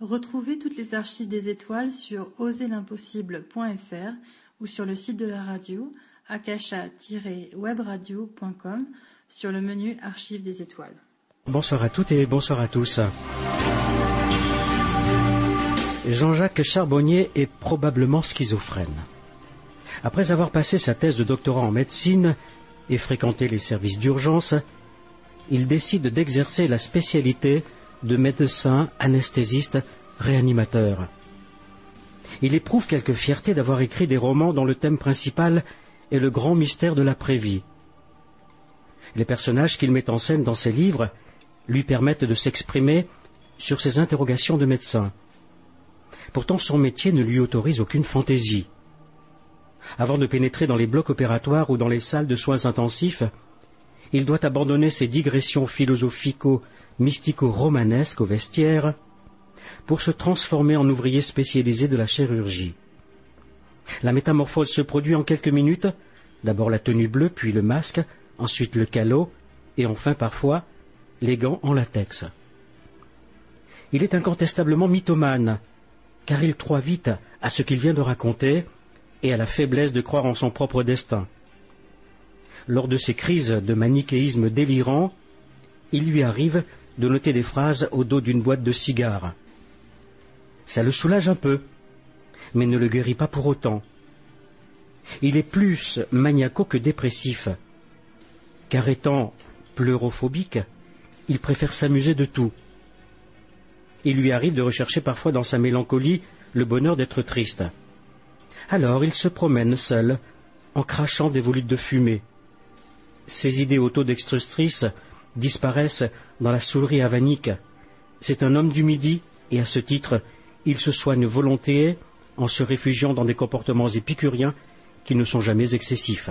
Retrouvez toutes les archives des étoiles sur oserlimpossible.fr ou sur le site de la radio akasha-webradio.com sur le menu Archives des étoiles. Bonsoir à toutes et bonsoir à tous. Jean-Jacques Charbonnier est probablement schizophrène. Après avoir passé sa thèse de doctorat en médecine et fréquenté les services d'urgence, il décide d'exercer la spécialité de médecin anesthésiste réanimateur. Il éprouve quelque fierté d'avoir écrit des romans dont le thème principal est le grand mystère de l'après-vie. Les personnages qu'il met en scène dans ses livres lui permettent de s'exprimer sur ses interrogations de médecin. Pourtant son métier ne lui autorise aucune fantaisie. Avant de pénétrer dans les blocs opératoires ou dans les salles de soins intensifs, il doit abandonner ses digressions philosophico-mystico-romanesques au vestiaire pour se transformer en ouvrier spécialisé de la chirurgie. La métamorphose se produit en quelques minutes, d'abord la tenue bleue, puis le masque, ensuite le calot, et enfin parfois les gants en latex. Il est incontestablement mythomane, car il croit vite à ce qu'il vient de raconter et à la faiblesse de croire en son propre destin. Lors de ces crises de manichéisme délirant, il lui arrive de noter des phrases au dos d'une boîte de cigares. Ça le soulage un peu, mais ne le guérit pas pour autant. Il est plus maniaco que dépressif, car étant pleurophobique, il préfère s'amuser de tout. Il lui arrive de rechercher parfois dans sa mélancolie le bonheur d'être triste. Alors il se promène seul, en crachant des volutes de fumée. Ses idées autodextrustrices disparaissent dans la soulerie avanique. C'est un homme du midi, et à ce titre, il se soigne volontiers en se réfugiant dans des comportements épicuriens qui ne sont jamais excessifs.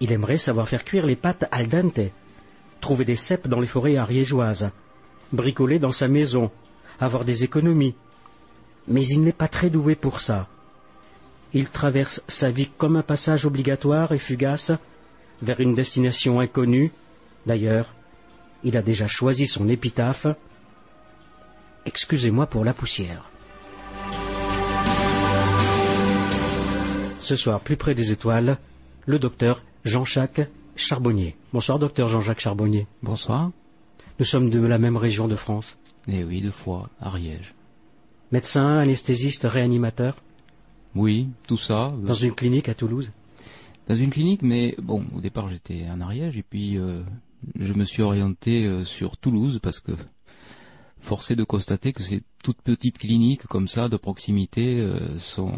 Il aimerait savoir faire cuire les pâtes al dente, trouver des cèpes dans les forêts ariégeoises, bricoler dans sa maison, avoir des économies. Mais il n'est pas très doué pour ça. Il traverse sa vie comme un passage obligatoire et fugace vers une destination inconnue. D'ailleurs, il a déjà choisi son épitaphe. Excusez-moi pour la poussière. Ce soir, plus près des étoiles, le docteur Jean-Jacques Charbonnier. Bonsoir, docteur Jean-Jacques Charbonnier. Bonsoir. Nous sommes de la même région de France. Eh oui, deux fois, Ariège. Médecin, anesthésiste, réanimateur Oui, tout ça. Dans une clinique à Toulouse Dans une clinique, mais bon, au départ j'étais en Ariège et puis euh, je me suis orienté euh, sur Toulouse parce que forcé de constater que ces toutes petites cliniques comme ça de proximité euh, sont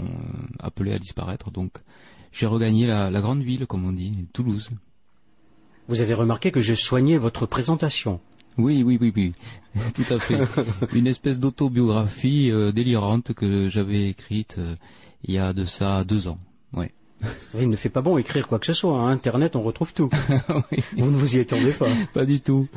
appelées à disparaître. Donc j'ai regagné la, la grande ville, comme on dit, Toulouse. Vous avez remarqué que j'ai soigné votre présentation. Oui, oui, oui, oui, tout à fait. Une espèce d'autobiographie euh, délirante que j'avais écrite euh, il y a de ça deux ans. Ouais. Il ne fait pas bon écrire quoi que ce soit. Hein. Internet, on retrouve tout. oui. Vous ne vous y attendez pas. Pas du tout.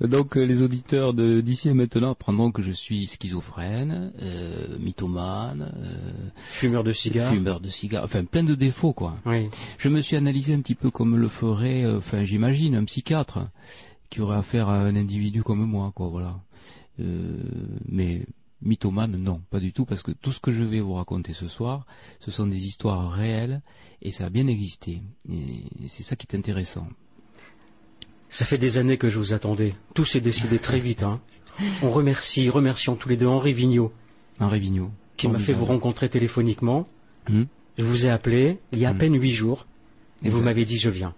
Donc euh, les auditeurs de d'ici et maintenant apprendront que je suis schizophrène, euh, mythomane, euh, Fumeur de cigares. fumeur de cigares, enfin plein de défauts quoi. Oui. Je me suis analysé un petit peu comme le ferait, euh, enfin j'imagine, un psychiatre qui aurait affaire à un individu comme moi, quoi, voilà. Mais mythomane, non, pas du tout, parce que tout ce que je vais vous raconter ce soir, ce sont des histoires réelles et ça a bien existé. Et c'est ça qui est intéressant. Ça fait des années que je vous attendais. Tout s'est décidé très vite. Hein. On remercie, remercions tous les deux Henri Vigneault, Henri Vigneault. qui m'a fait vous rencontrer téléphoniquement. Hum, Je vous ai appelé il y a à Hmm. peine huit jours et vous m'avez dit je viens.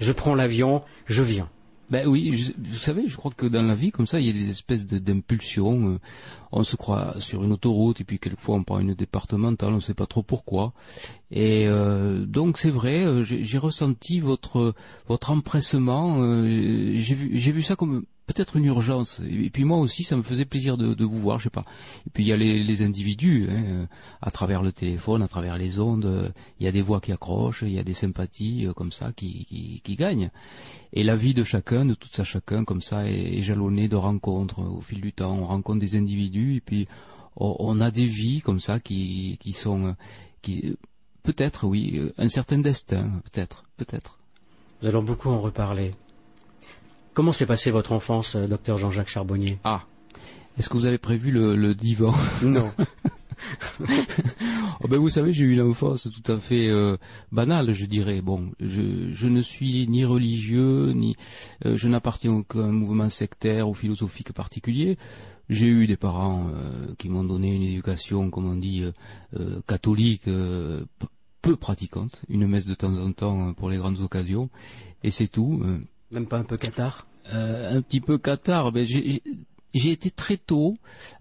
Je prends l'avion, je viens. Ben oui, je- vous savez, je crois que dans la vie, comme ça, il y a des espèces de- d'impulsions. euh, on se croit sur une autoroute et puis quelquefois on prend une départementale, on ne sait pas trop pourquoi. Et euh, donc c'est vrai, euh, j'ai ressenti votre votre empressement. euh, j'ai vu ça comme peut-être une urgence. Et puis moi aussi, ça me faisait plaisir de, vous voir, je sais pas. Et puis il y a les, individus, hein, euh, à travers le téléphone, à travers les ondes, euh, il y a des voix qui accrochent, il y a des sympathies euh, comme ça qui, qui, qui gagnent. Et la vie de chacun, de tout ça chacun, comme ça, est, est jalonnée de rencontres au fil du temps. On rencontre des individus et puis on, on a des vies comme ça qui, qui sont, qui peut-être, oui, un certain destin, peut-être, peut-être. Nous allons beaucoup en reparler. Comment s'est passée votre enfance, euh, docteur Jean-Jacques Charbonnier? Ah, Est-ce que vous avez prévu le, le divan Non. oh ben vous savez, j'ai eu une enfance tout à fait euh, banale, je dirais. Bon, je, je ne suis ni religieux, ni euh, je n'appartiens à aucun mouvement sectaire ou philosophique particulier. J'ai eu des parents euh, qui m'ont donné une éducation, comme on dit, catholique, peu pratiquante, une messe de temps en temps pour les grandes occasions, et c'est tout. Même pas un peu cathare Un petit peu cathare. Ben, j'ai été très tôt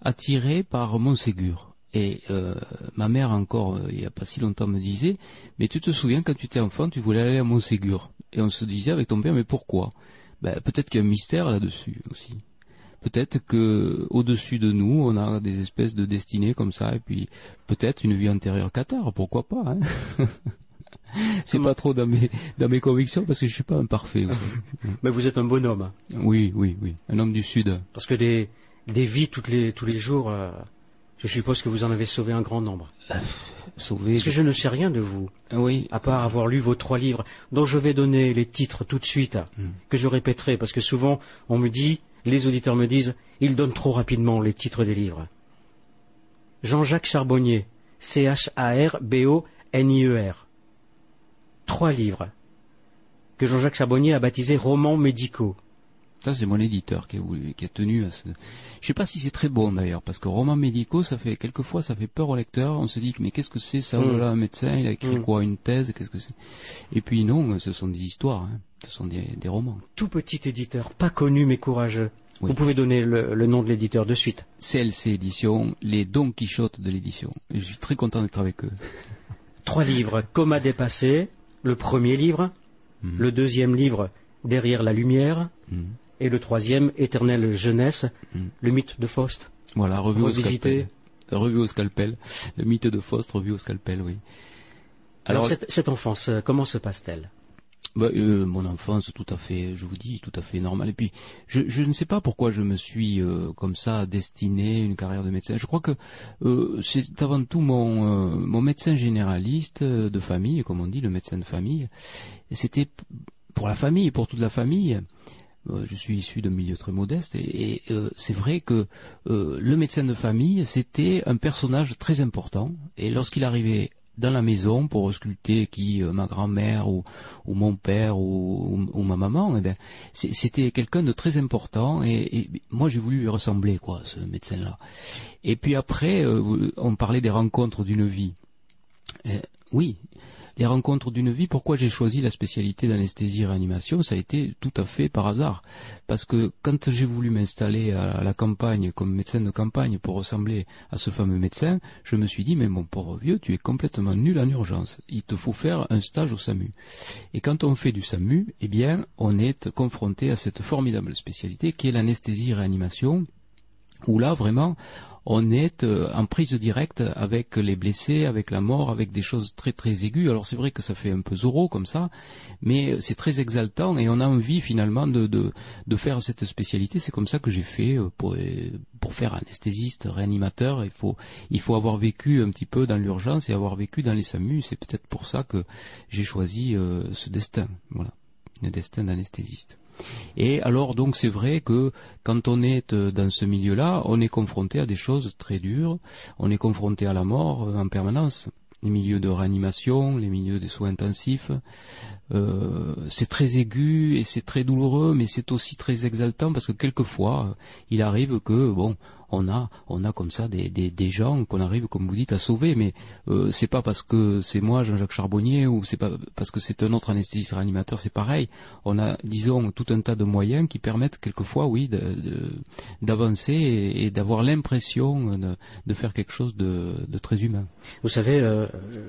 attiré par Montségur. Et euh, ma mère encore, euh, il n'y a pas si longtemps, me disait, mais tu te souviens quand tu étais enfant, tu voulais aller à Montségur? Et on se disait avec ton père, mais pourquoi? Ben, Peut-être qu'il y a un mystère là-dessus aussi. Peut-être que au-dessus de nous, on a des espèces de destinées comme ça, et puis peut-être une vie antérieure cathare, pourquoi pas hein? C'est pas trop dans mes, dans mes convictions parce que je suis pas imparfait. Mais vous êtes un bonhomme. Oui, oui, oui, un homme du Sud. Parce que des, des vies toutes les, tous les jours, euh, je suppose que vous en avez sauvé un grand nombre. Euh, sauvé. Parce que je ne sais rien de vous. Ah oui. À part avoir lu vos trois livres, dont je vais donner les titres tout de suite, hmm. que je répéterai, parce que souvent on me dit, les auditeurs me disent, ils donnent trop rapidement les titres des livres. Jean-Jacques Charbonnier, C-H-A-R-B-O-N-I-E-R. Trois livres que Jean-Jacques Charbonnier a baptisés romans médicaux. Ça, c'est mon éditeur qui a, qui a tenu à ce... Je sais pas si c'est très bon d'ailleurs, parce que romans médicaux, ça fait quelquefois, ça fait peur au lecteur. On se dit, mais qu'est-ce que c'est ça là, un médecin, il a écrit mm. quoi, une thèse, qu'est-ce que c'est? Et puis non, ce sont des histoires, hein. ce sont des, romans. Tout petit éditeur, pas connu mais courageux. Vous pouvez donner le, nom de l'éditeur de suite. CLC Édition, les Don Quichotte de l'édition. Je suis très content d'être avec eux. Trois livres, Coma dépassé, le premier livre, mm. le deuxième livre, Derrière la lumière, mm et le troisième, Éternelle jeunesse, hmm. le mythe de Faust. Voilà, revu au scalpel. Revu au scalpel. Le mythe de Faust revu au scalpel, oui. Alors, cette, enfance, euh, comment se passe-t-elle? Bah, euh, mon enfance, tout à fait, je vous dis, tout à fait normal. Et puis, je, je ne sais pas pourquoi je me suis euh, comme ça destiné une carrière de médecin. Je crois que c'est avant tout mon, mon médecin généraliste de famille, comme on dit, le médecin de famille. C'était pour la famille, pour toute la famille. Euh, je suis issu d'un milieu très modeste et, euh, c'est vrai que euh, le médecin de famille c'était un personnage très important et lorsqu'il arrivait dans la maison pour ausculter qui ma grand-mère ou, mon père ou, ma maman, eh ben, c'était quelqu'un de très important et, moi j'ai voulu lui ressembler quoi, ce médecin-là. Et puis après, on parlait des rencontres d'une vie. oui, les rencontres d'une vie, pourquoi j'ai choisi la spécialité d'anesthésie-réanimation Ça a été tout à fait par hasard. Parce que quand j'ai voulu m'installer à la campagne comme médecin de campagne pour ressembler à ce fameux médecin, je me suis dit, mais mon pauvre vieux, tu es complètement nul en urgence. Il te faut faire un stage au SAMU. Et quand on fait du SAMU, eh bien, on est confronté à cette formidable spécialité qui est l'anesthésie-réanimation où là vraiment on est euh, en prise directe avec les blessés, avec la mort, avec des choses très très aiguës. Alors c'est vrai que ça fait un peu zoro comme ça, mais c'est très exaltant et on a envie finalement de, de, faire cette spécialité. C'est comme ça que j'ai fait euh, pour, pour faire anesthésiste, réanimateur. Il faut, il faut avoir vécu un petit peu dans l'urgence et avoir vécu dans les SAMU. C'est peut-être pour ça que j'ai choisi euh, ce destin. Voilà, le destin d'anesthésiste. Et alors donc c'est vrai que quand on est euh, dans ce milieu-là, on est confronté à des choses très dures, on est confronté à la mort euh, en permanence. Les milieux de réanimation, les milieux des soins intensifs, euh, c'est très aigu et c'est très douloureux, mais c'est aussi très exaltant parce que quelquefois il arrive que bon, on a, on a comme ça des, des, gens qu'on arrive, comme vous dites, à sauver. Mais euh, c'est pas parce que c'est moi, Jean-Jacques Charbonnier, ou c'est pas parce que c'est un autre anesthésiste réanimateur, c'est pareil. On a, disons, tout un tas de moyens qui permettent quelquefois, oui, d'avancer et, d'avoir l'impression de, faire quelque chose de, très humain. Vous savez, euh,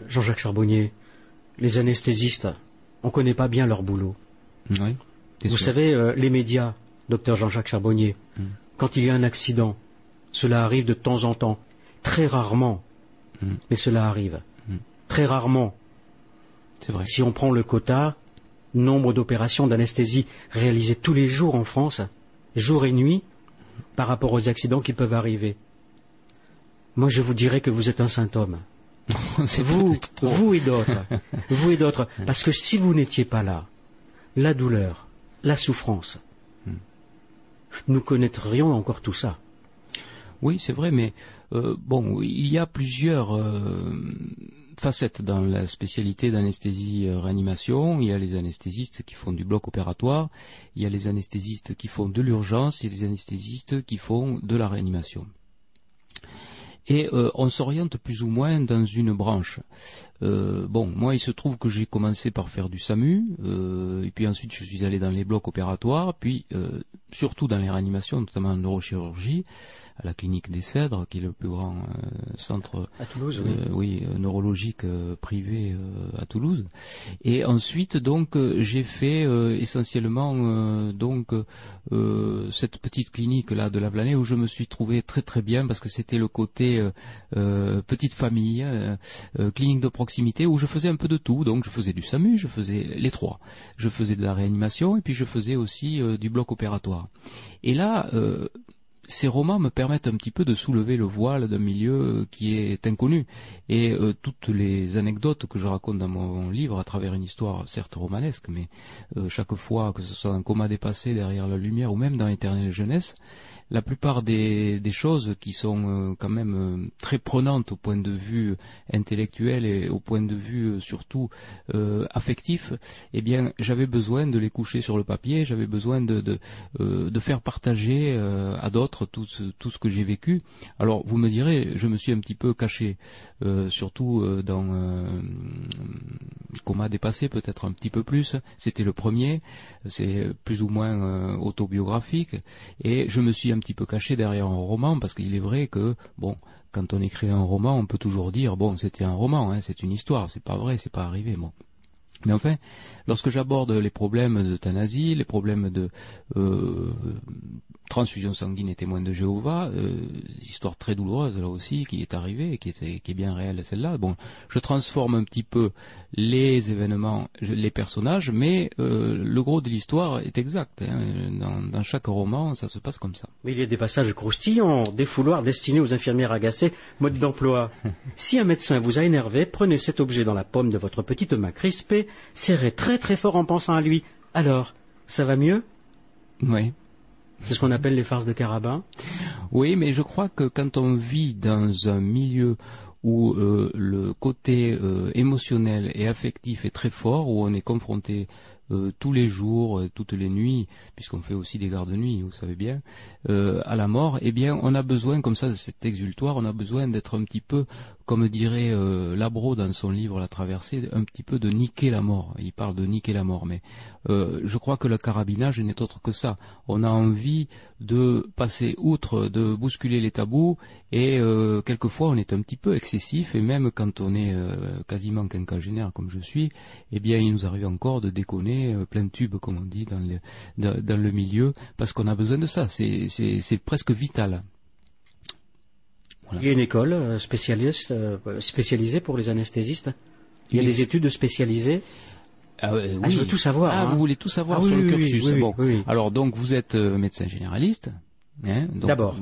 Jean-Jacques Charbonnier, les anesthésistes, on ne connaît pas bien leur boulot. Oui, vous savez, euh, les médias, docteur Jean-Jacques Charbonnier, hmm. quand il y a un accident, cela arrive de temps en temps, très rarement, hmm. mais cela arrive. Hmm. Très rarement. C'est vrai. Si on prend le quota, nombre d'opérations d'anesthésie réalisées tous les jours en France, jour et nuit, par rapport aux accidents qui peuvent arriver. Moi, je vous dirais que vous êtes un saint homme. vous, vous et d'autres, vous et d'autres, parce que si vous n'étiez pas là, la douleur, la souffrance, hmm. nous connaîtrions encore tout ça. Oui, c'est vrai, mais euh, bon, il y a plusieurs euh, facettes dans la spécialité d'anesthésie-réanimation. Il y a les anesthésistes qui font du bloc opératoire, il y a les anesthésistes qui font de l'urgence, il y a les anesthésistes qui font de la réanimation et euh, on s'oriente plus ou moins dans une branche. Euh, bon, moi il se trouve que j'ai commencé par faire du SAMU, euh, et puis ensuite je suis allé dans les blocs opératoires, puis surtout dans les réanimations, notamment en neurochirurgie à la clinique des Cèdres, qui est le plus grand euh, centre à Toulouse, oui. Euh, euh, neurologique privé à Toulouse. Et ensuite, donc, j'ai fait essentiellement donc cette petite clinique là de la Planée où je me suis trouvé très très bien parce que c'était le côté petite famille, clinique de proximité où je faisais un peu de tout. Donc, je faisais du SAMU, je faisais les trois. Je faisais de la réanimation et puis je faisais aussi du bloc opératoire. Et là, ces romans me permettent un petit peu de soulever le voile d'un milieu qui est inconnu. Et euh, toutes les anecdotes que je raconte dans mon livre, à travers une histoire certes romanesque, mais euh, chaque fois, que ce soit dans Coma dépassé, derrière la lumière, ou même dans Éternelle jeunesse, la plupart des, choses qui sont euh, quand même euh, très prenantes au point de vue intellectuel et au point de vue euh, surtout affectif, eh bien j'avais besoin de les coucher sur le papier, j'avais besoin de, faire partager à d'autres tout, ce que j'ai vécu. Alors vous me direz, je me suis un petit peu caché, surtout dans Coma dépassé peut-être un petit peu plus. C'était le premier, c'est plus ou moins autobiographique, et je me suis un petit peu caché derrière un roman, parce qu'il est vrai que, bon, quand on écrit un roman, on peut toujours dire, bon, c'était un roman, hein, c'est une histoire, c'est pas vrai, c'est pas arrivé, bon. Mais enfin, lorsque j'aborde les problèmes d'euthanasie, les problèmes de euh, transfusion sanguine et témoin de Jéhovah, euh, histoire très douloureuse là aussi qui est arrivée et qui, était, qui est bien réelle celle-là. Bon, je transforme un petit peu les événements, les personnages, mais euh, le gros de l'histoire est exact. Hein. Dans, chaque roman, ça se passe comme ça. Mais il y a des passages croustillants, des fouloirs destinés aux infirmières agacées, mode d'emploi. si un médecin vous a énervé, prenez cet objet dans la paume de votre petite main crispée, serrez très très fort en pensant à lui. Alors, ça va mieux? Oui. C'est ce qu'on appelle les farces de carabin. Oui, mais je crois que quand on vit dans un milieu où euh, le côté euh, émotionnel et affectif est très fort, où on est confronté euh, tous les jours, toutes les nuits, puisqu'on fait aussi des gardes de nuit, vous savez bien, à la mort, eh bien, on a besoin, comme ça, de cet exultoire, on a besoin d'être un petit peu, comme dirait Labro dans son livre La Traversée, un petit peu de niquer la mort. Il parle de niquer la mort, mais je crois que le carabinage n'est autre que ça. On a envie de passer outre, de bousculer les tabous, et quelquefois on est un petit peu excessif, et même quand on est quasiment quinquagénaire comme je suis, eh bien, il nous arrive encore de déconner euh, plein de tubes, comme on dit, dans, le milieu, parce qu'on a besoin de ça. C'est presque vital. Il y a une école euh, spécialiste, euh, spécialisée pour les anesthésistes. Il y a des études spécialisées. Ah, oui. Ah, je veux tout savoir. Ah, hein. vous voulez tout savoir ah sur le cursus. bon. Alors donc vous êtes médecin généraliste. Hein, d'abord.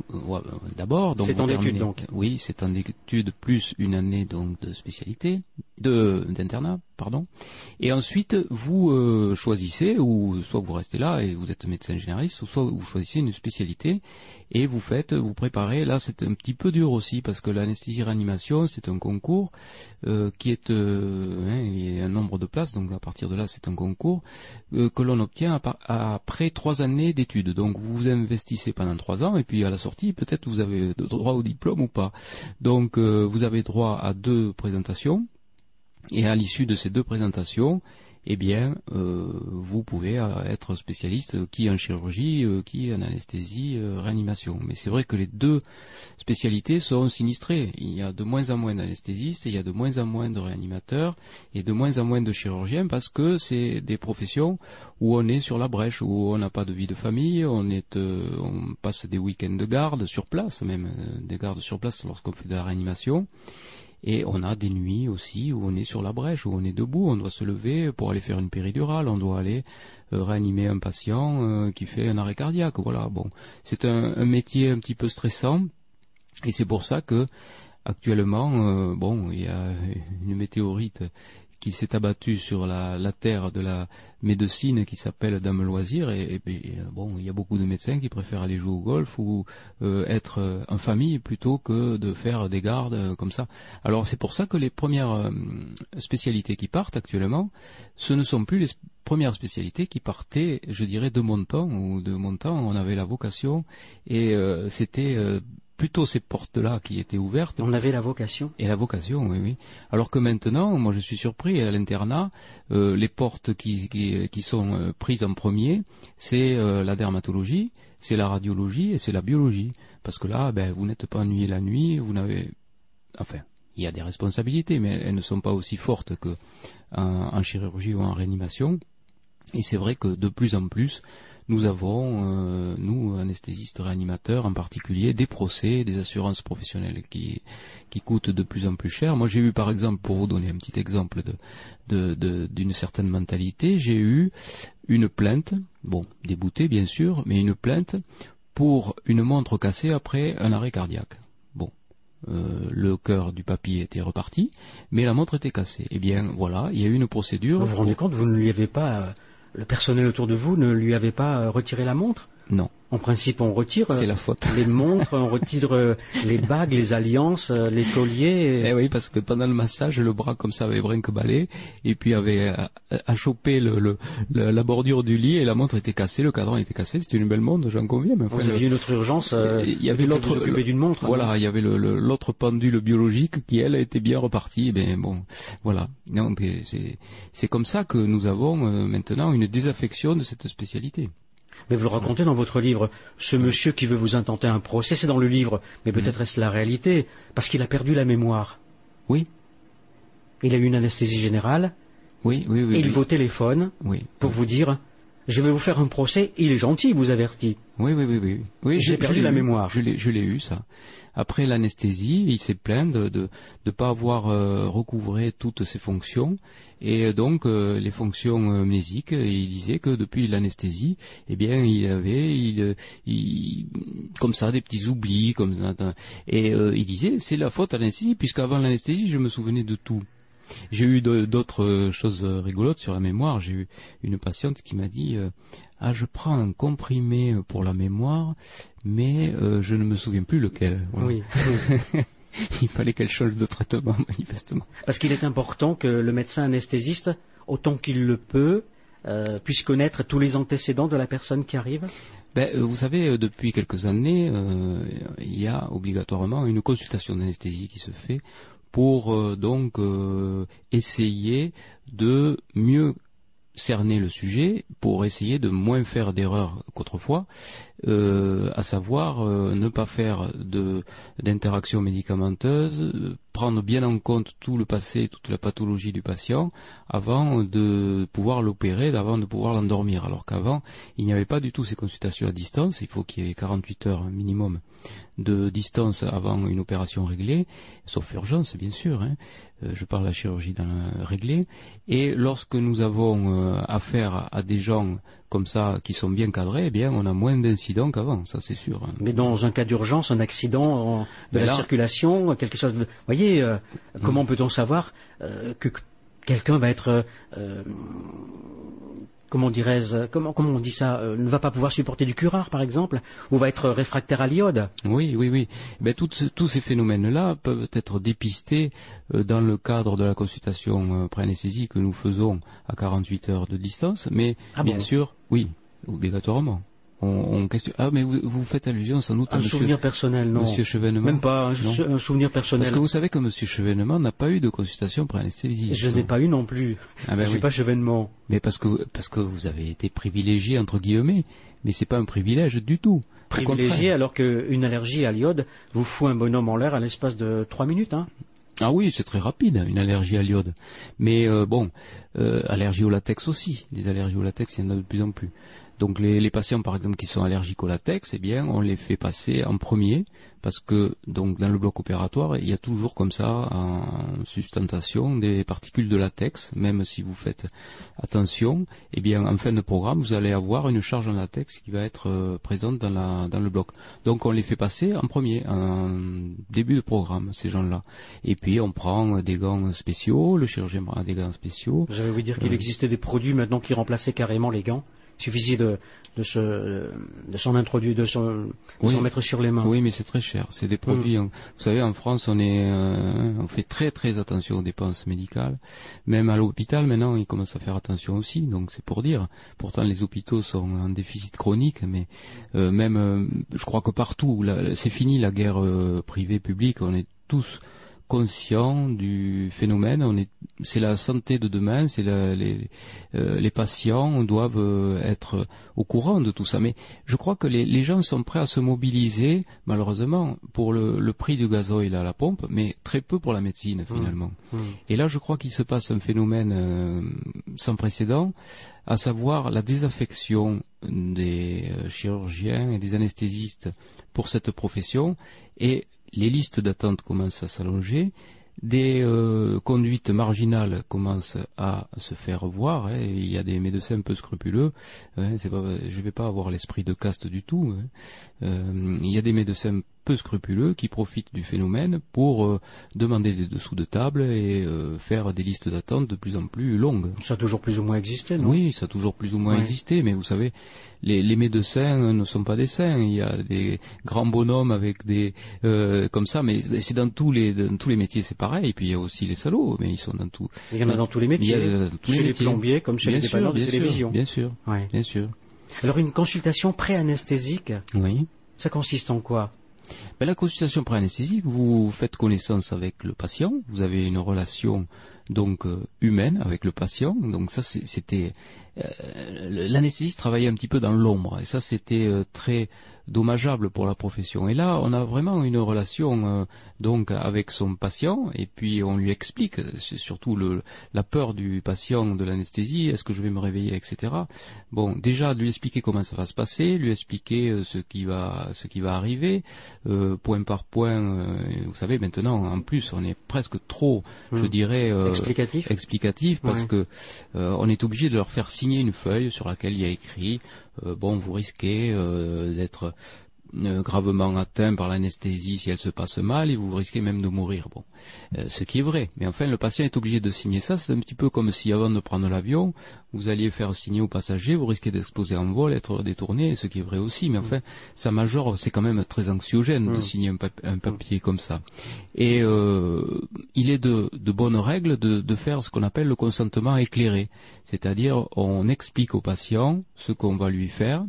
D'abord. C'est en études donc. Oui, c'est en études plus une année donc de spécialité, d'internat, pardon. Et ensuite, vous euh, choisissez, ou soit vous restez là et vous êtes médecin généraliste, ou soit vous choisissez une spécialité et vous faites, vous préparez. Là, c'est un petit peu dur aussi parce que l'anesthésie-réanimation, c'est un concours euh, qui est, euh, hein, il y a un nombre de places, donc à partir de là, c'est un concours que l'on obtient après trois années d'études. Donc vous vous investissez pendant trois ans et puis à la sortie, peut-être vous avez droit au diplôme ou pas. Donc vous avez droit à deux présentations et à l'issue de ces deux présentations, eh bien, euh, vous pouvez euh, être spécialiste euh, qui en chirurgie, qui en anesthésie, réanimation. Mais c'est vrai que les deux spécialités sont sinistrées. Il y a de moins en moins d'anesthésistes, il y a de moins en moins de réanimateurs et de moins en moins de chirurgiens parce que c'est des professions où on est sur la brèche, où on n'a pas de vie de famille, on est, on passe des week-ends de garde sur place, même des gardes sur place lorsqu'on fait de la réanimation. Et on a des nuits aussi où on est sur la brèche, où on est debout, on doit se lever pour aller faire une péridurale, on doit aller euh, réanimer un patient euh, qui fait un arrêt cardiaque. Voilà, bon, c'est un, métier un petit peu stressant, et c'est pour ça que actuellement, euh, bon, il y a une météorite qui s'est abattu sur la, terre de la médecine qui s'appelle Dame Loisir et, et, bon il y a beaucoup de médecins qui préfèrent aller jouer au golf ou euh, être euh, en famille plutôt que de faire des gardes euh, comme ça. Alors c'est pour ça que les premières euh, spécialités qui partent actuellement, ce ne sont plus les premières spécialités qui partaient, je dirais, de mon temps ou de mon temps, on avait la vocation et euh, c'était plutôt ces portes-là qui étaient ouvertes. On avait la vocation. Et la vocation, oui, oui. Alors que maintenant, moi je suis surpris, à l'internat, euh, les portes qui, qui, qui sont euh, prises en premier, c'est euh, la dermatologie, c'est la radiologie et c'est la biologie. Parce que là, ben, vous n'êtes pas ennuyé la nuit, vous n'avez... Enfin, il y a des responsabilités, mais elles ne sont pas aussi fortes que en, en chirurgie ou en réanimation. Et c'est vrai que de plus en plus, nous avons, euh, nous, anesthésistes réanimateurs en particulier, des procès, des assurances professionnelles qui, qui coûtent de plus en plus cher. Moi, j'ai eu, par exemple, pour vous donner un petit exemple de, de, d'une certaine mentalité, j'ai eu une plainte, bon, déboutée bien sûr, mais une plainte pour une montre cassée après un arrêt cardiaque. Bon, euh, le cœur du papy était reparti, mais la montre était cassée. Eh bien, voilà, il y a eu une procédure. Vous vous rendez compte, vous ne lui avez pas euh, le personnel autour de vous ne lui avait pas euh, retiré la montre? Non. En principe, on retire la faute. les montres, on retire euh, les bagues, les alliances, euh, les colliers. Eh oui, parce que pendant le massage, le bras comme ça avait brinque-ballé, et puis avait achoppé le, le, la bordure du lit, et la montre était cassée, le cadran était cassé. C'était une belle montre, j'en conviens. Mais enfin, Vous aviez une autre urgence. il y avait l'autre. d'une montre. Voilà, il y avait l'autre pendule biologique qui elle était bien repartie. Ben bon, voilà. Non, c'est comme ça que nous avons maintenant une désaffection de cette spécialité. Mais vous le racontez dans votre livre. Ce monsieur qui veut vous intenter un procès, c'est dans le livre. Mais mm. peut-être est-ce la réalité Parce qu'il a perdu la mémoire. Oui. Il a eu une anesthésie générale. Oui, oui, oui. Et il vous téléphone oui, pour vous dire je vais vous faire un procès. Il est gentil, il vous avertit. Oui, oui, oui, oui. oui J'ai perdu la mémoire. Je l'ai eu, ça. Après l'anesthésie, il s'est plaint de ne de, pas avoir euh, recouvré toutes ses fonctions et donc euh, les fonctions euh, mnésiques. Et il disait que depuis l'anesthésie, eh bien, il avait, il, il, comme ça, des petits oublis, comme ça. Et il disait, c'est la faute à l'anesthésie, puisqu'avant l'anesthésie, je me souvenais de tout. J'ai eu d'autres choses rigolotes sur la mémoire. J'ai eu une patiente qui m'a dit ah je prends un comprimé pour la mémoire, mais euh, je ne me souviens plus lequel. Oui. Il fallait qu'elle change de traitement manifestement. Parce qu'il est important que le médecin anesthésiste, autant qu'il le peut, euh, puisse connaître tous les antécédents de la personne qui arrive. Ben, euh, vous savez, depuis quelques années, il y a obligatoirement une consultation d'anesthésie qui se fait pour donc essayer de mieux cerner le sujet pour essayer de moins faire d'erreurs qu'autrefois, euh, à savoir euh, ne pas faire d'interaction médicamenteuse, prendre bien en compte tout le passé, toute la pathologie du patient avant de pouvoir l'opérer, avant de pouvoir l'endormir. Alors qu'avant, il n'y avait pas du tout ces consultations à distance, il faut qu'il y ait 48 heures minimum de distance avant une opération réglée, sauf urgence bien sûr, hein. euh, je parle de la chirurgie dans la réglée, et lorsque nous avons euh, affaire à des gens comme ça qui sont bien cadrés, eh bien on a moins d'incidents qu'avant, ça c'est sûr. Hein. Mais dans un cas d'urgence, un accident de ben la circulation, quelque chose de... Vous voyez, euh, comment mm. peut-on savoir que quelqu'un va être comment dirais-je, comment, comment on dit ça, euh, ne va pas pouvoir supporter du curare, par exemple, ou va être réfractaire à l'iode? Oui, oui, oui. Ben, tous ces phénomènes-là peuvent être dépistés euh, dans le cadre de la consultation euh, pré-anesthésie que nous faisons à 48 heures de distance, mais ah bien sûr, oui, obligatoirement on, Ah, mais vous, faites allusion sans doute à un souvenir personnel, non Monsieur Chevènement. Même pas un, souvenir personnel. Parce que vous savez que Monsieur Chevènement n'a pas eu de consultation pré-anesthésie. Je n'ai pas eu non plus. Ah ben je ne suis pas Chevènement. Mais parce que parce que vous avez été privilégié entre guillemets, mais c'est pas un privilège du tout. Privilégié alors qu'une allergie à l'iode vous fout un bonhomme en l'air à l'espace de trois minutes, hein ah oui, c'est très rapide, une allergie à l'iode. Mais euh, bon, euh, allergie au latex aussi. Des allergies au latex, il y en a de plus en plus. Donc les, les, patients, par exemple, qui sont allergiques au latex, eh bien, on les fait passer en premier parce que donc dans le bloc opératoire, il y a toujours comme ça en sustentation des particules de latex, même si vous faites attention. Eh bien, en fin de programme, vous allez avoir une charge en latex qui va être euh, présente dans, la, dans le bloc. Donc on les fait passer en premier, en début de programme, ces gens-là. Et puis on prend des gants spéciaux, le chirurgien prend des gants spéciaux. Vous avez dire qu'il euh, existait des produits maintenant qui remplaçaient carrément les gants il suffisait de, s'en introduire, de s'en mettre sur les mains. Oui, mais c'est très cher. C'est des produits. Mm. vous savez, en France, on est, euh, on fait très très attention aux dépenses médicales. Même à l'hôpital, maintenant, ils commencent à faire attention aussi. Donc c'est pour dire. Pourtant, les hôpitaux sont en déficit chronique, mais euh, même, euh, je crois que partout, c'est fini la guerre privée publique. On est tous conscient du phénomène. On est, c'est la santé de demain, c'est les, euh, les patients doivent euh, être au courant de tout ça. Mais je crois que les, les gens sont prêts à se mobiliser, malheureusement, pour le, le, prix du gazoil à la pompe, mais très peu pour la médecine mmh. finalement. Mmh. Et là, je crois qu'il se passe un phénomène euh, sans précédent, à savoir la désaffection des chirurgiens et des anesthésistes pour cette profession et les listes d'attente commencent à s'allonger, des euh, conduites marginales commencent à se faire voir. Hein, il y a des médecins un peu scrupuleux. Hein, je ne vais pas avoir l'esprit de caste du tout. Hein. Euh, il y a des médecins peu scrupuleux qui profitent du phénomène pour euh, demander des dessous de table et euh, faire des listes d'attente de plus en plus longues. Ça a toujours plus ou moins existé, non? Oui, ça a toujours plus ou moins existé, mais vous savez, les, les, médecins ne sont pas des saints. Il y a des grands bonhommes avec des euh, comme ça, mais c'est dans tous les dans tous les métiers, c'est pareil. Et puis il y a aussi les salauds, mais ils sont dans tout. Il y en a dans tous les métiers. Il y a, tous chez les, plombiers comme chez les dépanneurs de télévision. bien sûr, bien sûr. Alors une consultation pré-anesthésique. Oui. Ça consiste en quoi? Ben, la consultation pré-anesthésique, vous faites connaissance avec le patient, vous avez une relation donc euh, humaine avec le patient. Donc ça c'était l'anesthésiste travaillait un petit peu dans l'ombre et ça c'était euh, très dommageable pour la profession. Et là, on a vraiment une relation euh, donc avec son patient, et puis on lui explique, surtout le, la peur du patient de l'anesthésie, est-ce que je vais me réveiller, etc. Bon, déjà lui expliquer comment ça va se passer, lui expliquer euh, ce qui va ce qui va arriver, euh, point par point. vous savez, maintenant, en plus, on est presque trop, je hmm. dirais, explicatif, explicatif parce que on est obligé de leur faire signer une feuille sur laquelle il y a écrit euh, bon, vous risquez euh, d'être gravement atteint par l'anesthésie si elle se passe mal et vous risquez même de mourir. Bon, ce qui est vrai. Mais enfin, le patient est obligé de signer ça. C'est un petit peu comme si avant de prendre l'avion, vous alliez faire signer aux passagers, vous risquez d'exploser en vol, être détourné, ce qui est vrai aussi. Mais enfin, ça majore, c'est quand même très anxiogène de signer un, papier comme ça. Et il est de, de bonnes règles de, de faire ce qu'on appelle le consentement éclairé, c'est-à-dire on explique au patient ce qu'on va lui faire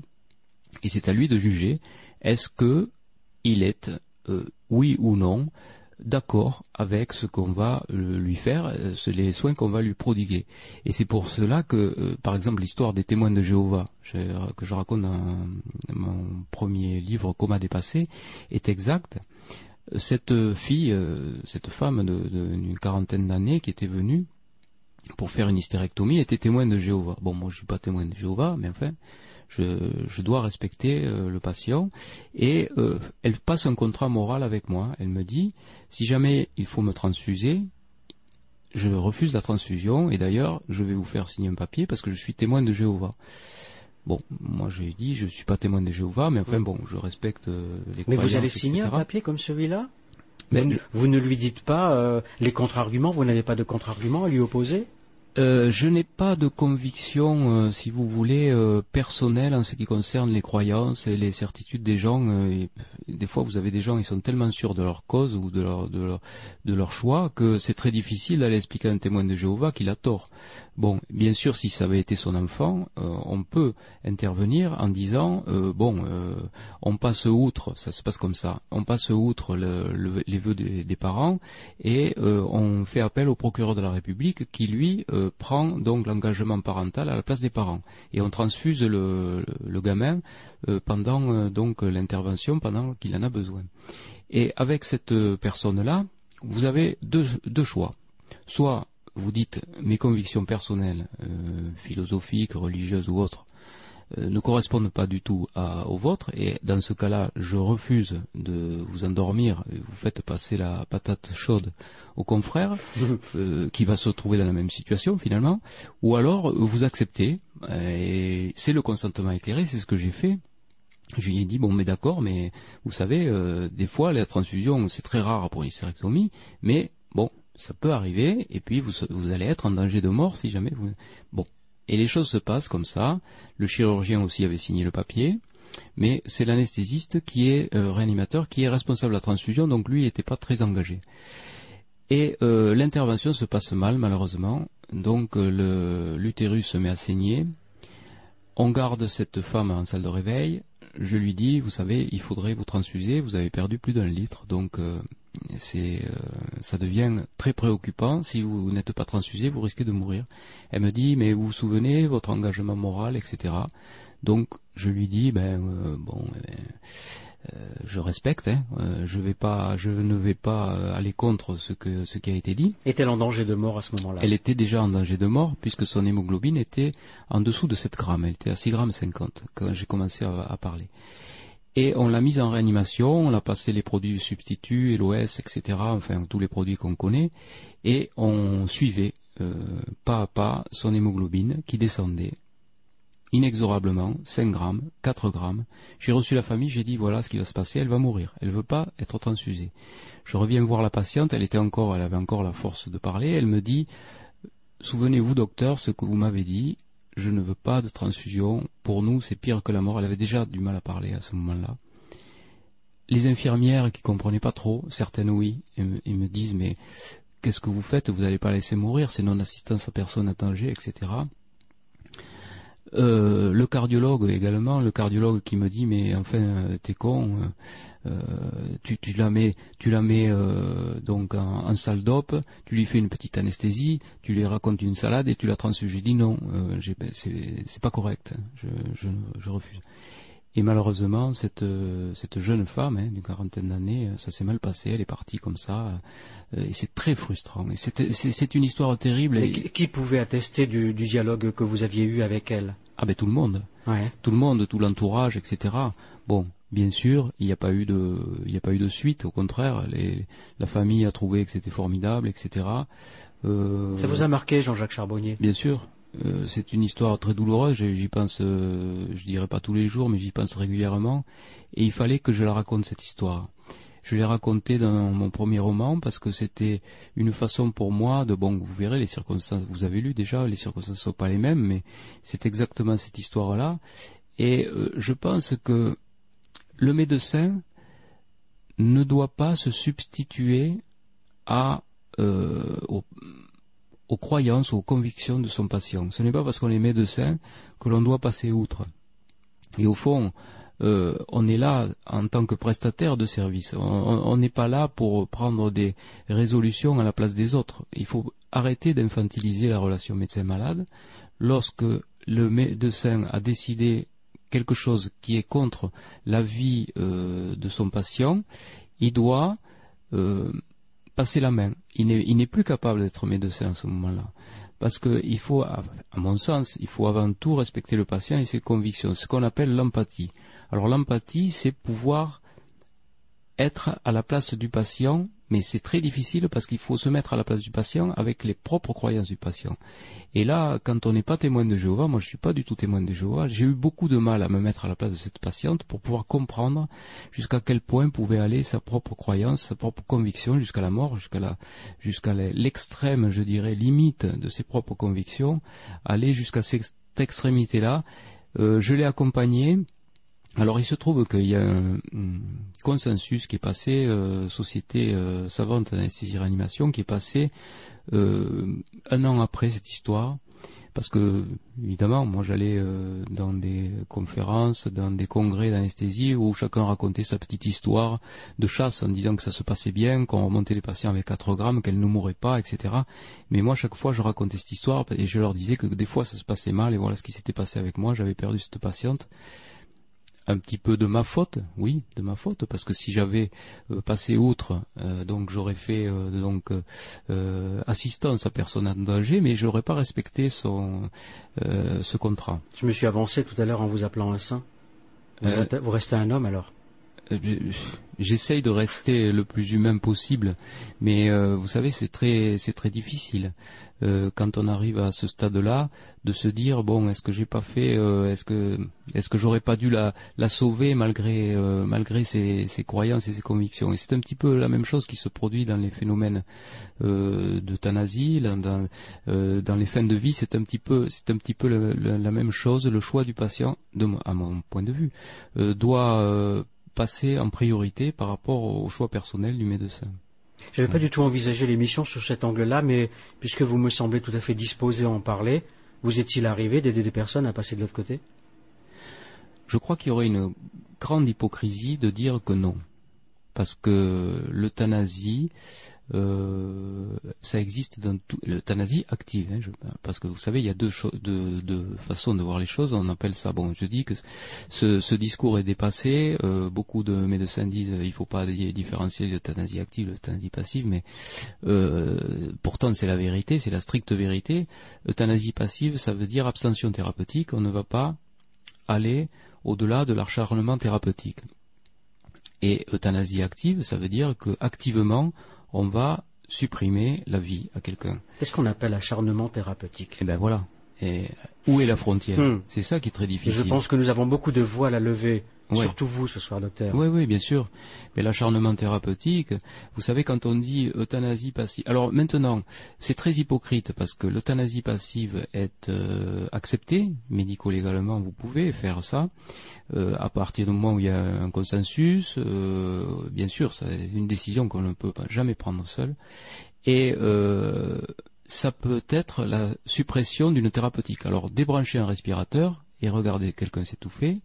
et c'est à lui de juger est-ce que il est euh, oui ou non d'accord avec ce qu'on va euh, lui faire, euh, les soins qu'on va lui prodiguer? Et c'est pour cela que, par exemple, l'histoire des témoins de Jéhovah, que je raconte dans mon premier livre, Coma dépassé, est exacte. Cette fille, cette femme d'une quarantaine d'années qui était venue pour faire une hystérectomie était témoin de Jéhovah. Bon, moi je suis pas témoin de Jéhovah, mais enfin, je, dois respecter euh, le patient et euh, elle passe un contrat moral avec moi. Elle me dit si jamais il faut me transfuser, je refuse la transfusion et d'ailleurs je vais vous faire signer un papier parce que je suis témoin de Jéhovah. Bon, moi j'ai dit je suis pas témoin de Jéhovah, mais enfin bon, je respecte euh, les Mais vous allez signer un papier comme celui-là? Vous, ne lui dites pas les contre-arguments, vous n'avez pas de contre-arguments à lui opposer? Euh, je n'ai pas de conviction, euh, si vous voulez, euh, personnelle en ce qui concerne les croyances et les certitudes des gens. des fois, vous avez des gens qui sont tellement sûrs de leur cause ou de leur, de leur, de leur choix que c'est très difficile d'aller expliquer à un témoin de Jéhovah qu'il a tort. Bon, bien sûr, si ça avait été son enfant, on peut intervenir en disant, bon, on passe outre, ça se passe comme ça, on passe outre le, les vœux des parents et on fait appel au procureur de la République qui, lui, prend donc l'engagement parental à la place des parents et on transfuse le, gamin euh, pendant euh, donc l'intervention pendant qu'il en a besoin. Et avec cette personne-là, vous avez deux, choix. Soit vous dites mes convictions personnelles, euh, philosophiques, religieuses ou autres, euh, ne correspondent pas du tout au vôtre, et dans ce cas-là, je refuse de vous endormir, et vous faites passer la patate chaude au confrère, euh, qui va se trouver dans la même situation finalement, ou alors vous acceptez, et c'est le consentement éclairé, c'est ce que j'ai fait. Je lui ai dit bon mais d'accord mais vous savez euh, des fois la transfusion c'est très rare pour une hystérectomie mais bon ça peut arriver et puis vous, vous allez être en danger de mort si jamais vous bon et les choses se passent comme ça. Le chirurgien aussi avait signé le papier, mais c'est l'anesthésiste qui est euh, réanimateur, qui est responsable de la transfusion, donc lui n'était pas très engagé. Et euh, l'intervention se passe mal malheureusement, donc euh, l'utérus se met à saigner. On garde cette femme en salle de réveil. Je lui dis, vous savez, il faudrait vous transfuser, vous avez perdu plus d'un litre, donc c'est, euh, ça devient très préoccupant. Si vous n'êtes pas transfusé, vous risquez de mourir. Elle me dit, mais vous vous souvenez, votre engagement moral, etc. Donc, je lui dis, ben, euh, bon, eh ben, euh, je respecte, hein, je vais pas, je ne vais pas aller contre ce que ce qui a été dit. Est-elle en danger de mort à ce moment-là? Elle était déjà en danger de mort puisque son hémoglobine était en dessous de 7 grammes. Elle était à 6 grammes 50 quand j'ai commencé à parler. Et on l'a mise en réanimation, on a passé les produits substituts, LOS, etc., enfin tous les produits qu'on connaît, et on suivait euh, pas à pas son hémoglobine qui descendait inexorablement, 5 grammes, 4 grammes. J'ai reçu la famille, j'ai dit voilà ce qui va se passer, elle va mourir, elle ne veut pas être transfusée. Je reviens voir la patiente, elle était encore, elle avait encore la force de parler, elle me dit Souvenez-vous docteur ce que vous m'avez dit, je ne veux pas de transfusion, pour nous c'est pire que la mort, elle avait déjà du mal à parler à ce moment-là. Les infirmières qui comprenaient pas trop, certaines oui, et me, disent mais qu'est-ce que vous faites, vous n'allez pas laisser mourir, c'est non-assistance à personne à danger, etc. Euh, le cardiologue également, le cardiologue qui me dit mais enfin t'es con, euh, tu, la mets, tu la mets euh, donc en, salle d'op, tu lui fais une petite anesthésie, tu lui racontes une salade et tu la transfuges. J'ai dit non, ben, c'est pas correct, je, je, refuse. Et malheureusement, cette, cette jeune femme hein, d'une quarantaine d'années, ça s'est mal passé, elle est partie comme ça, et c'est très frustrant. Et c'est une histoire terrible. Et... Qui pouvait attester du, du dialogue que vous aviez eu avec elle? Ah ben tout le monde. Tout le monde, tout l'entourage, etc. Bon, bien sûr, il n'y a pas eu de, il n'y a pas eu de suite. Au contraire, la famille a trouvé que c'était formidable, etc. Euh, Ça vous a marqué, Jean-Jacques Charbonnier? Bien sûr. Euh, c'est une histoire très douloureuse. J'y pense, euh, je dirais pas tous les jours, mais j'y pense régulièrement. Et il fallait que je la raconte cette histoire. Je l'ai raconté dans mon premier roman parce que c'était une façon pour moi de bon vous verrez les circonstances vous avez lu déjà les circonstances ne sont pas les mêmes mais c'est exactement cette histoire là et euh, je pense que le médecin ne doit pas se substituer euh, aux, croyances, aux convictions de son patient. Ce n'est pas parce qu'on est médecin que l'on doit passer outre. Et au fond, euh, on est là en tant que prestataire de service. On n'est pas là pour prendre des résolutions à la place des autres. Il faut arrêter d'infantiliser la relation médecin-malade. Lorsque le médecin a décidé quelque chose qui est contre la vie euh, de son patient, il doit euh, passer la main. Il n'est plus capable d'être médecin à ce moment-là. Parce qu'il faut, à mon sens, il faut avant tout respecter le patient et ses convictions, ce qu'on appelle l'empathie. Alors l'empathie, c'est pouvoir être à la place du patient, mais c'est très difficile parce qu'il faut se mettre à la place du patient avec les propres croyances du patient. Et là, quand on n'est pas témoin de Jéhovah, moi je ne suis pas du tout témoin de Jéhovah, j'ai eu beaucoup de mal à me mettre à la place de cette patiente pour pouvoir comprendre jusqu'à quel point pouvait aller sa propre croyance, sa propre conviction jusqu'à la mort, jusqu'à jusqu'à l'extrême, je dirais, limite de ses propres convictions, aller jusqu'à cette extrémité-là. Euh, je l'ai accompagnée alors il se trouve qu'il y a un, consensus qui est passé, euh, Société euh, savante d'anesthésie réanimation, qui est passé euh, un an après cette histoire, parce que évidemment, moi j'allais dans des conférences, dans des congrès d'anesthésie où chacun racontait sa petite histoire de chasse en disant que ça se passait bien, qu'on remontait les patients avec 4 grammes, qu'elles ne mouraient pas, etc. Mais moi chaque fois je racontais cette histoire et je leur disais que des fois ça se passait mal et voilà ce qui s'était passé avec moi, j'avais perdu cette patiente un petit peu de ma faute, oui, de ma faute, parce que si j'avais euh, passé outre, euh, donc j'aurais fait euh, donc assistance à personne en danger, mais j'aurais pas respecté son ce contrat. Je me suis avancé tout à l'heure en vous appelant un saint. vous restez un homme alors j'essaye de rester le plus humain possible, mais euh, vous savez, c'est très, c'est très difficile euh, quand on arrive à ce stade-là de se dire bon, est-ce que j'ai pas fait, euh, est-ce que, est-ce que j'aurais pas dû la, sauver malgré, malgré ses, croyances et ses convictions. Et c'est un petit peu la même chose qui se produit dans les phénomènes d'euthanasie, dans, dans les fins de vie. C'est un petit peu, c'est un petit peu la même chose. Le choix du patient, à mon point de vue, doit passer en priorité par rapport au choix personnel du médecin. Je n'avais pas du tout envisagé l'émission sous cet angle-là, mais puisque vous me semblez tout à fait disposé à en parler, vous est-il arrivé d'aider des personnes à passer de l'autre côté? Je crois qu'il y aurait une grande hypocrisie de dire que non. Parce que l'euthanasie, euh, ça existe dans tout l'euthanasie active, hein, parce que vous savez, il y a deux, façons de voir les choses. On appelle ça, bon, je dis que ce, discours est dépassé. Euh, beaucoup de médecins disent qu'il ne faut pas différencier l'euthanasie active, l'euthanasie passive, mais euh, pourtant c'est la vérité, c'est la stricte vérité. Euthanasie passive, ça veut dire abstention thérapeutique. On ne va pas aller au-delà de l'acharnement thérapeutique. Et euthanasie active, ça veut dire que activement on va supprimer la vie à quelqu'un. Qu'est-ce qu'on appelle acharnement thérapeutique? Eh bien voilà. Et où est la frontière? Hmm. C'est ça qui est très difficile. je pense que nous avons beaucoup de voiles à lever Surtout vous ce soir, docteur. Oui, oui, bien sûr. Mais l'acharnement thérapeutique, vous savez, quand on dit euthanasie passive. Alors maintenant, c'est très hypocrite parce que l'euthanasie passive est euh, acceptée médico-légalement. Vous pouvez faire ça euh, à partir du moment où il y a un consensus. Euh, bien sûr, c'est une décision qu'on ne peut pas jamais prendre seul. Et ça peut être la suppression d'une thérapeutique. Alors débrancher un respirateur et regarder quelqu'un s'étouffer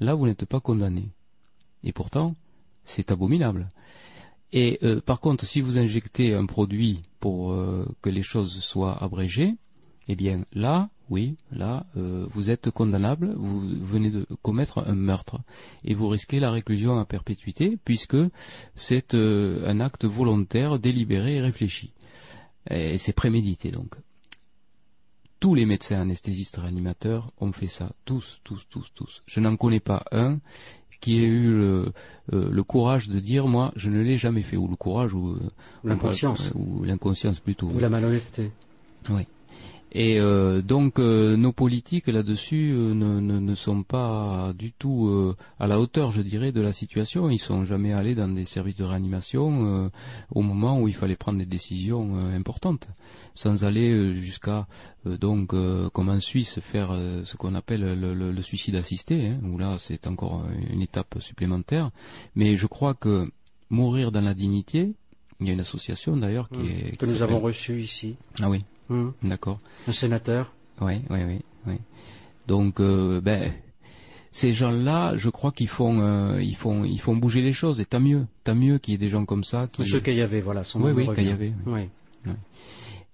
là vous n'êtes pas condamné. Et pourtant, c'est abominable. Et euh, par contre, si vous injectez un produit pour euh, que les choses soient abrégées, eh bien là, oui, là, euh, vous êtes condamnable, vous venez de commettre un meurtre et vous risquez la réclusion à perpétuité puisque c'est un acte volontaire, délibéré et réfléchi. C'est prémédité donc tous les médecins anesthésistes réanimateurs ont fait ça. Tous, tous, tous, tous. Je n'en connais pas un qui ait eu le, euh, courage de dire moi je ne l'ai jamais fait. Ou le courage ou euh, l'inconscience. ou l'inconscience plutôt ou la malhonnêteté. Oui et euh, donc euh, nos politiques là-dessus euh, ne, ne, sont pas du tout à la hauteur, je dirais, de la situation. Ils sont jamais allés dans des services de réanimation au moment où il fallait prendre des décisions importantes, sans aller jusqu'à donc comme en Suisse faire ce qu'on appelle le, suicide assisté, hein, où là c'est encore une étape supplémentaire. Mais je crois que mourir dans la dignité, il y a une association d'ailleurs qui mmh. est que nous avons reçue ici. Ah oui. Mmh. D'accord. Un sénateur. Oui, oui, oui, oui. Donc, euh, ben, ces gens-là, je crois qu'ils font, euh, ils font, ils font bouger les choses. Et tant mieux, tant mieux qu'il y ait des gens comme ça. Qui... Monsieur avait, voilà, son Oui, oui, avait. Oui. oui.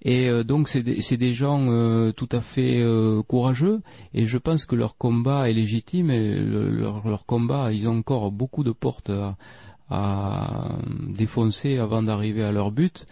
Et euh, donc c'est des, des, gens euh, tout à fait euh, courageux et je pense que leur combat est légitime et leur, leur, combat ils ont encore beaucoup de portes à, à défoncer avant d'arriver à leur but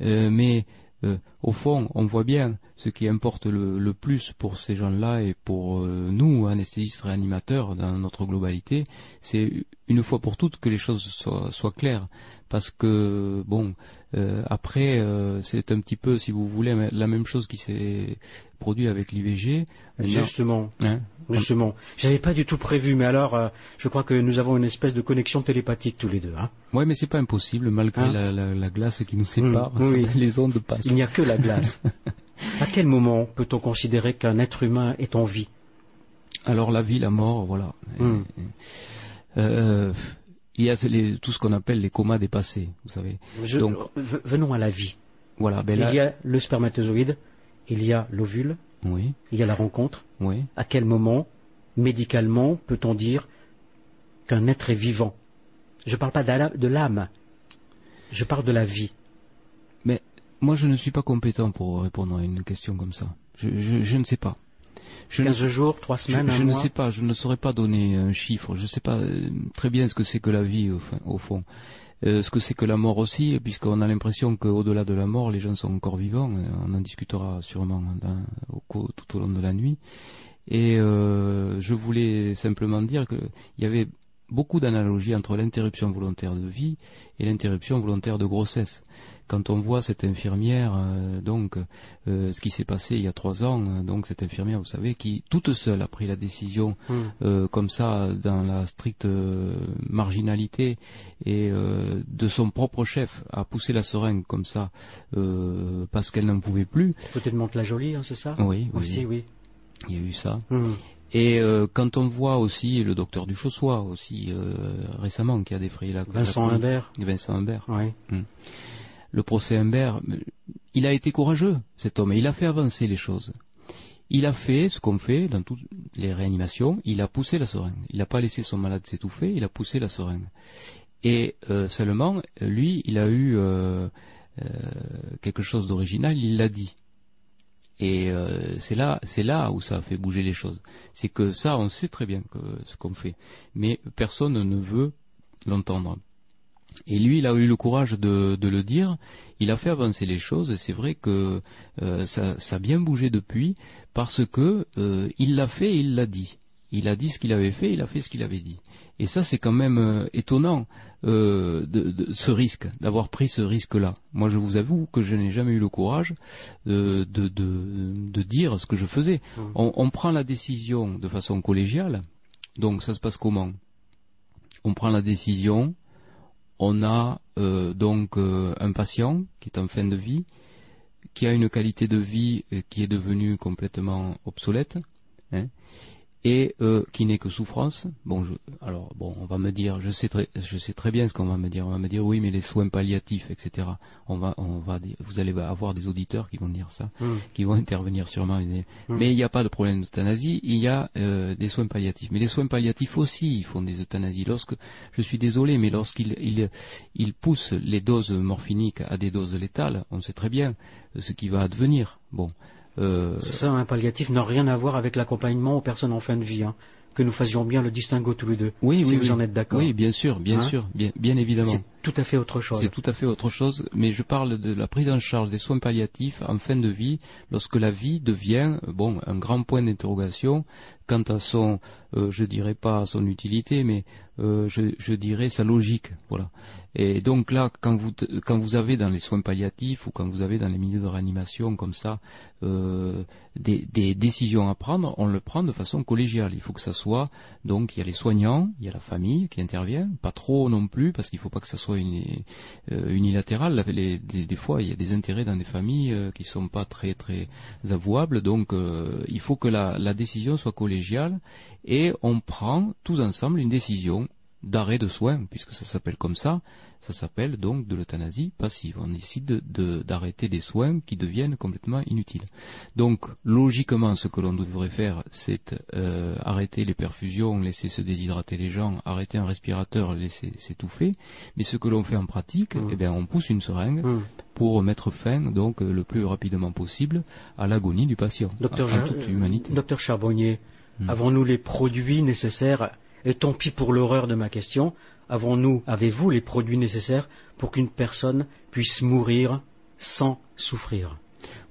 mais euh, au fond, on voit bien ce qui importe le, plus pour ces gens-là et pour euh, nous, anesthésistes réanimateurs, dans notre globalité, c'est une fois pour toutes que les choses soient, claires. Parce que, bon, euh, après, c'est un petit peu, si vous voulez, la même chose qui s'est produit avec l'IVG. Justement. Hein Justement. J'avais pas du tout prévu, mais alors, euh, je crois que nous avons une espèce de connexion télépathique tous les deux. Hein oui, mais c'est pas impossible, malgré hein la, glace qui nous sépare. Mmh, les ondes passent. Il n'y a que la glace. à quel moment peut-on considérer qu'un être humain est en vie? Alors la vie, la mort, voilà. Mmh. Euh, il y a tout ce qu'on appelle les comas dépassés, vous savez. Donc, venons à la vie. Voilà. Ben il y a le spermatozoïde, il y a l'ovule, oui. Il y a la rencontre. Oui. À quel moment, médicalement, peut-on dire qu'un être est vivant? Je ne parle pas de l'âme. Je parle de la vie. Mais moi, je ne suis pas compétent pour répondre à une question comme ça. Je, ne sais pas. je 15 ne, jours, 3 semaines, Je, je ne sais pas, je ne saurais pas donner un chiffre. Je ne sais pas euh, très bien ce que c'est que la vie au, fond. Euh, ce que c'est que la mort aussi, puisqu'on a l'impression qu'au-delà de la mort, les gens sont encore vivants. On en discutera sûrement tout au long de la nuit. Et euh, je voulais simplement dire qu'il y avait beaucoup d'analogies entre l'interruption volontaire de vie et l'interruption volontaire de grossesse. Quand on voit cette infirmière, euh, donc euh, ce qui s'est passé il y a trois ans, euh, donc cette infirmière, vous savez, qui toute seule a pris la décision hmm. comme ça dans la stricte marginalité et de son propre chef a poussé la seringue comme ça parce qu'elle n'en pouvait plus. Côté de Mantes-la-Jolie, hein, c'est ça? Oui, aussi, oui. Il y a eu ça. Hmm. Et euh, quand on voit aussi le docteur Duchossois aussi euh, récemment qui a défrayé la Vincent Humbert. Vincent Humbert. Oui. Hmm. Le procès Humbert, il a été courageux cet homme et il a fait avancer les choses. Il a fait ce qu'on fait dans toutes les réanimations, il a poussé la seringue. Il n'a pas laissé son malade s'étouffer, il a poussé la seringue. Et euh, seulement, lui, il a eu quelque chose d'original, il l'a dit. Et euh, c'est là, c'est là où ça a fait bouger les choses. C'est que ça, on sait très bien ce qu'on fait, mais personne ne veut l'entendre. Et lui, il a eu le courage de, le dire. Il a fait avancer les choses. C'est vrai que euh, ça, a bien bougé depuis parce que euh, il l'a fait, et il l'a dit. Il a dit ce qu'il avait fait, il a fait ce qu'il avait dit. Et ça, c'est quand même euh, étonnant euh, de, ce risque, d'avoir pris ce risque-là. Moi, je vous avoue que je n'ai jamais eu le courage euh, de, de, dire ce que je faisais. Mmh. On, prend la décision de façon collégiale. Donc, ça se passe comment? On prend la décision. On a donc un patient qui est en fin de vie, qui a une qualité de vie qui est devenue complètement obsolète. Et euh, qui n'est que souffrance. Bon, je, alors bon, on va me dire, je sais très, je sais très bien ce qu'on va me dire. On va me dire oui, mais les soins palliatifs, etc. On va, on va, vous allez avoir des auditeurs qui vont dire ça, hmm. qui vont intervenir sûrement. Hmm. Mais il n'y a pas de problème d'euthanasie, il y a euh, des soins palliatifs. Mais les soins palliatifs aussi, ils font des euthanasies. Lorsque, je suis désolé, mais lorsqu'ils ils, ils poussent les doses morphiniques à des doses létales, on sait très bien ce qui va advenir. Bon. Euh... Ça, un palliatif n'a rien à voir avec l'accompagnement aux personnes en fin de vie. Hein. Que nous faisions bien le distinguo tous les deux. Oui, si vous en êtes d'accord. Oui, bien sûr, bien hein sûr, bien, bien évidemment. C'est tout à fait autre chose. C'est tout à fait autre chose, mais je parle de la prise en charge des soins palliatifs en fin de vie, lorsque la vie devient, bon, un grand point d'interrogation quant à son, euh, je dirais pas son utilité, mais euh, je, dirais sa logique, voilà. Et donc là, quand vous quand vous avez dans les soins palliatifs ou quand vous avez dans les milieux de réanimation comme ça euh, des, décisions à prendre, on le prend de façon collégiale. Il faut que ça soit donc il y a les soignants, il y a la famille qui intervient, pas trop non plus parce qu'il faut pas que ça soit unilatéral. des, fois, il y a des intérêts dans des familles qui qui sont pas très très avouables, donc il faut que la, la décision soit collégiale et on prend tous ensemble une décision d'arrêt de soins, puisque ça s'appelle comme ça, ça s'appelle donc de l'euthanasie passive. On décide d'arrêter des soins qui deviennent complètement inutiles. Donc, logiquement, ce que l'on devrait faire, c'est euh, arrêter les perfusions, laisser se déshydrater les gens, arrêter un respirateur, laisser s'étouffer. Mais ce que l'on fait en pratique, mmh. eh bien, on pousse une seringue mmh. pour mettre fin, donc, le plus rapidement possible, à l'agonie du patient, Docteur toute humanité. Docteur Charbonnier, mmh. avons-nous les produits nécessaires et tant pis pour l'horreur de ma question, avons-nous, avez-vous les produits nécessaires pour qu'une personne puisse mourir sans souffrir?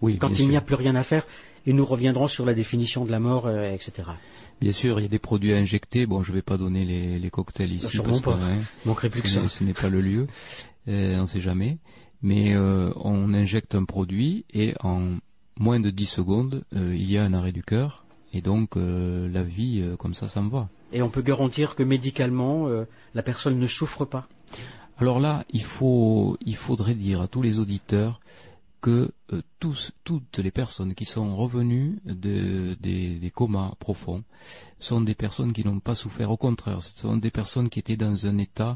Oui. Quand il n'y a plus rien à faire, et nous reviendrons sur la définition de la mort, euh, etc. Bien sûr, il y a des produits à injecter. Bon, je ne vais pas donner les, cocktails ici parce que Manquerait plus que ça. ce n'est pas le lieu. Euh, on ne sait jamais. Mais euh, on injecte un produit et en moins de 10 secondes, il y a un arrêt du cœur et donc la vie comme ça, ça me va. Et on peut garantir que médicalement, euh, la personne ne souffre pas Alors là, il, faut, il faudrait dire à tous les auditeurs que euh, tous, toutes les personnes qui sont revenues de, des, comas profonds sont des personnes qui n'ont pas souffert. Au contraire, ce sont des personnes qui étaient dans un état,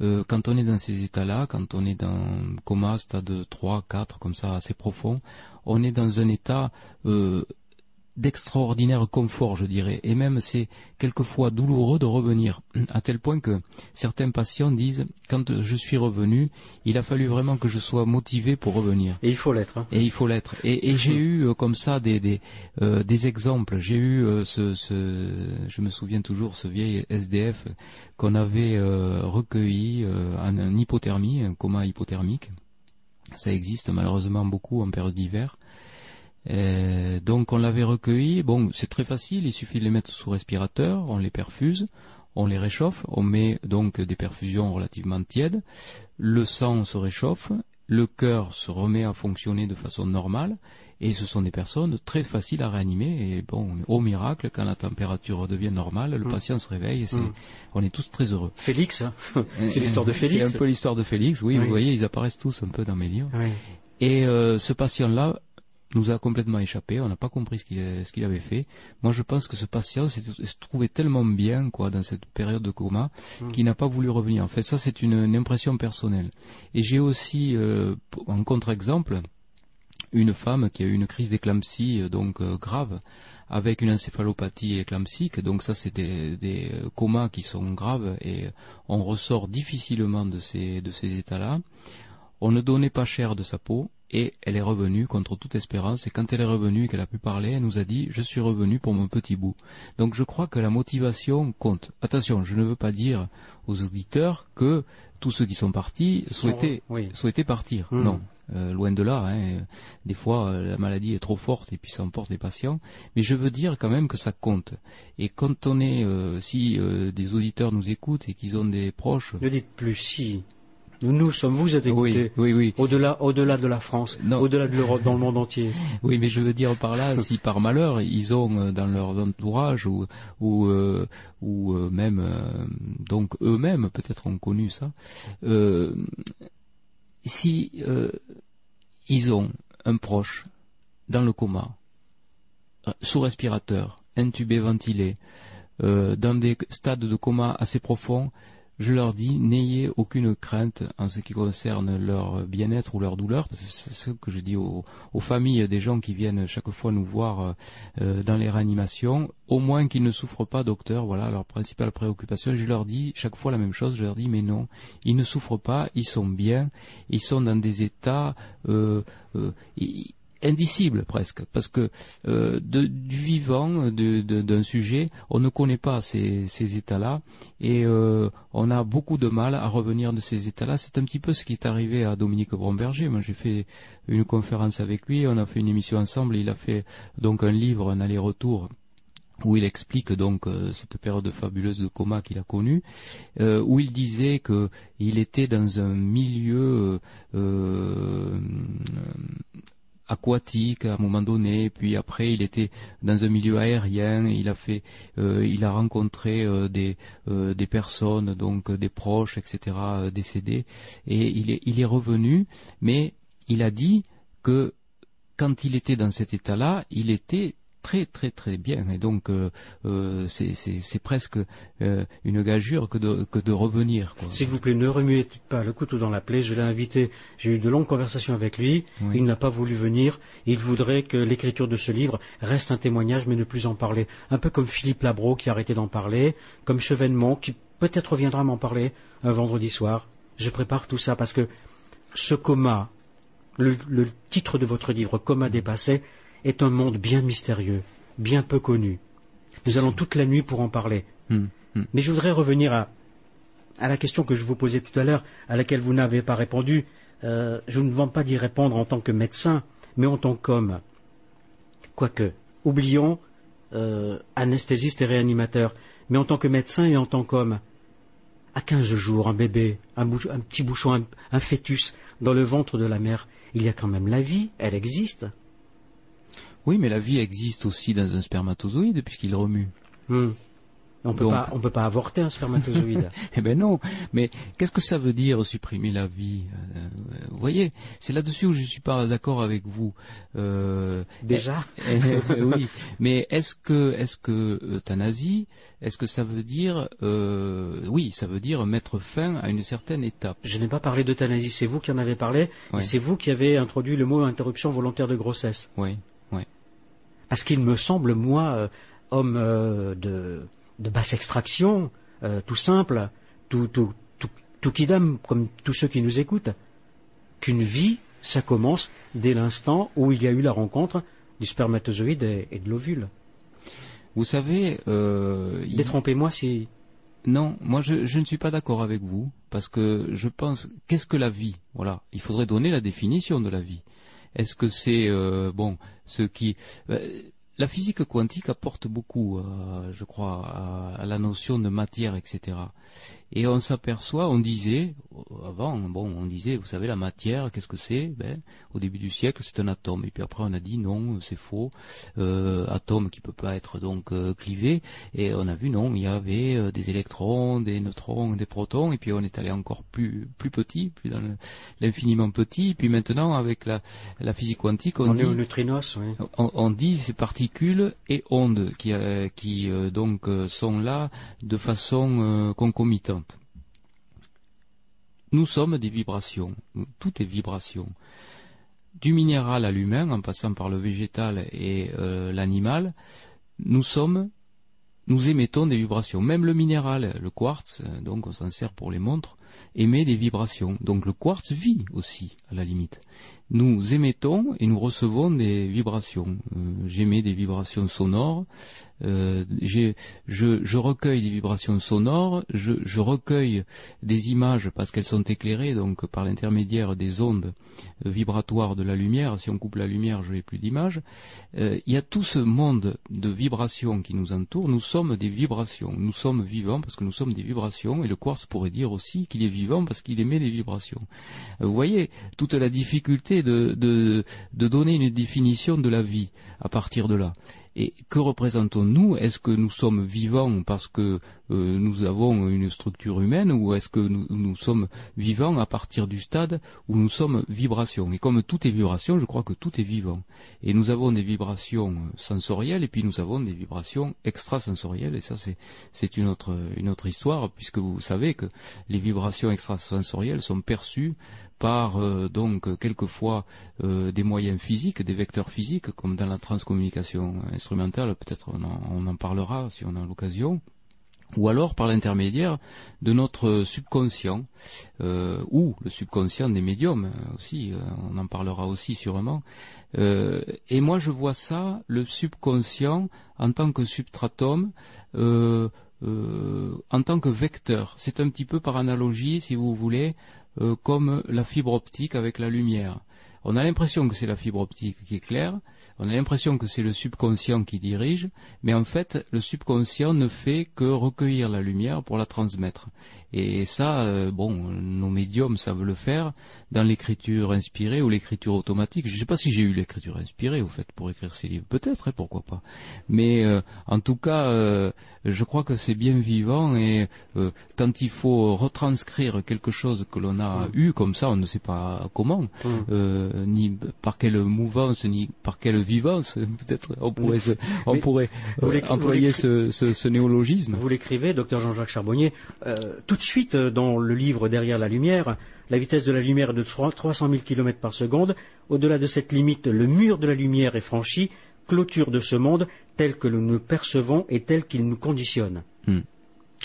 euh, quand on est dans ces états-là, quand on est dans un coma, stade 3, 4, comme ça, assez profond, on est dans un état d'extraordinaire confort, je dirais, et même c'est quelquefois douloureux de revenir, à tel point que certains patients disent, quand je suis revenu, il a fallu vraiment que je sois motivé pour revenir. Et il faut l'être. Hein. Et il faut l'être. Et, j'ai eu euh, comme ça des des, euh, des exemples. J'ai eu euh, ce, ce, je me souviens toujours, ce vieil SDF qu'on avait recueilli en, en hypothermie, un coma hypothermique. Ça existe malheureusement beaucoup en période d'hiver. Euh, donc on l'avait recueilli. Bon, c'est très facile. Il suffit de les mettre sous respirateur. On les perfuse, on les réchauffe. On met donc des perfusions relativement tièdes. Le sang se réchauffe. Le cœur se remet à fonctionner de façon normale. Et ce sont des personnes très faciles à réanimer. Et bon, au miracle, quand la température devient normale, le mmh. patient se réveille. Et mmh. On est tous très heureux. Félix, hein. c'est l'histoire de Félix. C'est un peu l'histoire de Félix. Oui, vous voyez, ils apparaissent tous un peu dans mes livres. Et euh, ce patient-là nous a complètement échappé, on n'a pas compris ce qu'il avait fait. Moi, je pense que ce patient se trouvait tellement bien, quoi, dans cette période de coma, hmm. qu'il n'a pas voulu revenir. En fait, ça, c'est une, impression personnelle. Et j'ai aussi, euh, en contre-exemple, une femme qui a eu une crise d'éclampsie, euh, donc euh, grave, avec une encéphalopathie éclampsique. Donc ça, c'est des, des, comas qui sont graves et on ressort difficilement de ces, de ces états-là. On ne donnait pas cher de sa peau et elle est revenue contre toute espérance. Et quand elle est revenue et qu'elle a pu parler, elle nous a dit Je suis revenue pour mon petit bout. Donc je crois que la motivation compte. Attention, je ne veux pas dire aux auditeurs que tous ceux qui sont partis souhaitaient, partir. Hmm. Non. Euh, loin de là, hein. des fois euh, la maladie est trop forte et puis ça emporte les patients. Mais je veux dire quand même que ça compte. Et quand on est, euh, si des auditeurs nous écoutent et qu'ils ont des proches, ne dites plus si. Nous sommes, vous êtes écoutés. Oui, oui, Au-delà, au-delà de la France, au-delà de l'Europe, dans le monde entier. Oui, mais je veux dire par là, si par malheur ils ont euh, dans leur entourage ou ou euh, ou euh, même donc eux-mêmes peut-être ont connu ça. si ils ont un proche dans le coma, sous respirateur, intubé, ventilé, dans des stades de coma assez profonds, je leur dis n'ayez aucune crainte en ce qui concerne leur bien-être ou leur douleur, parce que c'est ce que je dis aux, familles des gens qui viennent chaque fois nous voir euh, dans les réanimations, au moins qu'ils ne souffrent pas, docteur, voilà leur principale préoccupation. Je leur dis chaque fois la même chose, je leur dis mais non, ils ne souffrent pas, ils sont bien, ils sont dans des états euh, euh, indicible presque, parce que euh, du vivant d'un sujet, on ne connaît pas ces, états-là, et euh, on a beaucoup de mal à revenir de ces états-là. C'est un petit peu ce qui est arrivé à Dominique Bromberger. Moi, j'ai fait une conférence avec lui, on a fait une émission ensemble, il a fait donc un livre, un aller-retour où il explique donc euh, cette période fabuleuse de coma qu'il a connue, où il disait qu'il était dans un milieu aquatique à un moment donné, puis après il était dans un milieu aérien, il a fait, euh, il a rencontré euh, des euh, des personnes, donc des proches, etc. décédés, et il est il est revenu, mais il a dit que quand il était dans cet état-là, il était très très très bien et donc euh, euh, c'est presque euh, une gageure que de, que de revenir. S'il vous plaît, ne remuez pas le couteau dans la plaie. Je l'ai invité, j'ai eu de longues conversations avec lui. Il n'a pas voulu venir. Il voudrait que l'écriture de ce livre reste un témoignage, mais ne plus en parler. Un peu comme Philippe Labro qui a arrêté d'en parler, comme Chevènement qui peut-être reviendra m'en parler un vendredi soir. Je prépare tout ça parce que ce coma, le, le titre de votre livre, Coma dépassé, est un monde bien mystérieux, bien peu connu. Nous allons toute la nuit pour en parler. Hmm, hmm. Mais je voudrais revenir à, la question que je vous posais tout à l'heure, à laquelle vous n'avez pas répondu. Euh, je ne vends pas d'y répondre en tant que médecin, mais en tant qu'homme. Quoique, oublions euh, anesthésiste et réanimateur, mais en tant que médecin et en tant qu'homme. À quinze jours, un bébé, un, petit bouchon, un fœtus dans le ventre de la mère, il y a quand même la vie, elle existe. Oui, mais la vie existe aussi dans un spermatozoïde puisqu'il remue. Hmm. On peut pas, peut pas avorter un spermatozoïde. eh ben non. Mais qu'est-ce que ça veut dire supprimer la vie euh, Vous voyez, c'est là-dessus où je suis pas d'accord avec vous. Euh, Déjà. Eh, eh, oui. Mais est-ce que, est-ce que euthanasie, est-ce que ça veut dire, euh, oui, ça veut dire mettre fin à une certaine étape. Je n'ai pas parlé d'euthanasie. C'est vous qui en avez parlé. Et c'est vous qui avez introduit le mot interruption volontaire de grossesse. Oui. Parce qu'il me semble, moi, homme de, de, basse extraction, tout simple, tout, tout, tout, tout kidam, comme tous ceux qui nous écoutent, qu'une vie, ça commence dès l'instant où il y a eu la rencontre du spermatozoïde et, de l'ovule. Vous savez... Euh, Détrompez-moi si... Non, moi je, je ne suis pas d'accord avec vous, parce que je pense, qu'est-ce que la vie? Voilà, il faudrait donner la définition de la vie. Est-ce que c'est, euh, bon, ce qui... Euh, la physique quantique apporte beaucoup, euh, je crois, à, la notion de matière, etc. Et on s'aperçoit, on disait, avant, bon, on disait, vous savez, la matière, qu'est-ce que c'est? Ben, Au début du siècle, c'est un atome. Et puis après, on a dit, non, c'est faux, euh, atome qui peut pas être donc euh, clivé. Et on a vu, non, il y avait euh, des électrons, des neutrons, des protons. Et puis on est allé encore plus plus petit, plus dans l'infiniment petit. Et puis maintenant, avec la, la physique quantique, on, dit, neutrinos, oui. on, dit ces particules et ondes qui, qui donc sont là de façon concomitante. Nous sommes des vibrations, tout est vibration. Du minéral à l'humain, en passant par le végétal et euh, l'animal, nous sommes, nous émettons des vibrations. Même le minéral, le quartz, donc on s'en sert pour les montres, émet des vibrations. Donc le quartz vit aussi, à la limite. Nous émettons et nous recevons des vibrations. Euh, j'émets des vibrations sonores, euh, je, recueille des vibrations sonores, je, recueille des images parce qu'elles sont éclairées donc par l'intermédiaire des ondes vibratoires de la lumière. Si on coupe la lumière, je n'ai plus d'image. Euh, il y a tout ce monde de vibrations qui nous entoure. Nous sommes des vibrations. Nous sommes vivants parce que nous sommes des vibrations. Et le quartz pourrait dire aussi qu'il est vivant parce qu'il émet des vibrations. vous voyez toute la difficulté de, donner une définition de la vie à partir de là. Et que représentons-nous? Est-ce que nous sommes vivants parce que euh, nous avons une structure humaine ou est-ce que nous, sommes vivants à partir du stade où nous sommes vibrations? Et comme tout est vibration, je crois que tout est vivant. Et nous avons des vibrations sensorielles et puis nous avons des vibrations extrasensorielles et ça c'est une autre histoire puisque vous savez que les vibrations extrasensorielles sont perçues par euh, donc quelquefois euh, des moyens physiques, des vecteurs physiques, comme dans la transcommunication instrumentale, peut-être on, en parlera si on a l'occasion, ou alors par l'intermédiaire de notre subconscient, euh, ou le subconscient des médiums aussi, on en parlera aussi sûrement. et moi je vois ça, le subconscient, en tant que substratum, en tant que vecteur. C'est un petit peu par analogie, si vous voulez, euh, comme la fibre optique avec la lumière. On a l'impression que c'est la fibre optique qui est claire, on a l'impression que c'est le subconscient qui dirige, mais en fait, le subconscient ne fait que recueillir la lumière pour la transmettre. Et ça, euh, bon, nos médiums savent le faire dans l'écriture inspirée ou l'écriture automatique. Je ne sais pas si j'ai eu l'écriture inspirée, au fait, pour écrire ces livres. Peut-être, hein, pourquoi pas. Mais euh, en tout cas, euh, je crois que c'est bien vivant et quand il faut retranscrire quelque chose que l'on a eu comme ça, on ne sait pas comment, ni par quelle mouvance, ni par quelle vivance, peut-être on pourrait, on pourrait employer ce, ce, néologisme. Vous l'écrivez, docteur Jean-Jacques Charbonnier, tout suite euh, dans le livre Derrière la lumière, la vitesse de la lumière est de 300 000 km par seconde. Au-delà de cette limite, le mur de la lumière est franchi, clôture de ce monde tel que nous le percevons et tel qu'il nous conditionne. Hmm.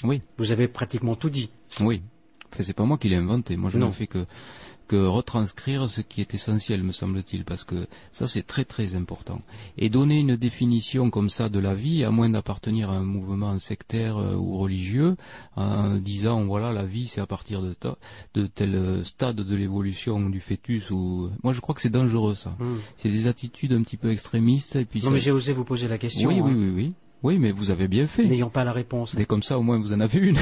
Oui. Vous avez pratiquement tout dit. Oui. Enfin, c'est pas moi qui l'ai inventé. Moi, je n'en fais que que retranscrire ce qui est essentiel, me semble-t-il, parce que ça c'est très très important. Et donner une définition comme ça de la vie, à moins d'appartenir à un mouvement sectaire euh, ou religieux, en disant voilà la vie c'est à partir de, de tel stade de l'évolution du fœtus ou moi je crois que c'est dangereux ça. Hmm. C'est des attitudes un petit peu extrémistes et puis. Non mais j'ai osé vous poser la question. Oui oui hein. oui oui. Oui, mais vous avez bien fait. N'ayant pas la réponse. Mais comme ça, au moins, vous en avez une.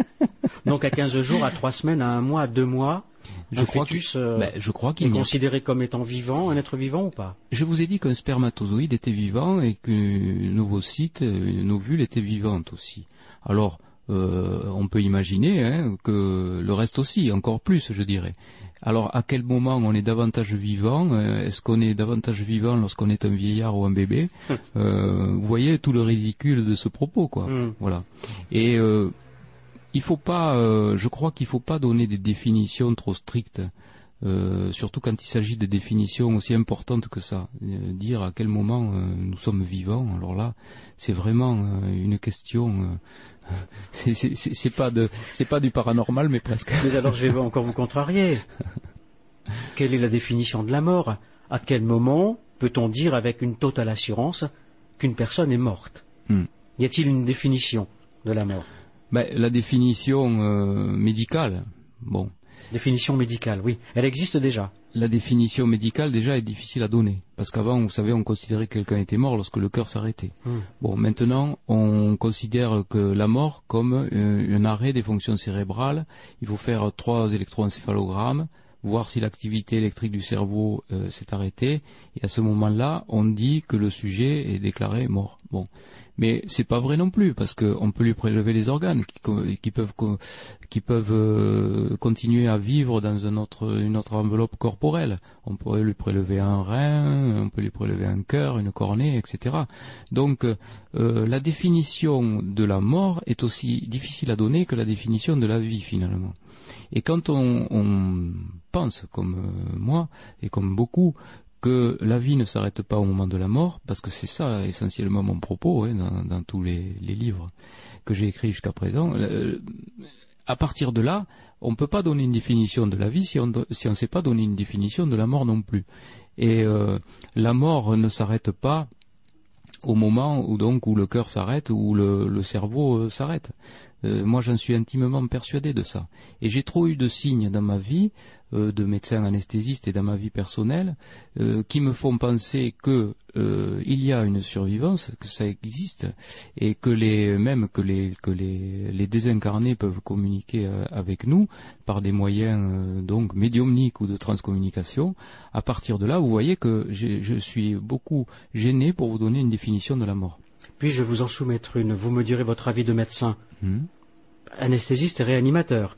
Donc, à 15 jours, à 3 semaines, à 1 mois, à 2 mois, je crois, euh, ben, je crois qu'il est considéré comme étant vivant, un être vivant ou pas? Je vous ai dit qu'un spermatozoïde était vivant et qu'une ovocyte, une ovule était vivante aussi. Alors, euh, on peut imaginer hein, que le reste aussi, encore plus, je dirais. Alors, à quel moment on est davantage vivant euh, Est-ce qu'on est davantage vivant lorsqu'on est un vieillard ou un bébé Vous voyez tout le ridicule de ce propos, quoi. Hmm. Voilà. Et il faut pas, euh, je crois qu'il faut pas donner des définitions trop strictes Euh, surtout quand il s'agit de définitions aussi importantes que ça. Euh, dire à quel moment euh, nous sommes vivants, alors là, c'est vraiment une question. c'est pas de, c'est pas du paranormal, mais presque. Mais alors, je vais encore vous contrarier. Quelle est la définition de la mort? À quel moment peut-on dire avec une totale assurance qu'une personne est morte? Hmm. Y a-t-il une définition de la mort? Ben, La définition médicale, bon, Définition médicale, oui. Elle existe déjà. La définition médicale déjà est difficile à donner. Parce qu'avant, vous savez, on considérait que quelqu'un était mort lorsque le cœur s'arrêtait. Hmm. Bon, maintenant, on considère que la mort comme euh, un arrêt des fonctions cérébrales. Il faut faire trois électroencéphalogrammes, voir si l'activité électrique du cerveau euh, s'est arrêtée. Et à ce moment-là, on dit que le sujet est déclaré mort. Bon. Mais c'est pas vrai non plus, parce qu'on peut lui prélever les organes qui, peuvent, qui peuvent euh, continuer à vivre dans une autre, une autre enveloppe corporelle. On pourrait lui prélever un rein, on peut lui prélever un cœur, une cornée, etc. Donc euh, la définition de la mort est aussi difficile à donner que la définition de la vie finalement. Et quand on, on pense, comme euh, moi et comme beaucoup, que la vie ne s'arrête pas au moment de la mort, parce que c'est ça essentiellement mon propos hein, dans, tous les, livres que j'ai écrits jusqu'à présent. Euh, à partir de là, on ne peut pas donner une définition de la vie si on ne sait pas donner une définition de la mort non plus. Et euh, la mort ne s'arrête pas au moment où donc où le cœur s'arrête, où le, cerveau euh, s'arrête. Moi, j'en suis intimement persuadé de ça. Et j'ai trop eu de signes dans ma vie euh, de médecins anesthésistes et dans ma vie personnelle euh, qui me font penser que euh, il y a une survivance, que ça existe et que les même que les que les, les désincarnés peuvent communiquer avec nous par des moyens donc médiumniques ou de transcommunication. À partir de là, vous voyez que je suis beaucoup gêné pour vous donner une définition de la mort. Puis-je vous en soumettre une Vous me direz votre avis de médecin. Hmm. Anesthésiste et réanimateur.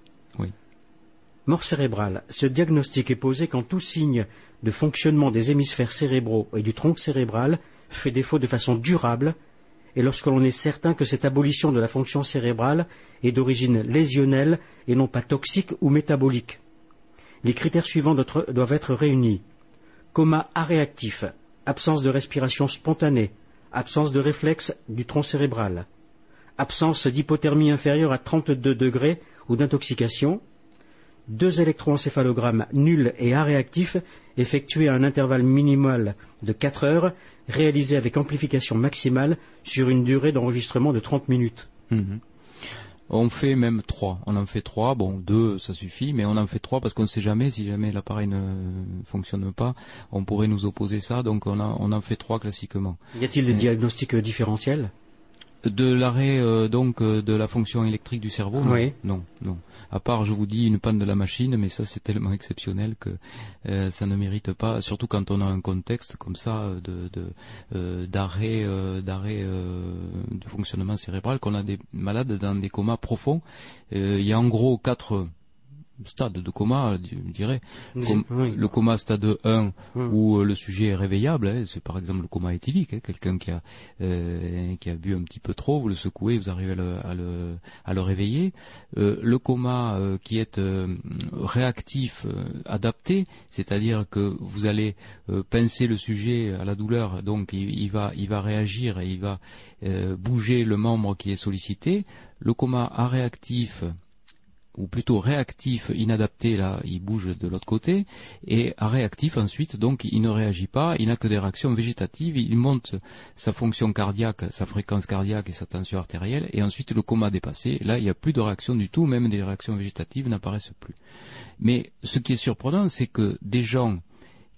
Mort cérébrale. Ce diagnostic est posé quand tout signe de fonctionnement des hémisphères cérébraux et du tronc cérébral fait défaut de façon durable et lorsque l'on est certain que cette abolition de la fonction cérébrale est d'origine lésionnelle et non pas toxique ou métabolique. Les critères suivants doivent être réunis. Coma aréactif, absence de respiration spontanée, absence de réflexe du tronc cérébral, absence d'hypothermie inférieure à 32 degrés ou d'intoxication, deux électroencéphalogrammes nuls et aréactifs effectués à un intervalle minimal de 4 heures, réalisés avec amplification maximale sur une durée d'enregistrement de 30 minutes. Mhm. On fait même trois. On en fait trois. Bon, deux, ça suffit, mais on en fait trois parce qu'on ne sait jamais si jamais l'appareil ne fonctionne pas, on pourrait nous opposer ça. Donc on, en fait trois classiquement. Y a-t-il des diagnostics différentiels? De l'arrêt euh, donc euh, de la fonction électrique du cerveau Oui. Non, non à part, je vous dis, une panne de la machine, mais ça c'est tellement exceptionnel que euh, ça ne mérite pas, surtout quand on a un contexte comme ça de euh, d'arrêt euh, d'arrêt de fonctionnement cérébral, qu'on a des malades dans des comas profonds. il y a en gros quatre stade de coma, je dirais. Le coma stade 1 où euh, le sujet est réveillable, hein, c'est par exemple le coma éthylique, hein, quelqu'un qui a euh, qui a bu un petit peu trop, vous le secouez, vous arrivez à le, à le, réveiller. Euh, le coma qui est réactif, adapté, c'est-à-dire que vous allez pincer le sujet à la douleur, donc il, va il va réagir et il va bouger le membre qui est sollicité. Le coma réactif ou plutôt réactif, inadapté, là, il bouge de l'autre côté, et réactif ensuite, donc il ne réagit pas, il n'a que des réactions végétatives, il monte sa fonction cardiaque, sa fréquence cardiaque et sa tension artérielle, et ensuite le coma dépassé, là il n'y a plus de réaction du tout, même des réactions végétatives n'apparaissent plus. Mais ce qui est surprenant, c'est que des gens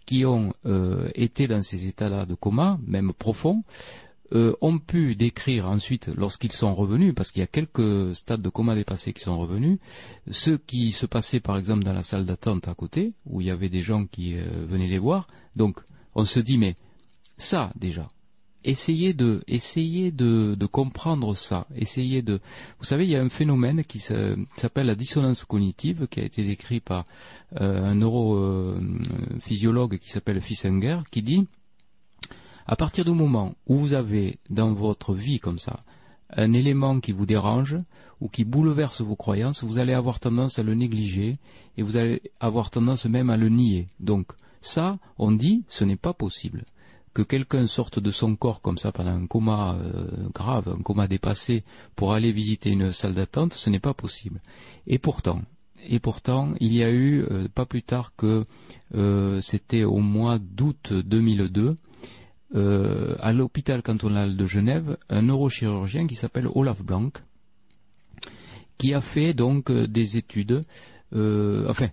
qui ont euh, été dans ces états-là de coma, même profonds, euh, ont pu décrire ensuite, lorsqu'ils sont revenus, parce qu'il y a quelques stades de coma dépassés qui sont revenus, ce qui se passait par exemple dans la salle d'attente à côté, où il y avait des gens qui euh, venaient les voir. Donc on se dit mais ça déjà, essayez de essayez de, comprendre ça, essayez de vous savez il y a un phénomène qui s'appelle la dissonance cognitive qui a été décrit par euh, un neurophysiologue qui s'appelle Fissinger qui dit à partir du moment où vous avez dans votre vie comme ça un élément qui vous dérange ou qui bouleverse vos croyances, vous allez avoir tendance à le négliger et vous allez avoir tendance même à le nier. Donc ça, on dit, ce n'est pas possible. Que quelqu'un sorte de son corps comme ça pendant un coma euh, grave, un coma dépassé, pour aller visiter une salle d'attente, ce n'est pas possible. Et pourtant, et pourtant, il y a eu, euh, pas plus tard que euh, c'était au mois d'août 2002, euh, à l'hôpital cantonal de Genève, un neurochirurgien qui s'appelle Olaf Blanc, qui a fait donc des études, enfin,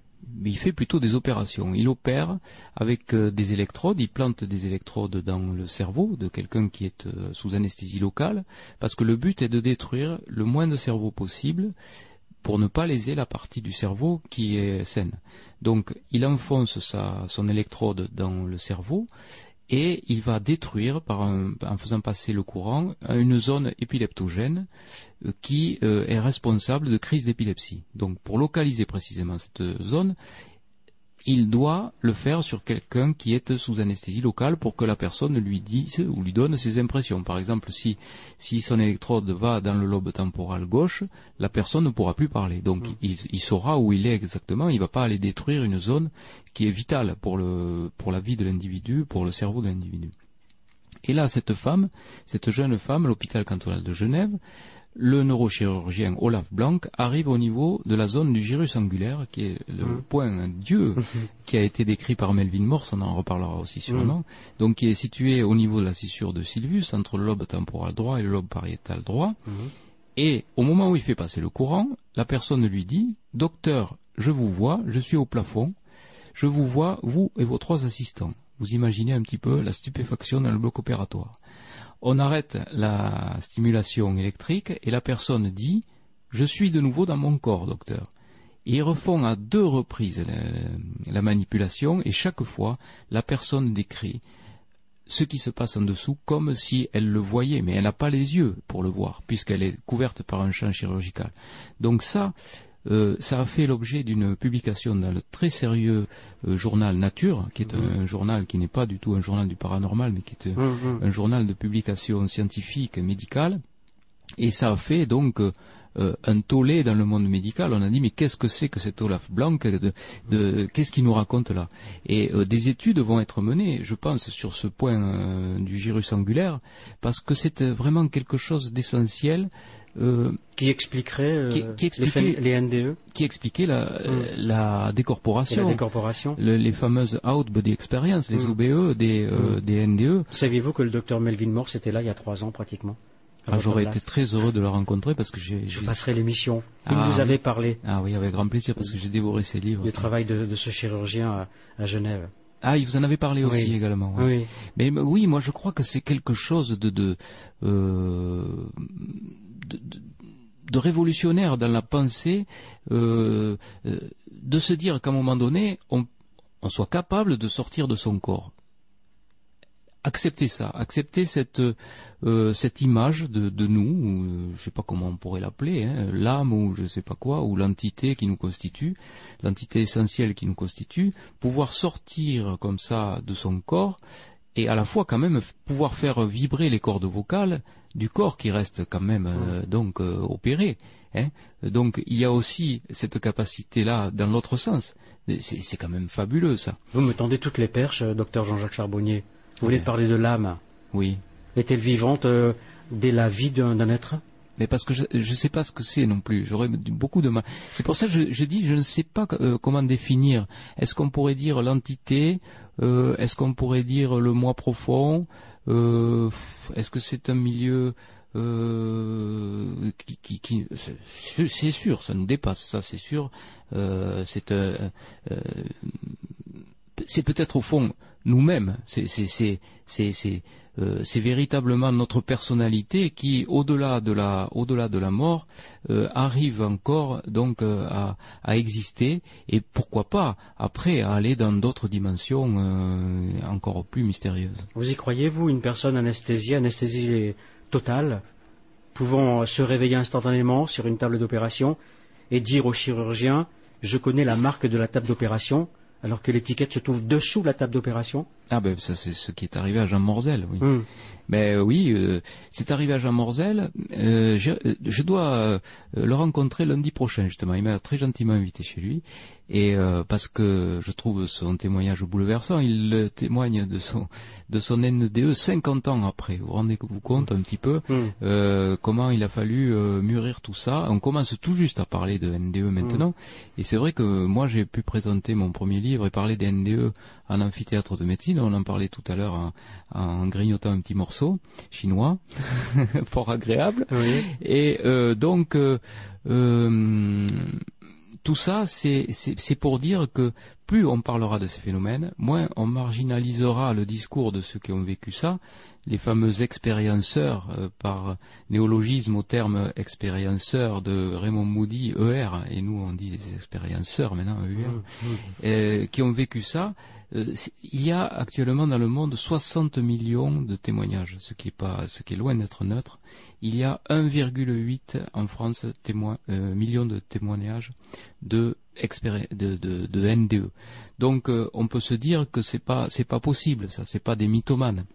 il fait plutôt des opérations. Il opère avec des électrodes, il plante des électrodes dans le cerveau de quelqu'un qui est sous anesthésie locale, parce que le but est de détruire le moins de cerveau possible pour ne pas léser la partie du cerveau qui est saine. Donc il enfonce son électrode dans le cerveau et il va détruire, en faisant passer le courant, une zone épileptogène euh, qui euh, est responsable de crise d'épilepsie. Donc pour localiser précisément cette zone, il doit le faire sur quelqu'un qui est sous anesthésie locale pour que la personne lui dise ou lui donne ses impressions. Par exemple, si, si son électrode va dans le lobe temporal gauche, la personne ne pourra plus parler. Donc mm. il, saura où il est exactement, il ne va pas aller détruire une zone qui est vitale pour, le, pour la vie de l'individu, pour le cerveau de l'individu. Et là, cette femme, cette jeune femme, l'hôpital cantonal de Genève, le neurochirurgien Olaf Blanc arrive au niveau de la zone du gyrus angulaire, qui est le mmh. point Dieu qui a été décrit par Melvin Morse, on en reparlera aussi sûrement, mmh. donc qui est situé au niveau de la scissure de Sylvius, entre le lobe temporal droit et le lobe pariétal droit. Mmh. Et au moment où il fait passer le courant, la personne lui dit Docteur, je vous vois, je suis au plafond, je vous vois, vous et vos trois assistants. Vous imaginez un petit peu la stupéfaction dans le bloc opératoire on arrête la stimulation électrique et la personne dit Je suis de nouveau dans mon corps, docteur. ils refont à deux reprises la, manipulation et chaque fois la personne décrit ce qui se passe en dessous comme si elle le voyait, mais elle n'a pas les yeux pour le voir, puisqu'elle est couverte par un champ chirurgical. Donc ça, euh, ça a fait l'objet d'une publication dans le très sérieux euh, journal Nature, qui est un, journal qui n'est pas du tout un journal du paranormal, mais qui est mmh, mmh. un journal de publication scientifique et médicale. Et ça a fait donc euh, un tollé dans le monde médical. On a dit mais qu'est-ce que c'est que cet Olaf Blanc Qu'est-ce qu'il nous raconte là? Et des études vont être menées, je pense, sur ce point du gyrus angulaire, parce que c'est vraiment quelque chose d'essentiel euh, qui expliquerait euh, les, NDE Qui expliquait la, hum. la décorporation. la décorporation. les fameuses Out Body Experience, les hum. OBE des, euh, hum. des NDE. Saviez-vous que le docteur Melvin Morse était là il y a trois ans pratiquement ah, J'aurais été très heureux de le rencontrer parce que j'ai. Je passerai l'émission. Il ah, nous avait parlé. Ah oui, avec grand plaisir parce que j'ai dévoré ses livres. Le travail de, ce chirurgien à, Genève. Ah, il vous en avait parlé aussi également. Oui. Mais oui, moi je crois que c'est quelque chose de, de, de, révolutionnaire dans la pensée, euh, euh, de se dire qu'à un moment donné, on, soit capable de sortir de son corps. Accepter ça, accepter cette, euh, image de, de nous, je ne sais pas comment on pourrait l'appeler, hein, l'âme ou je ne sais pas quoi, ou l'entité qui nous constitue, l'entité essentielle qui nous constitue, pouvoir sortir comme ça de son corps et à la fois quand même pouvoir faire vibrer les cordes vocales du corps qui reste quand même euh, donc euh, opéré. Hein. Donc il y a aussi cette capacité-là dans l'autre sens. C'est quand même fabuleux ça. Vous me tendez toutes les perches, euh, docteur Jean-Jacques Charbonnier. Vous voulez parler de l'âme? Oui. Est-elle vivante dès la vie d'un être? Mais parce que je ne sais pas ce que c'est non plus. J'aurais beaucoup de mal. C'est pour ça que je, je, dis je ne sais pas euh, comment définir. Est-ce qu'on pourrait dire l'entité? Euh, Est-ce qu'on pourrait dire le moi profond? Euh, Est-ce que c'est un milieu qui, qui, c'est sûr, ça nous dépasse, ça c'est sûr. c'est c'est peut-être au fond nous-mêmes. C'est euh, c'est véritablement notre personnalité qui, au-delà de la, au-delà de la mort, euh, arrive encore donc euh, à, à, exister et pourquoi pas après à aller dans d'autres dimensions encore plus mystérieuses. Vous y croyez vous une personne anesthésiée, anesthésie totale, pouvant se réveiller instantanément sur une table d'opération et dire au chirurgien je connais la marque de la table d'opération alors que l'étiquette se trouve dessous la table d'opération Ah ben ça c'est ce qui est arrivé à Jean Morzel, oui. Hmm. Mais euh, oui, euh, c'est arrivé à Jean Morzel. Euh, je, je dois euh, le rencontrer lundi prochain justement. Il m'a très gentiment invité chez lui et parce que je trouve son témoignage bouleversant. Il témoigne de son de son NDE 50 ans après. Vous vous rendez vous compte un petit peu Hmm. euh, comment il a fallu mûrir tout ça. On commence tout juste à parler de NDE maintenant, et c'est vrai que moi j'ai pu présenter mon premier livre et parler des NDE en amphithéâtre de médecine. On en parlait tout à l'heure en, en grignotant un petit morceau chinois, fort agréable. Oui. Et euh, donc euh, euh, tout ça, c'est pour dire que plus on parlera de ces phénomènes, moins on marginalisera le discours de ceux qui ont vécu ça, les fameux expérienceurs, euh, par néologisme au terme expérienceur de Raymond Moody, ER, et nous on dit des expérienceurs maintenant, ER, euh, qui ont vécu ça. Euh, il y a actuellement dans le monde 60 millions de témoignages, ce qui est pas, ce qui est loin d'être neutre. Il y a 1,8 en France témoin, euh, millions de témoignages de, de, de, de NDE. Donc euh, on peut se dire que c'est pas c'est pas possible ça, c'est pas des mythomanes.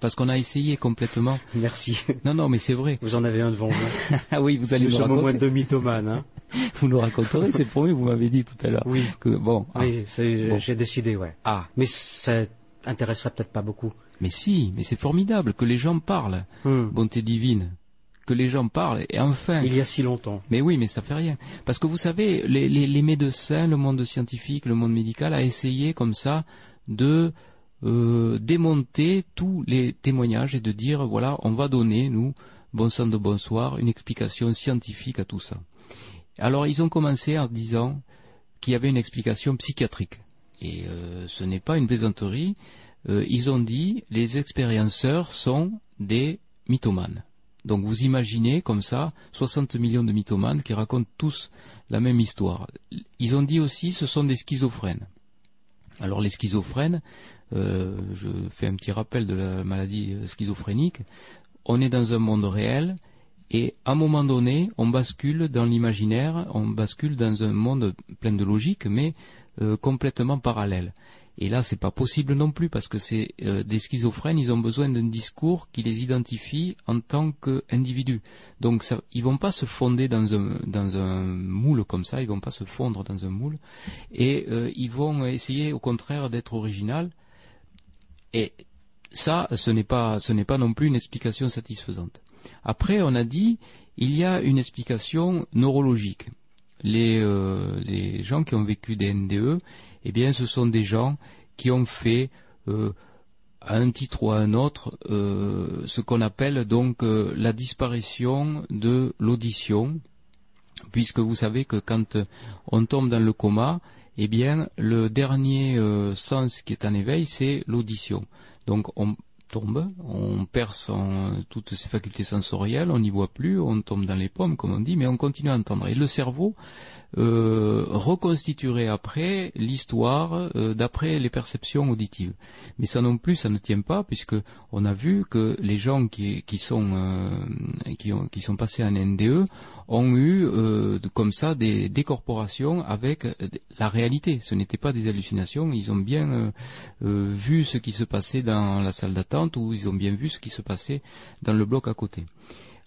Parce qu'on a essayé complètement. Merci. Non, non, mais c'est vrai. Vous en avez un devant vous. Ah oui, vous allez Nous nous sommes au moins raconter. deux mythomanes. Hein. Vous nous raconterez, c'est promis. Vous m'avez dit tout à l'heure Oui. que bon. ah, Oui, Bon. j'ai décidé, ouais. ah, Mais ça intéressera peut-être pas beaucoup. mais si, mais c'est formidable que les gens parlent. Hmm. bonté divine, que les gens parlent, et enfin... Il y a si longtemps. Mais oui, mais ça fait rien. Parce que vous savez, les, les, les médecins, le monde scientifique, le monde médical a essayé comme ça de euh, démonter tous les témoignages et de dire, voilà, on va donner, nous, bon sang de bonsoir, une explication scientifique à tout ça. Alors ils ont commencé en disant qu'il y avait une explication psychiatrique. Et euh, ce n'est pas une plaisanterie. Euh, ils ont dit, les expérienceurs sont des mythomanes. Donc vous imaginez comme ça 60 millions de mythomanes qui racontent tous la même histoire. Ils ont dit aussi ce sont des schizophrènes. Alors les schizophrènes, euh, je fais un petit rappel de la maladie euh, schizophrénique, on est dans un monde réel et à un moment donné on bascule dans l'imaginaire, on bascule dans un monde plein de logique mais euh, complètement parallèle. Et là, c'est pas possible non plus parce que c'est des schizophrènes. Ils ont besoin d'un discours qui les identifie en tant qu'individus. Donc, ça, ils vont pas se fonder dans un moule comme ça. Ils vont pas se fondre dans un moule. Et ils vont essayer, au contraire, d'être original. Et ça, ce n'est pas ce n'est pas non plus une explication satisfaisante. Après, on a dit il y a une explication neurologique. Les euh, les gens qui ont vécu des NDE eh bien, ce sont des gens qui ont fait, euh, à un titre ou à un autre, euh, ce qu'on appelle donc la disparition de l'audition, puisque vous savez que quand on tombe dans le coma, eh bien, le dernier euh, sens qui est en éveil, c'est l'audition. Donc, on tombe, on perd toutes ses facultés sensorielles, on n'y voit plus, on tombe dans les pommes, comme on dit, mais on continue à entendre. Et le cerveau euh, reconstituerait après l'histoire euh, d'après les perceptions auditives. Mais ça non plus, ça ne tient pas, puisque on a vu que les gens qui, euh, sont passés en NDE ont eu comme ça des décorporations avec la réalité. Ce n'était pas des hallucinations. Ils ont bien vu ce qui se passait dans la salle d'attente ou ils ont bien vu ce qui se passait dans le bloc à côté.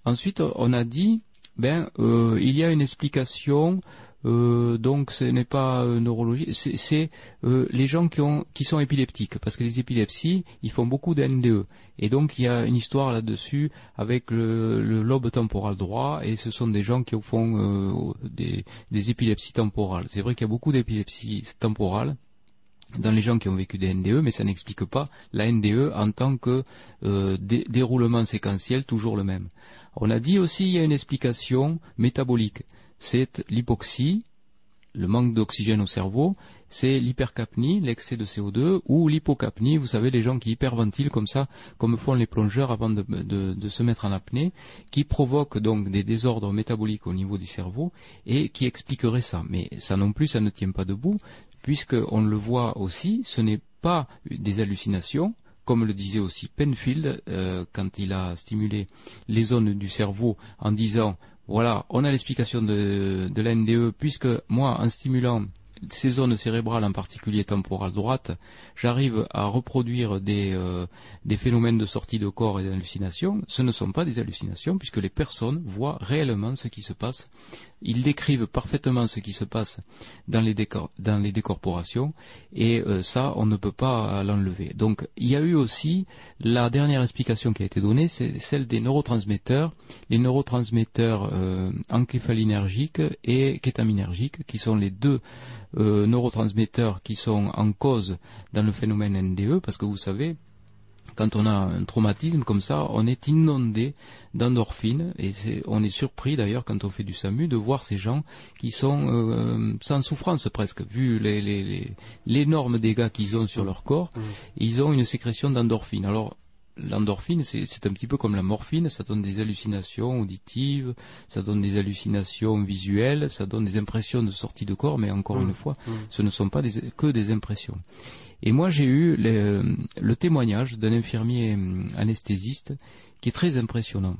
Ensuite, on a dit, ben, il y a une explication. Euh, donc, ce n'est pas euh, neurologie, c'est- euh, les gens qui ont qui sont épileptiques, parce que les épilepsies, ils font beaucoup de NDE, et donc il y a une histoire là-dessus avec le, le lobe temporal droit, et ce sont des gens qui font euh, des, des épilepsies temporales. C'est vrai qu'il y a beaucoup d'épilepsies temporales dans les gens qui ont vécu des NDE, mais ça n'explique pas la NDE en tant que euh, dé- déroulement séquentiel toujours le même. On a dit aussi il y a une explication métabolique. C'est l'hypoxie, le manque d'oxygène au cerveau, c'est l'hypercapnie, l'excès de CO2, ou l'hypocapnie, vous savez, les gens qui hyperventilent comme ça, comme font les plongeurs avant de, se mettre en apnée, qui provoquent donc des désordres métaboliques au niveau du cerveau, et qui expliqueraient ça. Mais ça non plus, ça ne tient pas debout, puisqu'on le voit aussi, ce n'est pas des hallucinations, comme le disait aussi Penfield euh, quand il a stimulé les zones du cerveau en disant voilà, on a l'explication de, de NDE, puisque moi, en stimulant ces zones cérébrales, en particulier temporales droites, j'arrive à reproduire des, euh, des phénomènes de sortie de corps et d'hallucination, ce ne sont pas des hallucinations puisque les personnes voient réellement ce qui se passe ils décrivent parfaitement ce qui se passe dans les, décorporations et euh, ça, on ne peut pas l'enlever. Donc, il y a eu aussi la dernière explication qui a été donnée, c'est celle des neurotransmetteurs, les neurotransmetteurs euh, encéphalinergiques et kétaminergiques, qui sont les deux euh, neurotransmetteurs qui sont en cause dans le phénomène NDE, parce que vous savez, quand on a un traumatisme comme ça, on est inondé d'endorphines et on est surpris d'ailleurs quand on fait du SAMU de voir ces gens qui sont euh, sans souffrance presque, vu l'énorme les, dégâts qu'ils ont sur leur corps, mmh. ils ont une sécrétion d'endorphines. Alors l'endorphine, c'est un petit peu comme la morphine, ça donne des hallucinations auditives, ça donne des hallucinations visuelles, ça donne des impressions de sortie de corps, mais encore mmh. une fois, mmh. ce ne sont pas que des impressions. Et moi, j'ai eu le, témoignage d'un infirmier euh, anesthésiste qui est très impressionnant.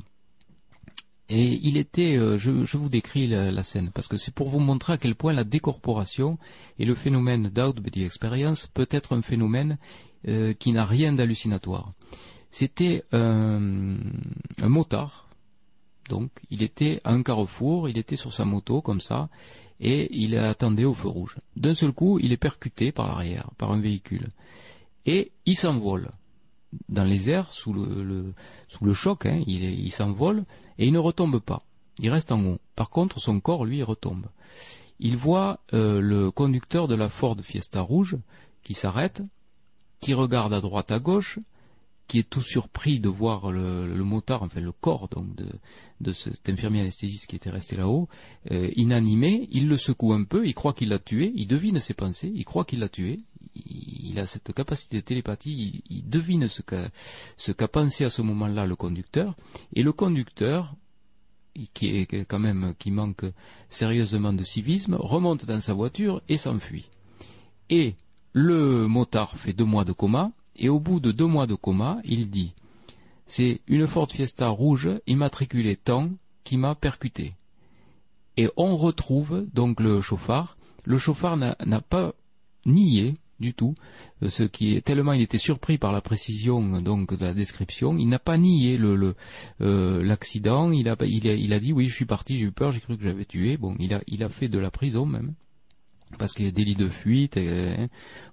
Et il était, euh, je, vous décris la, scène, parce que c'est pour vous montrer à quel point la décorporation et le phénomène d'out-body experience peut être un phénomène euh, qui n'a rien d'hallucinatoire. C'était un motard, donc il était à un carrefour, il était sur sa moto comme ça, et il attendait au feu rouge. D'un seul coup, il est percuté par l'arrière, par un véhicule. Et il s'envole dans les airs sous le, sous le choc, hein, il, s'envole et il ne retombe pas. Il reste en haut. Par contre, son corps, lui, retombe. Il voit euh, le conducteur de la Ford Fiesta rouge qui s'arrête, qui regarde à droite à gauche, qui est tout surpris de voir le, motard, enfin le corps donc de, de cet infirmier anesthésiste qui était resté là-haut, euh, inanimé, il le secoue un peu, il croit qu'il l'a tué, il devine ses pensées, il croit qu'il l'a tué, il, a cette capacité de télépathie, il, devine ce qu'a ce qu'a pensé à ce moment-là le conducteur, et le conducteur, qui est quand même qui manque sérieusement de civisme, remonte dans sa voiture et s'enfuit. Et le motard fait deux mois de coma, et au bout de deux mois de coma, il dit C'est une Ford Fiesta rouge immatriculée tant qui m'a percuté. Et on retrouve donc le chauffard. Le chauffard n'a pas nié du tout, euh, ce qui est tellement il était surpris par la précision donc de la description, il n'a pas nié euh, l'accident, il a, dit oui je suis parti, j'ai eu peur, j'ai cru que j'avais tué, bon il a fait de la prison même parce qu'il y a délit de fuite, hein,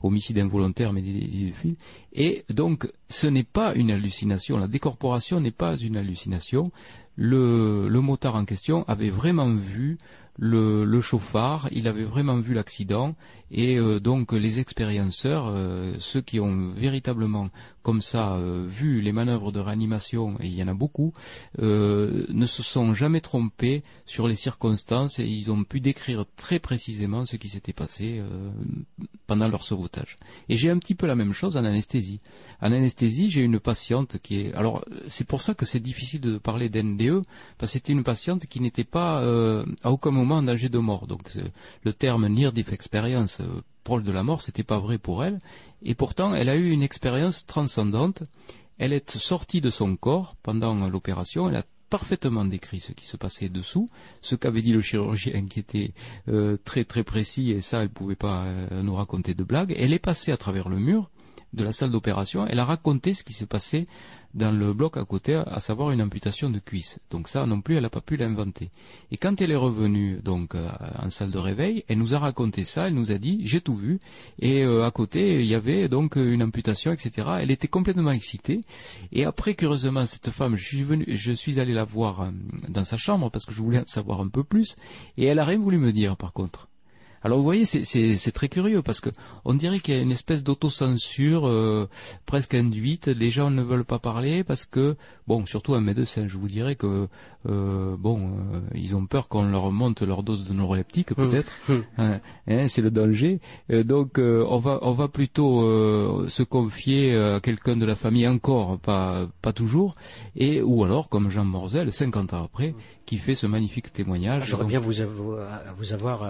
homicide involontaire, mais délit de fuite. Et donc, ce n'est pas une hallucination. La décorporation n'est pas une hallucination. Le, le motard en question avait vraiment vu le, chauffard, il avait vraiment vu l'accident et euh, donc les expérienceurs, euh, ceux qui ont véritablement comme ça euh, vu les manœuvres de réanimation, et il y en a beaucoup, ne se sont jamais trompés sur les circonstances et ils ont pu décrire très précisément ce qui s'était passé pendant leur sauvetage. Et j'ai un petit peu la même chose en anesthésie. En anesthésie, j'ai une patiente qui est... Alors c'est pour ça que c'est difficile de parler d'NDE, parce que c'était une patiente qui n'était pas à aucun moment en danger de mort. Donc le terme near death experience euh, proche de la mort, c'était pas vrai pour elle. Et pourtant, elle a eu une expérience transcendante. Elle est sortie de son corps pendant l'opération. Elle a parfaitement décrit ce qui se passait dessous, ce qu'avait dit le chirurgien qui était euh, très très précis et ça elle pouvait pas euh, nous raconter de blagues. Elle est passée à travers le mur de la salle d'opération. Elle a raconté ce qui s'est passé dans le bloc à côté, à savoir une amputation de cuisse. Donc ça non plus, elle n'a pas pu l'inventer. Et quand elle est revenue donc euh, en salle de réveil, elle nous a raconté ça, elle nous a dit j'ai tout vu. Et euh, à côté, il y avait donc une amputation, etc. Elle était complètement excitée. Et après, curieusement, cette femme, je suis venu, je suis allé la voir euh, dans sa chambre parce que je voulais en savoir un peu plus. Et elle a rien voulu me dire par contre. Alors vous voyez, c'est très curieux parce que on dirait qu'il y a une espèce d'autocensure euh, presque induite. Les gens ne veulent pas parler parce que, bon, surtout un médecin, je vous dirais que, euh, bon, euh, ils ont peur qu'on leur monte leur dose de neuroleptique hum, peut-être. Hum. Hein, hein, c'est le danger. donc on va on va plutôt se confier à quelqu'un de la famille encore, pas pas toujours, et ou alors comme Jean Morzel, 50 ans après, qui fait ce magnifique témoignage. J'aurais bien vous, vous avoir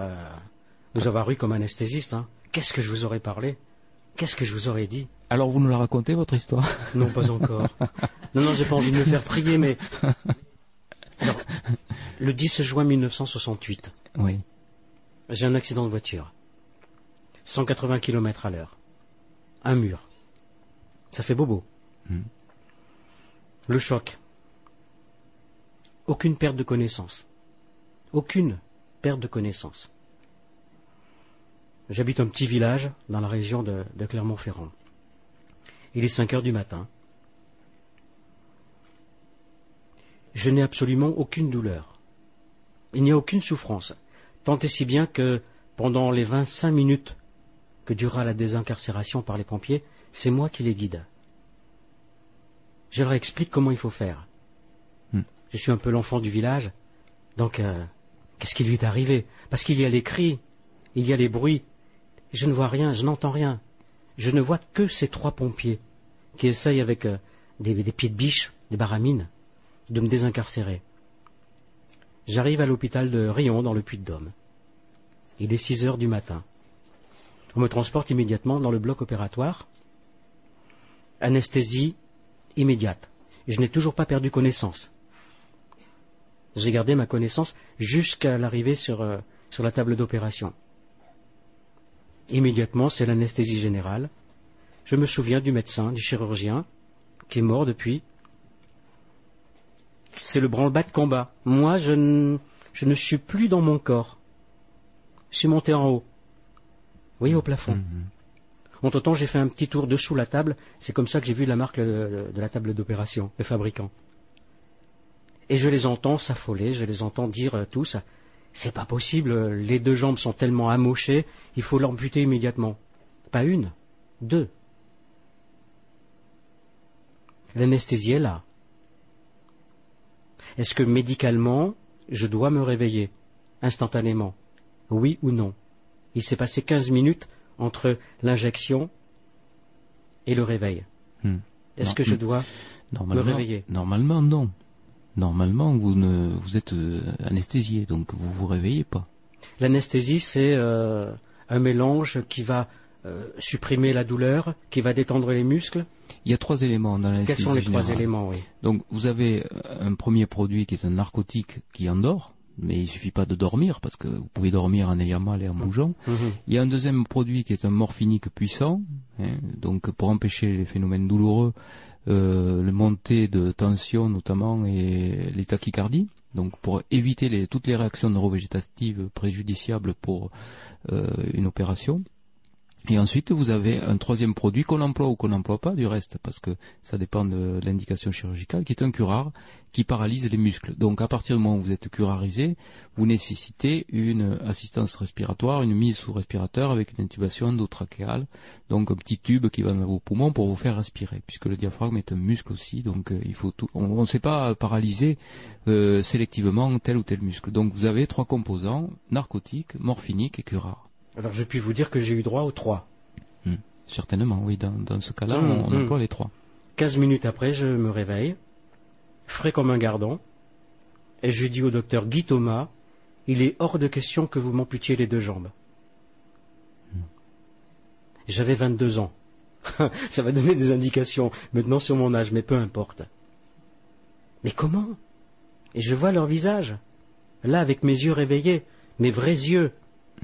vous avoir eu comme anesthésiste, hein. Qu'est-ce que je vous aurais parlé? Qu'est-ce que je vous aurais dit? Alors vous nous la racontez, votre histoire? Non, pas encore. non, non, j'ai pas envie de me faire prier, mais... le 10 juin 1968. Oui. J'ai un accident de voiture. 180 km à l'heure. Un mur. Ça fait bobo. Hmm. Le choc. Aucune perte de connaissance. Aucune perte de connaissance. J'habite un petit village dans la région de, de Clermont-Ferrand. Il est 5 heures du matin. Je n'ai absolument aucune douleur. Il n'y a aucune souffrance. Tant et si bien que pendant les 25 minutes que durera la désincarcération par les pompiers, c'est moi qui les guide. Je leur explique comment il faut faire. Hmm. Je suis un peu l'enfant du village, donc euh, qu'est-ce qui lui est arrivé? Parce qu'il y a les cris, il y a les bruits. Je ne vois rien, je n'entends rien. Je ne vois que ces trois pompiers qui essayent avec euh, des, pieds de biche, des baramines, de me désincarcérer. J'arrive à l'hôpital de Rion dans le Puy-de-Dôme. Il est 6 heures du matin. On me transporte immédiatement dans le bloc opératoire. Anesthésie immédiate. Je n'ai toujours pas perdu connaissance. J'ai gardé ma connaissance jusqu'à l'arrivée sur, euh, sur la table d'opération. Immédiatement, c'est l'anesthésie générale. Je me souviens du médecin, du chirurgien, qui est mort depuis. C'est le branle-bas de combat. Moi, je, ne- je ne suis plus dans mon corps. Je suis monté en haut. Vous voyez, au plafond. Mhm. Entre-temps, j'ai fait un petit tour dessous la table. C'est comme ça que j'ai vu la marque euh, de la table d'opération, le fabricant. Et je les entends s'affoler, je les entends dire euh, tous C'est pas possible, les deux jambes sont tellement amochées, il faut l'amputer immédiatement. Pas une, deux. L'anesthésie est là. Est-ce que médicalement, je dois me réveiller instantanément? Oui ou non? Il s'est passé 15 minutes entre l'injection et le réveil. Hmm. Est-ce que je hmm. dois Me réveiller? normalement non. Normalement, vous ne, vous êtes euh, anesthésié, donc vous vous réveillez pas. L'anesthésie, c'est euh, un mélange qui va euh, supprimer la douleur, qui va détendre les muscles. Il y a trois éléments dans Quels l'anesthésie sont les trois éléments oui. Donc vous avez un premier produit qui est un narcotique qui endort, mais il suffit pas de dormir parce que vous pouvez dormir en ayant mal et en bougeant. Mhm. Il y a un deuxième produit qui est un morphinique puissant, hein, donc pour empêcher les phénomènes douloureux, euh, le montée de tension notamment et les tachycardies. Donc pour éviter les- toutes les réactions neurovégétatives préjudiciables pour euh, une opération. Et ensuite, vous avez un troisième produit qu'on emploie ou qu'on n'emploie pas du reste, parce que ça dépend de l'indication chirurgicale, qui est un curare qui paralyse les muscles. Donc, à partir du moment où vous êtes curarisé, vous nécessitez une assistance respiratoire, une mise sous respirateur avec une intubation endotrachéale, donc un petit tube qui va dans vos poumons pour vous faire respirer, puisque le diaphragme est un muscle aussi, donc euh, il faut tout. On ne sait pas paralyser euh, sélectivement tel ou tel muscle. Donc, vous avez trois composants narcotiques, morphiniques et curare. Alors je puis vous dire que j'ai eu droit aux trois. Certainement, oui. Dans, dans ce cas-là, Mmh, on, on mmh. emploie les trois. 15 minutes après, je me réveille, frais comme un gardon, et je dis au docteur Guy Thomas, il est hors de question que vous m'amputiez les deux jambes. J'avais 22 ans. Ça va donner des indications maintenant sur mon âge, mais peu importe. Mais comment? Et je vois leur visage, là avec mes yeux réveillés, mes vrais yeux,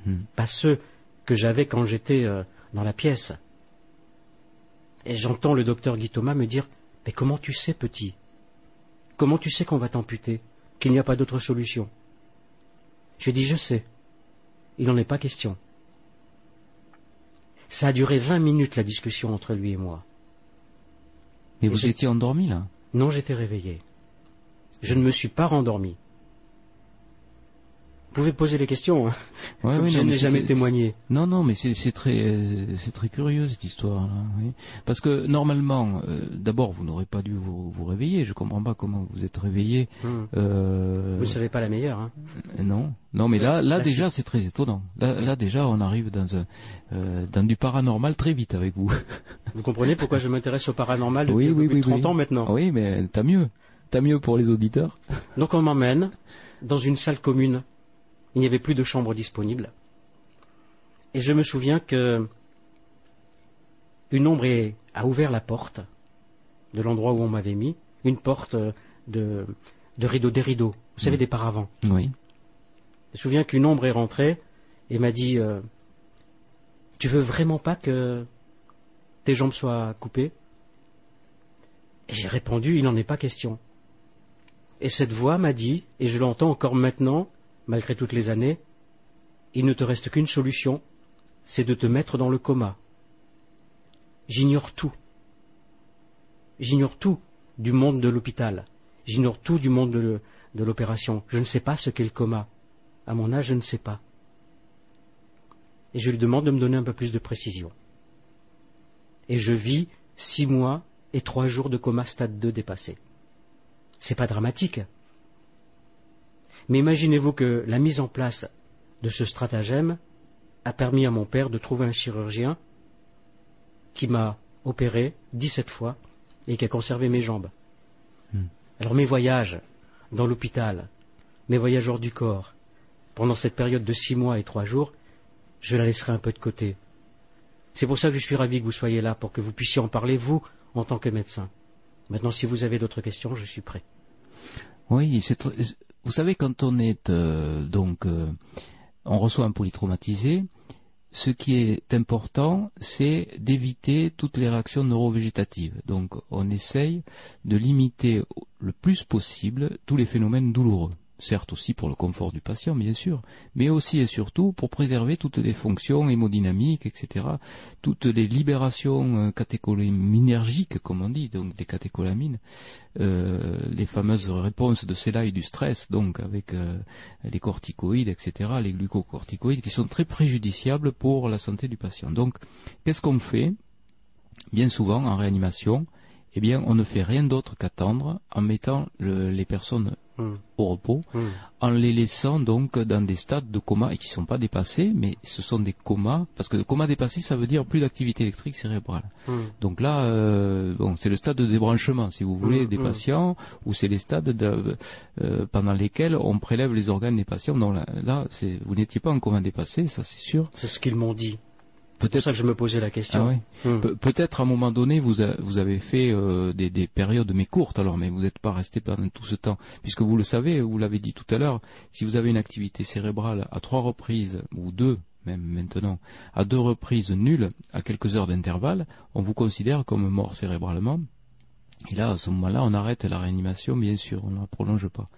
Mhm. pas ceux que j'avais quand j'étais euh, dans la pièce. Et j'entends le docteur Guy Thomas me dire Mais comment tu sais, petit? Comment tu sais qu'on va t'amputer Qu'il n'y a pas d'autre solution? Je dis Je sais. Il n'en est pas question. Ça a duré vingt minutes la discussion entre lui et moi. Et Et vous étiez endormi là? Non, j'étais réveillé. Je ne me suis pas rendormi. Vous pouvez poser les questions, hein, Ouais, oui, je n'ai jamais témoigné. Non, non, mais c'est très, euh, c'est très curieux cette histoire. Là, oui. Parce que normalement, euh, d'abord, vous n'aurez pas dû vous, vous réveiller. Je comprends pas comment vous êtes réveillé. Hum. Euh, Vous ne savez pas la meilleure. Hein. non, non, mais là, là La déjà, c'est très étonnant. Là, là déjà, on arrive dans un, euh, dans du paranormal très vite avec vous. Vous comprenez pourquoi je m'intéresse au paranormal depuis Oui, oui, plus oui, de 30 oui. ans maintenant oui, mais t'as mieux, t'as mieux pour les auditeurs. Donc on m'emmène dans une salle commune. Il n'y avait plus de chambre disponible. Et je me souviens que une ombre a ouvert la porte de l'endroit où on m'avait mis, une porte euh, de, de rideaux, des rideaux, vous savez, Mm. des paravents. Oui. Je me souviens qu'une ombre est rentrée et m'a dit euh, Tu veux vraiment pas que tes jambes soient coupées? Et j'ai répondu, il n'en est pas question. Et cette voix m'a dit, et je l'entends encore maintenant, malgré toutes les années, il ne te reste qu'une solution, c'est de te mettre dans le coma. J'ignore tout. J'ignore tout du monde de l'hôpital. J'ignore tout du monde de l'opération. Je ne sais pas ce qu'est le coma. À mon âge, je ne sais pas. Et je lui demande de me donner un peu plus de précision. Et je vis six mois et trois jours de coma stade 2 dépassé. C'est pas dramatique. Mais imaginez-vous que la mise en place de ce stratagème a permis à mon père de trouver un chirurgien qui m'a opéré 17 fois et qui a conservé mes jambes. Hmm. Alors mes voyages dans l'hôpital, mes voyages hors du corps, pendant cette période de six mois et trois jours, je la laisserai un peu de côté. C'est pour ça que je suis ravi que vous soyez là, pour que vous puissiez en parler, vous, en tant que médecin. Maintenant, si vous avez d'autres questions, je suis prêt. Oui, vous savez, quand on est euh, donc, euh, on reçoit un polytraumatisé, ce qui est important, c'est d'éviter toutes les réactions neurovégétatives. Donc, on essaye de limiter le plus possible tous les phénomènes douloureux certes aussi pour le confort du patient, bien sûr, mais aussi et surtout pour préserver toutes les fonctions hémodynamiques, etc., toutes les libérations euh, catécholaminergiques, comme on dit, donc des catécholamines, euh, les fameuses réponses de et du stress, donc avec euh, les corticoïdes, etc., les glucocorticoïdes, qui sont très préjudiciables pour la santé du patient. Donc, qu'est-ce qu'on fait? Bien souvent, en réanimation, eh bien, on ne fait rien d'autre qu'attendre en mettant les personnes Hmm. au repos, hmm. en les laissant donc dans des stades de coma et qui ne sont pas dépassés, mais ce sont des comas, parce que le coma dépassé, ça veut dire plus d'activité électrique cérébrale. Hmm. Donc là, euh, bon, c'est le stade de débranchement, si vous voulez, des patients, ou c'est les stades euh, pendant lesquels on prélève les organes des patients. Donc là, là vous n'étiez pas en coma dépassé, ça c'est sûr. C'est ce qu'ils m'ont dit. Peut-être ça que je me posais la question. Ah hmm. Peut-être à un moment donné vous, vous avez fait euh, des, des, périodes mais courtes alors, mais vous n'êtes pas resté pendant tout ce temps, puisque vous le savez, vous l'avez dit tout à l'heure, si vous avez une activité cérébrale à trois reprises ou deux même maintenant, à deux reprises nulles, à quelques heures d'intervalle, on vous considère comme mort cérébralement et là, à ce moment-là, on arrête la réanimation, bien sûr, on ne la prolonge pas.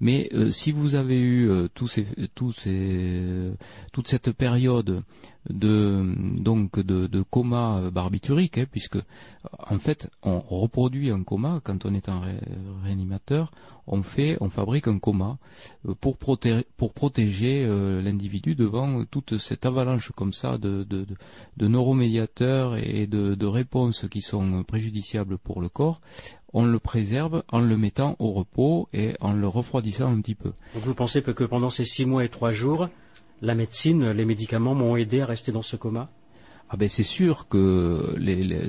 Mais euh, si vous avez eu euh, tous ces, tous ces, toute cette période de donc de, coma barbiturique, hein, puisque en fait, on reproduit un coma quand on est un réanimateur, on fait, on fabrique un coma euh, pour, protéger, protéger l'individu devant toute cette avalanche comme ça de, neuromédiateurs et de, réponses qui sont préjudiciables pour le corps on le préserve en le mettant au repos et en le refroidissant un petit peu. Vous pensez que pendant ces six mois et trois jours, la médecine, les médicaments m'ont aidé à rester dans ce coma ah ben c'est sûr que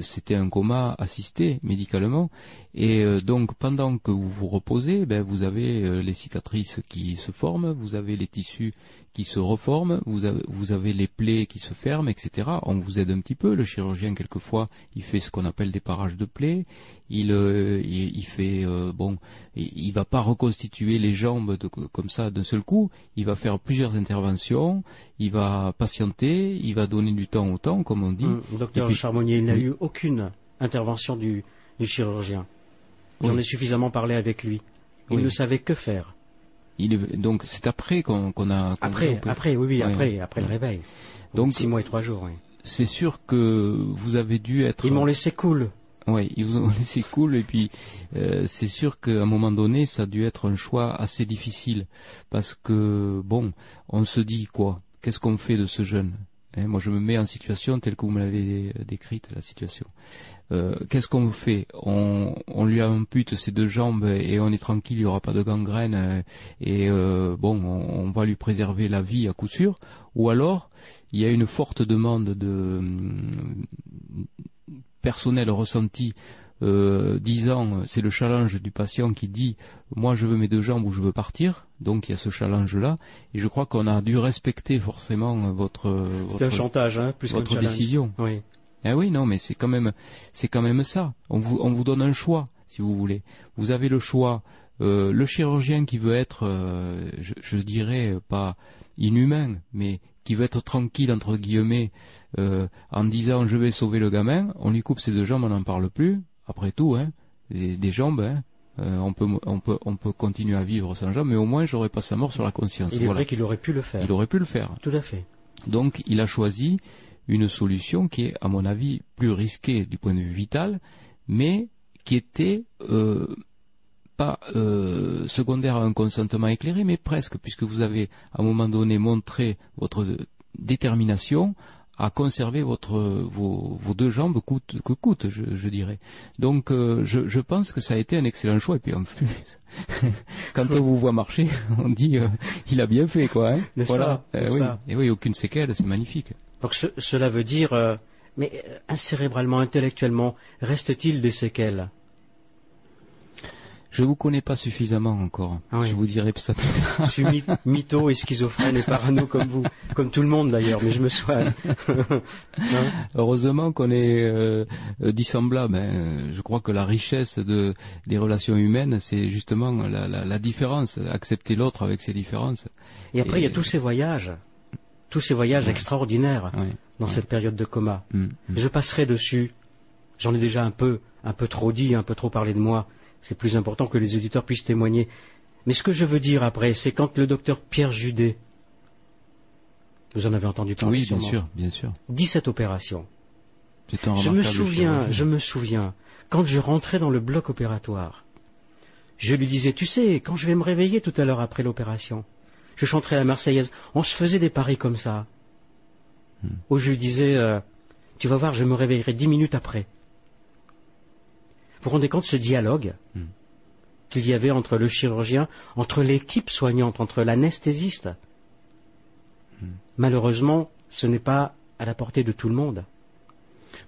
c'était un coma assisté médicalement et euh, donc pendant que vous vous reposez, ben vous avez euh, les cicatrices qui se forment, vous avez les tissus qui se reforment, vous avez, vous avez les plaies qui se ferment, etc. On vous aide un petit peu. Le chirurgien quelquefois il fait ce qu'on appelle des parages de plaies. Il, euh, il, fait bon, il, va pas reconstituer les jambes comme ça d'un seul coup. Il va faire plusieurs interventions. Il va patienter. Il va donner du temps au temps, comme on dit. Hum, docteur Charbonnier, il n'a eu aucune intervention du, du chirurgien. J'en ai suffisamment parlé avec lui. Il ne savait que faire. donc c'est après qu'on a. après, après, oui, oui, après, après le réveil. Donc six mois et trois jours. Oui. C'est sûr que vous avez dû être. Ils m'ont laissé cool. Oui, ils vous ont laissé cool et puis euh, c'est sûr qu'à un moment donné, ça a dû être un choix assez difficile parce que bon, on se dit quoi? Qu'est-ce qu'on fait de ce jeune? Hein, Moi, je me mets en situation telle que vous me l'avez décrite, la situation. Euh, qu'est-ce qu'on fait? On, on, lui ampute ses deux jambes et on est tranquille, il n'y aura pas de gangrène euh, et euh, bon, on, va lui préserver la vie à coup sûr. Ou alors, il y a une forte demande de personnel ressenti disant c'est le challenge du patient qui dit moi je veux mes deux jambes ou je veux partir donc il y a ce challenge là et je crois qu'on a dû respecter forcément votre votre, un chantage hein, plus votre décision oui. Ah oui, non, mais c'est quand même, c'est quand même ça. On vous, on vous donne un choix, si vous voulez. Vous avez le choix. Euh, le chirurgien qui veut être, euh, je, je, dirais pas inhumain, mais qui veut être tranquille entre guillemets euh, en disant je vais sauver le gamin, on lui coupe ses deux jambes, on n'en parle plus. Après tout, hein, des, jambes, hein, euh, on peut on peut on peut continuer à vivre sans jambes, mais au moins j'aurais pas sa mort sur la conscience. Il est vrai qu'il aurait pu le faire. Il aurait pu le faire. Tout à fait. Donc il a choisi une solution qui est à mon avis plus risquée du point de vue vital, mais qui était euh, pas euh, secondaire à un consentement éclairé, mais presque, puisque vous avez à un moment donné montré votre détermination à conserver votre vos, deux jambes coûte que coûte, je, dirais. Donc euh, je, pense que ça a été un excellent choix. Et puis en plus, quand on vous voit marcher, on dit euh, il a bien fait quoi. Hein voilà. oui. Et oui, aucune séquelle, c'est magnifique. Donc cela veut dire, mais cérébralement, intellectuellement, reste-t-il des séquelles? Je vous connais pas suffisamment encore. Ah je vous dirai ça plus tard. Je suis mytho et schizophrène et parano comme vous, comme tout le monde d'ailleurs, mais je me soigne. Heureusement qu'on est euh, dissemblable. Hein. Je crois que la richesse de, des relations humaines, c'est justement la, la, la, différence, accepter l'autre avec ses différences. Et après, il y a tous ces voyages, tous ces voyages extraordinaires dans cette période de coma. Mm, mm. Je passerai dessus. J'en ai déjà un peu, un peu trop dit, un peu trop parlé de moi c'est plus important que les auditeurs puissent témoigner. Mais ce que je veux dire après, c'est quand le docteur Pierre Judet, vous en avez entendu parler Oui, bien sûr, bien sûr. Dit cette opération. je me souviens, je me souviens, quand je rentrais dans le bloc opératoire, je lui disais, tu sais, quand je vais me réveiller tout à l'heure après l'opération, je chanterai la Marseillaise. On se faisait des paris comme ça. Hmm. Où je lui disais, euh, tu vas voir, je me réveillerai dix minutes après. Vous vous rendez compte ce dialogue hmm. qu'il y avait entre le chirurgien, entre l'équipe soignante, entre l'anesthésiste hmm. Malheureusement, ce n'est pas à la portée de tout le monde.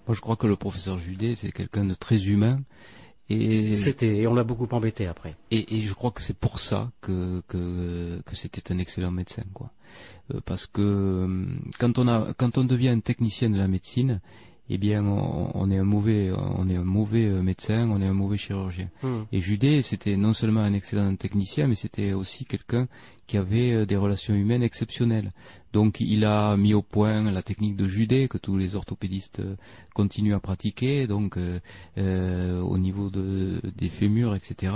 Moi, je crois que le professeur Judet, c'est quelqu'un de très humain. Et c'était, et on l'a beaucoup embêté après. Et, je crois que c'est pour ça que, que, c'était un excellent médecin, quoi. Euh, parce que euh, quand on a, quand on devient un technicien de la médecine, eh bien, on, est un mauvais, on est un mauvais euh, médecin, on est un mauvais chirurgien. Hmm. Et Judet, c'était non seulement un excellent technicien, mais c'était aussi quelqu'un qui avait euh, des relations humaines exceptionnelles. Donc il a mis au point la technique de Judet que tous les orthopédistes euh, continuent à pratiquer, donc euh, au niveau de, des fémurs, etc.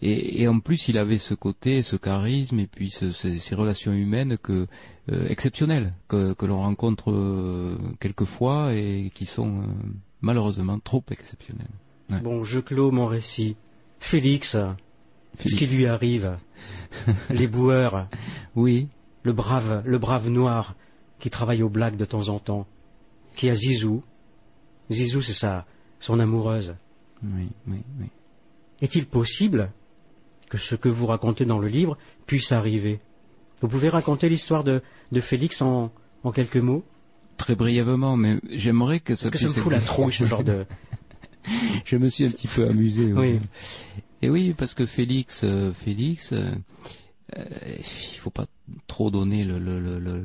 Et, en plus il avait ce côté, ce charisme et puis ces relations humaines exceptionnelles que, l'on rencontre quelquefois et qui sont malheureusement trop exceptionnelles. Bon, je clôt mon récit. Félix, ce qui lui arrive. Les boueurs. Oui. Le brave, le brave noir qui travaille au black de temps en temps. Qui a Zizou. Zizou, c'est sa, son amoureuse. Oui, oui, oui. Est-il possible que ce que vous racontez dans le livre puisse arriver? Vous pouvez raconter l'histoire de, de Félix en, en quelques mots? Très brièvement, mais j'aimerais que ça Parce que ça me fout la trouille, ce genre de... Je me suis un petit peu amusé. Oui. Et oui, parce que Félix, euh, Félix, euh, euh, il faut pas trop donner le, le, le, le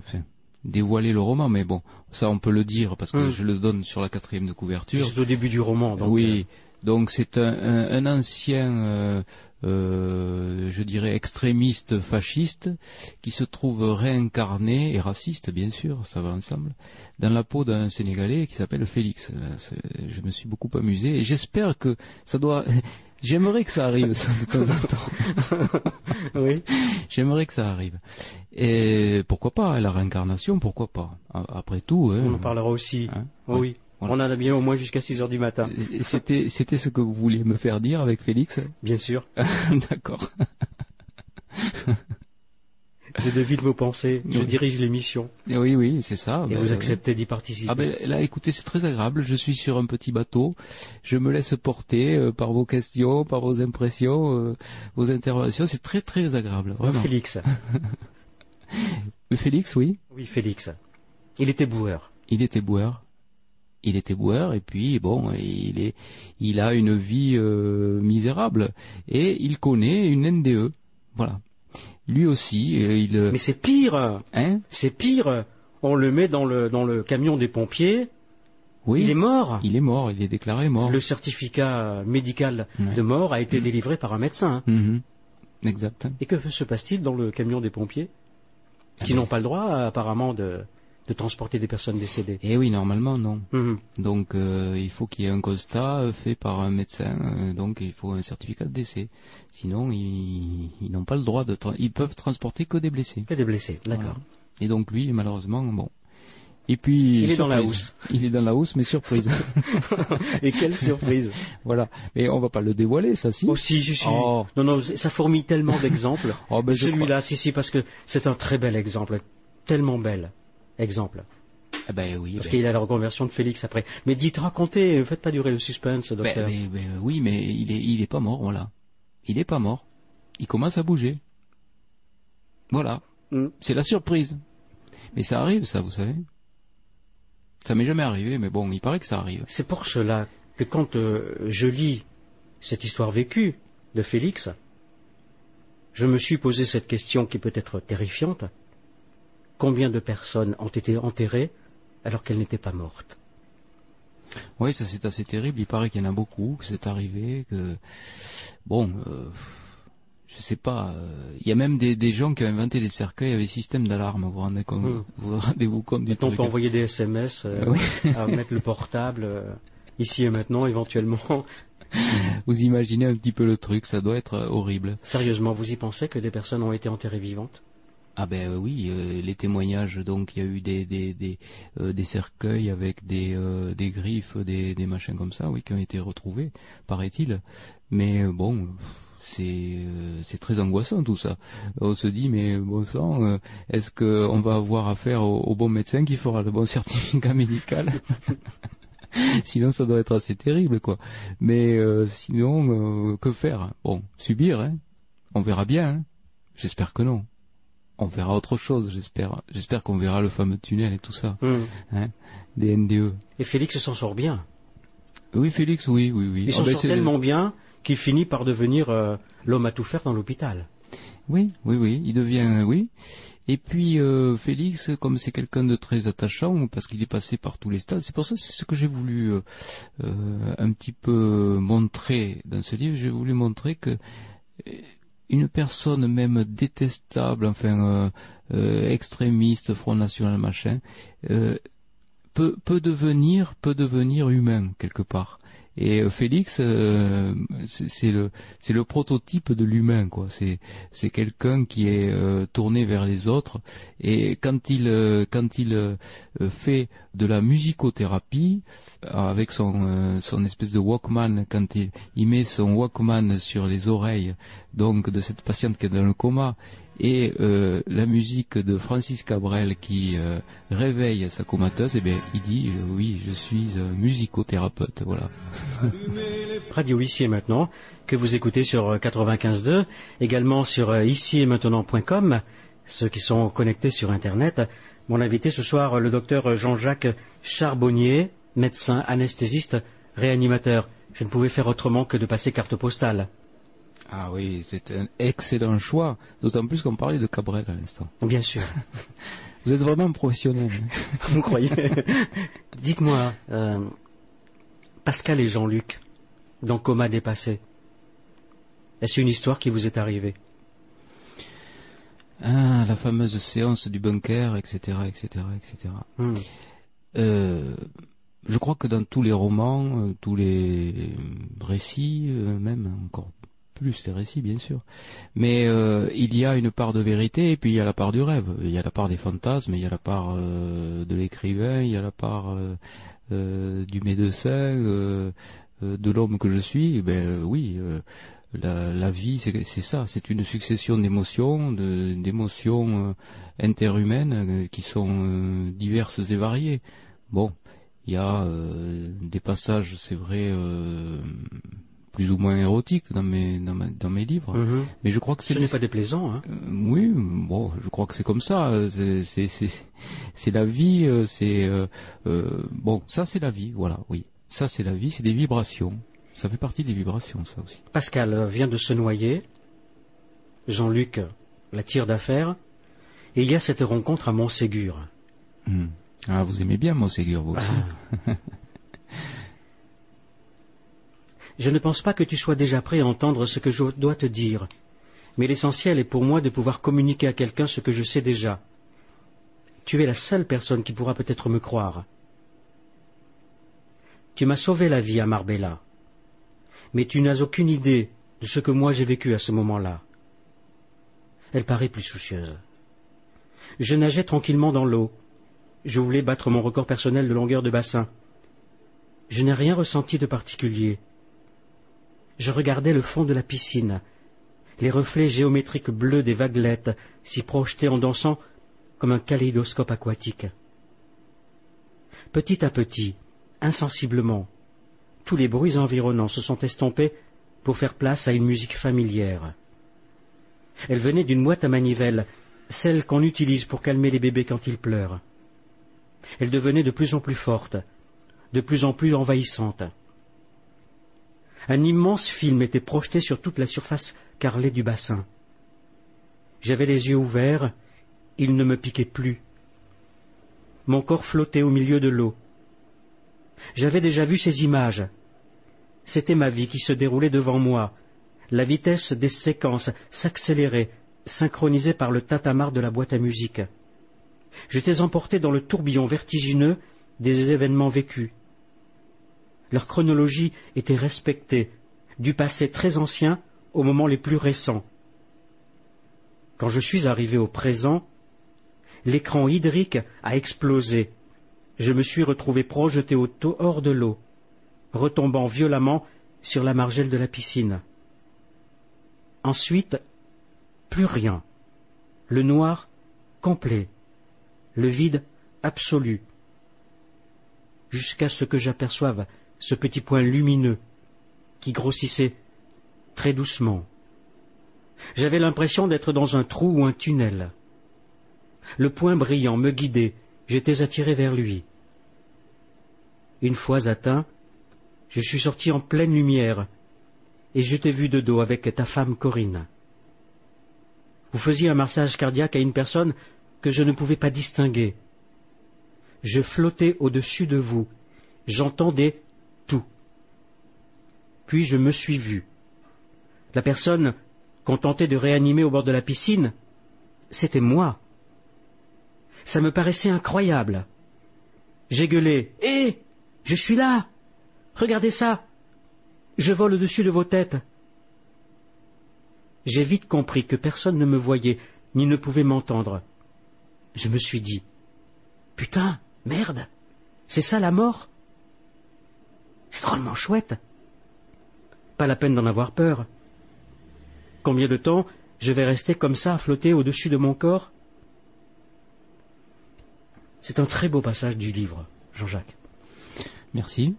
enfin, dévoiler le roman, mais bon, ça on peut le dire parce que hum. je le donne sur la quatrième de couverture. C'est au début du roman. Donc oui, donc c'est un, un, ancien euh, je dirais, extrémiste fasciste, qui se trouve réincarné, et raciste bien sûr, ça va ensemble, dans la peau d'un Sénégalais qui s'appelle Félix. Je me suis beaucoup amusé, et j'espère que ça doit... J'aimerais que ça arrive ça, de temps en temps. oui. J'aimerais que ça arrive. Et pourquoi pas la réincarnation, pourquoi pas Après tout. Hein, On en parlera aussi. Hein, oui. On en a bien au moins jusqu'à 6 heures du matin. C'était, c'était ce que vous vouliez me faire dire avec Félix? Bien sûr. D'accord. Je devine vos pensées, je dirige l'émission. Oui, oui, c'est ça. Et ben, vous acceptez d'y participer. Ah ben là, écoutez, c'est très agréable. Je suis sur un petit bateau. Je me laisse porter euh, par vos questions, par vos impressions, euh, vos interventions. C'est très, très agréable. Vraiment. Félix. Félix, oui? Oui, Félix. Il était boueur. Il était boueur il était boueur et puis bon, il est, il a une vie euh, misérable et il connaît une NDE. Voilà. Lui aussi, euh, il. Mais c'est pire. Hein? C'est pire. On le met dans le dans le camion des pompiers. Oui. Il est mort. Il est mort. Il est déclaré mort. Le certificat médical de mort a été délivré par un médecin. Mhm. Exact. Et que se passe-t-il dans le camion des pompiers Qui Ah n'ont pas le droit, apparemment, de, de transporter des personnes décédées. Eh oui, normalement non. Mhm. Donc euh, il faut qu'il y ait un constat euh, fait par un médecin, euh, donc il faut un certificat de décès. Sinon ils, ils n'ont pas le droit de tra- ils peuvent transporter que des blessés. Que des blessés, d'accord. Voilà. Et donc lui malheureusement bon. Et puis Il est dans la housse. Il est dans la housse mais surprise. Et quelle surprise voilà. Mais on va pas le dévoiler ça si. Oh si, si, si. Oh. Non, non, ça fourmille tellement d'exemples. Oh, ben, Celui-là, si, si, parce que c'est un très bel exemple. Tellement bel exemple. Eh ben oui. Parce ben, qu'il a la reconversion de Félix après. Mais dites, racontez, faites pas durer le suspense, ben, docteur. ben, ben, oui mais il est il est pas mort voilà. Il est pas mort. Il commence à bouger. Voilà. Mm. C'est la surprise. Mais ça arrive, ça, vous savez. Ça m'est jamais arrivé, mais bon, il paraît que ça arrive. C'est pour cela que quand euh, je lis cette histoire vécue de Félix, je me suis posé cette question qui peut être terrifiante. Combien de personnes ont été enterrées alors qu'elles n'étaient pas mortes? Oui, ça c'est assez terrible. Il paraît qu'il y en a beaucoup, que c'est arrivé, que bon, euh, je sais pas. euh, Il y a même des, des gens qui ont inventé des cercueils avec système d'alarme. Vous vous rendez compte Mm. Vous vous rendez-vous compte du on truc peut envoyer des SMS, euh, Oui. à mettre le portable, euh, ici et maintenant, éventuellement. Vous imaginez un petit peu le truc. Ça doit être horrible. Sérieusement, vous y pensez que des personnes ont été enterrées vivantes? Ah ben euh, oui, euh, les témoignages. Donc il y a eu des euh, cercueils avec des griffes, des machins comme ça, oui, qui ont été retrouvés, paraît-il. Mais bon. C'est très angoissant tout ça. On se dit mais bon sang, est-ce que on va avoir affaire au, bon médecin qui fera le bon certificat médical? Sinon ça doit être assez terrible quoi. Mais sinon que faire? Bon, subir hein. On verra bien. Hein. J'espère que non on verra autre chose, j'espère. J'espère qu'on verra le fameux tunnel et tout ça, hein, des NDE. Et Félix s'en sort bien. Oui, Félix, oui, oui, oui. Il Ah s'en ben, sort tellement bien qu'il finit par devenir euh, l'homme à tout faire dans l'hôpital. Oui, oui, oui, il devient, oui. Et puis euh, Félix, comme c'est quelqu'un de très attachant, parce qu'il est passé par tous les stades, c'est pour ça c'est ce que j'ai voulu euh, euh, un petit peu montrer dans ce livre. J'ai voulu montrer que une personne même détestable, enfin euh, euh, extrémiste, Front National, machin, euh, peut, peut devenir peut devenir humain quelque part. Et euh, Félix, euh, c'est le le prototype de l'humain quoi. C'est quelqu'un qui est euh, tourné vers les autres et quand il quand il fait de la musicothérapie avec son son espèce de Walkman quand il il met son Walkman sur les oreilles donc de cette patiente qui est dans le coma et euh, la musique de Francis Cabrel qui euh, réveille sa comateuse, eh bien, il dit euh, oui, je suis musicothérapeute, voilà. Radio Ici et Maintenant, que vous écoutez sur euh, 95.2, également sur ici et maintenant.com, ceux qui sont connectés sur Internet. Mon invité ce soir, le docteur Jean-Jacques Charbonnier, médecin, anesthésiste, réanimateur. Je ne pouvais faire autrement que de passer carte postale. Ah oui, c'est un excellent choix, d'autant plus qu'on parlait de Cabrel à l'instant. Bien sûr. Vous êtes vraiment un professionnel. hein. Vous croyez? Dites-moi, euh, Pascal et Jean-Luc, dans Coma dépassé, est-ce une histoire qui vous est arrivée? Ah, la fameuse séance du bunker, etc., etc., etc. Euh, je crois que dans tous les romans, euh, tous les récits, euh, même encore plus les récits bien sûr, mais euh, il y a une part de vérité et puis il y a la part du rêve, il y a la part des fantasmes, il y a la part euh, de l'écrivain, il y a la part euh, euh, du médecin, euh, euh, de l'homme que je suis. Eh ben oui. la, vie, c'est ça, c'est une succession d'émotions, d'émotions interhumaines qui sont diverses et variées. Bon, il y a des passages, c'est vrai, plus ou moins érotiques dans mes dans, ma- dans mes livres, Mhm. mais je crois que c'est Ce n'est pas déplaisant, hein euh, oui, bon, je crois que c'est comme ça. c'est- C'est c'est c'est la vie. euh, C'est euh, bon, ça c'est la vie. Voilà, oui, ça c'est la vie. C'est des vibrations. Ça fait partie des vibrations, ça aussi. Pascal vient de se noyer. Jean-Luc la tire d'affaire. Et il y a cette rencontre à Montségur. Hmm. Ah, vous aimez bien Montségur, vous aussi. Ah. Je ne pense pas que tu sois déjà prêt à entendre ce que je dois te dire. mais l'essentiel est pour moi de pouvoir communiquer à quelqu'un ce que je sais déjà. Tu es la seule personne qui pourra peut-être me croire. Tu m'as sauvé la vie à Marbella, mais tu n'as aucune idée de ce que moi j'ai vécu à ce moment-là. Elle paraît plus soucieuse. Je nageais tranquillement dans l'eau. Je voulais battre mon record personnel de longueur de bassin. Je n'ai rien ressenti de particulier. Je regardais le fond de la piscine, les reflets géométriques bleus des vaguelettes s'y projetaient en dansant comme un kaléidoscope aquatique. Petit à petit, insensiblement, tous les bruits environnants se sont estompés pour faire place à une musique familière. Elle venait d'une boîte à manivelle, celle qu'on utilise pour calmer les bébés quand ils pleurent. Elle devenait de plus en plus forte, de plus en plus envahissante. Un immense film était projeté sur toute la surface carrelée du bassin. J'avais les yeux ouverts, il ne me piquait plus. Mon corps flottait au milieu de l'eau. J'avais déjà vu ces images. C'était ma vie qui se déroulait devant moi. La vitesse des séquences s'accélérait, synchronisée par le tintamarre de la boîte à musique. J'étais emporté dans le tourbillon vertigineux des événements vécus. Leur chronologie était respectée, du passé très ancien aux moments les plus récents. Quand je suis arrivé au présent, l'écran hydrique a explosé. Je me suis retrouvé projeté au hors de l'eau, retombant violemment sur la margelle de la piscine. Ensuite, plus rien. Le noir complet, le vide absolu, jusqu'à ce que j'aperçoive ce petit point lumineux qui grossissait très doucement. J'avais l'impression d'être dans un trou ou un tunnel. Le point brillant me guidait, j'étais attiré vers lui. Une fois atteint, je suis sorti en pleine lumière, et je t'ai vu de dos avec ta femme Corinne. Vous faisiez un massage cardiaque à une personne que je ne pouvais pas distinguer. Je flottais au-dessus de vous, j'entendais. Puis je me suis vu. La personne qu'on tentait de réanimer au bord de la piscine, c'était moi. Ça me paraissait incroyable. J'ai gueulé. Hé Je suis là Regardez ça Je vole au-dessus de vos têtes. J'ai vite compris que personne ne me voyait, ni ne pouvait m'entendre. Je me suis dit Putain, merde C'est ça la mort? C'est drôlement chouette. Pas la peine d'en avoir peur. Combien de temps je vais rester comme ça flotter au-dessus de mon corps? C'est un très beau passage du livre, Jean-Jacques. Merci.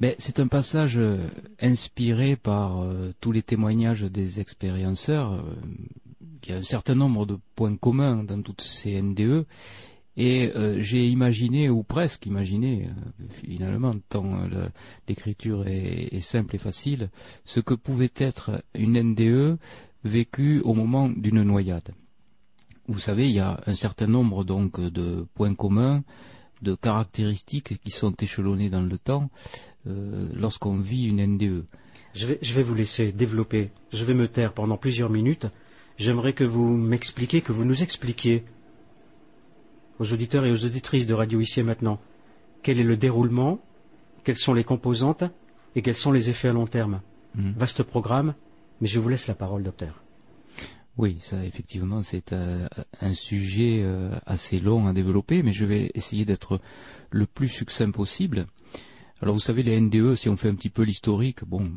Mais c'est un passage euh, inspiré par euh, tous les témoignages des expérienceurs. Euh, il y a un certain nombre de points communs dans toutes ces NDE. Et j'ai imaginé, ou presque imaginé, finalement, tant l'écriture est, simple et facile, ce que pouvait être une NDE vécue au moment d'une noyade. Vous savez, il y a un certain nombre donc de points communs, de caractéristiques qui sont échelonnées dans le temps euh, lorsqu'on vit une NDE. Je vais vous laisser développer. Je vais me taire pendant plusieurs minutes. J'aimerais que vous m'expliquiez, que vous nous expliquiez aux auditeurs et aux auditrices de Radio Ici et Maintenant quel est le déroulement, quelles sont les composantes? Et quels sont les effets à long terme? Mhm. Vaste programme, mais je vous laisse la parole, docteur. Oui, ça effectivement c'est euh, un sujet euh, assez long à développer, mais je vais essayer d'être le plus succinct possible. Alors vous savez les NDE, si on fait un petit peu l'historique, bon,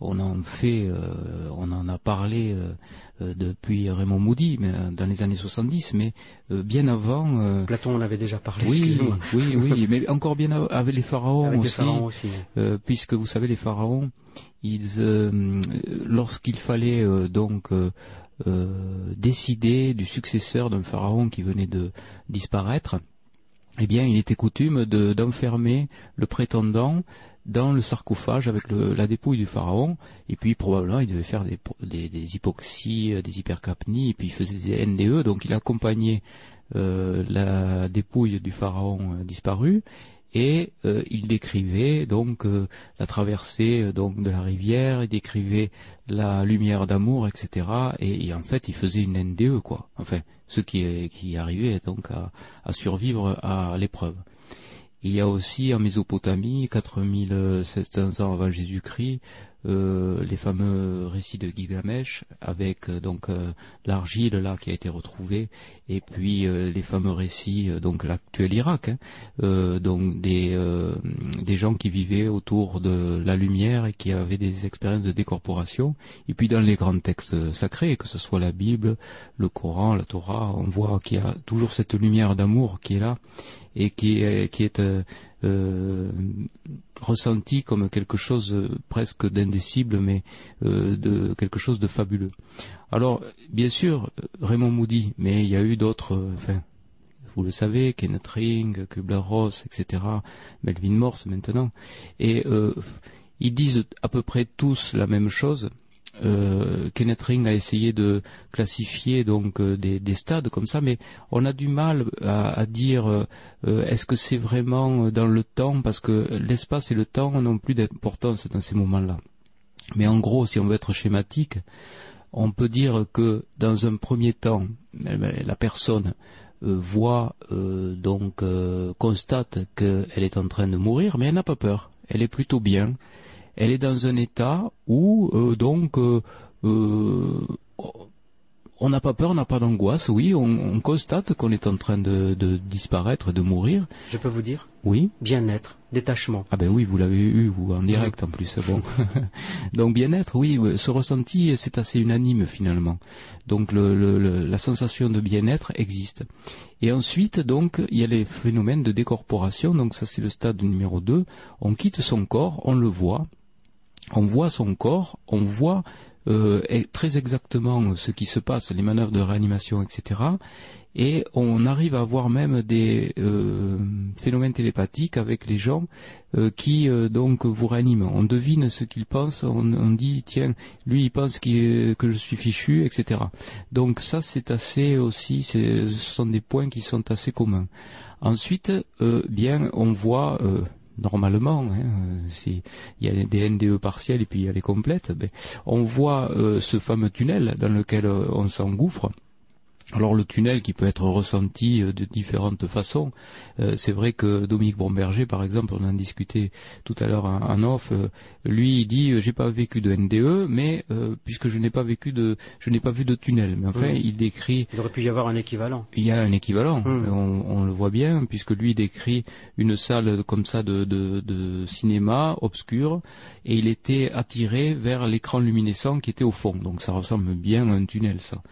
on en fait, euh, on en a parlé euh, euh, depuis Raymond Moody, mais dans les années 70, mais bien avant. Platon en avait déjà parlé. Oui, oui, oui, mais encore bien avec les pharaons aussi, puisque vous savez les pharaons, ils, lorsqu'il fallait donc décider du successeur d'un pharaon qui venait de disparaître eh bien, il était coutume d'enfermer le prétendant dans le sarcophage avec la dépouille du pharaon, et puis probablement il devait faire des, hypoxies, euh, des hypercapnies, et puis il faisait des NDE, donc il accompagnait euh, la dépouille du pharaon euh, disparu, et euh, il décrivait donc euh, la traversée euh, donc de la rivière, il décrivait la lumière d'amour, etc. Et, en fait, il faisait une NDE quoi. Enfin, ce qui qui arrivait donc à, à survivre à l'épreuve. Il y a aussi en Mésopotamie, 4700 ans avant Jésus-Christ, euh, les fameux récits de Gilgamesh avec euh, donc euh, l'argile là qui a été retrouvée et puis les fameux récits donc l'actuel Irak hein, donc des des gens qui vivaient autour de la lumière et qui avaient des expériences de décorporation. Et puis dans les grands textes sacrés que ce soit la Bible le Coran la Torah on voit qu'il y a toujours cette lumière d'amour qui est là et qui est, qui est ressenti comme quelque chose presque d'indécible, mais euh, de quelque chose de fabuleux. Alors, bien sûr, Raymond Moody, mais il y a eu d'autres, enfin, vous le savez, Kenneth Ring, Kubler-Ross, etc., Melvin Morse maintenant, et euh, ils disent à peu près tous la même chose, euh, Kenneth Ring a essayé de classifier donc euh, des, stades comme ça, mais on a du mal à, dire euh, est-ce que c'est vraiment dans le temps parce que l'espace et le temps n'ont plus d'importance dans ces moments-là. Mais en gros, si on veut être schématique, on peut dire que dans un premier temps, eh ben, la personne voit donc constate qu'elle est en train de mourir, mais elle n'a pas peur. Elle est plutôt bien elle est dans un état où euh, donc euh, euh, on n'a pas peur, on n'a pas d'angoisse, oui, on, constate qu'on est en train de, disparaître, de mourir. Je peux vous dire Oui. Bien-être, détachement. Ah ben oui, vous l'avez eu, vous, en direct en plus. Bon. Donc bien-être, oui, ce ressenti, c'est assez unanime finalement. Donc la sensation de bien-être existe. Et ensuite, donc, il y a les phénomènes de décorporation, donc ça c'est le stade numéro 2. On quitte son corps, on le voit, on voit son corps, on voit euh, très exactement ce qui se passe, les manœuvres de réanimation, etc. Et on arrive à voir même des euh, phénomènes télépathiques avec les gens euh, qui donc vous réaniment. On devine ce qu'ils pensent, on, dit tiens, lui il pense que je suis fichu, etc. Donc ça c'est assez aussi, ce sont des points qui sont assez communs. Ensuite, bien on voit normalement, hein, il y a des NDE partiels et puis il y a les complètes, ben, on voit euh, ce fameux tunnel dans lequel euh, on s'engouffre alors le tunnel qui peut être ressenti euh, de différentes façons, euh, c'est vrai que Dominique Bromberger, par exemple, on en discutait tout à l'heure en, off, euh, lui il dit j'ai pas vécu de NDE, mais puisque je n'ai pas vécu de, je n'ai pas vu de tunnel. Mais enfin, il décrit. Il aurait pu y avoir un équivalent. Il y a un équivalent, hum. on, le voit bien, puisque lui décrit une salle comme ça de, de, de cinéma obscure, et il était attiré vers l'écran luminescent qui était au fond. Donc ça ressemble bien à un tunnel, ça.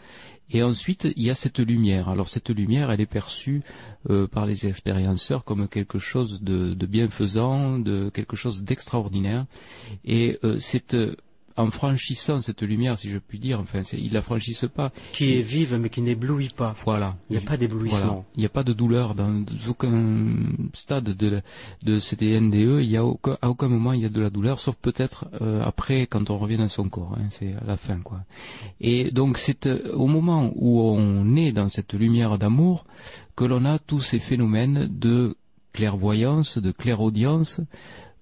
Et ensuite, il y a cette lumière. Alors cette lumière, elle est perçue euh, par les expérienceurs comme quelque chose de, bienfaisant, de quelque chose d'extraordinaire. Et euh, cette en franchissant cette lumière, si je puis dire, enfin, ils la franchissent pas. Qui est vive, mais qui n'éblouit pas. Voilà. Il n'y a pas d'éblouissement. Il n'y a pas de douleur dans aucun stade de, de cette NDE. Il y a aucun, à aucun moment il y a de la douleur, sauf peut-être euh, après quand on revient dans son corps. Hein, c'est à la fin, quoi. Et donc c'est euh, au moment où on est dans cette lumière d'amour que l'on a tous ces phénomènes de clairvoyance, de clairaudience,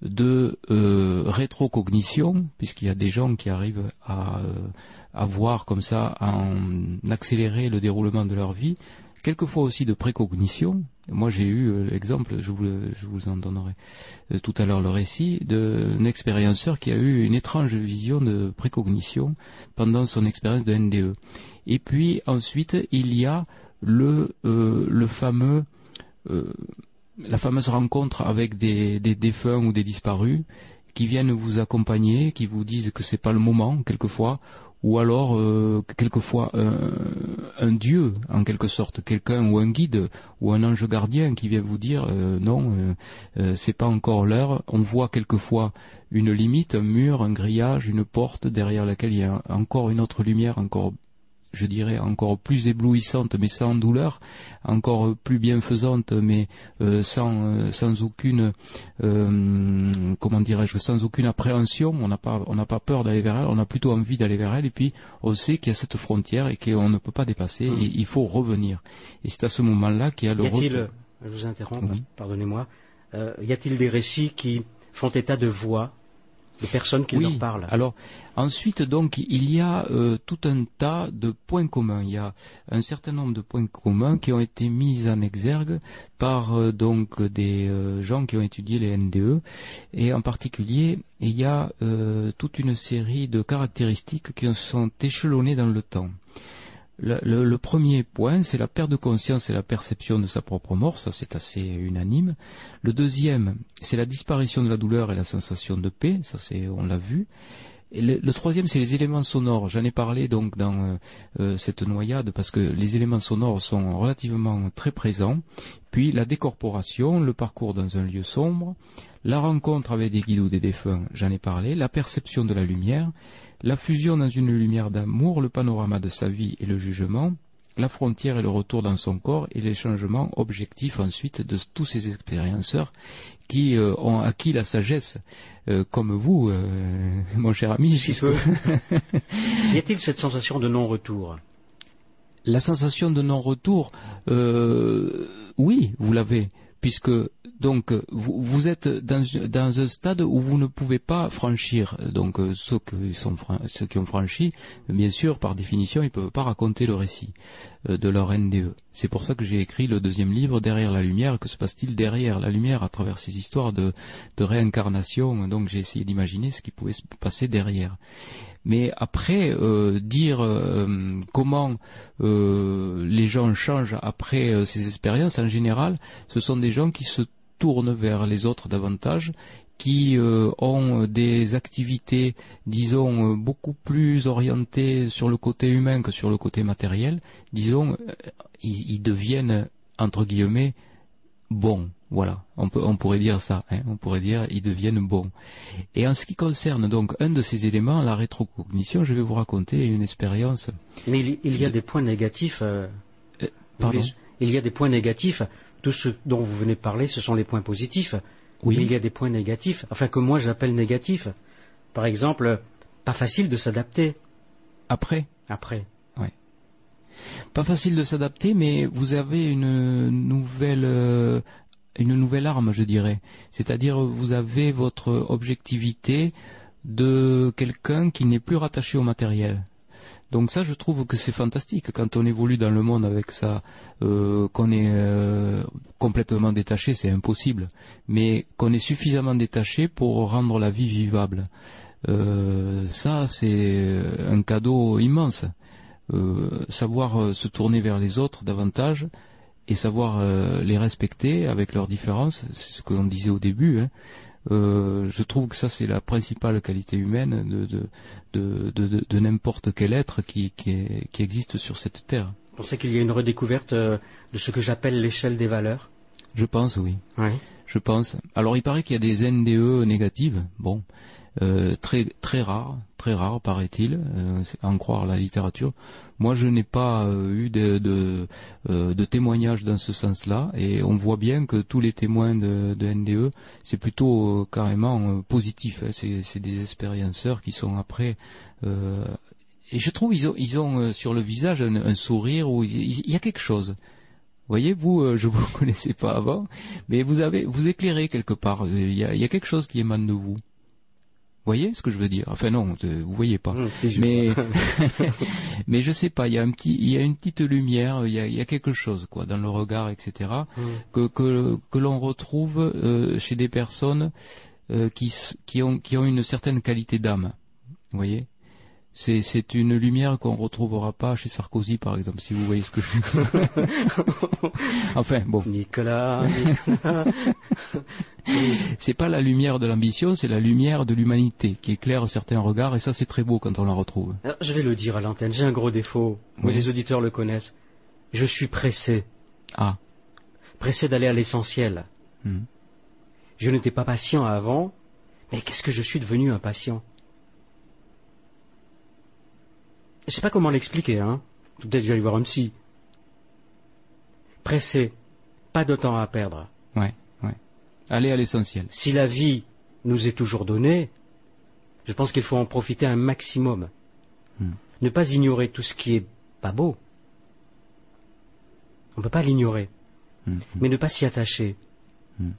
de euh, rétrocognition, puisqu'il y a des gens qui arrivent à, euh, voir comme ça, à accélérer le déroulement de leur vie, quelquefois aussi de précognition. Moi j'ai eu euh, l'exemple, je vous, je vous en donnerai tout à l'heure le récit, d'un expérienceur qui a eu une étrange vision de précognition pendant son expérience de NDE. Et puis ensuite il y a le, le fameux la fameuse rencontre avec des, défunts ou des disparus qui viennent vous accompagner, qui vous disent que c'est pas le moment quelquefois, ou alors euh, quelquefois un, dieu en quelque sorte, quelqu'un ou un guide ou un ange gardien qui vient vous dire euh, non, euh, c'est pas encore l'heure. On voit quelquefois une limite, un mur, un grillage, une porte derrière laquelle il y a encore une autre lumière encore je dirais, encore plus éblouissante, mais sans douleur, encore plus bienfaisante, mais euh, sans, euh, sans aucune, euh, comment dirais-je, sans aucune appréhension. On n'a pas, on n'a pas peur d'aller vers elle, on a plutôt envie d'aller vers elle, et puis on sait qu'il y a cette frontière et qu'on ne peut pas dépasser, hum. et il faut revenir. Et c'est à ce moment-là qu'il y a le retour. Je vous interromps, pardonnez-moi. euh, y a-t-il des récits qui font état de voix, personnes qui oui. leur parlent Alors ensuite donc il y a euh, tout un tas de points communs. Il y a un certain nombre de points communs qui ont été mis en exergue par euh, donc des euh, gens qui ont étudié les NDE et en particulier il y a euh, toute une série de caractéristiques qui sont échelonnées dans le temps. Le, premier point, c'est la perte de conscience et la perception de sa propre mort, ça c'est assez unanime. Le deuxième, c'est la disparition de la douleur et la sensation de paix, ça c'est, on l'a vu. Le, troisième, c'est les éléments sonores. J'en ai parlé donc dans euh, euh, cette noyade parce que les éléments sonores sont relativement très présents. Puis la décorporation, le parcours dans un lieu sombre, la rencontre avec des guides ou des défunts, j'en ai parlé, la perception de la lumière, la fusion dans une lumière d'amour, le panorama de sa vie et le jugement, la frontière et le retour dans son corps et les changements objectifs ensuite de tous ces expérienceurs qui euh, ont acquis la sagesse, euh, comme vous, euh, mon cher ami. Y a-t-il cette sensation de non-retour? La sensation de non-retour, oui, vous l'avez puisque donc vous, vous êtes dans, dans, un stade où vous ne pouvez pas franchir. Donc ceux qui, sont, ceux qui ont franchi, bien sûr, par définition, ils ne peuvent pas raconter le récit de leur NDE. C'est pour ça que j'ai écrit le deuxième livre, Derrière la lumière. Que se passe-t-il derrière la lumière à travers ces histoires de, de réincarnation Donc j'ai essayé d'imaginer ce qui pouvait se passer derrière. Mais après, euh, dire euh, comment euh, les gens changent après ces expériences, en général, ce sont des gens qui se tournent vers les autres davantage, qui ont des activités, disons, beaucoup plus orientées sur le côté humain que sur le côté matériel. Disons, ils, ils deviennent, entre guillemets, bons. Voilà, on, peut, on pourrait dire ça. Hein, on pourrait dire ils deviennent bons. Et en ce qui concerne donc un de ces éléments, la rétrocognition, je vais vous raconter une expérience. Mais il, il y a de... des points négatifs. Euh, euh, pardon Il y a des points négatifs. Tout ce dont vous venez de parler, ce sont les points positifs. Oui. Mais il y a des points négatifs, enfin que moi j'appelle négatifs. Par exemple, pas facile de s'adapter. Après. Après. Ouais. Pas facile de s'adapter, mais vous avez une nouvelle euh, une nouvelle arme, je dirais. C'est-à-dire, vous avez votre objectivité de quelqu'un qui n'est plus rattaché au matériel. Donc ça, je trouve que c'est fantastique quand on évolue dans le monde avec ça, euh, qu'on est euh, complètement détaché, c'est impossible, mais qu'on est suffisamment détaché pour rendre la vie vivable. Euh, ça, c'est un cadeau immense. savoir se tourner vers les autres davantage, et savoir euh, les respecter avec leurs différences, c'est ce que l'on disait au début. Hein. Euh, je trouve que ça c'est la principale qualité humaine de, de, de, de, de n'importe quel être qui, qui, est, qui, existe sur cette terre. Vous pensez qu'il y a une redécouverte euh, de ce que j'appelle l'échelle des valeurs? Je pense, oui. oui. Je pense. Alors il paraît qu'il y a des NDE négatives. Bon, euh, très très rare, très rare paraît-il, euh, en croire la littérature. Moi, je n'ai pas euh, eu de, de, de, témoignages dans ce sens-là, et on voit bien que tous les témoins de, de NDE, c'est plutôt carrément positif. Hein. C'est des expérienceurs qui sont après. et je trouve ils ont, ils ont sur le visage un, sourire où il, y a quelque chose. Voyez, vous, je vous connaissais pas avant, mais vous avez, vous éclairez quelque part. Il y a quelque chose qui émane de vous. Vous voyez ce que je veux dire? Enfin non, vous voyez pas. Mmh, mais mais je sais pas. Il y a un petit, il y a une petite lumière. Il y a, il y a quelque chose quoi dans le regard, etc. Mmh. Que que que l'on retrouve euh, chez des personnes euh, qui qui ont qui ont une certaine qualité d'âme. Vous voyez? C'est, c'est une lumière qu'on retrouvera pas chez Sarkozy, par exemple, si vous voyez ce que je veux dire. enfin, bon. Nicolas, Nicolas. c'est pas la lumière de l'ambition, c'est la lumière de l'humanité qui éclaire certains regards, et ça, c'est très beau quand on la retrouve. Alors, je vais le dire à l'antenne, j'ai un gros défaut. Oui. Les auditeurs le connaissent. Je suis pressé. Ah. Pressé d'aller à l'essentiel. Hmm. Je n'étais pas patient avant, mais qu'est-ce que je suis devenu impatient Je sais pas comment l'expliquer, hein. Peut-être je vais aller voir un psy. Pressé, pas de temps à perdre. Ouais, ouais. Aller à l'essentiel. Si la vie nous est toujours donnée, je pense qu'il faut en profiter un maximum. Hmm. Ne pas ignorer tout ce qui est pas beau. On ne peut pas l'ignorer. Hmm. Mais ne pas s'y attacher. Hmm.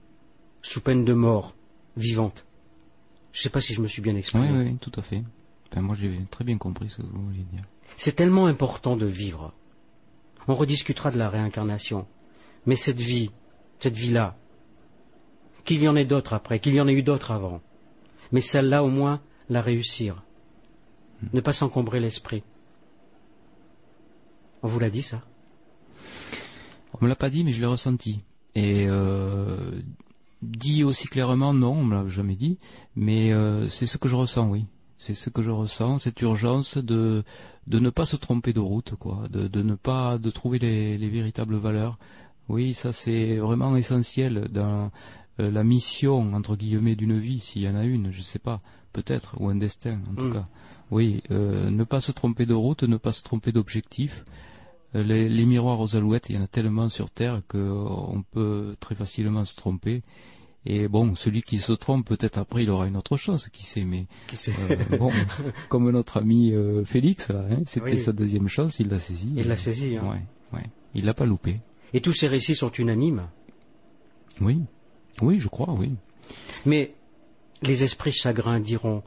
sous peine de mort, vivante. Je ne sais pas si je me suis bien exprimé. Oui, oui, tout à fait. Moi, j'ai très bien compris ce que vous vouliez dire. C'est tellement important de vivre. On rediscutera de la réincarnation. Mais cette vie, cette vie-là, qu'il y en ait d'autres après, qu'il y en ait eu d'autres avant, mais celle-là au moins, la réussir. Hmm. Ne pas s'encombrer l'esprit. On vous l'a dit ça? On me l'a pas dit, mais je l'ai ressenti. Et euh, dit aussi clairement, non, on me l'a jamais dit, mais euh, c'est ce que je ressens, oui. C'est ce que je ressens, cette urgence de de ne pas se tromper de route, quoi, de, de ne pas de trouver les, les véritables valeurs. Oui, ça c'est vraiment essentiel dans euh, la mission entre guillemets d'une vie, s'il y en a une, je sais pas, peut-être, ou un destin en tout mm. cas. Oui, euh, ne pas se tromper de route, ne pas se tromper d'objectif. Euh, les, les, miroirs aux alouettes, il y en a tellement sur Terre qu'on peut très facilement se tromper. Et bon, celui qui se trompe, peut-être après, il aura une autre chance, qui sait. Mais qui sait. bon, comme notre ami Félix, là, hein, c'était sa deuxième chance, il l'a saisi. Il l'a saisi. Hein. Ouais, ouais. Il l'a pas loupé. Et tous ces récits sont unanimes. Oui. Oui, je crois, oui. Mais les esprits chagrins diront,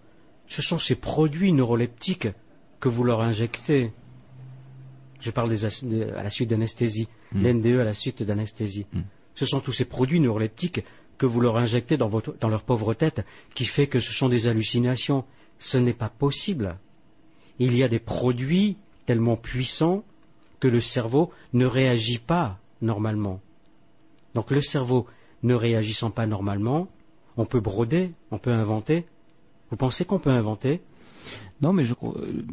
ce sont ces produits neuroleptiques que vous leur injectez. Je parle à la suite d'anesthésie, hmm. l'NDE à la suite d'anesthésie. Hmm. Ce sont tous ces produits neuroleptiques que vous leur injectez dans, leur pauvre tête qui fait que ce sont des hallucinations. Ce n'est pas possible. Il y a des produits tellement puissants que le cerveau ne réagit pas normalement. Donc le cerveau ne réagissant pas normalement, on peut broder, on peut inventer. Vous pensez qu'on peut inventer? Non, mais je,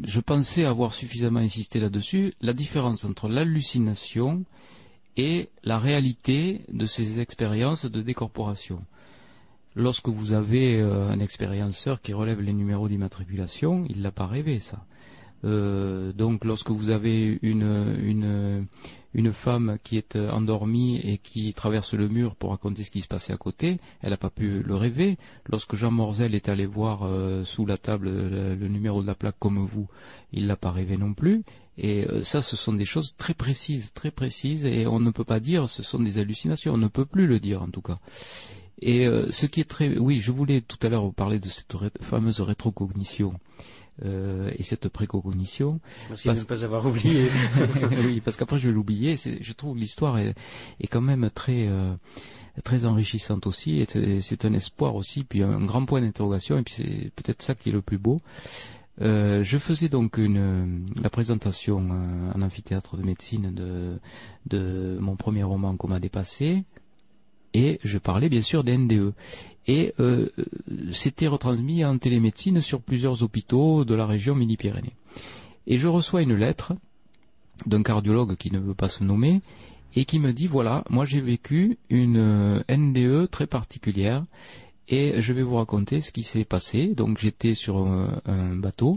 je pensais avoir suffisamment insisté là-dessus. La différence entre l'hallucination et la réalité de ces expériences de décorporation. Lorsque vous avez euh, un expérienceur qui relève les numéros d'immatriculation, il l'a pas rêvé ça. Euh, donc lorsque vous avez une, femme qui est euh, endormie et qui traverse le mur pour raconter ce qui se passait à côté, elle n'a pas pu le rêver. Lorsque Jean Morzel est allé voir sous la table le, numéro de la plaque comme vous, il l'a pas rêvé non plus. Et euh, ça, ce sont des choses très précises, très précises, et on ne peut pas dire ce sont des hallucinations, on ne peut plus le dire en tout cas. Et ce qui est très, oui, je voulais tout à l'heure vous parler de cette fameuse rétrocognition. Euh, et cette précognition. Merci de ne pas avoir oublié. oui, parce qu'après je vais l'oublier. Je trouve l'histoire est, est, quand même très euh, très enrichissante aussi. Et c'est un espoir aussi, puis un grand point d'interrogation. Et puis c'est peut-être ça qui est le plus beau. Euh, je faisais donc une, la présentation euh, en amphithéâtre de médecine de, mon premier roman qu'on m'a dépassé et je parlais bien sûr des NDE et euh, c'était retransmis en télémédecine sur plusieurs hôpitaux de la région Midi-Pyrénées. Et je reçois une lettre d'un cardiologue qui ne veut pas se nommer et qui me dit voilà, moi j'ai vécu une euh, NDE très particulière et je vais vous raconter ce qui s'est passé. Donc j'étais sur un, bateau,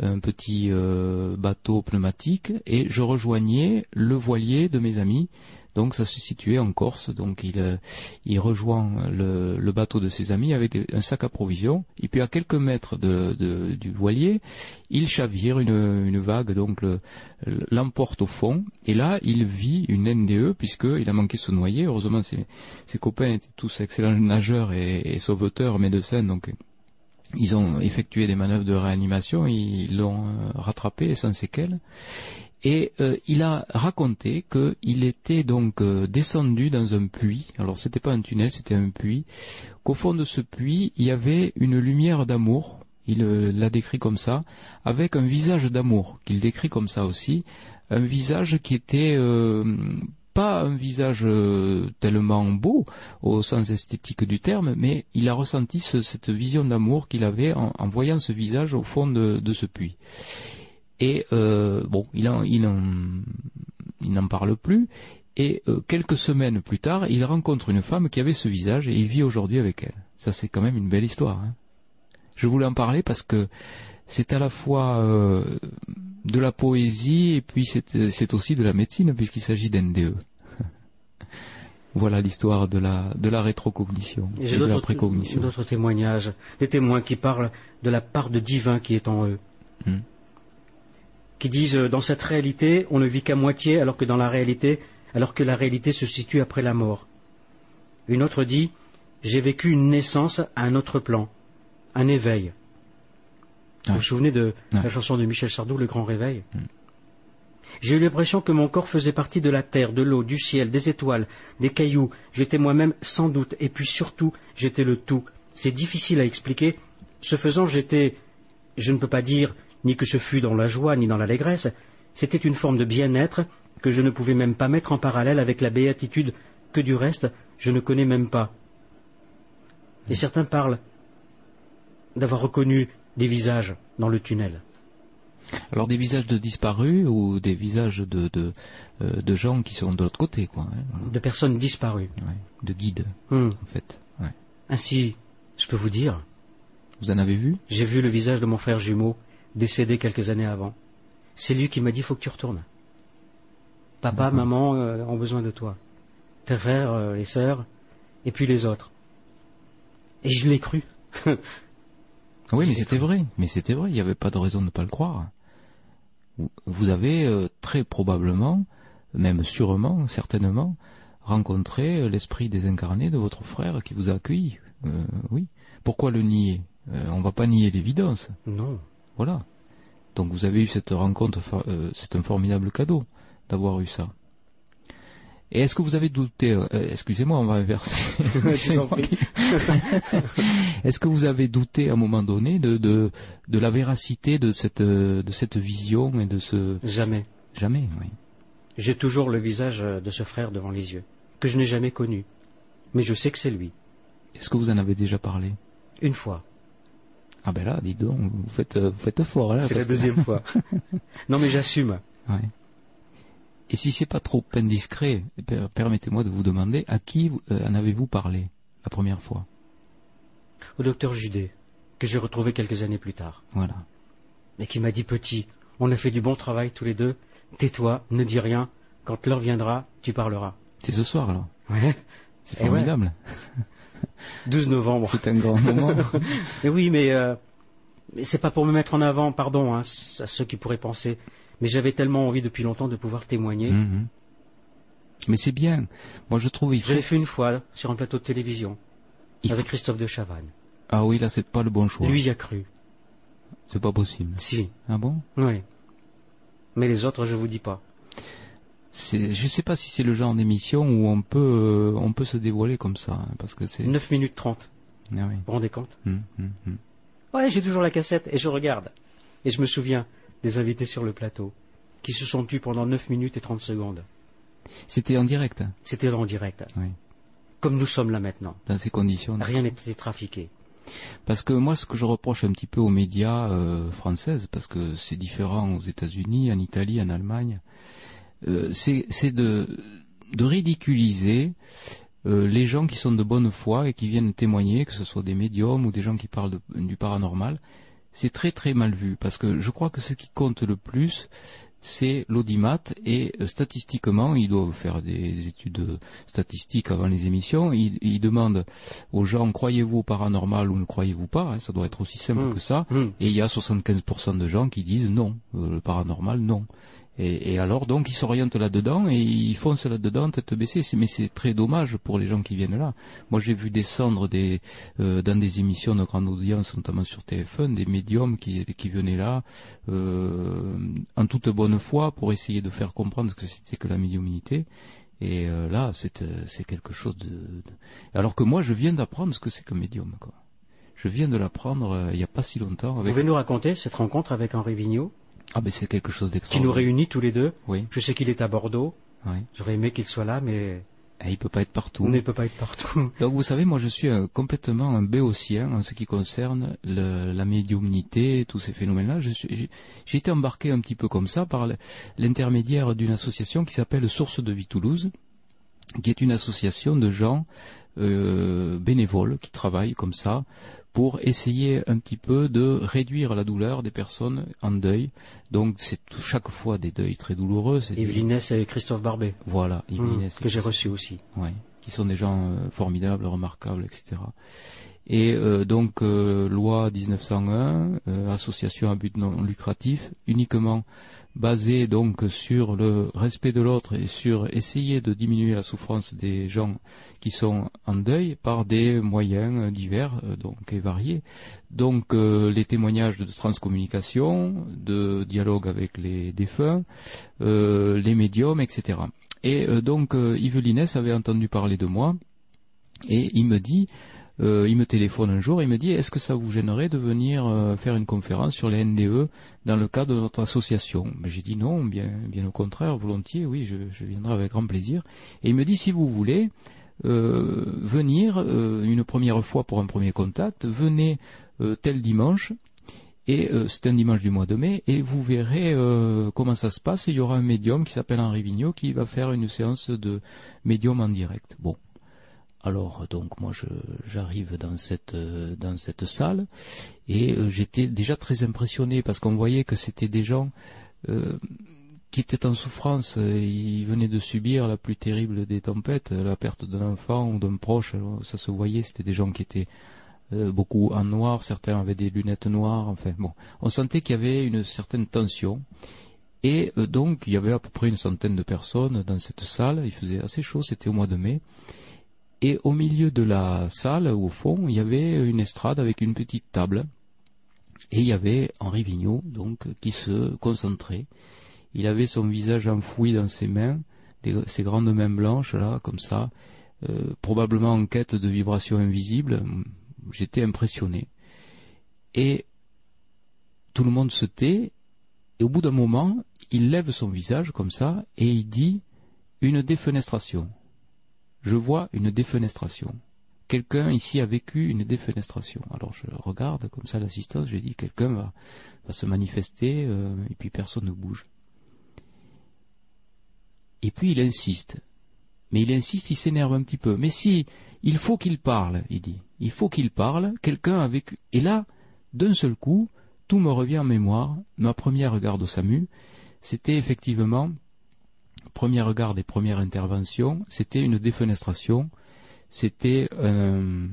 un petit euh, bateau pneumatique, et je rejoignais le voilier de mes amis donc ça se situait en Corse, donc il, euh, il rejoint le, bateau de ses amis avec un sac à provisions, et puis à quelques mètres du voilier, il chavire, une, une vague donc l'emporte au fond, et là il vit une NDE puisqu'il a manqué de se noyer, heureusement ses, ses copains étaient tous excellents nageurs et, et sauveteurs, médecins, donc ils ont effectué des manœuvres de réanimation, ils l'ont euh, rattrapé sans séquelles. Et euh, il a raconté qu'il était donc euh, descendu dans un puits. Alors c'était pas un tunnel, c'était un puits. Qu'au fond de ce puits, il y avait une lumière d'amour. Il euh, l'a décrit comme ça, avec un visage d'amour qu'il décrit comme ça aussi, un visage qui était pas un visage tellement beau au sens esthétique du terme, mais il a ressenti cette vision d'amour qu'il avait en, voyant ce visage au fond de ce puits. Et euh, bon, il en, il n'en parle plus. Et euh, quelques semaines plus tard, il rencontre une femme qui avait ce visage et il vit aujourd'hui avec elle. Ça, c'est quand même une belle histoire. Hein. Je voulais en parler parce que c'est à la fois euh, de la poésie et puis c'est aussi de la médecine puisqu'il s'agit d'NDE. voilà l'histoire de la de la rétrocognition et, de la précognition. D'autres témoignages, des témoins qui parlent de la part de divin qui est en eux. Hmm qui disent euh, dans cette réalité, on ne vit qu'à moitié, alors que dans la réalité, alors que la réalité se situe après la mort. Une autre dit, j'ai vécu une naissance à un autre plan, un éveil. Vous Ouais. vous souvenez de Ouais. la chanson de Michel Sardou, Le Grand Réveil J'ai eu l'impression que mon corps faisait partie de la terre, de l'eau, du ciel, des étoiles, des cailloux. J'étais moi-même sans doute, et puis surtout, j'étais le tout. C'est difficile à expliquer. Ce faisant, j'étais, je ne peux pas dire ni que ce fut dans la joie ni dans l'allégresse, c'était une forme de bien-être que je ne pouvais même pas mettre en parallèle avec la béatitude que du reste je ne connais même pas. Et certains parlent d'avoir reconnu des visages dans le tunnel. Alors des visages de disparus ou des visages de de, euh, de gens qui sont de l'autre côté, quoi. hein, voilà. de personnes disparues. Ouais, De guides, Hmm. en fait. Ouais. Ainsi, je peux vous dire, Vous en avez vu? j'ai vu le visage de mon frère jumeau, décédé quelques années avant. C'est lui qui m'a dit, faut que tu retournes. Papa, maman euh, ont besoin de toi. Tes frères, euh, les sœurs, et puis les autres. Et je l'ai cru. Ah Oui, mais c'était vrai. Mais c'était vrai. Il n'y avait pas de raison de ne pas le croire. Vous- avez euh, très probablement, même sûrement, certainement, rencontré l'esprit désincarné de votre frère qui vous a accueilli. Oui. Pourquoi le nier? On va pas nier l'évidence. Non. Voilà. Donc vous avez eu cette rencontre, euh, c'est un formidable cadeau d'avoir eu ça. Et est-ce que vous avez douté euh, Excusez-moi, on va inverser. Est-ce que vous avez douté à un moment donné de de, de la véracité de cette euh, de cette vision et de ce Jamais. jamais oui. J'ai toujours le visage euh, de ce frère devant les yeux, que je n'ai jamais connu. Mais je sais que c'est lui. Est-ce que vous en avez déjà parlé? Une fois. Ah ben là, dis donc, vous faites euh, vous faites fort là. C'est la que- deuxième fois. non mais j'assume. Ouais. Et si c'est pas trop indiscret, per- permettez-moi de vous demander à qui euh, en avez-vous parlé la première fois? Au docteur Judet, que j'ai retrouvé quelques années plus tard. Voilà. mais qui m'a dit petit, on a fait du bon travail tous les deux, tais-toi, ne dis rien, quand l'heure viendra, tu parleras. C'est ce soir là. Ouais. C'est Eh ouais. formidable. 12 novembre. C'est un grand moment. Mais oui, mais, euh, mais c'est pas pour me mettre en avant, pardon, hein, à ceux qui pourraient penser, mais j'avais tellement envie depuis longtemps de pouvoir témoigner. Mhm. Mais c'est bien. Moi je trouve il faut. Je l'ai fait une fois sur un plateau de télévision Il avec faut- Christophe de Chavannes. Ah oui là c'est pas le bon choix. Lui y a cru. C'est pas possible. Si, Ah bon? Oui. Mais les autres, je vous dis pas. Je sais pas si c'est le genre d'émission où on peut euh, on peut se dévoiler comme ça hein, parce que c'est 9 minutes 30, Ah oui. vous vous rendez compte? Hum. Ouais, j'ai toujours la cassette et je regarde. Et je me souviens des invités sur le plateau qui se sont tus pendant 9 minutes et 30 secondes. C'était en direct hein, C'était en direct. Oui. Comme nous sommes là maintenant. dans ces conditions. Rien n'était trafiqué. Parce que moi, ce que je reproche un petit peu aux médias euh, françaises, parce que c'est différent aux États-Unis, en Italie, en Allemagne, euh, c'est de, de ridiculiser euh, les gens qui sont de bonne foi et qui viennent témoigner, que ce soit des médiums ou des gens qui parlent de- du paranormal. C'est très très mal vu, parce que je crois que ce qui compte le plus, c'est l'audimat et euh, statistiquement, ils doivent faire des études statistiques avant les émissions. Ils, ils demandent aux gens croyez-vous au paranormal ou ne croyez-vous pas hein, Ça doit être aussi simple Mm. que ça. Hum. Et il y a 75% de gens qui disent non, euh, le paranormal non. Et, et alors donc ils s'orientent là-dedans et ils foncent là-dedans tête baissée. Mais c'est très dommage pour les gens qui viennent là. Moi j'ai vu descendre des euh, dans des émissions de grande audience, notamment sur TF1, des médiums qui, qui venaient là euh, en toute bonne foi pour essayer de faire comprendre ce que c'était que la médiumnité. Et euh, là, c'est euh, quelque chose de, Alors que moi, je viens d'apprendre ce que c'est qu'un médium. Quoi. Je viens de l'apprendre euh, il n'y a pas si longtemps. Vous Avec... pouvez nous raconter cette rencontre avec Henri Vigneault, Ah ben c'est quelque chose qui nous d'extraordinaire. réunit tous les deux Oui, Je sais qu'il est à Bordeaux. oui. J'aurais aimé qu'il soit là, mais Et il peut pas être partout. on ne peut pas être partout. Donc vous savez, moi je suis euh, complètement un béotien en ce qui concerne le- la médiumnité, tous ces phénomènes-là. J'ai été embarqué un petit peu comme ça par l'intermédiaire d'une association qui s'appelle Source de Vie Toulouse, qui est une association de gens euh, bénévoles qui travaillent comme ça pour essayer un petit peu de réduire la douleur des personnes en deuil. Donc c'est chaque fois des deuils très douloureux. Yves et Christophe Barbet, Voilà, Yves et que j'ai reçu aussi. Ouais. qui sont des gens formidables, remarquables, etc. Et donc loi 1901, association à but non lucratif, uniquement basé donc sur le respect de l'autre et sur essayer de diminuer la souffrance des gens qui sont en deuil par des moyens divers euh, donc et variés. Donc euh, les témoignages de transcommunication, de dialogue avec les défunts, euh, les médiums, etc. Et donc Yves Linès avait entendu parler de moi et il me dit euh, il me téléphone un jour, il me dit est-ce que ça vous gênerait de venir euh, faire une conférence sur les NDE dans le cadre de notre association? J'ai dit non, bien, bien au contraire, volontiers, oui, je, viendrai avec grand plaisir. Et il me dit si vous voulez euh, venir une première fois pour un premier contact, venez tel dimanche. Et c'est un dimanche du mois de mai, et vous verrez comment ça se passe. il y aura un médium qui s'appelle Henri Vigneault qui va faire une séance de médium en direct. Bon, alors donc moi j'arrive dans cette euh, dans cette salle et euh, j'étais déjà très impressionné parce qu'on voyait que c'était des gens euh, qui étaient en souffrance, ils venaient de subir la plus terrible des tempêtes, la perte d'un enfant ou d'un proche, ça se voyait, c'était des gens qui étaient beaucoup en noir, certains avaient des lunettes noires, enfin bon, on sentait qu'il y avait une certaine tension. Et donc il y avait à peu près une centaine de personnes dans cette salle, il faisait assez chaud, c'était au mois de mai. Et au milieu de la salle, au fond, il y avait une estrade avec une petite table. Et il y avait Henri Vigneault, donc, qui se concentrait. Il avait son visage enfoui dans ses mains, ses grandes mains blanches, là, comme ça, euh, probablement en quête de vibrations invisibles. J'étais impressionné. Et tout le monde se tait, et au bout d'un moment, il lève son visage comme ça, et il dit une défenestration je vois une défenestration. Quelqu'un ici a vécu une défenestration. Alors je regarde comme ça l'assistance, je dis quelqu'un va, se manifester euh, et puis personne ne bouge. Et puis il insiste. Mais il insiste, il s'énerve un petit peu. Mais si, il faut qu'il parle, il dit. Il faut qu'il parle, quelqu'un a vécu. Et là, d'un seul coup, tout me revient en mémoire. Ma première garde au SAMU, c'était effectivement premier regard des premières interventions, c'était une défenestration. C'était un,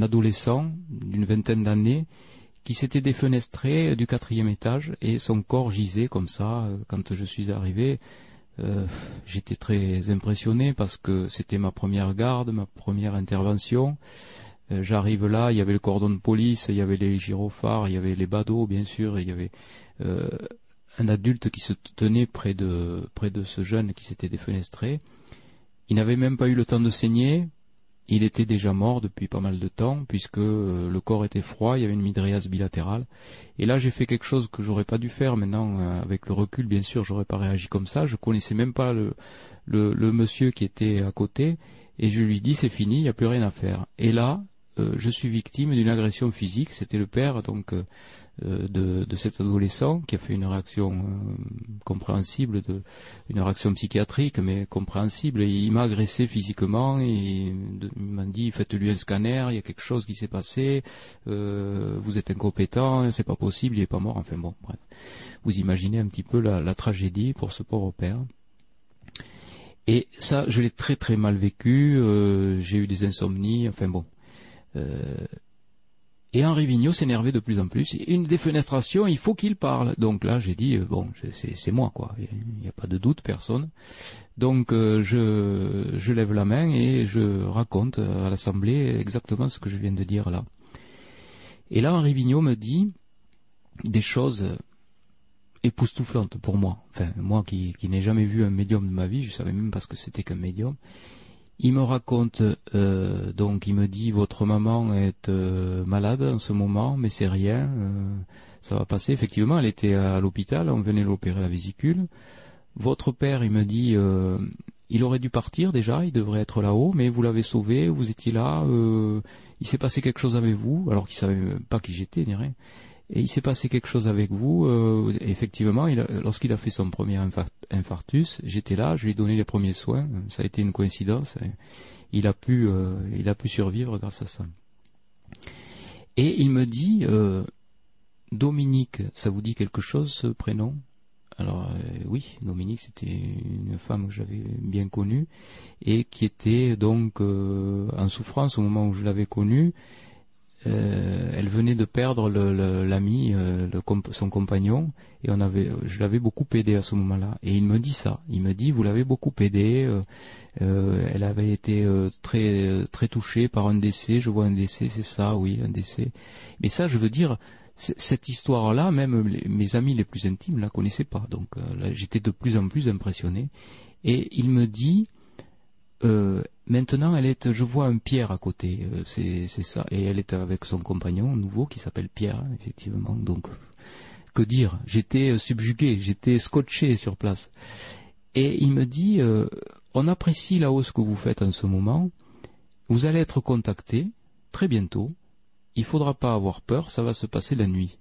adolescent d'une vingtaine d'années qui s'était défenestré du quatrième étage et son corps gisait comme ça. Quand je suis arrivé, euh, j'étais très impressionné parce que c'était ma première garde, ma première intervention. Euh, j'arrive là, il y avait le cordon de police, il y avait les gyrophares, il y avait les badauds, bien sûr, il y avait euh, un adulte qui se tenait près de, ce jeune qui s'était défenestré. Il n'avait même pas eu le temps de saigner. Il était déjà mort depuis pas mal de temps, puisque euh, le corps était froid, il y avait une midriase bilatérale. Et là, j'ai fait quelque chose que j'aurais pas dû faire. Maintenant, euh, avec le recul, bien sûr, j'aurais pas réagi comme ça. Je connaissais même pas le, monsieur qui était à côté, et je lui dis c'est fini, il n'y a plus rien à faire. Et là, euh, je suis victime d'une agression physique. C'était le père, donc de, cet adolescent qui a fait une réaction euh, compréhensible, de, une réaction psychiatrique mais compréhensible. Et il m'a agressé physiquement et il m'a dit faites-lui un scanner, il y a quelque chose qui s'est passé, euh, vous êtes incompétent, c'est pas possible, il est pas mort. Enfin bon, bref. Vous imaginez un petit peu la, tragédie pour ce pauvre père. Et ça, je l'ai très très mal vécu. j'ai eu des insomnies. Enfin bon. Et Henri Vigneault s'énervait de plus en plus. Une défenestration, il faut qu'il parle. Donc là, j'ai dit, euh, bon, c'est moi, quoi. Il n'y a pas de doute, personne. Donc euh, je, je lève la main et je raconte à l'Assemblée exactement ce que je viens de dire là. Et là, Henri Vigneault me dit des choses époustouflantes pour moi. Enfin, moi qui, qui n'ai jamais vu un médium de ma vie, je savais même pas ce que c'était qu'un médium. Il me raconte, euh, donc il me dit votre maman est euh, malade en ce moment, mais c'est rien, euh, ça va passer. Effectivement, elle était à l'hôpital, on venait l'opérer la vésicule. Votre père, il me dit, il aurait dû partir déjà, il devrait être là-haut, mais vous l'avez sauvé, vous étiez là, il s'est passé quelque chose avec vous, alors qu'il savait pas qui j'étais ni rien. Et il s'est passé quelque chose avec vous. Euh, effectivement, lorsqu'il a fait son premier infarctus, j'étais là, je lui ai donné les premiers soins. Ça a été une coïncidence. Il a pu, euh, il a pu survivre grâce à ça. Et il me dit, euh, Dominique, ça vous dit quelque chose ce prénom? Alors oui, Dominique, c'était une femme que j'avais bien connue et qui était donc en souffrance au moment où je l'avais connue euh, elle venait de perdre l'ami, euh, son compagnon, et on avait, je l'avais beaucoup aidé à ce moment-là. Et il me dit ça. Il me dit, vous l'avez beaucoup aidé. Euh, elle avait été très très touchée par un décès. Je vois un décès, c'est ça, oui, un décès. Mais ça, je veux dire, cette histoire-là, même mes amis les plus intimes la connaissaient pas. Donc j'étais de plus en plus impressionné. Et il me dit, maintenant, elle est, je vois un Pierre à côté, euh, c'est ça, et elle est avec son compagnon nouveau qui s'appelle Pierre, effectivement. Donc, que dire? J'étais euh, subjugué, j'étais scotché sur place. Et il me dit, on apprécie la hausse que vous faites en ce moment. Vous allez être contacté très bientôt. Il faudra pas avoir peur, ça va se passer la nuit.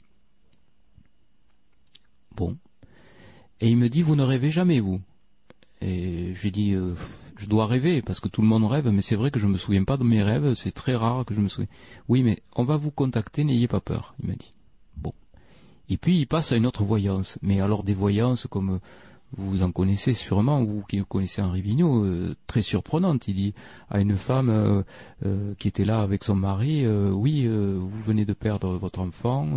Bon. Et il me dit, vous ne rêvez jamais, vous. Et je lui dis, je dois rêver parce que tout le monde rêve, mais c'est vrai que je me souviens pas de mes rêves, c'est très rare que je me souvienne. Oui, mais on va vous contacter, n'ayez pas peur, il m'a dit. Bon. Et puis il passe à une autre voyance, mais alors des voyances comme vous en connaissez sûrement, vous qui connaissez Henri Vigneault, euh, très surprenante. Il dit à une femme euh, euh, qui était là avec son mari, oui, vous venez de perdre votre enfant,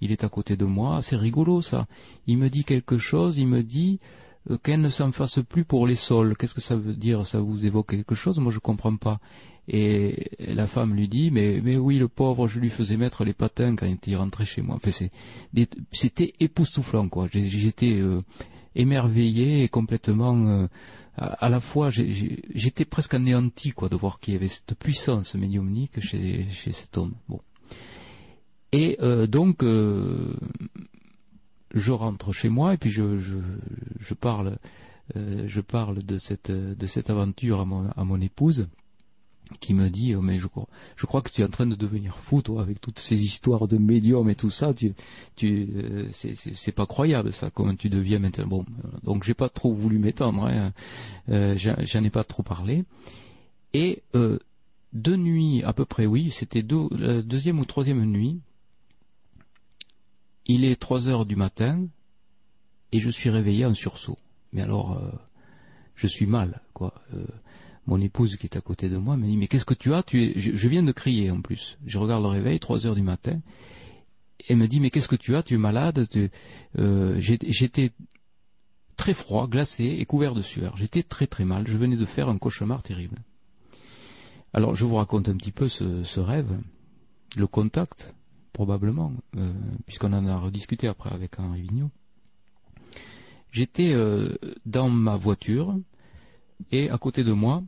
il est à côté de moi, c'est rigolo ça. Il me dit quelque chose, il me dit, euh, qu'elle ne s'en fasse plus pour les sols. Qu'est-ce que ça veut dire? Ça vous évoque quelque chose? Moi, je comprends pas. Et la femme lui dit, mais, oui, le pauvre, je lui faisais mettre les patins quand il rentrait chez moi. Enfin, c'était époustouflant, quoi. J'étais euh, émerveillé et complètement, euh, à, la fois, j'étais presque anéanti, quoi, de voir qu'il y avait cette puissance médiumnique chez, chez cet homme. Bon. Et donc, je rentre chez moi et puis je, parle, euh, je parle de cette, aventure à mon, épouse qui me dit oh, mais je crois que tu es en train de devenir fou toi avec toutes ces histoires de médium et tout ça. Tu euh, c'est pas croyable ça comment tu deviens maintenant. Bon euh, donc j'ai pas trop voulu m'étendre hein, j'en ai pas trop parlé. Et deux nuits à peu près oui c'était la deuxième ou troisième nuit il est trois heures du matin et je suis réveillé en sursaut. Mais alors, euh, je suis mal, quoi. Euh, mon épouse qui est à côté de moi me dit mais qu'est-ce que tu as? Tu es... je, viens de crier en plus. Je regarde le réveil, trois heures du matin. Et me dit mais qu'est-ce que tu as? Tu es malade? Euh, J'étais très froid, glacé et couvert de sueur. J'étais très très mal. Je venais de faire un cauchemar terrible. Alors je vous raconte un petit peu ce rêve, le contact probablement, euh, puisqu'on en a rediscuté après avec Henri Vigneault. J'étais euh, dans ma voiture et à côté de moi,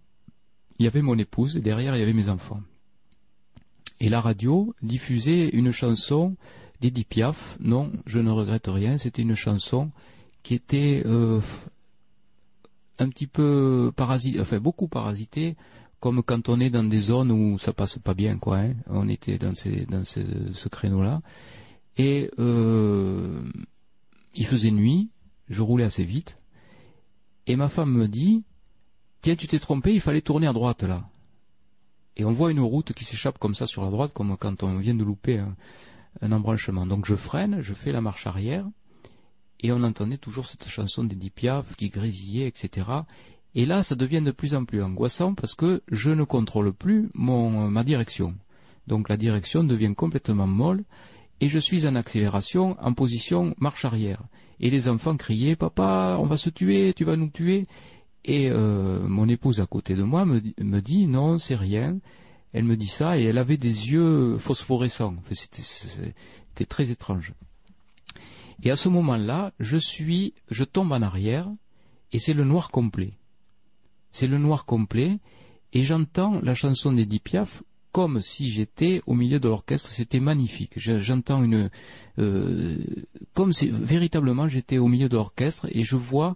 il y avait mon épouse et derrière il y avait mes enfants. Et la radio diffusait une chanson d'Edith Piaf. Non, je ne regrette rien. C'était une chanson qui était euh, un petit peu parasite, enfin beaucoup parasitée comme quand on est dans des zones où ça passe pas bien, quoi. Hein. On était dans, ce créneau-là. Et euh, il faisait nuit, je roulais assez vite, et ma femme me dit, tiens, tu t'es trompé, il fallait tourner à droite là. Et on voit une route qui s'échappe comme ça sur la droite, comme quand on vient de louper un, un embranchement. Donc je freine, je fais la marche arrière, et on entendait toujours cette chanson d'Edith Piaf qui grésillait, etc. Et là, ça devient de plus en plus angoissant parce que je ne contrôle plus mon, ma direction. Donc la direction devient complètement molle et je suis en accélération en position marche arrière. Et les enfants criaient Papa, on va se tuer, tu vas nous tuer. Et euh, mon épouse à côté de moi me, me dit Non, c'est rien. Elle me dit ça et elle avait des yeux phosphorescents. C'était très étrange. Et à ce moment-là, je suis, je tombe en arrière et c'est le noir complet c'est le noir complet, et j'entends la chanson d'Edith Piaf comme si j'étais au milieu de l'orchestre. C'était magnifique. J'entends une, euh, comme si véritablement j'étais au milieu de l'orchestre et je vois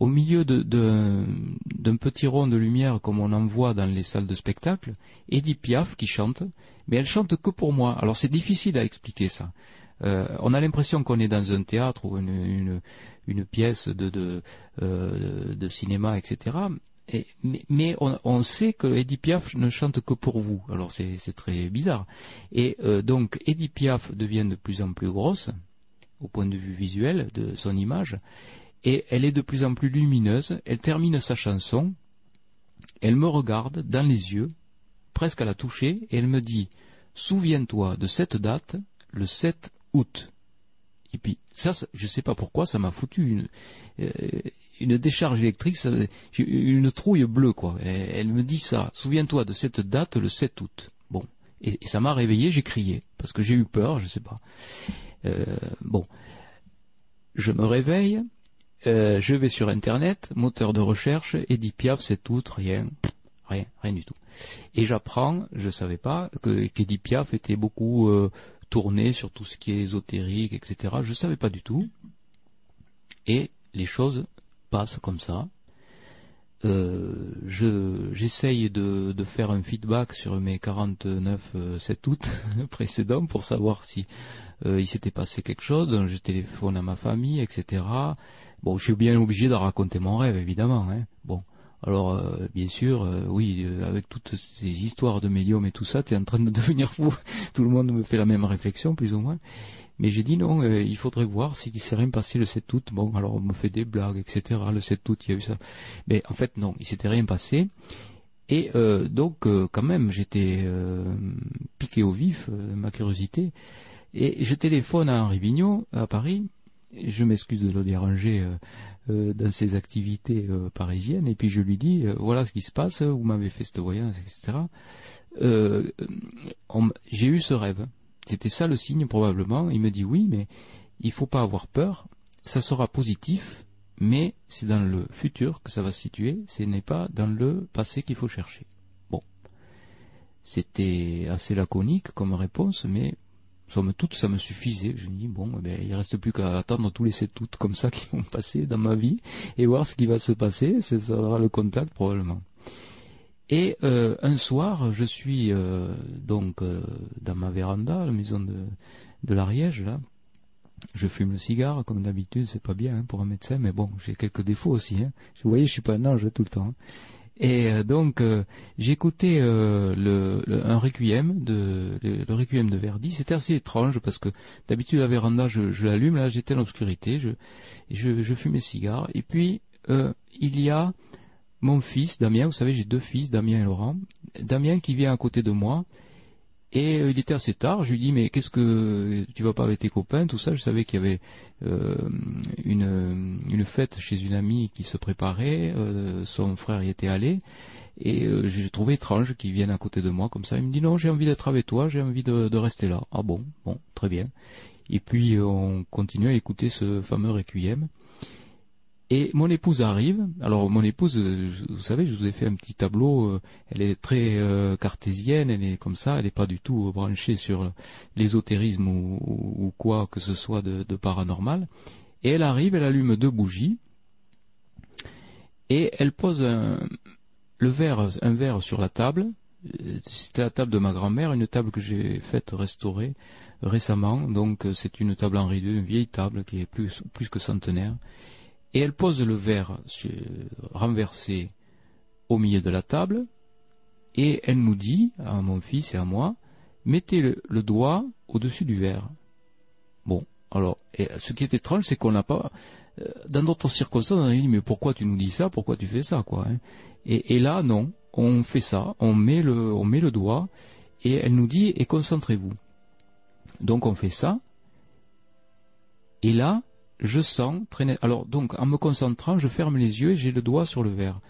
au milieu d'un petit rond de lumière comme on en voit dans les salles de spectacle, Edith Piaf qui chante, mais elle chante que pour moi. Alors c'est difficile à expliquer ça. Euh, on a l'impression qu'on est dans un théâtre ou une, une, pièce de, de, euh, de cinéma, etc mais, on, sait que Edith Piaf ne chante que pour vous. Alors c'est très bizarre. Et euh, donc Edith Piaf devient de plus en plus grosse au point de vue visuel de son image. et elle est de plus en plus lumineuse. Elle termine sa chanson, elle me regarde dans les yeux, presque à la toucher, et elle me dit Souviens-toi de cette date, le 7 août. Et puis, ça, je sais pas pourquoi, ça m'a foutu une, euh, une décharge électrique, une trouille bleue, quoi. Elle, me dit ça. Souviens-toi de cette date, le 7 août. Bon. Et, ça m'a réveillé, j'ai crié. Parce que j'ai eu peur, je sais pas. Euh, bon. Je me réveille, euh, je vais sur Internet, moteur de recherche, Edith Piaf, 7 août, rien. Rien, rien du tout. Et j'apprends, je savais pas, que qu'Edith Piaf était beaucoup euh, tournée sur tout ce qui est ésotérique, etc. Je savais pas du tout. Et les choses passent comme ça. Euh, je j'essaye de, de faire un feedback sur mes 49 euh, 7 août précédents pour savoir si euh, il s'était passé quelque chose. Donc je téléphone à ma famille, etc. Bon, je suis bien obligé de raconter mon rêve, évidemment. Hein. Bon, alors, euh, bien sûr, oui, avec toutes ces histoires de médium et tout ça, tu es en train de devenir fou. tout le monde me fait la même réflexion, plus ou moins. Mais j'ai dit non, il faudrait voir s'il s'est rien passé le 7 août. Bon, alors on me fait des blagues, etc. Le 7 août, il y a eu ça. Mais en fait, non, il s'était rien passé. Et donc, quand même, j'étais piqué au vif, ma curiosité. Et je téléphone à Henri Vigneault, à Paris. Je m'excuse de le déranger euh, dans ses activités euh, parisiennes, et puis je lui dis, euh, voilà ce qui se passe, vous m'avez fait cette voyance, etc. J'ai eu ce rêve. C'était ça le signe probablement. Il me dit oui, mais il faut pas avoir peur. Ça sera positif, mais c'est dans le futur que ça va se situer. Ce n'est pas dans le passé qu'il faut chercher. Bon, c'était assez laconique comme réponse, mais somme toute, ça me suffisait. Je me dis, bon, eh ben, il reste plus qu'à attendre tous les sept août comme ça qui vont passer dans ma vie et voir ce qui va se passer. Ça sera le contact probablement. Et euh, un soir, je suis euh, donc euh, dans ma véranda, la maison de, de l'Ariège, là. Je fume le cigare, comme d'habitude, c'est pas bien hein, pour un médecin, mais bon, j'ai quelques défauts aussi. Hein. Vous voyez, je suis pas un ange tout le temps. Hein. Et donc j'écoutais le, un requiem de le, requiem de Verdi. C'était assez étrange parce que d'habitude la véranda je, je l'allume, là j'étais dans l'obscurité, je, je, je fume mes cigares. Et puis il y a mon fils Damien, vous savez j'ai deux fils, Damien et Laurent. Damien qui vient à côté de moi et euh, il était assez tard, je lui dis mais qu'est-ce que tu vas pas avec tes copains, tout ça? Je savais qu'il y avait euh, une, fête chez une amie qui se préparait, euh, son frère y était allé, et j'ai trouvé étrange qu'il vienne à côté de moi comme ça. Il me dit non, j'ai envie d'être avec toi, j'ai envie de, de, rester là. Ah bon, bon, très bien. Et puis on continue à écouter ce fameux requiem. Et mon épouse arrive. Alors mon épouse, euh, vous savez, je vous ai fait un petit tableau. Euh, elle est très euh, cartésienne, elle est comme ça, elle n'est pas du tout branchée sur l'ésotérisme ou, quoi que ce soit de, paranormal. Et elle arrive, elle allume deux bougies et elle pose un, le verre, un verre sur la table. C'était la table de ma grand-mère, une table que j'ai faite restaurer récemment. Donc c'est une table en rideau, une vieille table qui est plus, plus que centenaire et elle pose le verre renversé au milieu de la table, et elle nous dit, à mon fils et à moi, mettez le, doigt au-dessus du verre. Bon, alors, ce qui est étrange, c'est qu'on n'a pas, euh, dans d'autres circonstances, on a dit, mais pourquoi tu nous dis ça, pourquoi tu fais ça, quoi. Hein? Et, là, non, on fait ça, on met le doigt, et elle nous dit, et concentrez-vous. Donc on fait ça, et là, je sens très net. Alors donc en me concentrant, je ferme les yeux et j'ai le doigt sur le verre.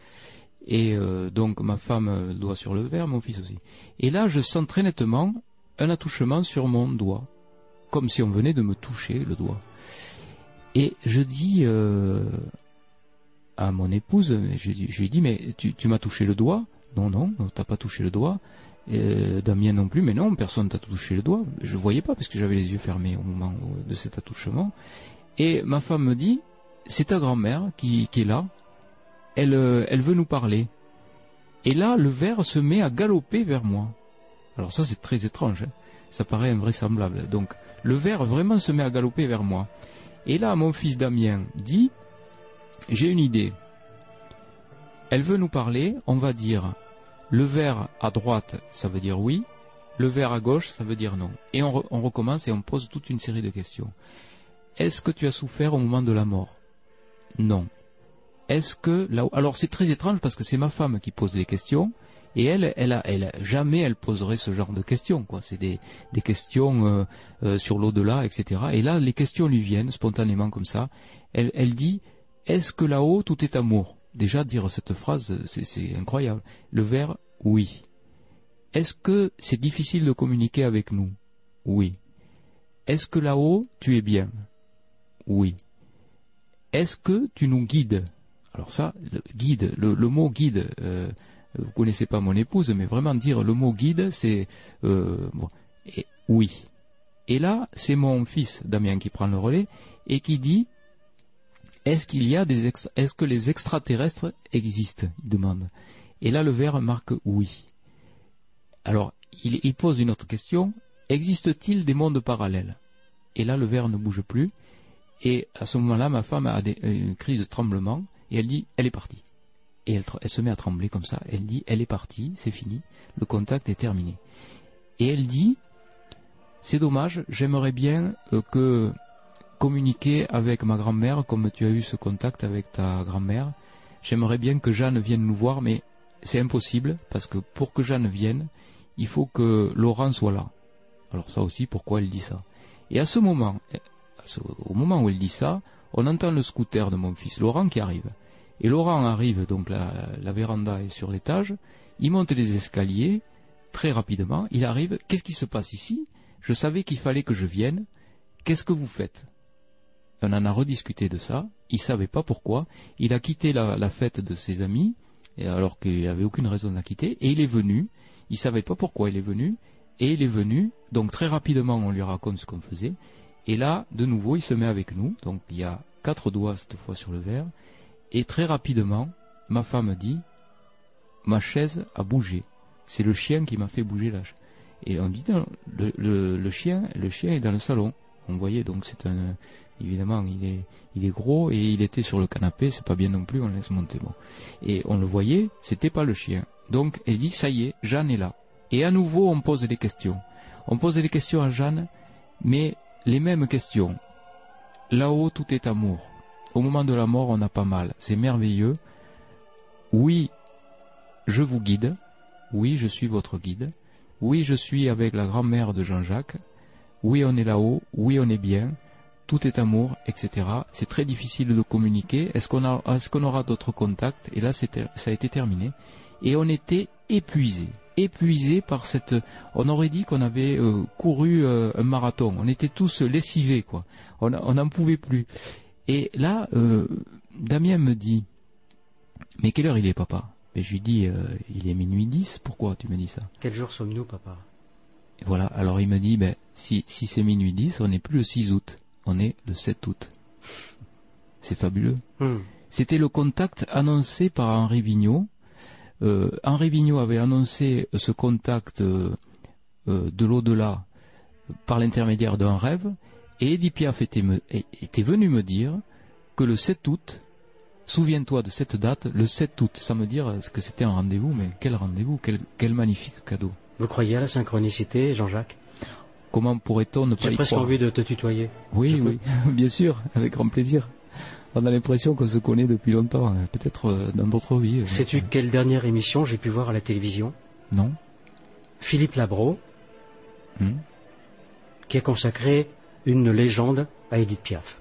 Et euh, donc ma femme euh, le doigt sur le verre, mon fils aussi. Et là, je sens très nettement un attouchement sur mon doigt, comme si on venait de me toucher le doigt. Et je dis euh, à mon épouse, je, je lui dis mais tu, m'as touché le doigt? Non, non, t'as pas touché le doigt. Euh, Damien non plus, mais non, personne t'a touché le doigt. Je voyais pas parce que j'avais les yeux fermés au moment de cet attouchement. Et ma femme me dit, c'est ta grand-mère qui, est là, elle, euh, elle veut nous parler. Et là, le verre se met à galoper vers moi. Alors ça, c'est très étrange, hein. ça paraît invraisemblable. Donc, le verre vraiment se met à galoper vers moi. Et là, mon fils Damien dit, j'ai une idée. Elle veut nous parler, on va dire, le verre à droite, ça veut dire oui, le verre à gauche, ça veut dire non. Et on recommence et on pose toute une série de questions. Est-ce que tu as souffert au moment de la mort? Non. Est-ce que là alors c'est très étrange parce que c'est ma femme qui pose les questions et elle, elle, a, jamais elle poserait ce genre de questions quoi. C'est des, questions euh, euh, sur l'au-delà, etc. Et là les questions lui viennent spontanément comme ça. Elle, elle dit est-ce que là-haut tout est amour? Déjà dire cette phrase c'est incroyable. Le verre oui. Est-ce que c'est difficile de communiquer avec nous? Oui. Est-ce que là-haut tu es bien? Oui. Est-ce que tu nous guides alors ça, le guide, le, mot guide, euh, vous connaissez pas mon épouse, mais vraiment dire le mot guide, c'est euh, oui. Et là, c'est mon fils Damien qui prend le relais et qui dit est-ce qu'il y a des est-ce que les extraterrestres existent? Il demande. Et là, le verre marque oui. Alors, il, il pose une autre question existe-t-il des mondes parallèles? Et là, le verre ne bouge plus. Et à ce moment-là, ma femme a une crise de tremblement et elle dit, elle est partie. Et elle, elle, se met à trembler comme ça. Elle dit, elle est partie, c'est fini, le contact est terminé. Et elle dit, c'est dommage, j'aimerais bien euh, que communiquer avec ma grand-mère, comme tu as eu ce contact avec ta grand-mère. J'aimerais bien que Jeanne vienne nous voir, mais c'est impossible, parce que pour que Jeanne vienne, il faut que Laurent soit là. Alors ça aussi, pourquoi elle dit ça? Et à ce moment, au moment où elle dit ça, on entend le scooter de mon fils Laurent qui arrive. Et Laurent arrive, donc la, véranda est sur l'étage, il monte les escaliers, très rapidement, il arrive, qu'est-ce qui se passe ici? Je savais qu'il fallait que je vienne, qu'est-ce que vous faites? On en a rediscuté de ça, il savait pas pourquoi, il a quitté la, fête de ses amis, alors qu'il n'avait aucune raison de la quitter, et il est venu, il savait pas pourquoi il est venu, et il est venu, donc très rapidement on lui raconte ce qu'on faisait, et là, de nouveau, il se met avec nous, donc il y a quatre doigts cette fois sur le verre, et très rapidement, ma femme dit, ma chaise a bougé. C'est le chien qui m'a fait bouger la chaise. Et on dit, le, chien, le chien est dans le salon. On voyait donc c'est un, évidemment il est, il est gros et il était sur le canapé, c'est pas bien non plus, on laisse monter bon. Et on le voyait, c'était pas le chien. Donc elle dit, ça y est, Jeanne est là. Et à nouveau on pose des questions. On pose des questions à Jeanne, mais les mêmes questions. Là-haut tout est amour au moment de la mort, on n'a pas mal. C'est merveilleux. Oui, je vous guide. Oui, je suis votre guide. Oui, je suis avec la grand-mère de Jean-Jacques. Oui, on est là-haut. Oui, on est bien. Tout est amour, etc. C'est très difficile de communiquer. Est-ce qu'on est qu'on aura d'autres contacts? Et là, ça a été terminé. Et on était épuisé, épuisé par cette. On aurait dit qu'on avait euh, couru euh, un marathon. On était tous lessivés, quoi. On n'en pouvait plus. Et là, euh, Damien me dit, mais quelle heure il est, papa? Et je lui dis, il est minuit 10, pourquoi tu me dis ça? Quel jour sommes-nous, papa? Voilà, alors il me dit, ben, si, si c'est minuit 10, on n'est plus le 6 août, on est le 7 août. C'est fabuleux. Hmm. C'était le contact annoncé par Henri Vigneault. Euh, Henri Vigneault avait annoncé ce contact de l'au-delà par l'intermédiaire d'un rêve, et Edith Piaf était, venu me dire que le 7 août, souviens-toi de cette date, le 7 août, ça me dire que c'était un rendez-vous, mais quel rendez-vous, quel, magnifique cadeau. Vous croyez à la synchronicité, Jean-Jacques? Comment pourrait-on ne pas y croire? J'ai presque envie de te tutoyer. Oui, oui, bien sûr, avec grand plaisir. On a l'impression qu'on se connaît depuis longtemps, hein, peut-être euh, dans d'autres vies. Sais-tu quelle dernière émission j'ai pu voir à la télévision? Non. Philippe Labro, hmm. qui a consacré une légende à Edith Piaf.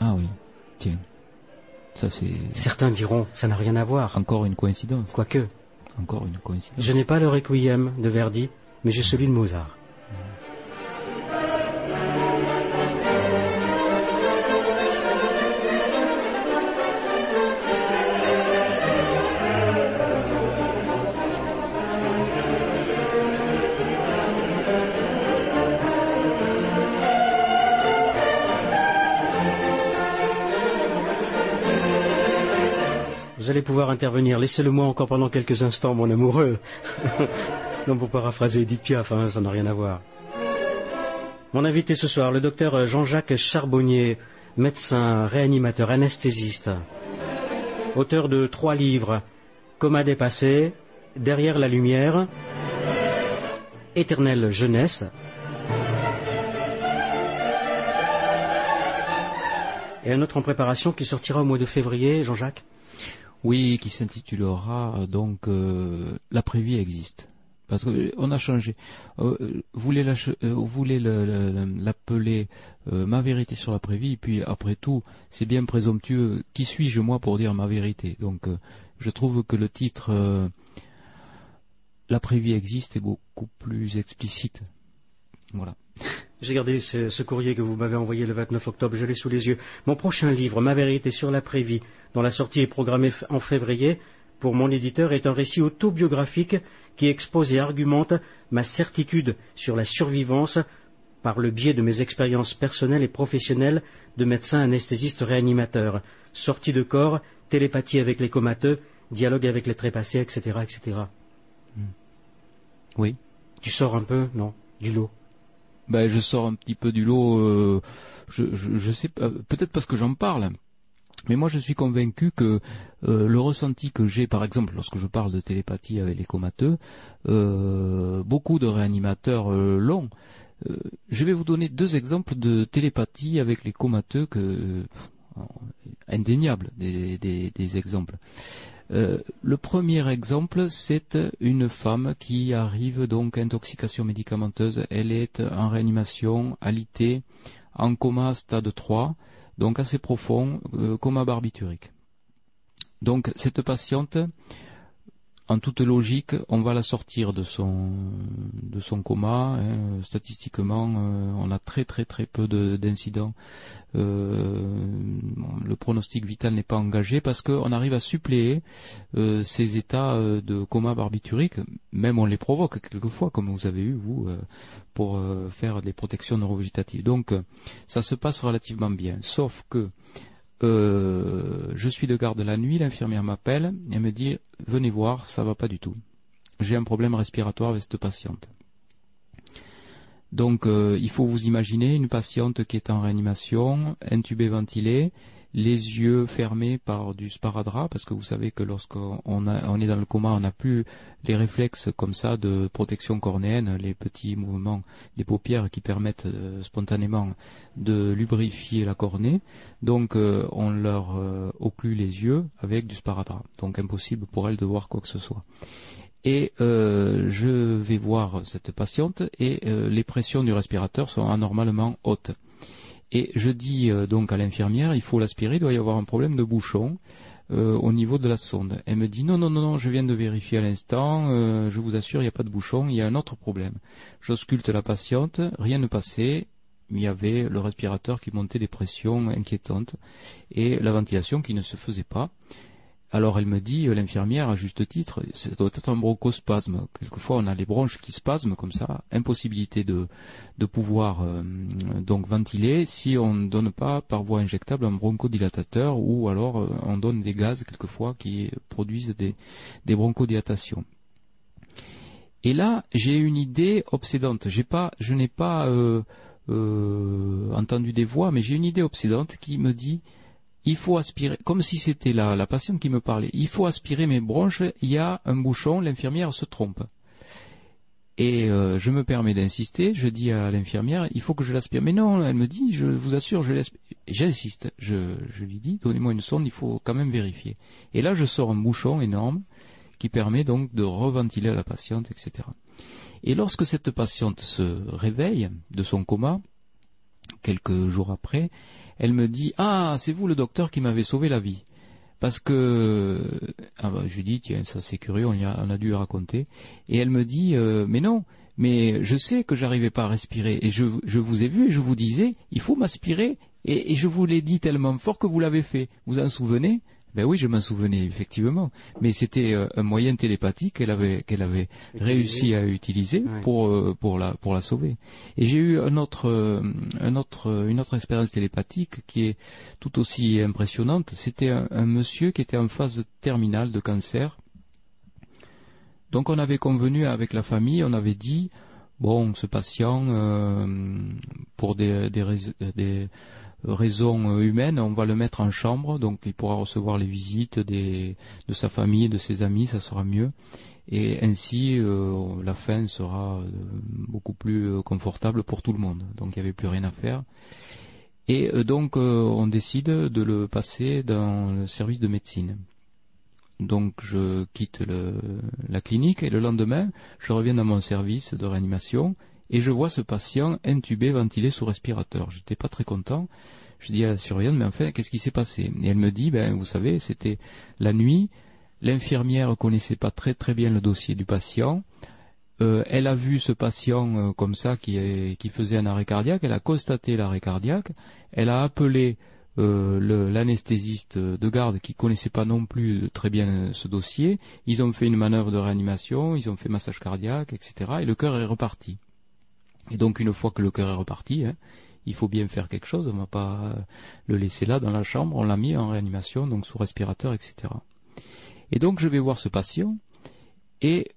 Ah oui, tiens. Ça. Certains diront, ça n'a rien à voir. Encore une coïncidence. Quoique. Encore une coïncidence. Je n'ai pas le requiem de Verdi, mais j'ai celui de Mozart. Vous allez pouvoir intervenir. Laissez-le-moi encore pendant quelques instants, mon amoureux. non, pour paraphraser Edith Piaf, hein, ça n'a rien à voir. Mon invité ce soir, le docteur Jean-Jacques Charbonnier, médecin, réanimateur, anesthésiste, auteur de trois livres, Coma dépassé, Derrière la lumière, Éternelle jeunesse, et un autre en préparation qui sortira au mois de février, Jean-Jacques Oui, qui s'intitulera donc La prévie existe. Parce qu'on a changé. vous voulez l'appeler ma vérité sur la prévie, puis après tout, c'est bien présomptueux. Qui suis-je moi pour dire ma vérité? Donc, je trouve que le titre La prévie existe est beaucoup plus explicite. Voilà. J'ai gardé ce, courrier que vous m'avez envoyé le 29 octobre, je l'ai sous les yeux. Mon prochain livre, Ma vérité sur la prévie, dont la sortie est programmée en février, pour mon éditeur, est un récit autobiographique qui expose et argumente ma certitude sur la survivance par le biais de mes expériences personnelles et professionnelles de médecin anesthésiste réanimateur, sortie de corps, télépathie avec les comateux, dialogue avec les trépassés, etc., etc. Hmm. Oui. Tu sors un peu, non, du lot ben, je sors un petit peu du lot. Euh, je, je, sais pas, peut-être parce que j'en parle. Mais moi, je suis convaincu que euh, le ressenti que j'ai, par exemple, lorsque je parle de télépathie avec les comateux, euh, beaucoup de réanimateurs l'ont. je vais vous donner deux exemples de télépathie avec les comateux que indéniables des, des, des exemples. Euh, le premier exemple, c'est une femme qui arrive donc à intoxication médicamenteuse. Elle est en réanimation, alitée, en coma stade 3, donc assez profond, euh, coma barbiturique. Donc cette patiente en toute logique, on va la sortir de son de son coma. Hein. Statistiquement, euh, on a très très très peu d'incidents. Euh, le pronostic vital n'est pas engagé parce qu'on arrive à suppléer euh, ces états de coma barbiturique. Même on les provoque quelquefois, comme vous avez eu vous, pour faire des protections neurovégétatives. Donc, ça se passe relativement bien. Sauf que euh, je suis de garde la nuit, l'infirmière m'appelle et me dit venez voir, ça va pas du tout. J'ai un problème respiratoire avec cette patiente. Donc euh, il faut vous imaginer une patiente qui est en réanimation, intubée ventilée, les yeux fermés par du sparadrap, parce que vous savez que lorsqu'on on est dans le coma, on n'a plus les réflexes comme ça de protection cornéenne, les petits mouvements des paupières qui permettent euh, spontanément de lubrifier la cornée. Donc euh, on leur euh, occlue les yeux avec du sparadrap. Donc impossible pour elle de voir quoi que ce soit. Et je vais voir cette patiente et les pressions du respirateur sont anormalement hautes. Et je dis euh, donc à l'infirmière, il faut l'aspirer, il doit y avoir un problème de bouchon euh, au niveau de la sonde. Elle me dit non, non, non, non, je viens de vérifier à l'instant, euh, je vous assure, il n'y a pas de bouchon, il y a un autre problème. J'ausculte la patiente, rien ne passait, il y avait le respirateur qui montait des pressions inquiétantes et la ventilation qui ne se faisait pas. Alors elle me dit, euh, l'infirmière, à juste titre, ça doit être un bronchospasme. Quelquefois on a les bronches qui spasment comme ça, impossibilité de, pouvoir euh, donc ventiler si on ne donne pas par voie injectable un bronchodilatateur ou alors euh, on donne des gaz quelquefois qui produisent des, bronchodilatations. Et là, j'ai une idée obsédante. Je n'ai pas entendu des voix, mais j'ai une idée obsédante qui me dit il faut aspirer, comme si c'était la, la patiente qui me parlait, il faut aspirer mes bronches, il y a un bouchon, l'infirmière se trompe. Et euh, je me permets d'insister, je dis à l'infirmière, il faut que je l'aspire. Mais non, elle me dit, je vous assure, je l'aspire. J'insiste, je, je lui dis, donnez-moi une sonde, il faut quand même vérifier. Et là, je sors un bouchon énorme qui permet donc de reventiler la patiente, etc. Et lorsque cette patiente se réveille de son coma, quelques jours après, elle me dit Ah, c'est vous le docteur qui m'avait sauvé la vie. Parce que ah bah, je lui dis tiens ça c'est curieux on, a, dû raconter. Et elle me dit euh, mais non mais je sais que j'arrivais pas à respirer. Et je, vous ai vu et je vous disais il faut m'aspirer. Et, je vous l'ai dit tellement fort que vous l'avez fait. Vous en souvenez? Ben oui, je m'en souvenais effectivement, mais c'était euh, un moyen télépathique qu'elle avait qu'elle avait réussi à utiliser pour euh, pour la pour la sauver. Et j'ai eu un autre euh, un autre une autre expérience télépathique qui est tout aussi impressionnante. C'était un, un, monsieur qui était en phase terminale de cancer. Donc on avait convenu avec la famille, on avait dit bon, ce patient pour des des, des raison euh, humaine, on va le mettre en chambre, donc il pourra recevoir les visites de sa famille, de ses amis, ça sera mieux. Et ainsi, euh, la fin sera euh, beaucoup plus confortable pour tout le monde. Donc il n'y avait plus rien à faire. Et donc on décide de le passer dans le service de médecine. Donc je quitte la clinique et le lendemain, je reviens dans mon service de réanimation et je vois ce patient intubé, ventilé sous respirateur. J'étais pas très content. Je dis à la surveillante, mais enfin, qu'est-ce qui s'est passé? Et elle me dit, ben, vous savez, c'était la nuit. L'infirmière connaissait pas très très bien le dossier du patient. Euh, elle a vu ce patient euh, comme ça qui, faisait un arrêt cardiaque. Elle a constaté l'arrêt cardiaque. Elle a appelé euh, l'anesthésiste de garde qui connaissait pas non plus très bien ce dossier. Ils ont fait une manœuvre de réanimation, ils ont fait massage cardiaque, etc. Et le cœur est reparti. Et donc une fois que le cœur est reparti, hein, il faut bien faire quelque chose. On ne va pas euh, le laisser là dans la chambre. On l'a mis en réanimation, donc sous respirateur, etc. Et donc je vais voir ce patient et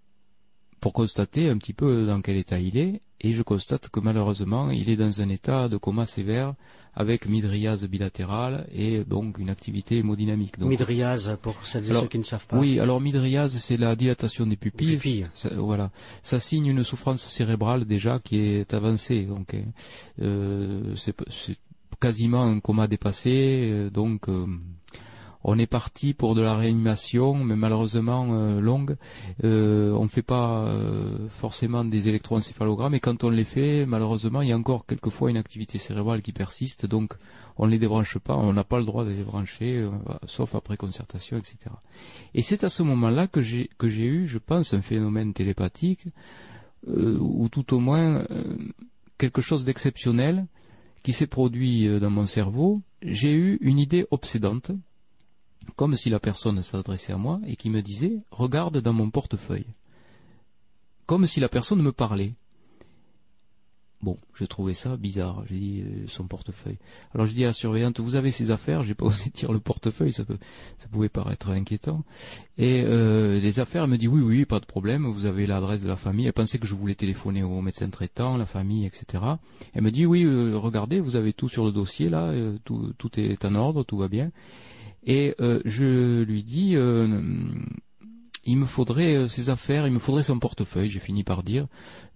pour constater un petit peu dans quel état il est, et je constate que malheureusement il est dans un état de coma sévère avec midriase bilatérale et donc une activité hémodynamique. Donc, midriase, pour celles et ceux qui ne savent pas. Oui, alors midriase, c'est la dilatation des pupilles. Ça, voilà, ça signe une souffrance cérébrale déjà qui est avancée. Donc, euh, c'est quasiment un coma dépassé. Euh, donc, euh, on est parti pour de la réanimation, mais malheureusement euh, longue. Euh, on ne fait pas euh, forcément des électroencéphalogrammes, et quand on les fait, malheureusement, il y a encore quelquefois une activité cérébrale qui persiste, donc on ne les débranche pas, on n'a pas le droit de les débrancher, sauf après concertation, etc. Et c'est à ce moment-là que j'ai que j'ai eu, je pense, un phénomène télépathique, ou tout au moins quelque chose d'exceptionnel qui s'est produit dans mon cerveau. J'ai eu une idée obsédante comme si la personne s'adressait à moi et qui me disait Regarde dans mon portefeuille. Comme si la personne me parlait. Bon, j'ai trouvé ça bizarre. J'ai dit euh, son portefeuille. Alors je dis à la surveillante, vous avez ces affaires? J'ai pas osé dire le portefeuille, ça, pouvait paraître inquiétant. Et euh, les affaires, elle me dit oui, oui, pas de problème. Vous avez l'adresse de la famille. Elle pensait que je voulais téléphoner au médecin traitant, la famille, etc. Elle me dit oui, euh, regardez, vous avez tout sur le dossier là, tout, tout est en ordre, tout va bien. Et euh, je lui dis, euh, il me faudrait euh, ses affaires, il me faudrait son portefeuille, j'ai fini par dire.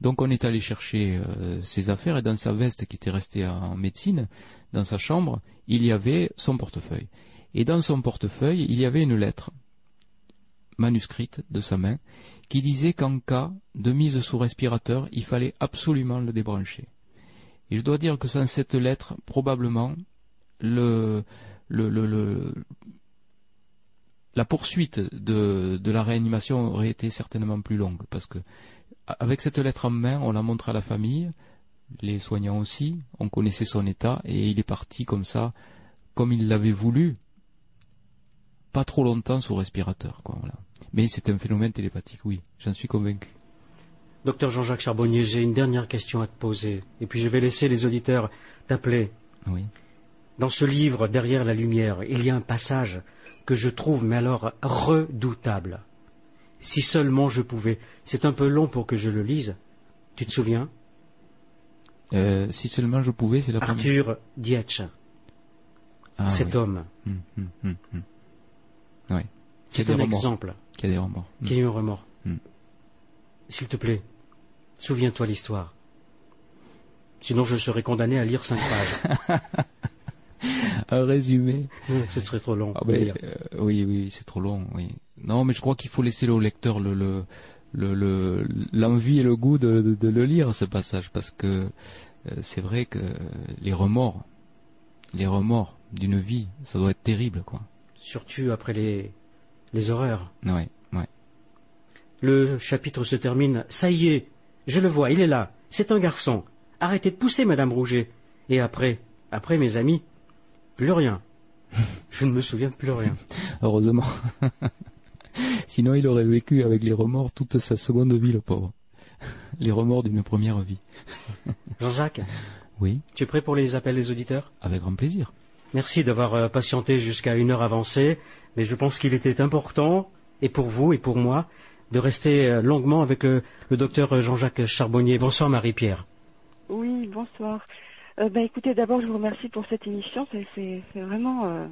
Donc on est allé chercher ses affaires et dans sa veste qui était restée en médecine, dans sa chambre, il y avait son portefeuille. Et dans son portefeuille, il y avait une lettre manuscrite de sa main qui disait qu'en cas de mise sous respirateur, il fallait absolument le débrancher. Et je dois dire que sans cette lettre, probablement, le, le, la poursuite de, de, la réanimation aurait été certainement plus longue parce que avec cette lettre en main, on l'a montré à la famille, les soignants aussi, on connaissait son état et il est parti comme ça, comme il l'avait voulu, pas trop longtemps sous respirateur. Quoi, voilà. Mais c'est un phénomène télépathique, oui, j'en suis convaincu. Docteur Jean-Jacques Charbonnier, j'ai une dernière question à te poser, et puis je vais laisser les auditeurs t'appeler. Oui. Dans ce livre, Derrière la lumière, il y a un passage que je trouve, mais alors redoutable. Si seulement je pouvais. C'est un peu long pour que je le lise. Tu te souviens? Euh, Si seulement je pouvais, c'est la Arthur Dietsch. Ah, cet homme. Hum, c'est un exemple. Qui a des remords. Qui a eu un remords. S'il te plaît, souviens-toi l'histoire. Sinon, je serais condamné à lire cinq pages. un résumé. ce serait trop long. Ah, euh, oui, oui, c'est trop long. Oui. Non, mais je crois qu'il faut laisser au lecteur le, le, le, l'envie et le goût de, de, le lire ce passage parce que euh, c'est vrai que les remords, les remords d'une vie, ça doit être terrible, quoi. Surtout après les, les horreurs. Oui, oui. Le chapitre se termine. Ça y est, je le vois, il est là. C'est un garçon. Arrêtez de pousser, Madame Rouget. Et après, après, mes amis, plus rien. Je ne me souviens de plus rien. Heureusement. Sinon, il aurait vécu avec les remords toute sa seconde vie, le pauvre. Les remords d'une première vie. Jean-Jacques Oui. Tu es prêt pour les appels des auditeurs? Avec grand plaisir. Merci d'avoir euh, patienté jusqu'à une heure avancée, mais je pense qu'il était important, et pour vous et pour moi, de rester euh, longuement avec euh, le docteur Jean-Jacques Charbonnier. Bonsoir Marie-Pierre. Oui, bonsoir. Euh, bah, écoutez, d'abord, je vous remercie pour cette émission. C'est vraiment, euh,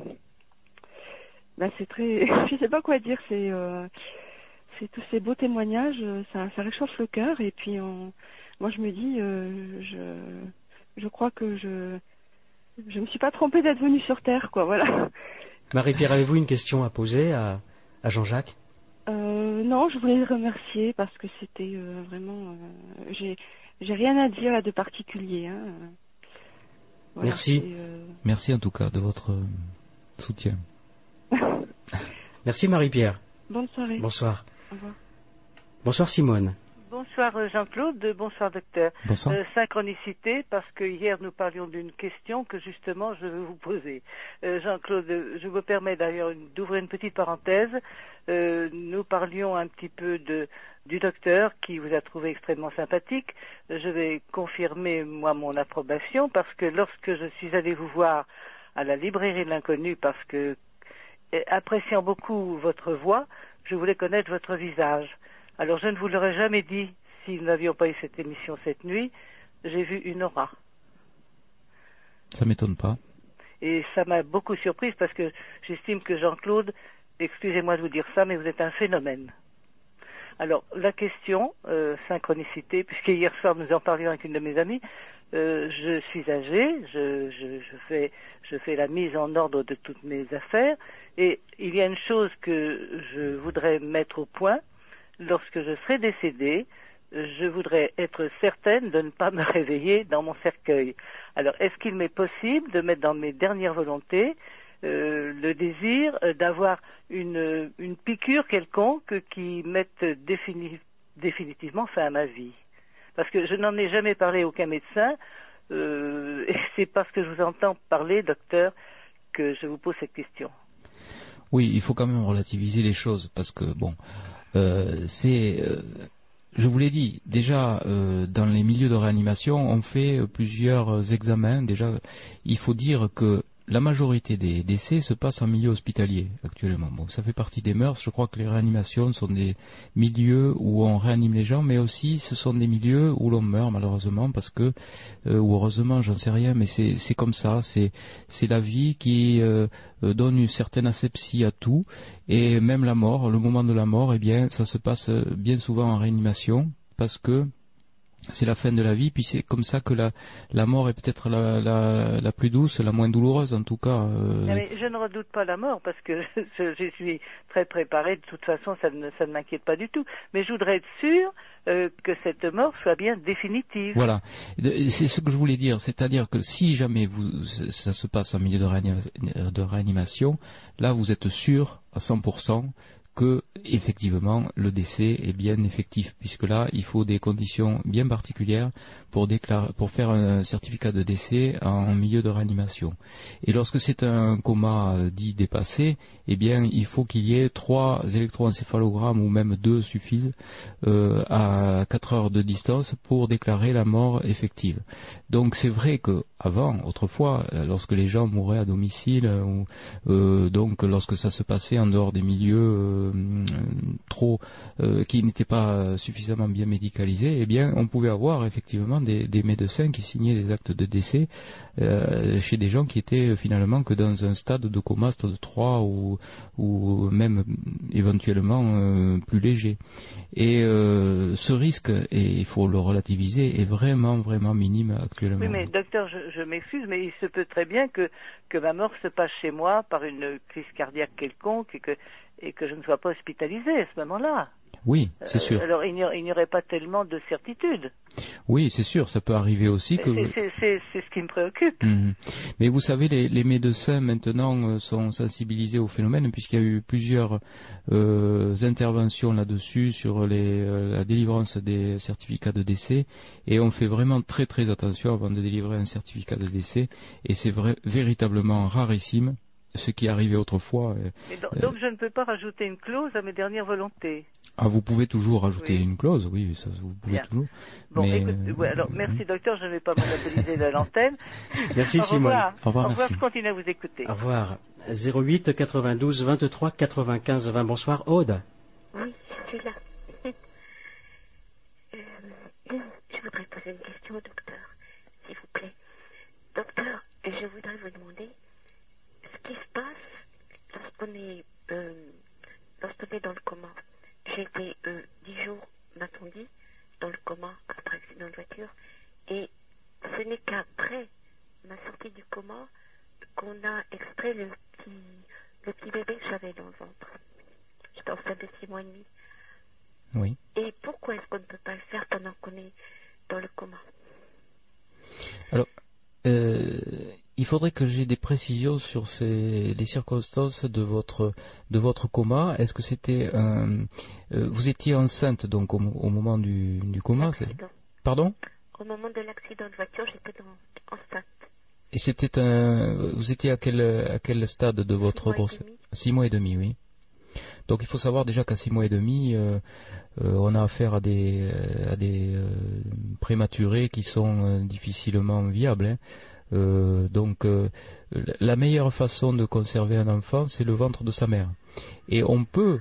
bah, c'est très, je sais pas quoi dire. C'est, euh, c'est tous ces beaux témoignages. Ça, ça réchauffe le cœur. Et puis, moi, je me dis, je, je crois que je, je me suis pas trompée d'être venue sur Terre, quoi. Voilà. Marie-Pierre, avez-vous une question à poser à, à Jean-Jacques? Non, je voulais le remercier parce que c'était vraiment. j'ai, j'ai rien à dire là de particulier. Hein. Voilà, Merci. euh, Merci en tout cas de votre euh, soutien. Merci Marie-Pierre. Bonne soirée. Bonsoir. Au revoir. Bonsoir Simone. Bonsoir euh, Jean-Claude, bonsoir docteur. Bonsoir. Euh, synchronicité, parce que hier nous parlions d'une question que justement je veux vous poser. Euh, Jean-Claude, je me permets d'ailleurs d'ouvrir une petite parenthèse. Euh, nous parlions un petit peu de, du docteur qui vous a trouvé extrêmement sympathique. Je vais confirmer moi mon approbation parce que lorsque je suis allée vous voir à la librairie de l'inconnu parce que appréciant beaucoup votre voix, je voulais connaître votre visage. Alors je ne vous l'aurais jamais dit si nous n'avions pas eu cette émission cette nuit. J'ai vu une aura. Ça m'étonne pas. Et ça m'a beaucoup surprise parce que j'estime que Jean-Claude, excusez-moi de vous dire ça, mais vous êtes un phénomène. Alors la question, euh, synchronicité, puisque hier soir nous en parlions avec une de mes amies, euh, je suis âgée, je, je, je, fais, je fais la mise en ordre de toutes mes affaires, et il y a une chose que je voudrais mettre au point, lorsque je serai décédée, je voudrais être certaine de ne pas me réveiller dans mon cercueil. Alors, est-ce qu'il m'est possible de mettre dans mes dernières volontés euh, le désir d'avoir une, une piqûre quelconque qui mette défini- définitivement fin à ma vie? Parce que je n'en ai jamais parlé à aucun médecin, euh, et c'est parce que je vous entends parler, docteur, que je vous pose cette question. Oui, il faut quand même relativiser les choses parce que bon, c'est, euh, je vous l'ai dit déjà euh, dans les milieux de réanimation, on fait euh, plusieurs euh, examens. Déjà, il faut dire que la majorité des décès se passent en milieu hospitalier actuellement. Bon, ça fait partie des mœurs. Je crois que les réanimations sont des milieux où on réanime les gens, mais aussi ce sont des milieux où l'on meurt malheureusement parce que, euh, ou heureusement, j'en sais rien, mais c'est comme ça. C'est c'est la vie qui euh, euh, donne une certaine asepsie à tout et même la mort, le moment de la mort, eh bien, ça se passe euh, bien souvent en réanimation parce que c'est la fin de la vie, puis c'est comme ça que la, la mort est peut-être la, la, la plus douce, la moins douloureuse en tout cas. euh, Ah, mais je ne redoute pas la mort parce que je, je suis très préparée. De toute façon, ça ne, ça ne m'inquiète pas du tout. Mais je voudrais être sûre euh, que cette mort soit bien définitive. Voilà, c'est ce que je voulais dire, c'est-à-dire que si jamais vous, ça se passe en milieu de réanimation, là vous êtes sûr à 100% que effectivement le décès est bien effectif, puisque là il faut des conditions bien particulières pour déclarer, pour faire un certificat de décès en milieu de réanimation. Et lorsque c'est un coma euh, dit dépassé, eh bien il faut qu'il y ait trois électroencéphalogrammes ou même deux suffisent euh, à 4 heures de distance pour déclarer la mort effective. Donc c'est vrai que avant, autrefois, euh, lorsque les gens mouraient à domicile, ou, donc lorsque ça se passait en dehors des milieux trop euh, qui n'étaient pas euh, suffisamment bien médicalisés, eh bien on pouvait avoir effectivement des, médecins qui signaient des actes de décès euh, chez des gens qui étaient euh, finalement que dans un stade de coma, stade 3 ou, ou même éventuellement euh, plus léger. Et euh, ce risque, et il faut le relativiser, est vraiment vraiment minime actuellement. Oui, mais docteur, je, je m'excuse, mais il se peut très bien que, que ma mort se passe chez moi par une crise cardiaque quelconque et que, et que je ne sois pas hospitalisé à ce moment-là. Oui, c'est Euh, sûr. Alors il n'y aurait pas tellement de certitude. Oui, c'est sûr, ça peut arriver aussi que. C'est- c'est- C'est c'est ce qui me préoccupe. Mhm. Mais vous savez, les, les médecins maintenant euh, sont sensibilisés au phénomène puisqu'il y a eu plusieurs euh, interventions là-dessus sur les, euh, la délivrance des certificats de décès et on fait vraiment très très attention avant de délivrer un certificat de décès et c'est véritablement rarissime ce qui arrivait autrefois. euh, Et donc, donc je ne peux pas rajouter une clause à mes dernières volontés. Ah, vous pouvez toujours ajouter Oui. une clause, oui, ça, vous pouvez Bien. toujours. Bon, Mais, écoute, euh, ouais, alors merci docteur, je ne vais pas monopoliser de l'antenne. Merci Au Simone. revoir. Au revoir, merci. je continue à vous écouter. Au revoir. 08 92 23 95 20. Bonsoir Aude. Oui, je suis là. Euh, je voudrais poser une question au docteur, s'il vous plaît. Docteur, je voudrais vous demander qui se passe lorsqu'on est, euh, lorsqu'on est dans le coma. J'ai été euh, dix jours, m'a-t-on dit, dans le coma après accident de voiture, et ce n'est qu'après ma sortie du coma qu'on a extrait le petit, le petit bébé que j'avais dans le ventre. J'étais enceinte de six mois et demi. Oui. Et pourquoi est-ce qu'on ne peut pas le faire pendant qu'on est dans le coma? Alors, euh, il faudrait que j'ai des précisions sur ces, les circonstances de votre de votre coma. Est-ce que c'était un, euh, vous étiez enceinte donc au, au moment du, du coma. Pardon? Au moment de l'accident de voiture, j'étais enceinte. Et c'était un, vous étiez à quel à quel stade de votre grossesse? Six mois et demi, oui. Donc il faut savoir déjà qu'à six mois et demi, euh, euh, on a affaire à des à des euh, prématurés qui sont difficilement viables. hein. Euh, donc euh, la meilleure façon de conserver un enfant, c'est le ventre de sa mère. Et on peut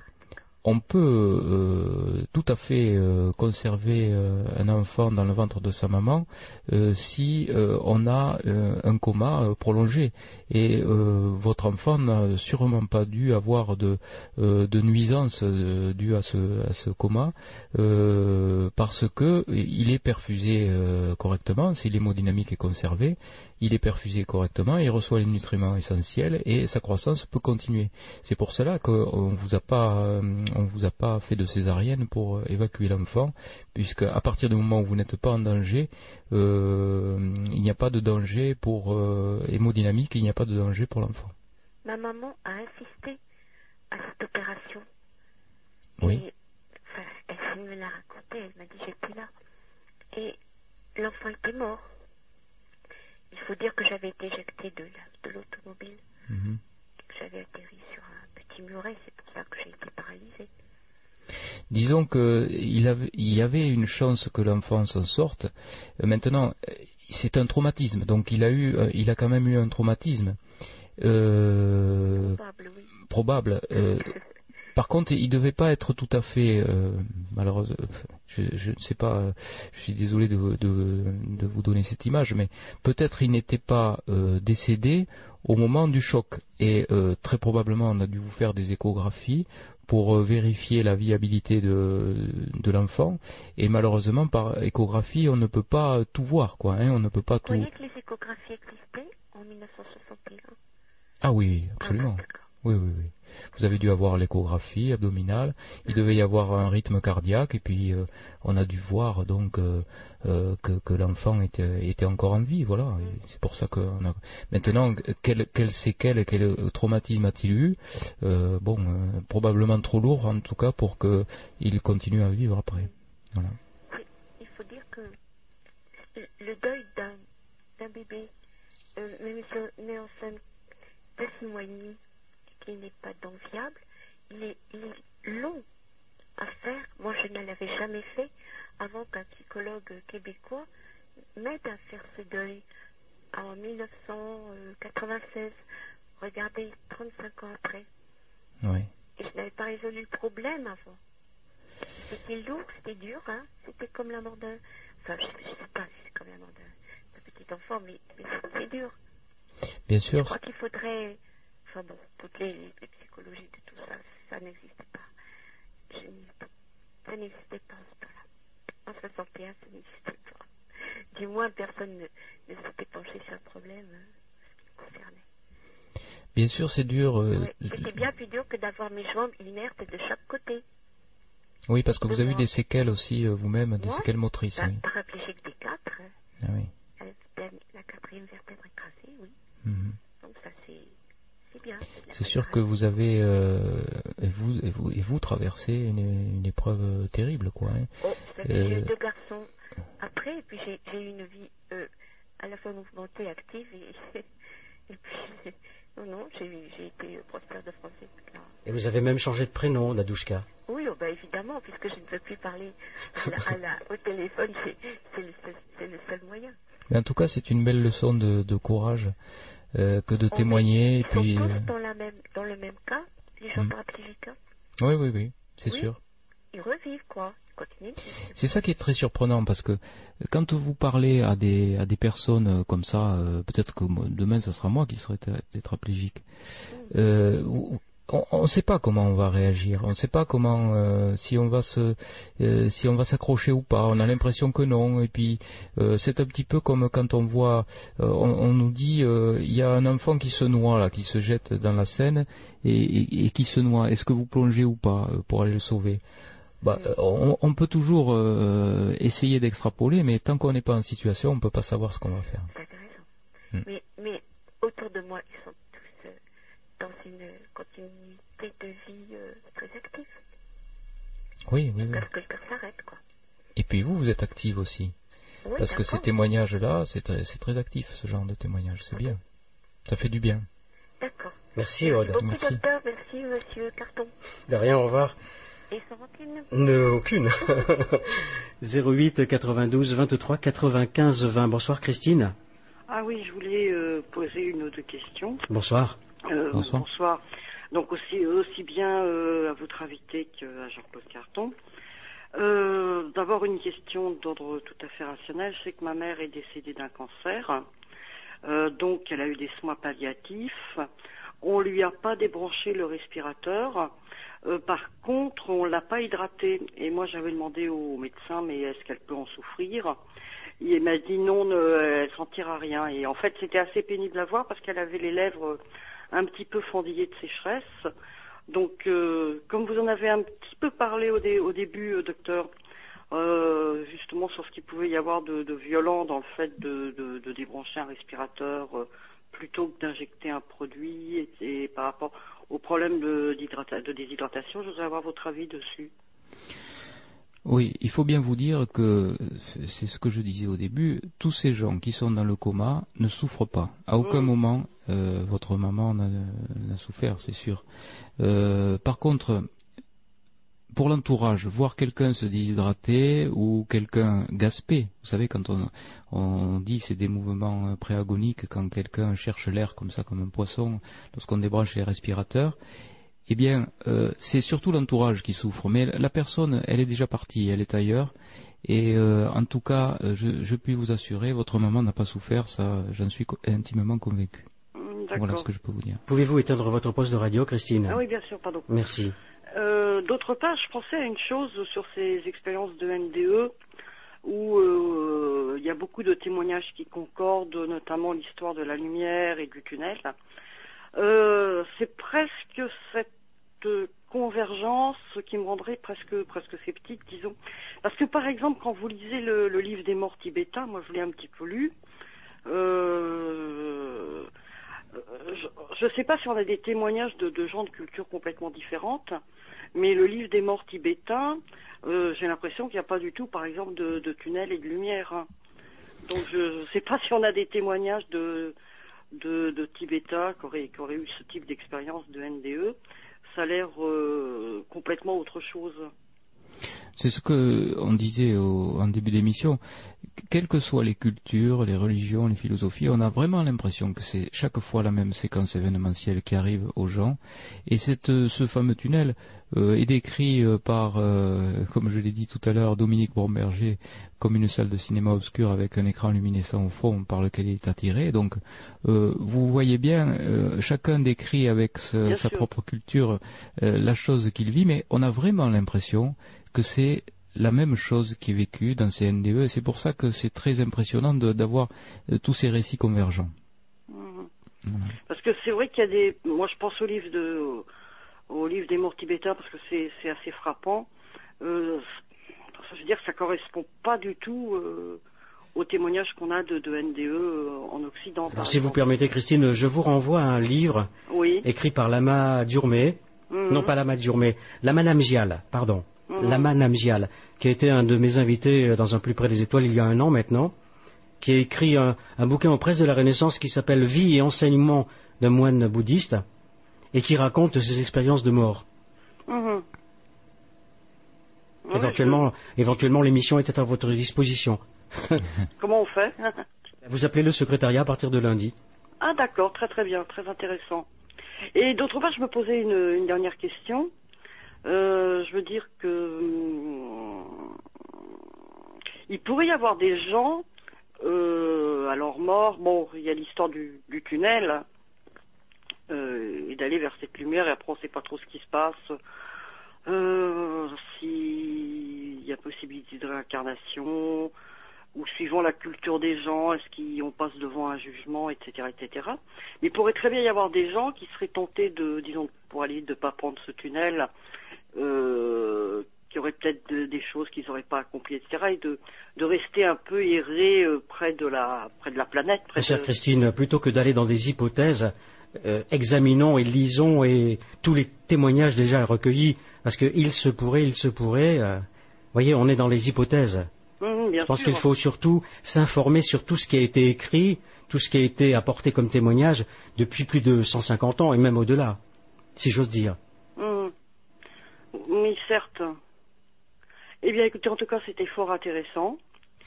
on peut euh, tout à fait conserver un enfant dans le ventre de sa maman si on a un coma prolongé et votre enfant n'a sûrement pas dû avoir de, de dues à ce, coma parce que il est perfusé correctement, si l'hémodynamique est conservée, il est perfusé correctement, il reçoit les nutriments essentiels et sa croissance peut continuer. C'est pour cela qu'on vous a pas, euh, on vous a pas fait de césarienne pour euh, évacuer l'enfant, puisque à partir du moment où vous n'êtes pas en danger, euh, il n'y a pas de danger pour euh, hémodynamique, il n'y a pas de danger pour l'enfant. Ma maman a insisté à cette opération. Oui. Et, enfin, elle me l'a raconté, elle m'a dit j'étais là. Et l'enfant était mort. Il faut dire que j'avais été éjectée de la- de l'automobile, Mhm. j'avais atterri sur un petit muret, c'est pour ça que j'ai été paralysée. Disons que il, y avait une chance que l'enfant s'en sorte. Euh, Maintenant, euh, c'est un traumatisme, donc il a eu, euh, il a quand même eu un traumatisme euh, Probable, oui. probable. Euh, par contre, il devait pas être tout à fait euh, malheureusement. Je, je ne sais pas. euh, Je suis désolé de, vous- de, de vous donner cette image, mais peut-être il n'était pas euh, décédé au moment du choc. Et euh, très probablement, on a dû vous faire des échographies pour vérifier la viabilité de, de l'enfant. Et malheureusement, par échographie, on ne peut pas tout voir, quoi. Hein, on ne peut pas Vous tout. voyez que les échographies existaient en 1961 Ah oui, Ah, absolument. d'accord. Oui, oui, oui. Vous avez dû avoir l'échographie abdominale. Il devait y avoir un rythme cardiaque et puis euh, on a dû voir donc euh, euh, que, l'enfant était, encore en vie. Voilà. C'est pour ça que maintenant quel, quel séquelles, quel traumatisme a-t-il eu? Bon, probablement trop lourd en tout cas pour que il continue à vivre après. Il faut dire que le- deuil d'un bébé, même si on est enceinte de qui n'est pas donc viable, il est, il est long à faire. Moi, je ne l'avais jamais fait avant qu'un psychologue québécois m'aide à faire ce deuil en 1996. Regardez, 35 ans après. Oui. Et je n'avais pas résolu le problème avant. C'était lourd, c'était dur, hein. C'était comme la mort d'un. Enfin, je, je sais pas si c'est comme la mort d'un petit enfant, mais, mais c'est dur. Bien Je sûr. crois qu'il faudrait. Enfin bon, toutes les, les psychologies de tout ça, ça n'existait pas. Je ça n'existait pas en ce temps-là. En 61, ça n'existait pas. Du moins, personne ne, ne s'était penché sur le problème hein, ce qui me concernait. Bien sûr, c'est dur. euh, C'était bien plus dur que d'avoir mes jambes inertes de chaque côté. Oui, parce que vous avez eu des séquelles aussi euh, vous-même, des Moi, séquelles motrices. Oui. Paraplégique des quatre, Ah oui. avec la, la quatrième vertèbre écrasée, oui. Mhm. Donc ça c'est c'est sûr que vous avez euh, et vous et vous et vous traversez une, une épreuve euh, terrible quoi. hein. Oh, vous savez, j'ai Euh, eu deux garçons après, et puis j'ai j'ai eu une vie euh, à la fois mouvementée, active, et, et puis non, non, j'ai j'ai été prospère de français. Et vous avez même changé de prénom, Nadouchka. Oui, oh, bah, évidemment, puisque je ne peux plus parler à la- à la- au téléphone, c'est le, seul- c'est le seul moyen. Mais en tout cas, c'est une belle leçon de, de courage euh, que de témoigner. Et puis, tous euh, dans, la même, dans le même cas, les gens Hmm. paraplégiques. oui, oui, oui, c'est Oui. sûr. Ils revivent, quoi. C'est ça qui est très surprenant parce que quand vous parlez à des à des personnes euh, comme ça, euh, peut-être que demain ça sera moi qui serai té- tétraplégique. Euh, ou- on ne sait pas comment on va réagir. On ne sait pas comment euh, si on va se euh, si on va s'accrocher ou pas. On a l'impression que non. Et puis euh, c'est un petit peu comme quand on voit, on, nous dit il y a un enfant qui se noie là, qui se jette dans la Seine et, qui se noie. Est-ce que vous plongez ou pas pour aller le sauver? Bah, on, peut toujours essayer d'extrapoler, mais tant qu'on n'est pas en situation, on ne peut pas savoir ce qu'on va faire. Hmm. Mais, mais autour de moi, ils sont dans une continuité de vie euh, très active. Oui, oui, oui. Parce que le cœur s'arrête, quoi. Et puis vous, vous êtes active aussi. Oui, Parce que ces témoignages-là, c'est très, très, actif, ce genre de témoignage. C'est bien. Ça fait du bien. D'accord. Merci, Aude. Merci. Docteur, merci, monsieur Carton. De rien, au revoir. Et sans aucune Ne, aucune. 08 92 23 95 20. Bonsoir, Christine. Ah oui, je voulais euh, poser une ou deux questions. Bonsoir. Euh, bonsoir. Donc aussi, aussi bien euh, à votre invité qu'à Jean-Claude Carton. Euh, d'abord une question d'ordre tout à fait rationnel, c'est que ma mère est décédée d'un cancer, donc elle a eu des soins palliatifs. On lui a pas débranché le respirateur. par contre, on l'a pas hydratée. Et moi, j'avais demandé au médecin, mais est-ce qu'elle peut en souffrir? Il m'a dit non, ne, elle sentira rien. Et en fait, c'était assez pénible à voir parce qu'elle avait les lèvres un petit peu fendillé de sécheresse. Donc, euh, comme vous en avez un petit peu parlé au, début, euh, docteur, euh, justement sur ce qu'il pouvait y avoir de, violent dans le fait de, débrancher un respirateur plutôt que d'injecter un produit, et, par rapport au problème de déshydratation, je voudrais avoir votre avis dessus. Oui, il faut bien vous dire que c'est ce que je disais au début, tous ces gens qui sont dans le coma ne souffrent pas. À aucun mm. moment, euh, votre maman n'a souffert, c'est sûr. Euh, par contre, pour l'entourage, voir quelqu'un se déshydrater ou quelqu'un gasper, vous savez, quand on, on dit c'est des mouvements préagoniques, quand quelqu'un cherche l'air comme ça, comme un poisson, lorsqu'on débranche les respirateurs, eh bien, euh, c'est surtout l'entourage qui souffre. Mais la personne, elle est déjà partie, elle est ailleurs. Et euh, en tout cas, euh, je, puis vous assurer, votre maman n'a pas souffert, ça, j'en suis intimement convaincu. Voilà ce que je peux vous dire. Pouvez-vous éteindre votre poste de radio, Christine? Ah oui, bien sûr, pardon. Merci. D'autre part, je pensais à une chose sur ces expériences de NDE où il y a beaucoup de témoignages qui concordent, notamment l'histoire de la lumière et du tunnel. c'est presque cette convergence qui me rendrait presque presque sceptique, disons. Parce que par exemple, quand vous lisez le, livre des morts tibétains, moi je l'ai un petit peu lu. Euh, je ne sais pas si on a des témoignages de, gens de cultures complètement différentes, mais le livre des morts tibétains, euh, j'ai l'impression qu'il n'y a pas du tout, par exemple, de, de tunnels et de lumière. Donc je ne sais pas si on a des témoignages de, de, Tibétains qui auraient eu ce type d'expérience de NDE ça a l'air euh, complètement autre chose. C'est ce que on disait en début d'émission. Quelles que soient les cultures, les religions, les philosophies, on a vraiment l'impression que c'est chaque fois la même séquence événementielle qui arrive aux gens. Et cette, ce fameux tunnel est décrit euh, par, euh, comme je l'ai dit tout à l'heure, Dominique Bomberger comme une salle de cinéma obscure avec un écran luminescent au fond par lequel il est attiré. Donc, vous voyez bien, chacun décrit avec sa propre culture la chose qu'il vit, mais on a vraiment l'impression que c'est la même chose qui est vécue dans ces NDE et c'est pour ça que c'est très impressionnant d'avoir euh, tous ces récits convergents. Mmh. Parce que c'est vrai qu'il y a des. Moi, je pense au livre de, au livre des morts tibétains parce que c'est assez frappant. Euh, je veux dire, ça correspond pas du tout euh, au témoignage qu'on a de, NDE en Occident. Alors, si vous permettez, Christine, je vous renvoie à un livre écrit par Lama Durmé, mmh. non pas Lama Durmé, Lama Namjial, pardon. Lama Namjial, qui a été un de mes invités dans un plus près des étoiles il y a un an maintenant, qui a écrit un, bouquin en presse de la Renaissance qui s'appelle Vie et enseignement d'un moine bouddhiste et qui raconte ses expériences de mort. Mhm. Éventuellement, éventuellement l'émission était à votre disposition. Comment on fait Vous appelez le secrétariat à partir de lundi. Ah d'accord, très très bien, très intéressant. Et d'autre part, je me posais une dernière question. Euh, je veux dire que euh, il pourrait y avoir des gens, euh, alors morts, bon, il y a l'histoire du, tunnel, euh, et d'aller vers cette lumière. Et après, on ne sait pas trop ce qui se passe. Euh, S'il y a possibilité de réincarnation, ou suivant la culture des gens, est-ce qu'on passe devant un jugement, etc., etc. Mais il pourrait très bien y avoir des gens qui seraient tentés de, disons, pour aller de pas prendre ce tunnel, euh, qui auraient peut-être de- des choses qu'ils n'auraient pas accomplies, etc., et de, de rester un peu errer euh, près de la près de la planète, près chère de- Christine, plutôt que d'aller dans des hypothèses, euh, examinons et lisons et tous les témoignages déjà recueillis, parce que il se pourrait, il se pourrait. euh, voyez, on est dans les hypothèses. Hum, bien Je pense qu'il faut surtout s'informer sur tout ce qui a été écrit, tout ce qui a été apporté comme témoignage depuis plus de 150 ans et même au-delà, si j'ose dire. Hum. Oui, certes. Eh bien, écoutez, en tout cas, c'était fort intéressant.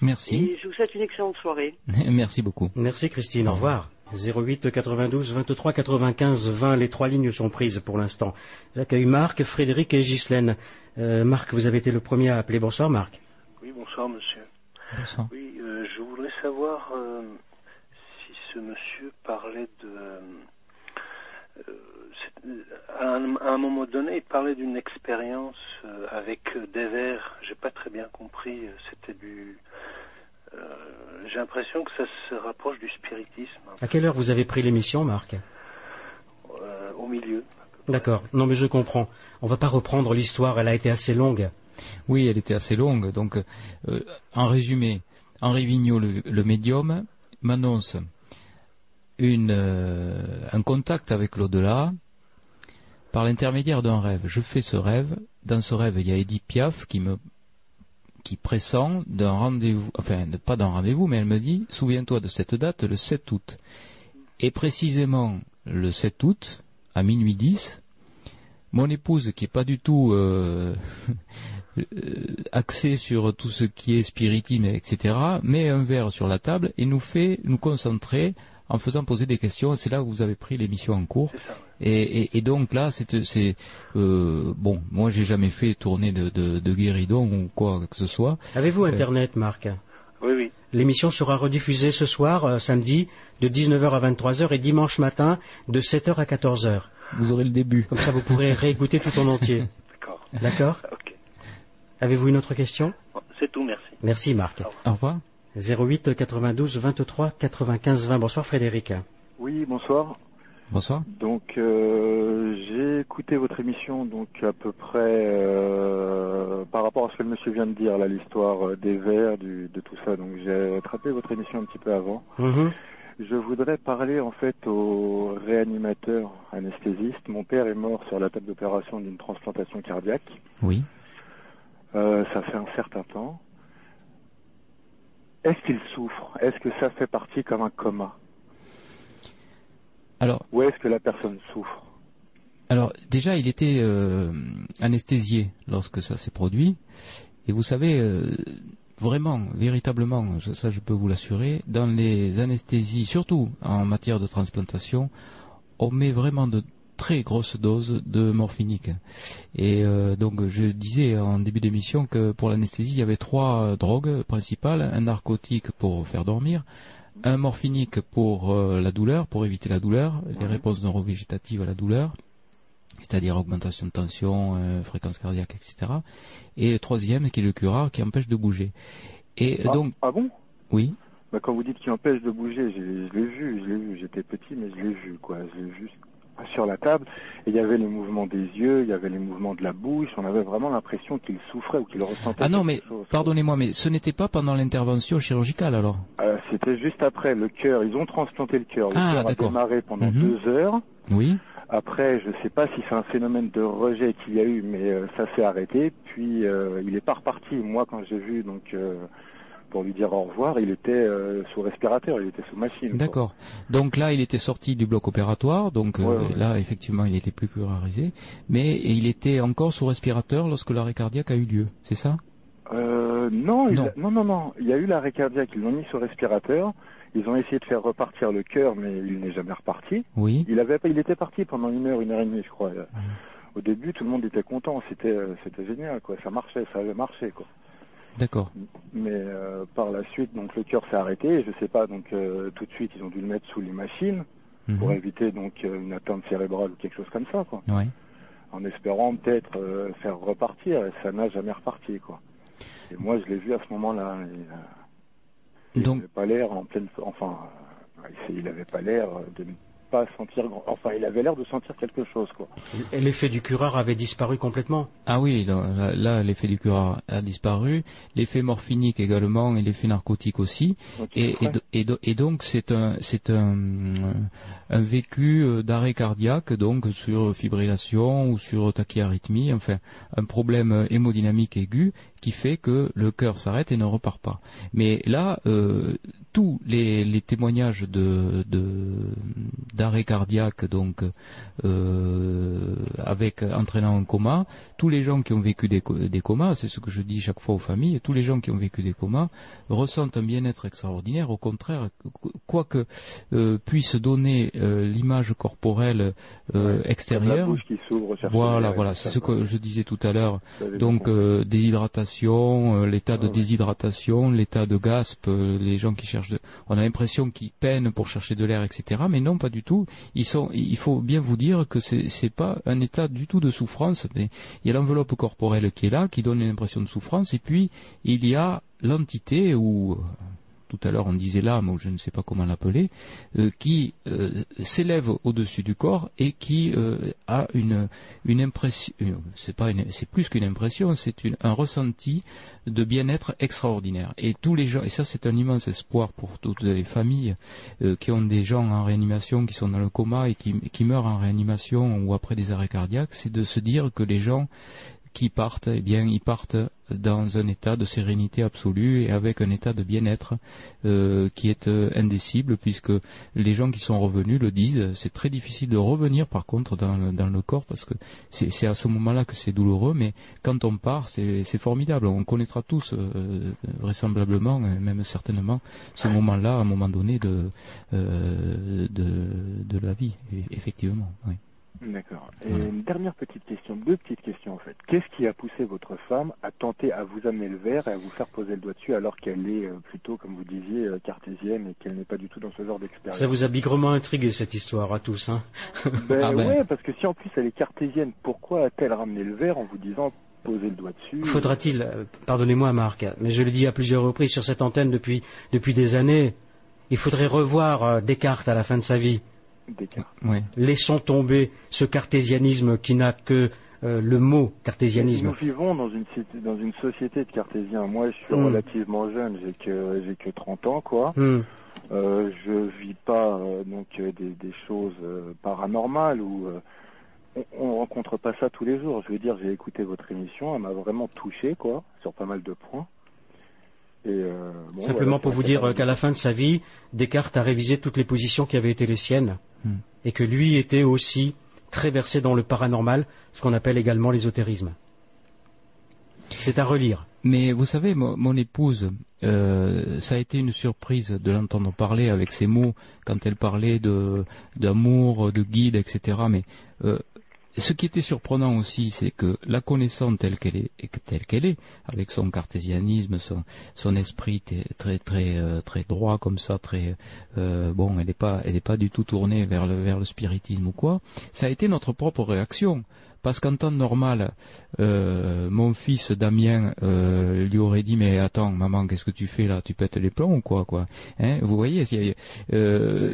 Merci. Et je vous souhaite une excellente soirée. Merci beaucoup. Merci Christine, au revoir. 08 92 23 95 20, les trois lignes sont prises pour l'instant. J'accueille Marc, Frédéric et Ghislaine. Euh, Marc, vous avez été le premier à appeler. Bonsoir Marc. Oui, bonsoir monsieur. Bonsoir. Oui, euh, je voudrais savoir euh, si ce monsieur parlait de... euh, à, un, à un moment donné, il parlait d'une expérience euh, avec des vers. J'ai pas très bien compris. C'était du... euh, J'ai l'impression que ça se rapproche du spiritisme, À quelle heure vous avez pris l'émission, Marc euh, au milieu. D'accord. Non, mais je comprends. On va pas reprendre l'histoire, elle a été assez longue. Oui, elle était assez longue. Donc, euh, en résumé, Henri Vigneault, le, le médium, m'annonce une, euh, un contact avec l'au-delà par l'intermédiaire d'un rêve. Je fais ce rêve. Dans ce rêve, il y a Edith Piaf qui me qui pressent d'un rendez-vous, enfin pas d'un rendez-vous, mais elle me dit, souviens-toi de cette date, le 7 août. Et précisément le 7 août, à minuit 10, mon épouse, qui est pas du tout euh, euh, axée sur tout ce qui est spiritisme, etc., met un verre sur la table et nous fait nous concentrer en faisant poser des questions. C'est là où vous avez pris l'émission en cours. Et, et- et donc là, c'est, euh, bon. Moi, j'ai jamais fait tourner de, de, de guéridon ou quoi que ce soit. Avez-vous Euh. Internet, Marc? Oui, oui. L'émission sera rediffusée ce soir, euh, samedi, de 19h à 23h et dimanche matin, de 7h à 14h. Vous aurez le début. Comme ça, vous pourrez réécouter tout en entier. D'accord. D'accord? Ok. Avez-vous une autre question? C'est tout, merci. Merci, Marc. Au revoir. 08 92 23 95 20. Bonsoir, Frédéric. Oui, bonsoir. Bonsoir. Donc euh, j'ai écouté votre émission donc à peu près euh, par rapport à ce que le monsieur vient de dire là l'histoire euh, des vers du, de tout ça donc j'ai attrapé votre émission un petit peu avant. Mhm. Je voudrais parler en fait au réanimateur anesthésiste. Mon père est mort sur la table d'opération d'une transplantation cardiaque. Oui. Euh, ça fait un certain temps. Est-ce qu'il souffre? Est-ce que ça fait partie comme un coma? Alors, Ou est-ce que la personne souffre? Alors déjà, il était euh, anesthésié lorsque ça s'est produit. Et vous savez, euh, vraiment, véritablement, je- ça je peux vous l'assurer, dans les anesthésies, surtout en matière de transplantation, on met vraiment de très grosses doses de morphinique. Et euh, donc je disais en début d'émission que pour l'anesthésie, il y avait trois drogues principales, un narcotique pour faire dormir, un morphinique pour euh, la douleur, pour éviter la douleur, les réponses neurovégétatives à la douleur, c'est-à-dire augmentation de tension, euh, fréquence cardiaque, etc. Et le troisième qui est le curare qui empêche de bouger. Et ah, donc, ah bon? Oui, Bah, quand vous dites qu'il empêche de bouger, je, je l'ai vu, je l'ai vu, j'étais petit, mais je l'ai vu, quoi. Je l'ai vu sur la table, et il y avait les mouvements des yeux, il y avait les mouvements de la bouche, on avait vraiment l'impression qu'il souffrait ou qu'il ressentait ah non, mais pardonnez-moi, mais ce n'était pas pendant l'intervention chirurgicale alors? Euh, C'était juste après, le cœur, ils ont transplanté le cœur. Le Ah, cœur a démarré pendant Mhm. deux heures. Oui. Après, je ne sais pas si c'est un phénomène de rejet qu'il y a eu, mais euh, ça s'est arrêté. Puis euh, il est pas reparti. Moi, quand j'ai vu, donc euh, pour lui dire au revoir, il était euh, sous respirateur, il était sous machine. D'accord. Donc là, il était sorti du bloc opératoire, donc euh, Ouais, là, effectivement, il était plus curarisé, mais il était encore sous respirateur lorsque l'arrêt cardiaque a eu lieu, c'est ça? Euh, non, Non. a- non, non, non. Il y a eu l'arrêt cardiaque. Ils l'ont mis sur respirateur. Ils ont essayé de faire repartir le cœur, mais il n'est jamais reparti. Oui. Il avait, il était parti pendant une heure, une heure et demie, je crois. Au début, tout le monde était content. C'était, c'était génial, quoi. Ça marchait, ça avait marché, quoi. D'accord. Mais euh, par la suite, donc le cœur s'est arrêté. Je sais pas, donc euh, tout de suite, ils ont dû le mettre sous les machines. Mhm. pour éviter donc euh, une atteinte cérébrale ou quelque chose comme ça, quoi. Ouais. En espérant peut-être faire repartir, et ça n'a jamais reparti, quoi. Et moi, je l'ai vu à ce moment-là. et, euh, il Donc- n'avait pas l'air en pleine, enfin, il avait pas l'air de pas sentir, grand- enfin, il avait l'air de sentir quelque chose, quoi. Et l'effet du cureur avait disparu complètement? Ah oui, là, là, l'effet du curare a disparu, l'effet morphinique également et l'effet narcotique aussi. Donc, Et, et, donc c'est un c'est un, euh, un vécu euh, d'arrêt cardiaque donc sur fibrillation ou sur tachyarrhythmie, enfin un problème euh, hémodynamique aigu qui fait que le cœur s'arrête et ne repart pas. Mais là, euh, tous les, les témoignages de de- d'arrêt cardiaque donc euh, avec entraînant un coma, tous les gens qui ont vécu des, des comas, c'est ce que je dis chaque fois aux familles, tous les gens qui ont vécu des comas ressentent un bien-être extraordinaire. Au contraire, qu- quoi que euh, puisse donner euh, l'image corporelle euh, la extérieure. qui Voilà, voilà, c'est ce que je disais tout à l'heure. Donc euh, déshydratation, l'état de Ah déshydratation, l'état de gasp, les gens qui cherchent, de... on a l'impression qu'ils peinent pour chercher de l'air, etc. Mais non, pas du tout. Il faut bien vous dire que c'est c'est pas un état du tout de souffrance. Mais il y a l'enveloppe corporelle qui est là, qui donne une impression de souffrance, et puis il y a l'entité ou tout à l'heure on disait l'âme ou je ne sais pas comment l'appeler, euh, qui euh, s'élève au-dessus du corps et qui euh, a une une impression, c'est pas une- c'est plus qu'une impression, c'est un ressenti de bien-être extraordinaire. Et tous les gens, et ça c'est un immense espoir pour toutes les familles qui ont des gens en réanimation, qui sont dans le coma et qui, qui meurent en réanimation ou après des arrêts cardiaques, c'est de se dire que les gens qui partent, eh bien, ils partent dans un état de sérénité absolue et avec un état de bien-être euh, qui est euh, indécible, puisque les gens qui sont revenus le disent. C'est très difficile de revenir, par contre, dans le, dans le corps, parce que c'est à ce moment-là que c'est douloureux, mais quand on part, c'est formidable. On connaîtra tous, euh, vraisemblablement, et même certainement, ce moment-là, à un moment donné de, euh, de, de la vie, effectivement. Oui. D'accord. Et une dernière petite question, deux petites questions en fait. Qu'est-ce qui a poussé votre femme à tenter à vous amener le verre et à vous faire poser le doigt dessus alors qu'elle est euh, plutôt, comme vous disiez, euh, cartésienne et qu'elle n'est pas du tout dans ce genre d'expérience? Ça vous a bigrement intrigué cette histoire à tous, hein? Ben Ah ben. ouais, parce que si en plus elle est cartésienne, pourquoi a-t-elle ramené le verre en vous disant poser le doigt dessus? Faudra-t-il, euh, pardonnez-moi Marc, mais je le dis à plusieurs reprises sur cette antenne depuis, depuis des années, il faudrait revoir euh, Descartes à la fin de sa vie. Descartes Oui. Laissons tomber ce cartésianisme qui n'a que euh, le mot Nous cartésianisme. vivons dans une, cité- dans une société de cartésiens. Moi, je suis Hmm. relativement jeune, j'ai que j'ai que 30 ans, quoi. Euh, je vis pas euh, donc des, des choses euh, paranormales ou euh, on, on rencontre pas ça tous les jours. Je veux dire, j'ai écouté votre émission, elle m'a vraiment touché, quoi, sur pas mal de points. Et euh, bon, Simplement voilà, pour vous dire euh, qu'à la fin de sa vie, Descartes a révisé toutes les positions qui avaient été les siennes, Hmm. et que lui était aussi très versé dans le paranormal, ce qu'on appelle également l'ésotérisme. C'est à relire. Mais vous savez, mo- mon, épouse, euh, ça a été une surprise de l'entendre parler avec ces mots quand elle parlait de d'amour, de guide, etc. Mais euh, ce qui était surprenant aussi, c'est que la connaissance telle qu'elle est, telle qu'elle est, avec son cartésianisme, son, esprit très très euh, très droit comme ça, très euh, bon, elle n'est pas elle n'est pas du tout tournée vers le vers le spiritisme ou quoi. Ça a été notre propre réaction. Parce qu'en temps normal, euh, mon fils Damien euh, lui aurait dit mais attends maman qu'est-ce que tu fais là? Tu pètes les plombs ou quoi quoi? Hein? Vous voyez euh,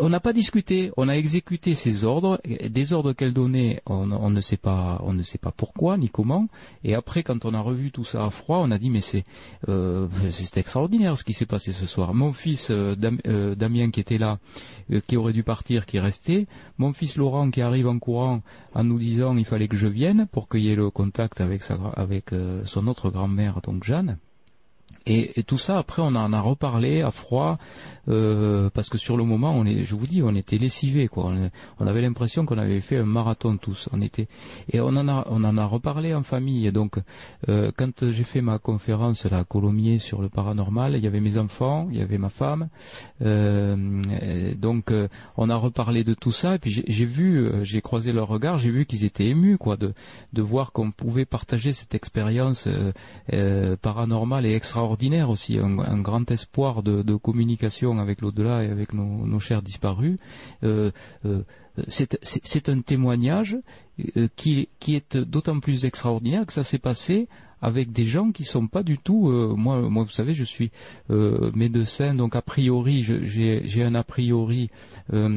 on n'a pas discuté. On a exécuté ses ordres. Des ordres qu'elle donnait on, ne sait pas on ne sait pas pourquoi ni comment. Et après quand on a revu tout ça à froid on a dit mais c'est euh, c'est extraordinaire ce qui s'est passé ce soir. Mon fils euh, euh, Damien qui était là qui aurait dû partir qui est resté. Mon fils Laurent qui arrive en courant en nous disant il fallait que je vienne pour qu'il y ait le contact avec sa avec euh, son autre grand-mère donc Jeanne et, tout ça après on en a reparlé à froid euh, parce que sur le moment on est je vous dis on était lessivés quoi. On, avait l'impression qu'on avait fait un marathon tous on était. Et on en a on en a reparlé en famille. Donc euh, quand j'ai fait ma conférence à Colomiers sur le paranormal il y avait mes enfants il y avait ma femme. Euh, donc on a reparlé de tout ça. Et puis j'ai vu j'ai croisé leur regard j'ai vu qu'ils étaient émus quoi de de voir qu'on pouvait partager cette expérience paranormale et extraordinaire extraordinaire aussi, un, grand espoir de, communication avec l'au-delà et avec nos, chers disparus. c'est un témoignage qui, qui est d'autant plus extraordinaire que ça s'est passé avec des gens qui sont pas du tout. Euh, moi, moi, vous savez, je suis euh, médecin, donc a priori, j'ai un a priori euh,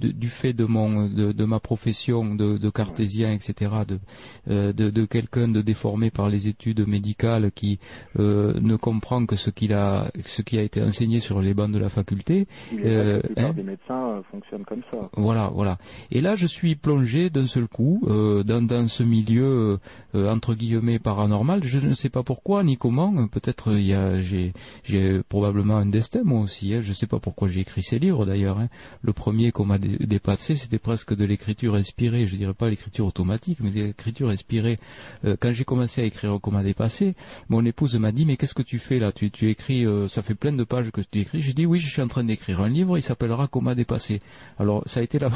du fait de mon de, ma profession de, de cartésien, etc. de de, quelqu'un de déformé par les études médicales qui ne comprend que ce qu'il a ce qui a été enseigné sur les bancs de la faculté. la plupart hein des médecins fonctionnent comme ça. Voilà, voilà. Et là, je suis plongé d'un seul coup dans, dans ce milieu entre guillemets paranormal je ne sais pas pourquoi ni comment. Peut-être il y a, j'ai, probablement un destin moi aussi. Hein. Je ne sais pas pourquoi j'ai écrit ces livres d'ailleurs. Hein. Le premier qu'on m'a dépassé, c'était presque de l'écriture inspirée. Je dirais pas l'écriture automatique, mais l'écriture inspirée. Euh, quand j'ai commencé à écrire qu'on dépassé, mon épouse m'a dit mais qu'est-ce que tu fais là? Tu, tu écris, euh, ça fait plein de pages que tu écris. J'ai dit oui, je suis en train d'écrire un livre. Il s'appellera Qu'on m'a dépassé. Alors ça a été la,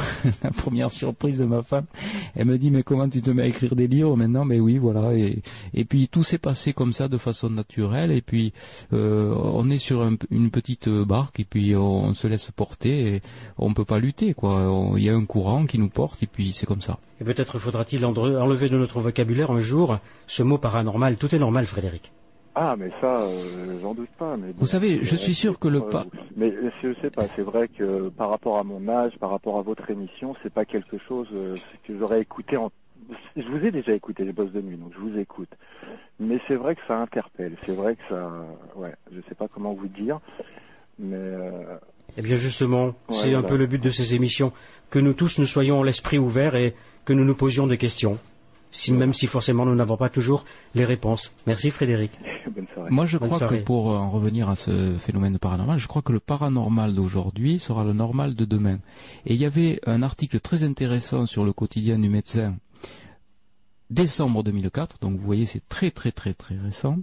première surprise de ma femme. Elle me dit mais comment tu te mets à écrire des livres maintenant? Mais oui, voilà. Et, et puis s'est passé comme ça de façon naturelle et puis euh, on est sur une petite barque et puis on, se laisse porter et on peut pas lutter quoi. Il y a un courant qui nous porte et puis c'est comme ça. Et peut-être faudra-t-il enlever de notre vocabulaire un jour ce mot paranormal. Tout est normal, Frédéric. Ah, mais ça, euh, j'en doute pas. Mais Vous savez, je suis sûr que le pas. Mais je sais pas. C'est vrai que par rapport à mon âge, par rapport à votre émission, c'est pas quelque chose euh, que j'aurais écouté en je vous ai déjà écouté les bosses de nuit, donc je vous écoute. Mais c'est vrai que ça interpelle. C'est vrai que ça, ouais, je sais pas comment vous dire, mais. Euh... Eh bien justement, c'est un peu le but de ces émissions, que nous tous nous soyons l'esprit ouvert et que nous nous posions des questions, si, même si forcément nous n'avons pas toujours les réponses. Merci Frédéric. Bonne soirée. Moi je crois que pour en revenir à ce phénomène paranormal, je crois que le paranormal d'aujourd'hui sera le normal de demain. Et il y avait un article très intéressant sur le quotidien du médecin décembre 2004, donc vous voyez c'est très très très très récent,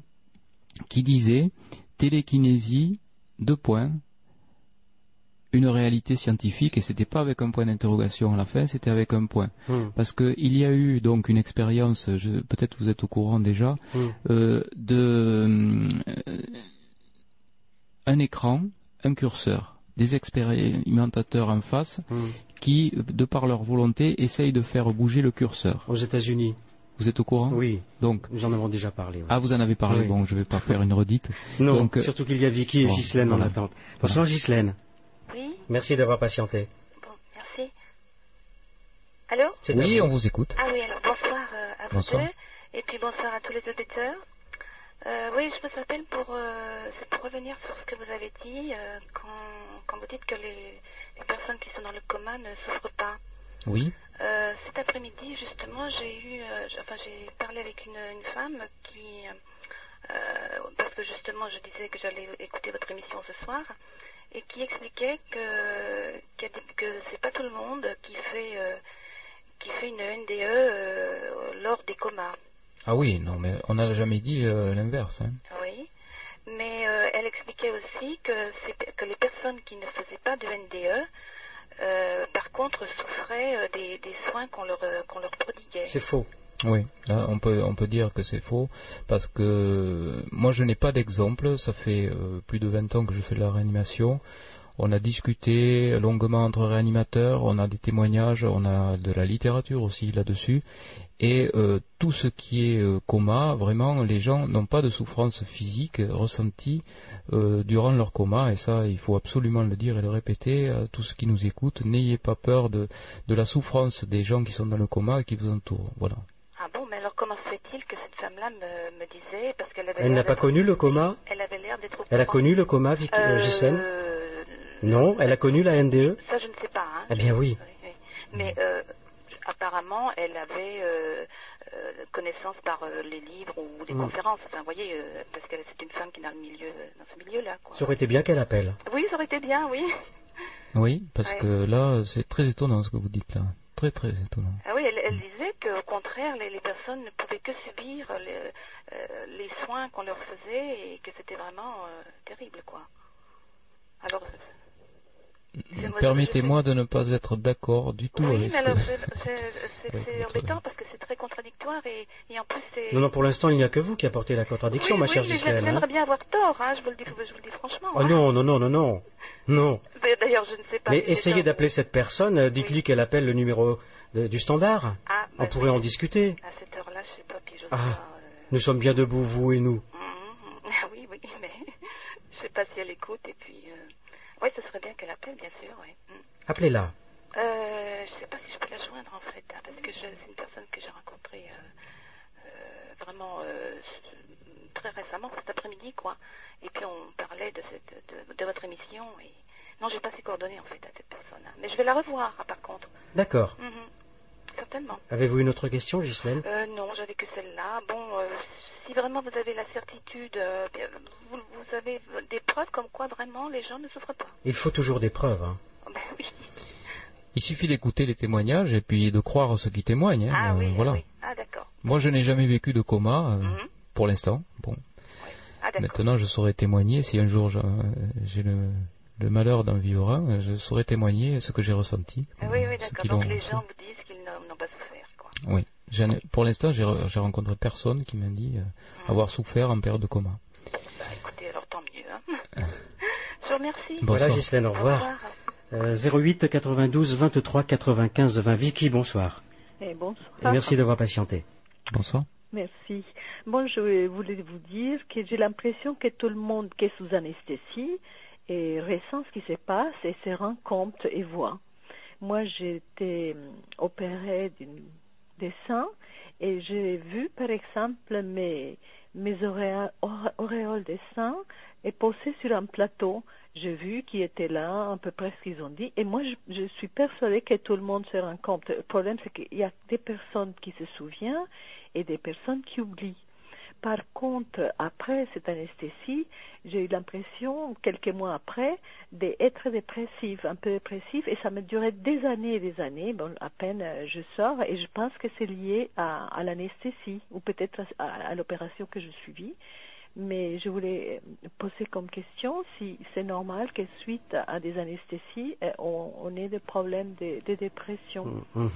qui disait télékinésie, deux points, une réalité scientifique, et c'était pas avec un point d'interrogation à la fin, c'était avec un point. Hmm. Parce qu'il y a eu donc une expérience, peut-être vous êtes au courant déjà, hmm. euh, de euh, un écran, un curseur, des expérimentateurs en face hmm. qui, de par leur volonté, essayent de faire bouger le curseur. Aux États-Unis. Vous êtes au courant Oui. Donc nous en avons déjà parlé. Ah, vous en avez parlé. Bon, je ne vais pas faire une redite. non. Donc, euh, surtout qu'il y a Vicky et Ghislaine en attente. Bonsoir Ghislaine. Oui. Merci d'avoir patienté. Bon, merci. Allô Oui, on vous écoute. Ah oui, alors bonsoir euh, à vous bonsoir. deux et puis bonsoir à tous les auditeurs. Euh, oui, je vous appelle pour, pour revenir sur ce que vous avez dit quand, quand vous dites que les, les personnes qui sont dans le coma ne souffrent pas. Oui. Euh, cet après-midi, justement, j'ai eu, euh, enfin, j'ai parlé avec une, femme qui, euh, parce que justement, je disais que j'allais écouter votre émission ce soir, et qui expliquait que que c'est pas tout le monde qui fait qui fait une NDE lors des comas. Ah oui, non, mais on n'a jamais dit l'inverse. Hein. Oui, mais elle expliquait aussi que que les personnes qui ne faisaient pas de NDE euh, par contre, souffraient euh, des, soins qu'on leur, euh, qu'on leur prodiguait. C'est faux. Oui, on peut on peut dire que c'est faux parce que moi je n'ai pas d'exemple, ça fait plus de 20 ans que je fais de la réanimation. On a discuté longuement entre réanimateurs, on a des témoignages, on a de la littérature aussi là-dessus. Et euh, tout ce qui est euh, coma, vraiment, les gens n'ont pas de souffrance physique ressentie euh, durant leur coma. Et ça, il faut absolument le dire et le répéter à tous ceux qui nous écoutent. N'ayez pas peur de, de la souffrance des gens qui sont dans le coma et qui vous entourent. Voilà. Ah bon, mais alors comment se fait-il que cette femme-là me, me, disait parce qu'elle Elle n'a pas connu le coma Elle avait l'air d'être Elle a connu le coma, Gisèle non, elle a connu la NDE Ça, je ne sais pas. Hein. Eh bien, oui. Mais euh, apparemment, elle avait euh, euh, connaissance par les livres ou des mm. conférences. Enfin, vous voyez, parce que c'est une femme qui est dans, le milieu, dans ce milieu-là. Ça aurait été bien qu'elle appelle. Oui, ça aurait été bien, oui. Oui, parce que là, c'est très étonnant ce que vous dites là. Très, très étonnant. Ah oui, elle, disait qu'au contraire, les, personnes ne pouvaient que subir les, les soins qu'on leur faisait et que c'était vraiment terrible, quoi. Alors, Permettez-moi de ne pas être d'accord du tout oui, avec mais alors c'est embêtant parce que c'est très contradictoire et, et en plus c'est. Non, non, pour l'instant, il n'y a que vous qui apportez la contradiction, oui, ma oui, chère mais Ghislaine. J'aimerais hein. bien avoir tort, hein, je, vous le dis, je vous le dis franchement. Oh hein. non, non, non, non, non. Non. D'ailleurs, je ne sais pas. Mais essayez d'appeler cette personne, euh, dites-lui qu'elle appelle le numéro de- du standard. Ah, On bah, pourrait en discuter. À cette heure-là, je sais pas, puis je sais Ah, pas. nous sommes bien debout, vous et nous. euh, Ah oui, oui, mais je sais pas si elle écoute et puis. Euh... Oui, ce serait bien qu'elle appelle, bien sûr, oui. Mm. Appelez-la. Euh, je sais pas si je peux la joindre en fait, hein, parce que c'est une personne que j'ai rencontrée euh, euh, vraiment très récemment, cet après-midi, quoi. Et puis on parlait de, cette, de, de votre émission et non, j'ai pas ses coordonnées en fait à cette personne. hein. Mais je vais la revoir, hein, par contre. D'accord. Mhm. Certainement. Avez-vous une autre question, Euh, non, j'avais que celle-là. Bon, si vraiment vous avez la certitude, euh, vous, vous avez des preuves comme quoi vraiment les gens ne souffrent pas. Il faut toujours des preuves. hein. Oh, ben oui. Il suffit d'écouter les témoignages et puis de croire ceux qui témoignent. hein, Ah euh, oui, ah voilà. oui. Ah d'accord. Moi, je n'ai jamais vécu de coma euh, Mhm. pour l'instant. Bon. Ah. Maintenant, je saurais témoigner si un jour je- j'ai le, le malheur d'en vivre un, je saurais témoigner ce que j'ai ressenti. Ah oui, oui, d'accord. Donc les gens vous disent qu'ils n'ont n'ont pas souffert, quoi. Oui. Pour l'instant, j'ai re- j'ai rencontré personne qui m'a dit euh, avoir souffert en période de coma. Bah écoutez, alors tant mieux. Hein. je vous remercie. Voilà, Bonsoir. Ghislaine, au revoir. Euh, 08 92 23 95 20. Vicky, bonsoir. Eh, bonsoir. Et merci d'avoir patienté. Bonsoir. Merci. Bon, je voulais vous dire que j'ai l'impression que tout le monde qui est sous anesthésie et ressent ce qui se passe et se rend compte et voit. Moi, j'ai été hum, opérée d'une- des seins et j'ai vu, par exemple, mes, mes ore- auréoles des seins et posées sur un plateau. J'ai vu qui était là, à peu près ce qu'ils ont dit. Et moi, je, je suis persuadée que tout le monde se rend compte. Le problème, c'est qu'il y a des personnes qui se souviennent et des personnes qui oublient. Par contre, après cette anesthésie, j'ai eu l'impression, quelques mois après, d'être dépressive, un peu dépressive, et ça m'a duré des années et des années. Bon, à peine euh, je sors, et je pense que c'est lié à, à l'anesthésie, ou peut-être à, à- à l'opération que je suivis. Mais je voulais poser comme question si c'est normal que suite à des anesthésies, euh, on, on ait des problèmes de, de dépression. Mhm.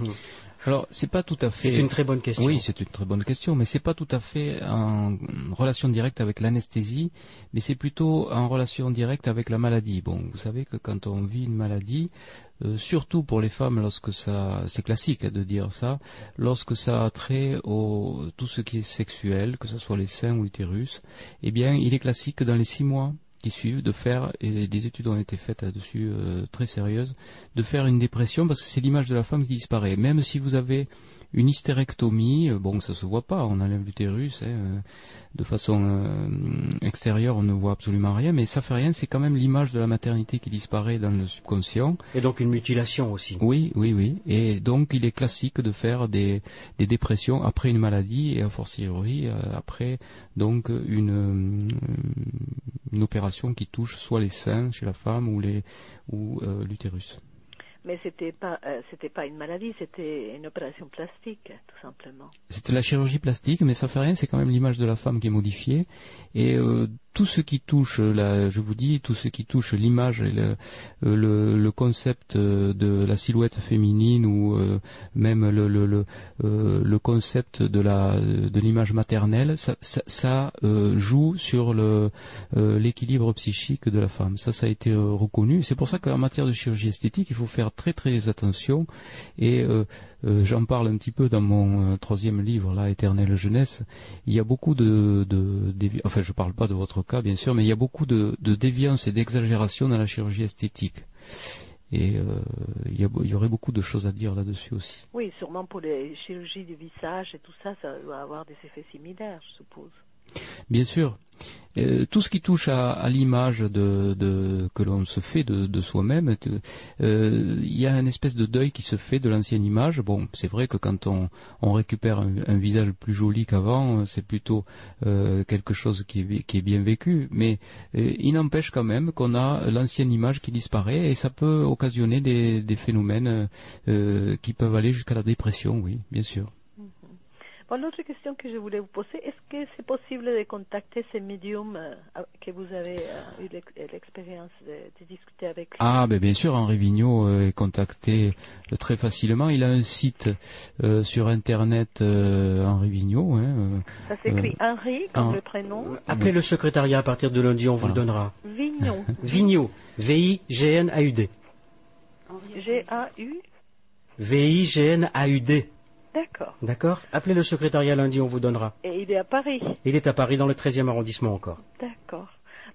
Alors, c'est pas tout à fait. C'est une très bonne question. Oui, c'est une très bonne question, mais c'est pas tout à fait en relation directe avec l'anesthésie, mais c'est plutôt en relation directe avec la maladie. Bon, vous savez que quand on vit une maladie, euh, surtout pour les femmes, lorsque ça, c'est classique de dire ça, lorsque ça a trait au tout ce qui est sexuel, que ce soit les seins ou l'utérus, eh bien, il est classique dans les six mois qui suivent de faire, et des études ont été faites là-dessus euh, très sérieuses, de faire une dépression parce que c'est l'image de la femme qui disparaît. Même si vous avez une hystérectomie, euh, bon, ça se voit pas, on enlève l'utérus, hein, euh, de façon euh, extérieure, on ne voit absolument rien, mais ça fait rien, c'est quand même l'image de la maternité qui disparaît dans le subconscient. Et donc une mutilation aussi. Oui, oui, oui. Et donc, il est classique de faire des, des dépressions après une maladie et a fortiori euh, après donc une, une opération qui touche soit les seins chez la femme ou les ou euh, l'utérus. Mais c'était pas, euh, c'était pas une maladie, c'était une opération plastique, tout simplement. C'était la chirurgie plastique, mais ça fait rien, c'est quand même l'image de la femme qui est modifiée. Et euh, tout ce qui touche, la, je vous dis, tout ce qui touche l'image et le, euh, le, le concept euh, de la silhouette féminine ou euh, même le, le, le, euh, concept de de l'image maternelle, ça, ça, ça, euh, joue sur euh, l'équilibre psychique de la femme. Ça, ça a été euh, reconnu. C'est pour ça qu'en matière de chirurgie esthétique, il faut faire très très attention. Et euh, j'en parle un petit peu dans mon euh, troisième livre, là, Éternelle jeunesse. Il y a beaucoup de, de, enfin, je parle pas de votre cas, bien sûr, mais il y a beaucoup de, de déviance et d'exagération dans la chirurgie esthétique. Et euh, il, y a- aurait beaucoup de choses à dire là-dessus aussi. Oui, sûrement pour les chirurgies du visage et tout ça, ça doit avoir des effets similaires, je suppose. Bien sûr. Euh, tout ce qui touche à, l'image que l'on se fait de, soi-même, euh, il y a une espèce de deuil qui se fait de l'ancienne image. Bon, c'est vrai que quand on, récupère un, visage plus joli qu'avant, euh, c'est plutôt quelque chose qui est, bien vécu. Mais il n'empêche quand même qu'on a l'ancienne image qui disparaît et ça peut occasionner des, phénomènes qui peuvent aller jusqu'à la dépression, oui, bien sûr. Bon, l'autre question que je voulais vous poser, est-ce que c'est possible de contacter ces médiums euh, que vous avez euh, eu l'ex- l'expérience de, de discuter avec lui? Ah, ben bien sûr, Henri Vigneault euh, est contacté euh, très facilement. Il a un site euh, sur Internet, euh, Henri Vigneault. Hein, euh, Ça s'écrit euh, Henri, comme le prénom, Appelez le secrétariat à partir de lundi, on vous le donnera. Vignon, Vigneault, V-I-G-N-A-U-D. G-A-U, V-I-G-N-A-U-D. D'accord. D'accord Appelez le secrétariat lundi, on vous donnera. Et il est à Paris, Il est à Paris, dans le 13e arrondissement encore. d'accord.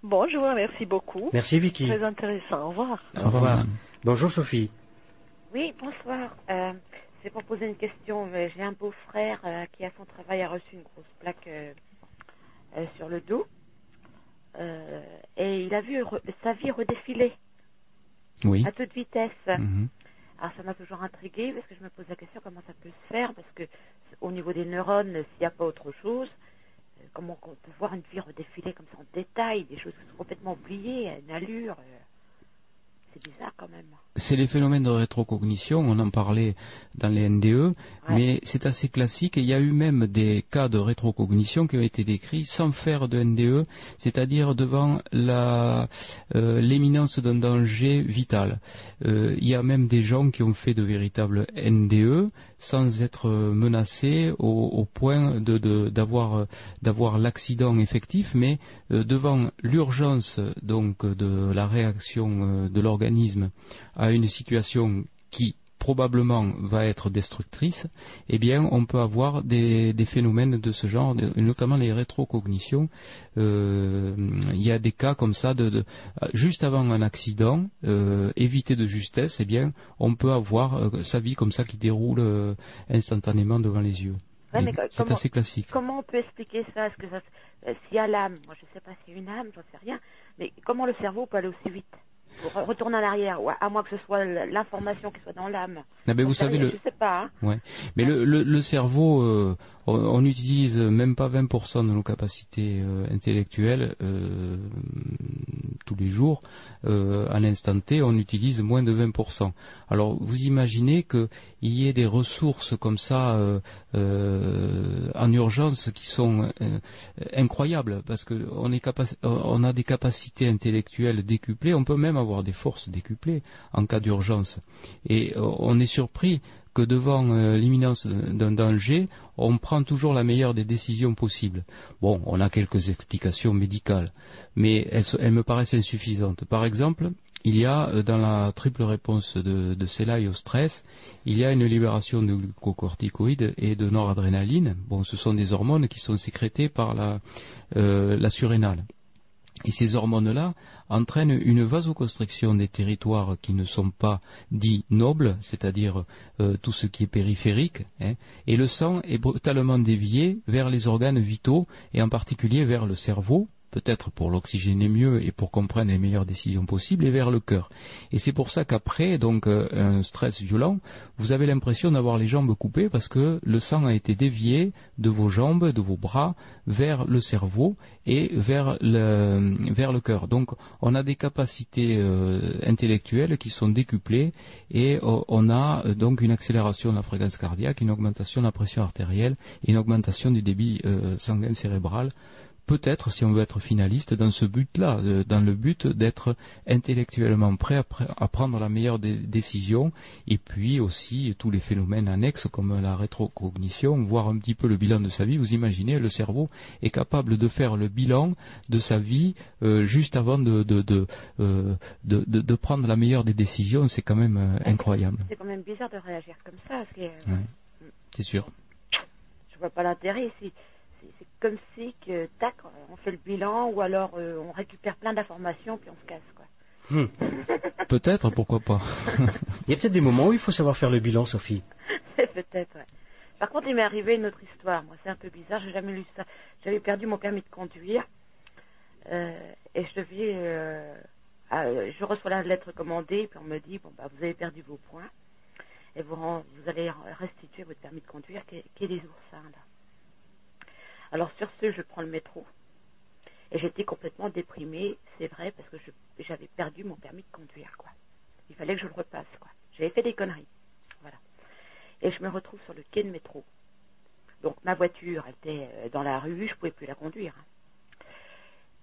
Bon, je vous remercie beaucoup. Merci Vicky. Très intéressant, au revoir. Au revoir. Bonjour Sophie. Oui, bonsoir. Euh, c'est pour poser une question. Euh, J'ai un beau-frère euh, qui, à son travail, a reçu une grosse plaque euh, euh, sur le dos. Euh, et il a vu re- sa vie redéfiler Oui. à toute vitesse. Mhm. Alors ça m'a toujours intriguée parce que je me pose la question comment ça peut se faire parce que au niveau des neurones, s'il n'y a pas autre chose, euh, comment on peut voir une vie redéfiler comme ça en détail, des choses qui sont complètement oubliées, une allure. euh, c'est bizarre quand même. C'est les phénomènes de rétrocognition, on en parlait dans les NDE, mais c'est assez classique et il y a eu même des cas de rétrocognition qui ont été décrits sans faire de NDE, c'est-à-dire devant euh, l'éminence d'un danger vital. Euh, il y a même des gens qui ont fait de véritables NDE sans être menacés au, point d'avoir d'avoir l'accident effectif, mais euh, devant l'urgence donc de la réaction euh, de l'organisme à une situation qui probablement va être destructrice, eh bien, on peut avoir des, des phénomènes de ce genre, notamment les rétrocognitions. Euh, il y a des cas comme ça, de, de- juste avant un accident, euh, évité de justesse, eh bien, on peut avoir euh, sa vie comme ça qui déroule instantanément devant les yeux. Ouais, C'est assez classique. Comment on peut expliquer ça? Est-ce que ça, s'il y a l'âme, moi je ne sais pas s'il y a une âme, j'en sais rien, mais comment le cerveau peut aller aussi vite? Pour re- retourner en arrière, ou à, moins que ce soit l'information qui soit dans l'âme. Ah ben, vous savez, rien, le- Je sais pas. hein. Ouais. Mais le, le, le cerveau, euh, on, on utilise même pas 20% de nos capacités euh, intellectuelles euh, tous les jours. Euh, à l'instant T, on utilise moins de 20%. Alors, vous imaginez qu'il y ait des ressources comme ça euh, en urgence qui sont incroyables parce que on, a des capacités intellectuelles décuplées. On peut même avoir des forces décuplées en cas d'urgence. Et on est surpris que devant l'imminence d'un danger, on prend toujours la meilleure des décisions possibles. Bon, on a quelques explications médicales, mais elles, me paraissent insuffisantes. Par exemple, il y a euh, dans la triple réponse de, de au stress, il y a une libération de glucocorticoïdes et de noradrénaline. Bon, ce sont des hormones qui sont sécrétées par la, euh, la surrénale. Et ces hormones-là entraînent une vasoconstriction des territoires qui ne sont pas dits nobles, c'est-à-dire euh, tout ce qui est périphérique, hein, et le sang est brutalement dévié vers les organes vitaux, et en particulier vers le cerveau, peut-être pour l'oxygéner mieux et pour qu'on prenne les meilleures décisions possibles, et vers le cœur. Et c'est pour ça qu'après donc euh, un stress violent, vous avez l'impression d'avoir les jambes coupées parce que le sang a été dévié de vos jambes, de vos bras, vers le cerveau et vers le, vers cœur. Donc on a des capacités euh, intellectuelles qui sont décuplées et euh, on a donc une accélération de la fréquence cardiaque, une augmentation de la pression artérielle et une augmentation du débit sanguin cérébral peut-être, si on veut être finaliste, dans ce but-là, euh, dans le but d'être intellectuellement prêt à, pr- à prendre la meilleure des décisions, et puis aussi tous les phénomènes annexes comme la rétrocognition, voir un petit peu le bilan de sa vie. Vous imaginez, le cerveau est capable de faire le bilan de sa vie euh, juste avant de, de, de, euh, de, prendre la meilleure des décisions. C'est quand même euh, incroyable. C'est quand même bizarre de réagir comme ça. Ouais. C'est sûr. Je vois pas l'intérêt. C'est comme si que tac, on fait le bilan ou alors euh, on récupère plein d'informations puis on se casse quoi. Hmm. Peut-être, pourquoi pas. Il y a peut-être des moments où il faut savoir faire le bilan, Sophie. Peut-être. Ouais. Par contre, il m'est arrivé une autre histoire. Moi, c'est un peu bizarre. J'ai jamais lu ça. J'avais perdu mon permis de conduire euh, et je devais. euh, euh, je reçois la lettre commandée puis on me dit bon bah vous avez perdu vos points et vous, ren- vous allez restituer votre permis de conduire qui est, qui est des oursins là. Alors sur ce, je prends le métro et j'étais complètement déprimée, c'est vrai, parce que j'avais perdu mon permis de conduire quoi. Il fallait que je le repasse quoi. J'avais fait des conneries. Voilà. Et je me retrouve sur le quai de métro. Donc ma voiture était euh, dans la rue, je pouvais plus la conduire.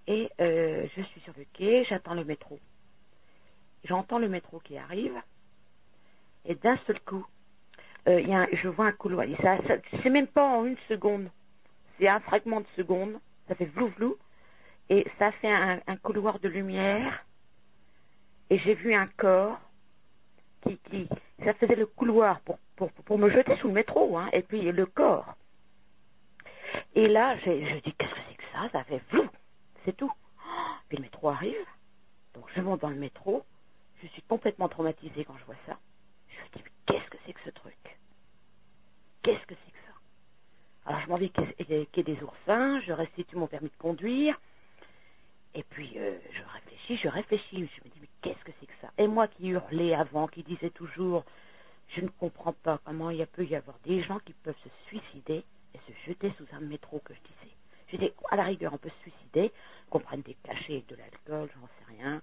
Et euh, je suis sur le quai, j'attends le métro. J'entends le métro qui arrive, et d'un seul coup, euh, y a je vois un couloir. Et ça, ça- c'est même pas en une seconde, c'est un fragment de seconde. Ça fait flou flou, et ça fait un, couloir de lumière. Et j'ai vu un corps qui, qui, ça faisait le couloir pour, pour, pour me jeter sous le métro, hein, et puis le corps. Et là, je dis, qu'est-ce que c'est que ça? Ça fait flou, c'est tout. Oh, Puis le métro arrive, donc je monte dans le métro, je suis complètement traumatisée quand je vois ça. Je me dis, mais qu'est-ce que c'est que ce truc? Qu'est-ce que c'est Alors je m'en vais qu'il y ait- qu'il y ait des oursins, je restitue mon permis de conduire, et puis euh, je réfléchis, je réfléchis, je me dis, mais qu'est-ce que c'est que ça? Et moi qui hurlais avant, qui disais toujours, je ne comprends pas comment il peut y avoir des gens qui peuvent se suicider et se jeter sous un métro que je disais. Je disais, à la rigueur, on peut se suicider, qu'on prenne des cachets et de l'alcool, j'en sais rien.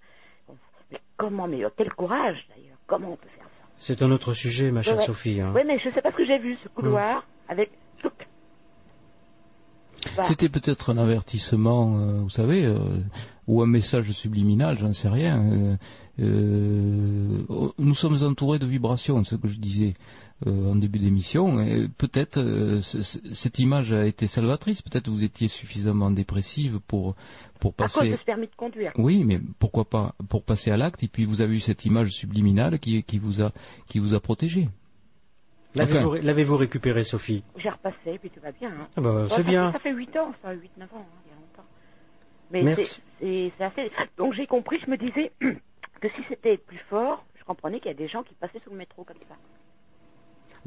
Mais comment, mais euh, quel courage d'ailleurs, comment on peut faire ça? C'est un autre sujet, ma chère Ouais. Sophie. hein. Oui, mais je sais pas ce que j'ai vu, ce couloir, avec... Bah, C'était peut-être un avertissement, euh, vous savez, euh, ou un message subliminal, j'en sais rien. euh, euh, oh, nous sommes entourés de vibrations, ce que je disais euh, en début d'émission. et Peut-être euh, cette image a été salvatrice. Peut-être vous étiez suffisamment dépressive pour pour à cause passer. de ce permis de conduire. Oui, mais pourquoi pas pour passer à l'acte et puis vous avez eu cette image subliminale qui qui vous a qui vous a protégé. L'avez-vous récupéré, Sophie? J'ai repassé, puis tout va bien. hein. Ah bah, Ouais, c'est ça bien. fait- Ça fait 8 ans, ça, 8-9 ans, hein, il y a longtemps. Mais Merci. c'est- c'est c'est assez... Donc j'ai compris, je me disais que si c'était plus fort, je comprenais qu'il y a des gens qui passaient sous le métro comme ça.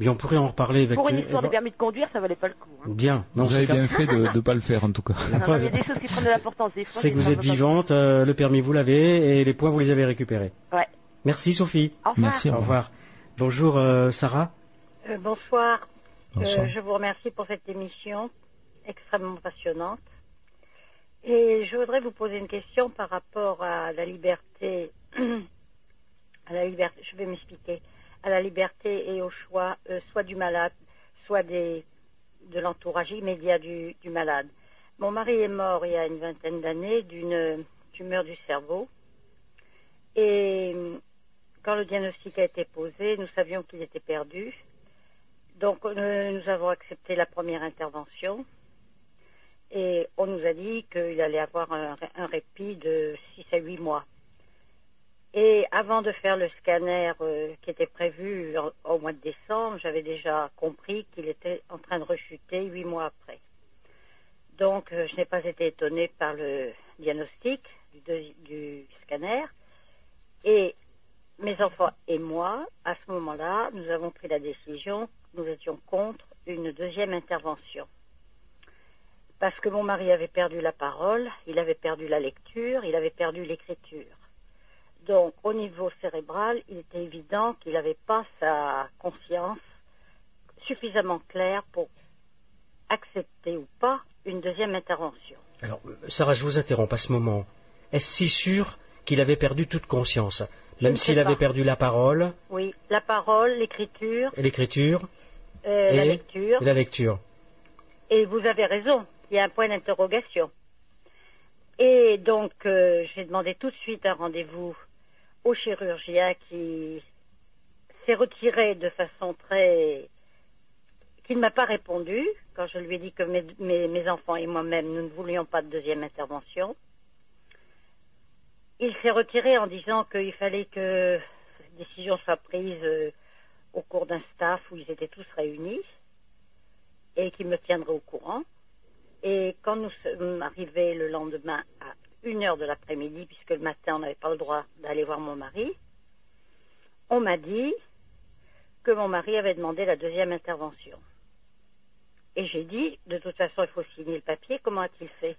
Bien, on pourrait en reparler avec Pour une histoire de permis de conduire, ça valait pas le coup. hein. Bien. Non, vous avez bien fait de ne pas le faire en tout cas. La Non, preuve, Il y a des choses qui prennent de l'importance. Des fois, c'est que vous êtes vivante, euh, le permis vous l'avez et les points vous les avez récupérés. Ouais. Merci Sophie. Au revoir. Merci. Au revoir. Bonjour euh, Sarah. Euh, bonsoir. Bonsoir. Euh, je vous remercie pour cette émission extrêmement passionnante. Et je voudrais vous poser une question par rapport à la liberté, à la liberté, je vais m'expliquer, à la liberté et au choix, euh, soit du malade, soit des, de l'entourage immédiat du, du malade. Mon mari est mort il y a une vingtaine d'années d'une tumeur du cerveau. Et quand le diagnostic a été posé, nous savions qu'il était perdu. Donc euh, nous avons accepté la première intervention et on nous a dit qu'il allait avoir un, ré- un répit de 6 à 8 mois. Et avant de faire le scanner euh, qui était prévu au mois de décembre, j'avais déjà compris qu'il était en train de rechuter 8 mois après. Donc euh, je n'ai pas été étonnée par le diagnostic du, du scanner et mes enfants et moi, à ce moment-là, nous avons pris la décision, nous étions contre une deuxième intervention. Parce que mon mari avait perdu la parole, il avait perdu la lecture, il avait perdu l'écriture. Donc, au niveau cérébral, il était évident qu'il n'avait pas sa conscience suffisamment claire pour accepter ou pas une deuxième intervention. Alors Sarah, je vous interromps à ce moment. Est-ce si sûr qu'il avait perdu toute conscience, même s'il avait perdu la parole, Oui, la parole, l'écriture, et l'écriture euh, et, la lecture. et la lecture Et vous avez raison, il y a un point d'interrogation. Et donc, euh, j'ai demandé tout de suite un rendez-vous au chirurgien qui s'est retiré de façon très... qui ne m'a pas répondu quand je lui ai dit que mes, mes- mes enfants et moi-même, nous ne voulions pas de deuxième intervention. Il s'est retiré en disant qu'il fallait que décision soit prise euh, au cours d'un staff où ils étaient tous réunis et qui me tiendrait au courant. Et quand nous sommes arrivés le lendemain à une heure de l'après-midi, puisque le matin on n'avait pas le droit d'aller voir mon mari, on m'a dit que mon mari avait demandé la deuxième intervention. Et j'ai dit, de toute façon, il faut signer le papier, comment a-t-il fait?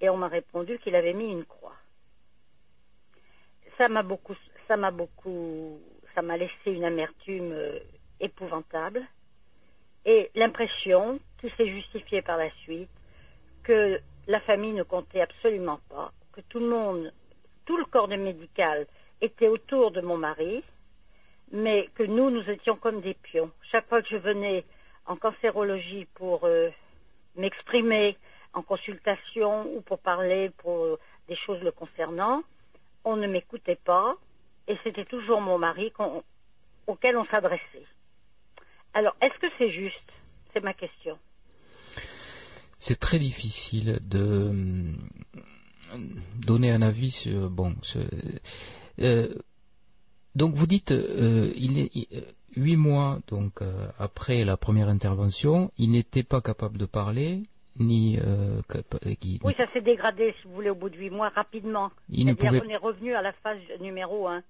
Et on m'a répondu qu'il avait mis une croix. Ça m'a beaucoup, ça m'a beaucoup, ça m'a laissé une amertume euh, épouvantable et l'impression qui s'est justifiée par la suite que la famille ne comptait absolument pas, que tout le monde, tout le corps de médical était autour de mon mari, mais que nous, nous étions comme des pions. Chaque fois que je venais en cancérologie pour euh, m'exprimer en consultation ou pour parler pour euh, des choses le concernant, on ne m'écoutait pas et c'était toujours mon mari auquel on s'adressait. Alors, est-ce que c'est juste? C'est ma question. c'est très difficile de hum, donner un avis sur bon euh, donc vous dites euh, il est euh, huit mois donc euh, après la première intervention il n'était pas capable de parler ni euh, qui- Oui, ça s'est dégradé, si vous voulez, au bout de huit mois, rapidement. Il ne pouvait- qu'on est revenu à la phase numéro un.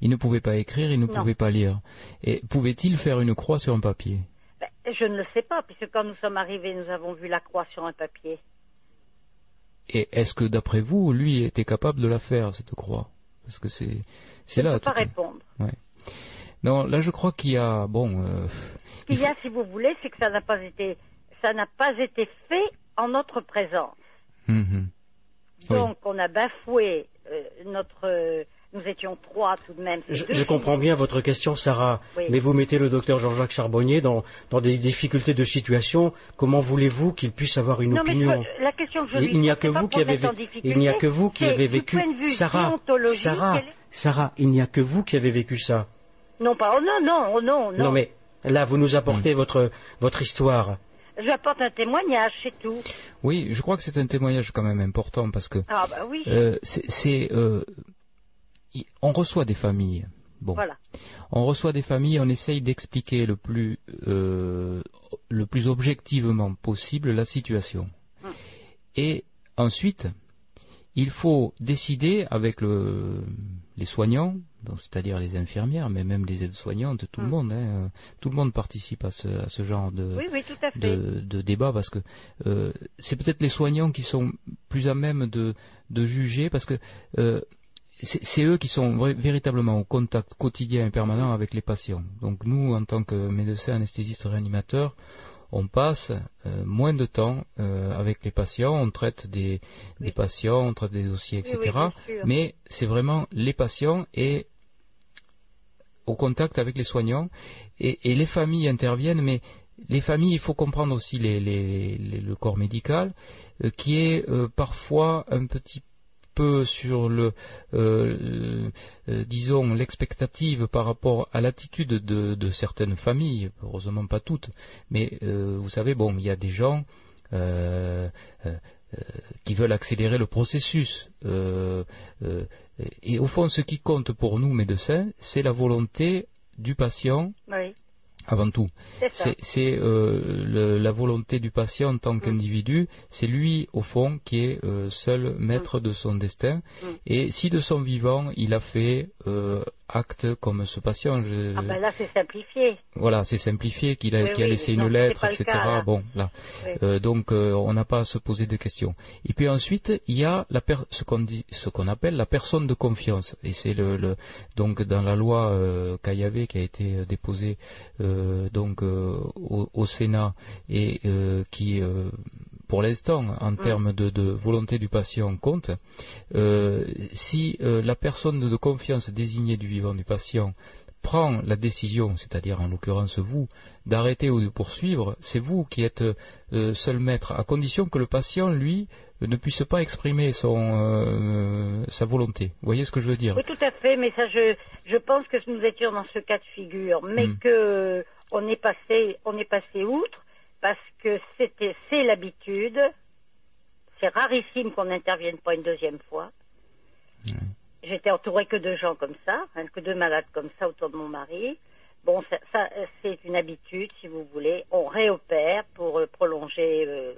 il ne pouvait pas écrire il ne Non. pouvait pas lire et pouvait-il faire une croix sur un papier? Ben, je ne le sais pas, puisque quand nous sommes arrivés, nous avons vu la croix sur un papier. et est-ce que d'après vous lui était capable de la faire cette croix? Parce que c'est c'est je ne là peux pas répondre. Ouais. Non, là je crois qu'il y a bon. euh, Ce qu'il y a, si vous voulez, c'est que ça n'a pas été, ça n'a pas été fait en notre présence. mhm. Oui. Donc, on a bafoué euh, notre. euh, nous étions trois tout de même. Je, comprends bien votre question, Sarah, Oui. mais vous mettez le docteur Jean-Jacques Charbonnier dans, dans des difficultés de situation. Comment voulez-vous qu'il puisse avoir une Non, mais opinion je- la question que je il, lui il n'y a pose, que vous qui avez vécu. Il n'y a que vous qui avez du vécu. point de vue Sarah, Sarah, est- Sarah, il n'y a que vous qui avez vécu ça. Non, pas. Oh, non, non, oh, non, non. Non, mais là, vous nous apportez votre votre histoire. J'apporte un témoignage, c'est tout. Oui, je crois que c'est un témoignage quand même important parce que Ah, bah oui. euh, c'est euh, on reçoit des familles. Bon, Voilà. on reçoit des familles, on essaye d'expliquer le plus euh, le plus objectivement possible la situation. Hum. Et ensuite, il faut décider avec le, les soignants, c'est-à-dire les infirmières, mais même les aides-soignantes, tout le monde, hein, tout le monde participe à ce, à ce genre de. Oui, oui, tout à fait. de, de débat parce que euh, c'est peut-être les soignants qui sont plus à même de, de juger parce que euh, c'est eux qui sont véritablement au contact quotidien et permanent avec les patients. Donc nous, en tant que médecins, anesthésistes, réanimateurs, on passe euh, moins de temps euh, avec les patients, on traite des, des patients, on traite des dossiers, etc. oui, mais c'est vraiment les patients et au contact avec les soignants. Et, et les familles interviennent, mais les familles, il faut comprendre aussi les- les- les- le corps médical euh, qui est parfois un petit peu sur le, euh, euh, disons, l'expectative par rapport à l'attitude de, certaines familles, heureusement pas toutes, mais euh, vous savez, bon, il y a des gens qui veulent accélérer le processus. Et au fond, ce qui compte pour nous, médecins, c'est la volonté du patient. Avant tout. C'est euh, le- la volonté du patient en tant qu'individu. C'est lui, au fond, qui est euh, seul maître de son destin. Mm. Et si de son vivant, il a fait euh, acte comme ce patient, je- Ah, ben là, c'est simplifié. voilà, c'est simplifié, qu'il a, Oui, qu'il a oui, laissé non, une lettre, etc. cas, bon, là. Oui. Euh, donc, euh, on n'a pas à se poser de questions. Et puis ensuite, il y a la per- ce qu'on dit, ce qu'on appelle la personne de confiance. Et c'est le, le- donc dans la loi euh, Caillavé qui a été euh, déposée euh, donc euh, au, au Sénat et euh, qui euh, pour l'instant, en Mm. termes de, de volonté du patient, compte. Euh, si euh, la personne de confiance désignée du vivant du patient prend la décision, c'est-à-dire en l'occurrence vous, d'arrêter ou de poursuivre, c'est vous qui êtes euh, seul maître, à condition que le patient, lui, ne puisse pas exprimer son, sa volonté. Vous voyez ce que je veux dire? Oui, tout à fait, mais ça, je, je pense que nous étions dans ce cas de figure, mais Mm. que on est passé, on est passé outre parce que c'était, c'est l'habitude. C'est rarissime qu'on n'intervienne pas une deuxième fois. J'étais entourée que de gens comme ça, hein, que de malades comme ça autour de mon mari. Bon, ça, ça, euh, c'est une habitude, si vous voulez. On réopère pour euh, prolonger euh,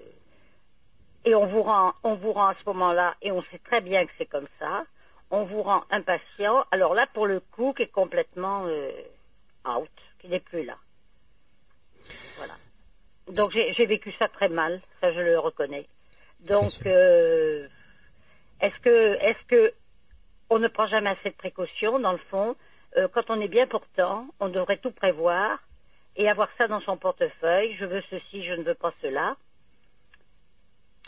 et on vous rend, on vous rend à ce moment-là, et on sait très bien que c'est comme ça. On vous rend impatient. Alors là, pour le coup, qui est complètement euh, out, qui n'est plus là. Voilà. Donc j'ai vécu ça très mal, ça je le reconnais. Donc euh, est-ce que est-ce que on ne prend jamais assez de précautions dans le fond Euh, Quand on est bien portant, on devrait tout prévoir et avoir ça dans son portefeuille. Je veux ceci, je ne veux pas cela.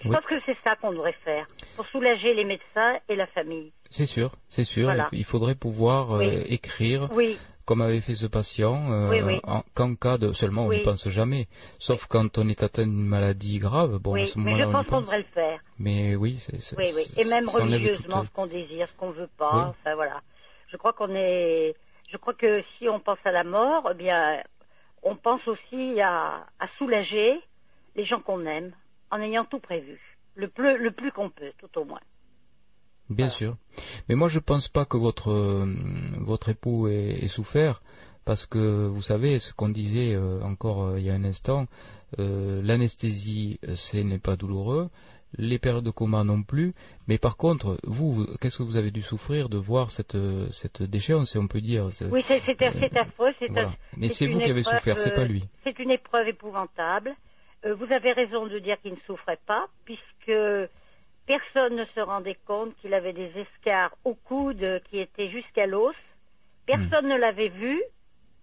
Je Oui. pense que c'est ça qu'on devrait faire pour soulager les médecins et la famille. C'est sûr, c'est sûr. Voilà. Il faudrait pouvoir euh, écrire Oui. Comme avait fait ce patient, euh, Oui, oui. en- qu'en cas de seulement on Oui. n'y pense jamais, sauf quand on est atteint d'une maladie grave. Bon, à ce moment-là, on pense qu'on pense. devrait le faire. Mais oui, c'est Et même religieusement, ce qu'on désire, ce qu'on veut pas. Enfin, voilà. Je crois qu'on est. Je crois que si on pense à la mort, eh bien, on pense aussi à, à soulager les gens qu'on aime en ayant tout prévu. Le plus, le plus qu'on peut, tout au moins. Bien sûr. Mais moi, je pense pas que votre euh, votre époux ait, ait souffert, parce que vous savez ce qu'on disait euh, encore euh, il y a un instant, euh, l'anesthésie, ce n'est pas douloureux, les périodes de coma non plus. Mais par contre, vous, qu'est-ce que vous avez dû souffrir de voir cette cette déchéance, si on peut dire Oui, c'est c'est- c'est affreux. C'est voilà. un- Mais c'est vous qui avez souffert, c'est pas lui. C'est une épreuve épouvantable. Euh, vous avez raison de dire qu'il ne souffrait pas, puisque personne ne se rendait compte qu'il avait des escarres au coude qui étaient jusqu'à l'os. Personne Hmm. ne l'avait vu,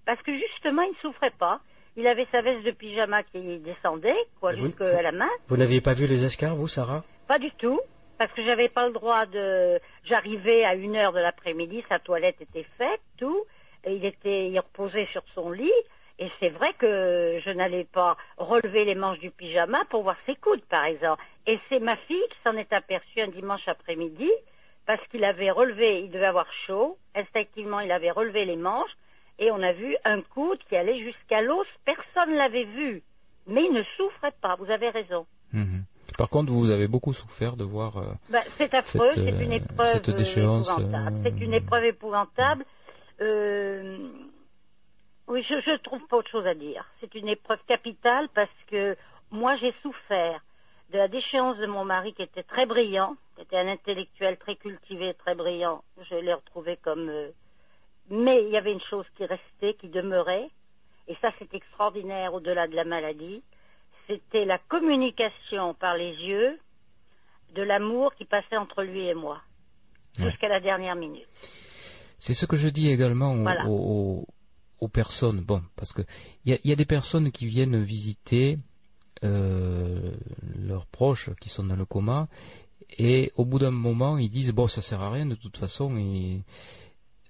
parce que justement, il ne souffrait pas. Il avait sa veste de pyjama qui descendait, quoi, jusqu'à la main. Vous n'aviez pas vu les escarres, vous, Sarah? Pas du tout, parce que j'avais pas le droit de. J'arrivais à une heure de l'après-midi, sa toilette était faite, tout, et il était, il reposait sur son lit. Et c'est vrai que je n'allais pas relever les manches du pyjama pour voir ses coudes, par exemple. Et c'est ma fille qui s'en est aperçue un dimanche après-midi, parce qu'il avait relevé, il devait avoir chaud, instinctivement il avait relevé les manches, et on a vu un coude qui allait jusqu'à l'os. Personne ne l'avait vu, mais il ne souffrait pas. Vous avez raison. Mhm. Par contre, vous avez beaucoup souffert de voir. euh, Bah, c'est affreux, c'est une euh, épreuve cette déchéance, épouvantable. euh, C'est une épreuve épouvantable. Euh, oui, je, je trouve pas autre chose à dire. C'est une épreuve capitale parce que moi j'ai souffert de la déchéance de mon mari qui était très brillant, qui était un intellectuel très cultivé, très brillant. Je l'ai retrouvé comme. euh, Mais il y avait une chose qui restait, qui demeurait, et ça c'est extraordinaire au-delà de la maladie. C'était la communication par les yeux de l'amour qui passait entre lui et moi, Ouais. jusqu'à la dernière minute. C'est ce que je dis également Voilà. aux- aux- personnes. Bon, parce que il y a, il y a des personnes qui viennent visiter euh, leurs proches qui sont dans le coma, et au bout d'un moment, ils disent bon, ça sert à rien de toute façon. Et...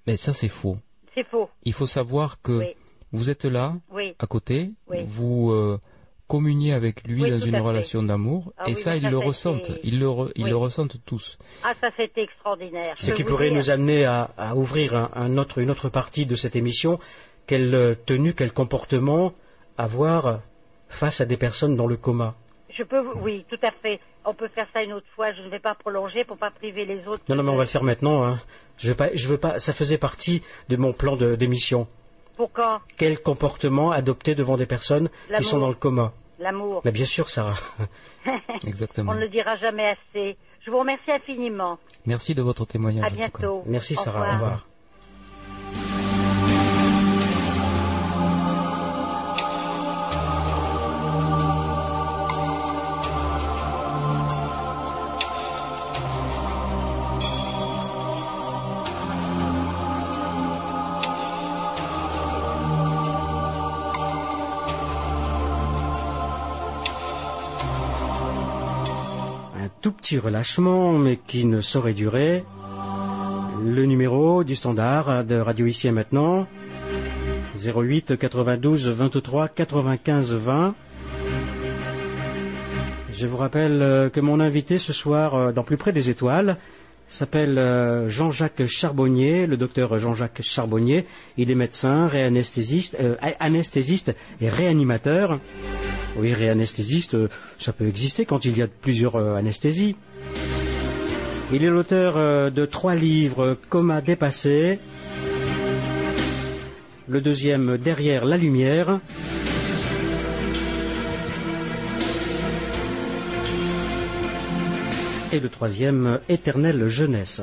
Mais ça, c'est faux. C'est faux. Il faut savoir que Oui. vous êtes là, Oui. à côté, Oui. vous euh, communiez avec lui Oui, dans une relation d'amour, Ah et oui, ça, ils ça, le ressentent. Ils le, re- ils Oui. le ressentent tous. Ah, ça c'était extraordinaire. Ce Je qui pourrait dire. nous amener à, à ouvrir un, un autre, une autre partie de cette émission. Quelle euh, tenue, quel comportement avoir face à des personnes dans le coma Je peux, vous- oui, tout à fait. On peut faire ça une autre fois. Je ne vais pas prolonger pour pas priver les autres. Non, non, mais on va le faire maintenant. Hein. Je veux pas, je veux pas. Ça faisait partie de mon plan de- d'émission. Pour quand? Quel comportement adopter devant des personnes qui sont dans le coma? L'amour. Mais bien sûr, Sarah. Exactement. On ne le dira jamais assez. Je vous remercie infiniment. Merci de votre témoignage. À bientôt. Merci, Au Sarah. Au revoir. Petit relâchement, mais qui ne saurait durer. Le numéro du standard de Radio Ici et Maintenant, 08 92 23 95 20. Je vous rappelle euh, que mon invité ce soir euh, dans Plus près des étoiles s'appelle euh, Jean-Jacques Charbonnier, le docteur Jean-Jacques Charbonnier. Il est médecin, réanesthésiste, anesthésiste et réanimateur. Oui, réanesthésiste, euh, ça peut exister quand il y a plusieurs euh, anesthésies. Il est l'auteur euh, de trois livres, Coma dépassé, le deuxième Derrière la lumière, et le troisième Éternelle jeunesse.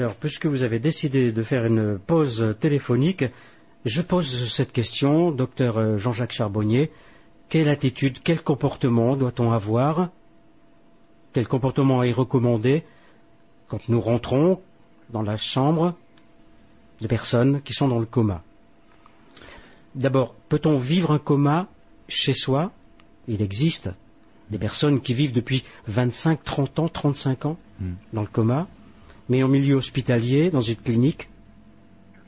Alors, puisque vous avez décidé de faire une pause téléphonique, je pose cette question, docteur euh, Jean-Jacques Charbonnier. Quelle attitude, quel comportement doit-on avoir? Quel comportement est recommandé quand nous rentrons dans la chambre de personnes qui sont dans le coma? D'abord, peut-on vivre un coma chez soi? Il existe des personnes qui vivent depuis 25, 30 ans, 35 ans Hmm. dans le coma, mais en milieu hospitalier, dans une clinique.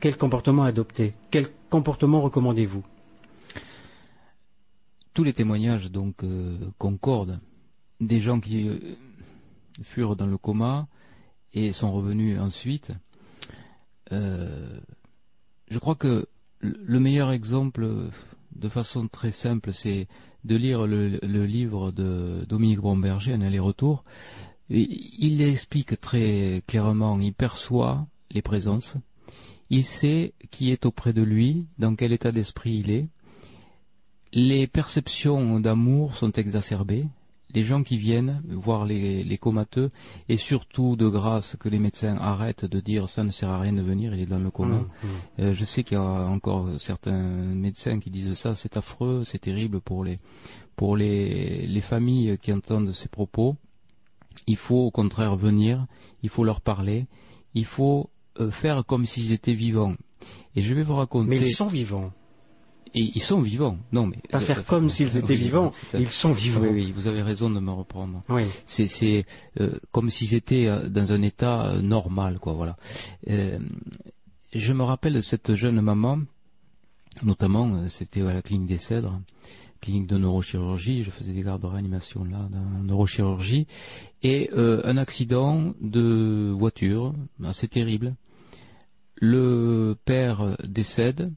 Quel comportement adopter? Quel comportement recommandez-vous? Tous les témoignages donc euh, concordent. Des gens qui euh, furent dans le coma et sont revenus ensuite. Euh, je crois que le le meilleur exemple, de façon très simple, c'est de lire le, le livre de Dominique Bromberger, Un aller-retour. Il explique très clairement, il perçoit les présences, il sait qui est auprès de lui, dans quel état d'esprit il est. Les perceptions d'amour sont exacerbées. Les gens qui viennent voir les, les comateux, et surtout de grâce que les médecins arrêtent de dire ça ne sert à rien de venir, il est dans le coma. Mmh, mmh. Euh, je sais qu'il y a encore certains médecins qui disent ça, c'est affreux, c'est terrible pour les pour les, les familles qui entendent ces propos. Il faut au contraire venir, il faut leur parler, il faut euh, faire comme s'ils étaient vivants. Et je vais vous raconter. Mais ils sont vivants. Et ils sont vivants. Non, mais Pas faire comme s'ils étaient oui, vivants, ils sont vivants. Oui, oui, vous avez raison de me reprendre. Oui. C'est, euh, comme s'ils étaient euh, dans un état euh, normal, quoi. Voilà. Euh, je me rappelle de cette jeune maman, notamment, euh, c'était à la clinique des Cèdres, clinique de neurochirurgie. Je faisais des gardes de réanimation là, dans neurochirurgie, et euh, un accident de voiture assez terrible. Le père décède,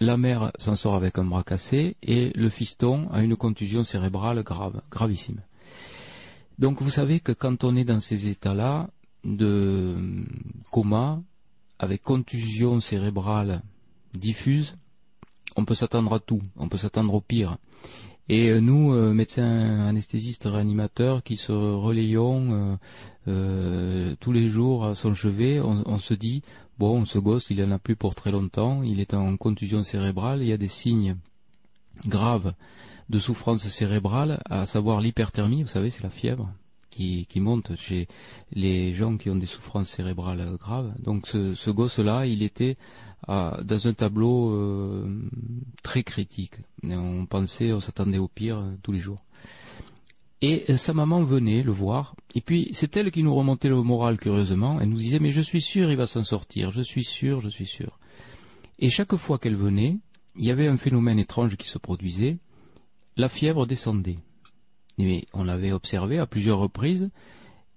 la mère s'en sort avec un bras cassé et le fiston a une contusion cérébrale grave, gravissime. Donc vous savez que quand on est dans ces états-là de coma, avec contusion cérébrale diffuse, on peut s'attendre à tout, on peut s'attendre au pire. Et euh, nous, euh, médecins anesthésistes réanimateurs, qui se relayons euh, tous les jours à son chevet, on, se dit, bon, ce gosse, il en a plus pour très longtemps, il est en contusion cérébrale, il y a des signes graves de souffrance cérébrale, à savoir l'hyperthermie, vous savez, c'est la fièvre qui, monte chez les gens qui ont des souffrances cérébrales euh, graves. Donc ce, gosse-là, il était à- dans un tableau euh, très critique. On pensait, on s'attendait au pire euh, tous les jours. Et euh, sa maman venait le voir, et puis c'est elle qui nous remontait le moral curieusement, elle nous disait mais je suis sûr il va s'en sortir, je suis sûr, je suis sûr. Et chaque fois qu'elle venait, il y avait un phénomène étrange qui se produisait, la fièvre descendait. Mais on l'avait observé à plusieurs reprises,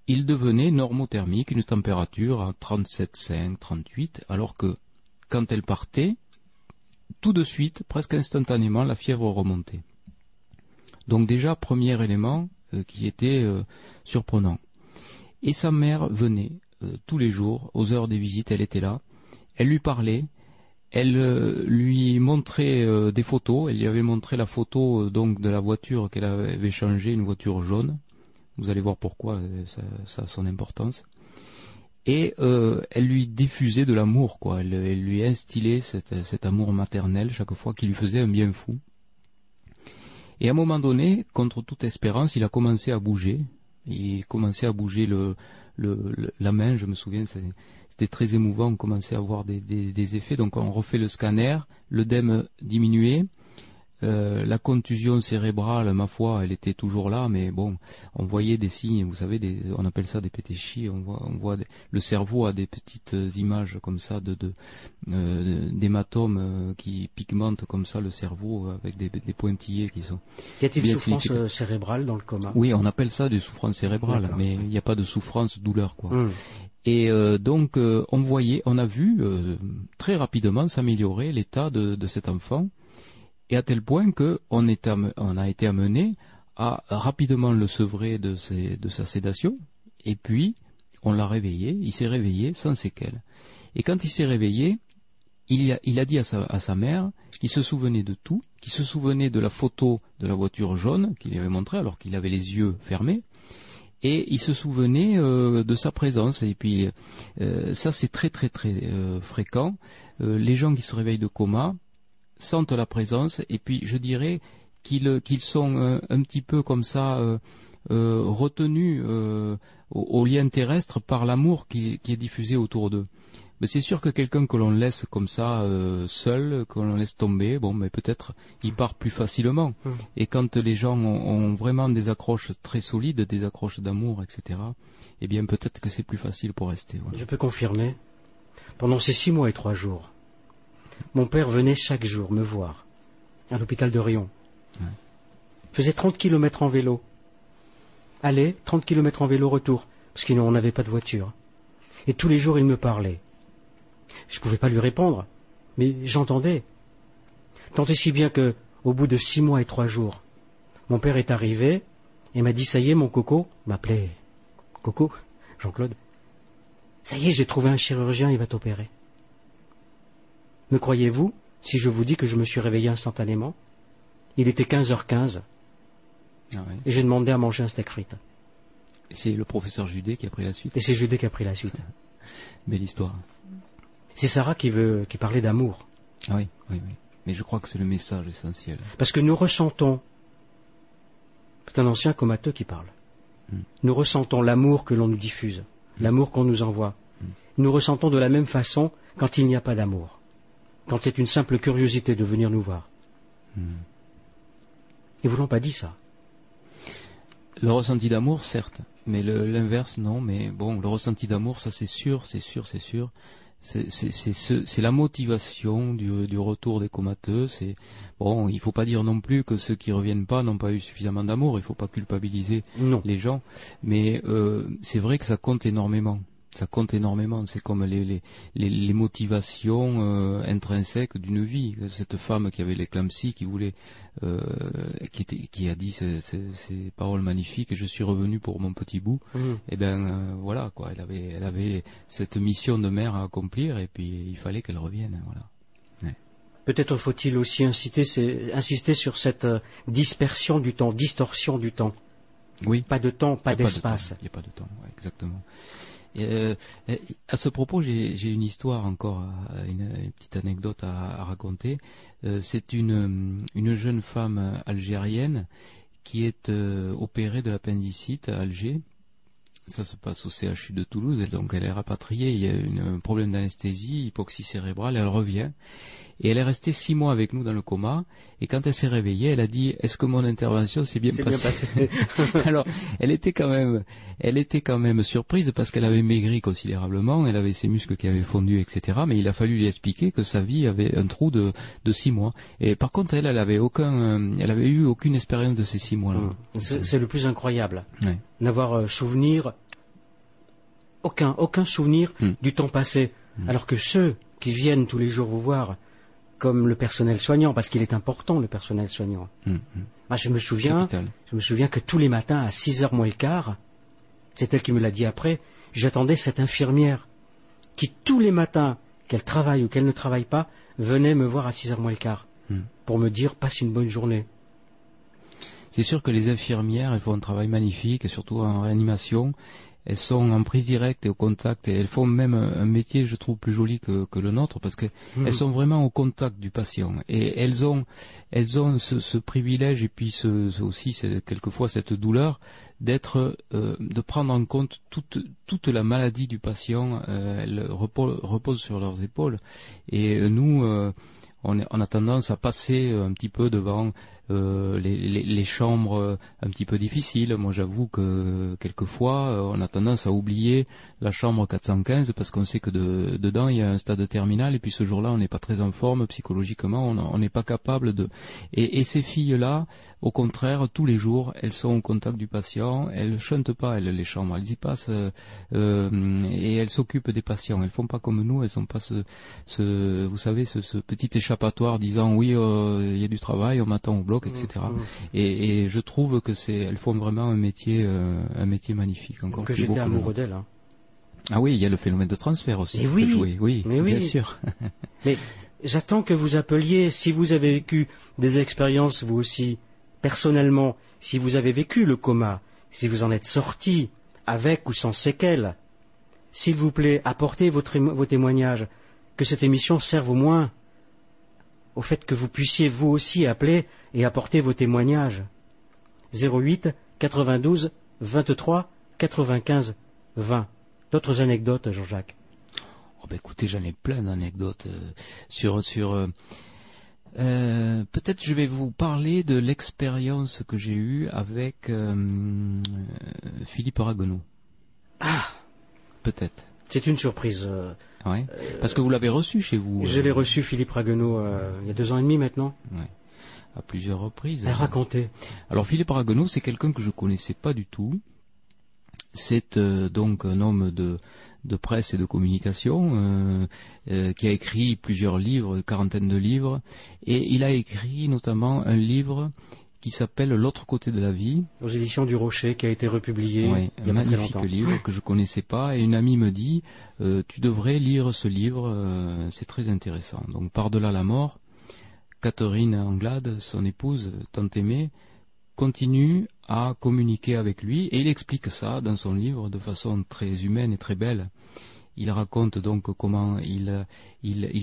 il devenait normothermique, une température à 37,5, 38, alors que quand elle partait, tout de suite, presque instantanément, la fièvre remontait. Donc déjà, premier élément euh, qui était euh, surprenant. Et sa mère venait euh, tous les jours, aux heures des visites, elle était là, elle lui parlait, elle euh, lui montrait euh, des photos, elle lui avait montré la photo euh, donc de la voiture qu'elle avait changée, une voiture jaune. Vous allez voir pourquoi, ça, a son importance. Et elle lui diffusait de l'amour, quoi. Elle, lui instillait cet, amour maternel chaque fois qui lui faisait un bien fou. Et à un moment donné, contre toute espérance, il a commencé à bouger. Il commençait à bouger la main, je me souviens, c'était très émouvant, on commençait à voir des, des, des effets. Donc on refait le scanner, l'œdème diminuait, euh, la contusion cérébrale, ma foi, elle était toujours là, mais bon, on voyait des signes, vous savez, des, on appelle ça des pétéchis, on voit, on voit des- le cerveau a des petites euh, images comme ça de, de euh, d'hématomes qui pigmentent comme ça le cerveau avec des, des pointillés qui sont. Y a-t-il bien souffrance euh, cérébrale dans le coma? Oui, on appelle ça des souffrances cérébrales, D'accord. mais il n'y a pas de souffrance douleur quoi. Hum. Et euh, donc euh, on voyait, on a vu euh, très rapidement s'améliorer l'état de, cet enfant, et à tel point que on, est a été amené à rapidement le sevrer de, sa sédation, et puis on l'a réveillé, il s'est réveillé sans séquelles. Et quand il s'est réveillé, il a, il a dit à sa, à sa mère qu'il se souvenait de tout, qu'il se souvenait de la photo de la voiture jaune qu'il lui avait montrée alors qu'il avait les yeux fermés, et il se souvenait euh, de sa présence. Et puis euh, ça c'est très très très euh, fréquent. Les gens qui se réveillent de coma sentent la présence, et puis je dirais qu'ils sont un petit peu comme ça retenus au, lien terrestre par l'amour qui est diffusé autour d'eux. Mais c'est sûr que quelqu'un que l'on laisse comme ça euh, seul, que l'on laisse tomber, bon, mais peut-être il part plus facilement. Mm. Et quand les gens ont, ont vraiment des accroches très solides, des accroches d'amour, etc. Eh bien, peut-être que c'est plus facile pour rester. voilà. Je peux confirmer. Pendant ces six mois et trois jours, mon père venait chaque jour me voir à l'hôpital de Rion. Faisait 30 kilomètres en vélo. Aller, 30 kilomètres en vélo retour, parce qu'on n'avait pas de voiture. Et tous les jours, il me parlait. Je ne pouvais pas lui répondre, mais j'entendais. Tant et si bien que, au bout de six mois et trois jours, mon père est arrivé et m'a dit Ça y est, mon coco, m'appelait Coco, Jean-Claude. Ça y est, j'ai trouvé un chirurgien, il va t'opérer. Me croyez-vous si je vous dis que je me suis réveillé instantanément Il était 15h15 Ah ouais. et j'ai demandé à manger un steak frites. Et c'est le professeur Judet qui a pris la suite. Et c'est Judée qui a pris la suite. Belle histoire. C'est Sarah qui veut, qui parlait d'amour. Ah oui, oui, oui. Mais je crois que c'est le message essentiel. Parce que nous ressentons, c'est un ancien comateux qui parle, nous ressentons l'amour que l'on nous diffuse, l'amour qu'on nous envoie. Nous ressentons de la même façon quand il n'y a pas d'amour, quand c'est une simple curiosité de venir nous voir. Ils vous l'ont pas dit ça? Le ressenti d'amour, certes, mais l'inverse, non. Mais bon, le ressenti d'amour, ça c'est sûr, c'est sûr, c'est sûr. C'est c'est- c'est ce- c'est la motivation du, du retour des comateux. C'est bon, il faut pas dire non plus que ceux qui reviennent pas n'ont pas eu suffisamment d'amour. Il faut pas culpabiliser Non. les gens, mais euh, c'est vrai que ça compte énormément. Ça compte énormément. C'est comme les, les, les, les motivations euh, intrinsèques d'une vie. Cette femme qui avait l'éclampsie, qui voulait, euh, qui, était, qui a dit ces, ces- ces paroles magnifiques "Je suis revenu pour mon petit bout". Mhm. Et ben euh, voilà quoi. Elle avait, elle avait cette mission de mère à accomplir, et puis il fallait qu'elle revienne. Voilà. Peut-être faut-il aussi inciter, insister sur cette dispersion du temps, distorsion du temps. Oui. Pas de temps, pas d'espace. Il n'y a pas de temps, ouais, exactement. Euh, à ce propos, j'ai une histoire encore, euh, une, petite anecdote à, à raconter. Euh, C'est une, une jeune femme algérienne qui est euh, opérée de l'appendicite à Alger. Ça se passe au CHU de Toulouse, et donc elle est rapatriée. Il y a une, un problème d'anesthésie, hypoxie cérébrale, elle revient. Et elle est restée six mois avec nous dans le coma. Et quand elle s'est réveillée, elle a dit Est-ce que mon intervention s'est bien passée passé. Alors, elle était quand même, elle était quand même surprise parce qu'elle avait maigri considérablement, elle avait ses muscles qui avaient fondu, etc. Mais il a fallu lui expliquer que sa vie avait un trou de, de six mois. Et par contre, elle, elle avait aucun, elle avait eu aucune expérience de ces six mois-là. C'est c'est le plus incroyable. Ouais. N'avoir euh, souvenir, aucun, aucun souvenir Hmm. du temps passé. Alors que ceux qui viennent tous les jours vous voir, comme le personnel soignant, parce qu'il est important le personnel soignant. Hum, hum. Moi, je me souviens, Capital. je me souviens que tous les matins à 6 heures moins le quart, c'est elle qui me l'a dit après, j'attendais cette infirmière qui tous les matins, qu'elle travaille ou qu'elle ne travaille pas, venait me voir à 6 heures moins le quart Hmm. pour me dire passe une bonne journée. C'est sûr que les infirmières, elles font un travail magnifique, surtout en réanimation. Elles sont en prise directe et au contact, et elles font même un métier, je trouve, plus joli que, que le nôtre, parce qu'elles Mhm. sont vraiment au contact du patient. Et elles ont, elles ont ce, ce privilège, et puis ce, ce aussi, c'est quelquefois cette douleur, d'être, euh, de prendre en compte toute, toute la maladie du patient. Euh, elles reposent, reposent sur leurs épaules. Et euh, nous, euh, on a tendance à passer un petit peu devant euh, les, les- chambres euh, un petit peu difficiles. Moi, j'avoue que quelquefois, euh, on a tendance à oublier la chambre 415 parce qu'on sait que de- dedans il y a un stade terminal et puis ce jour-là, on n'est pas très en forme psychologiquement, on n'est pas capable de. Et, et ces filles-là, au contraire, tous les jours, elles sont au contact du patient. Elles chantent pas, elles, les chambres, elles y passent euh, euh, et elles s'occupent des patients. Elles font pas comme nous, elles sont pas ce, ce vous savez, ce, ce petit échappatoire disant oui, euh, il y a du travail, on m'attend au bloc, etc. Mhm. Et, et je trouve que c'est, elles font vraiment un métier, euh, un métier magnifique. Encore que j'étais amoureux nôtre. d'elle. hein. Ah oui, il y a le phénomène de transfert aussi. Oui, jouer. oui, mais oui. bien sûr. Mais j'attends que vous appeliez, si vous avez vécu des expériences, vous aussi, personnellement, si vous avez vécu le coma, si vous en êtes sorti, avec ou sans séquelles, s'il vous plaît, apportez votre vos témoignages, que cette émission serve au moins au fait que vous puissiez vous aussi appeler et apporter vos témoignages. 08 92 23 95 20. D'autres anecdotes, Jean-Jacques? Ben écoutez, j'en ai plein d'anecdotes euh, sur sur. euh, euh, Peut-être je vais vous parler de l'expérience que j'ai eue avec euh, euh, Philippe Aragonneau. Ah Peut-être. C'est une surprise. euh, Ouais. Parce que vous l'avez reçu chez vous. Je l'ai reçu, Philippe Raguenaud, il y a deux ans et demi maintenant. Ouais. À plusieurs reprises. Elle racontait. Alors Philippe Aragonneau, c'est quelqu'un que je connaissais pas du tout. C'est euh, donc un homme de, de presse et de communication euh, euh, qui a écrit plusieurs livres, une quarantaine de livres, et il a écrit notamment un livre qui s'appelle L'autre côté de la vie. Aux éditions du Rocher, qui a été republié Ouais, il y un a pas très magnifique livre que je connaissais pas et une amie me dit euh, tu devrais lire ce livre, c'est très intéressant. Donc par-delà la mort, Catherine Anglade, son épouse tant aimée, continue à communiquer avec lui et il explique ça dans son livre de façon très humaine et très belle. Il raconte donc comment il,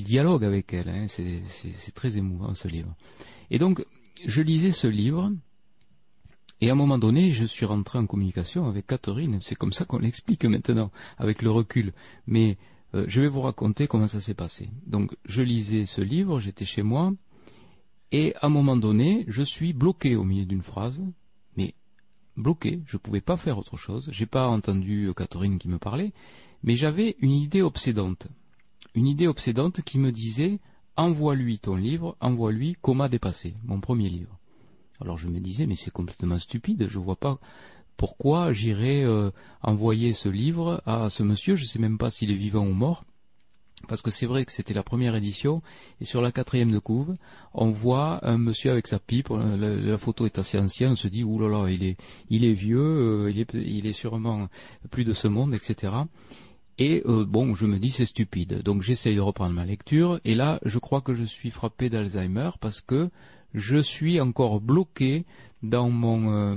dialogue avec elle. hein. C'est- très émouvant ce livre. Et donc, je lisais ce livre et à un moment donné, je suis rentré en communication avec Catherine. C'est comme ça qu'on l'explique maintenant, avec le recul. Mais euh, je vais vous raconter comment ça s'est passé. Donc, je lisais ce livre, j'étais chez moi, et à un moment donné, je suis bloqué au milieu d'une phrase, bloqué, je ne pouvais pas faire autre chose. J'ai pas entendu euh, Catherine qui me parlait, mais j'avais une idée obsédante. Une idée obsédante qui me disait envoie-lui ton livre, envoie-lui Comment dépasser, mon premier livre. Alors je me disais, mais c'est complètement stupide, je vois pas pourquoi j'irais euh, envoyer ce livre à ce monsieur, je sais même pas s'il est vivant ou mort, parce que c'est vrai que c'était la première édition, et sur la quatrième de couve, on voit un monsieur avec sa pipe, euh, la, photo est assez ancienne, on se dit, oulala, il est, il est vieux, euh, il, est, il est sûrement plus de ce monde, etc. Et euh, bon, je me dis c'est stupide. Donc j'essaye de reprendre ma lecture et là, je crois que je suis frappé d'Alzheimer parce que je suis encore bloqué dans mon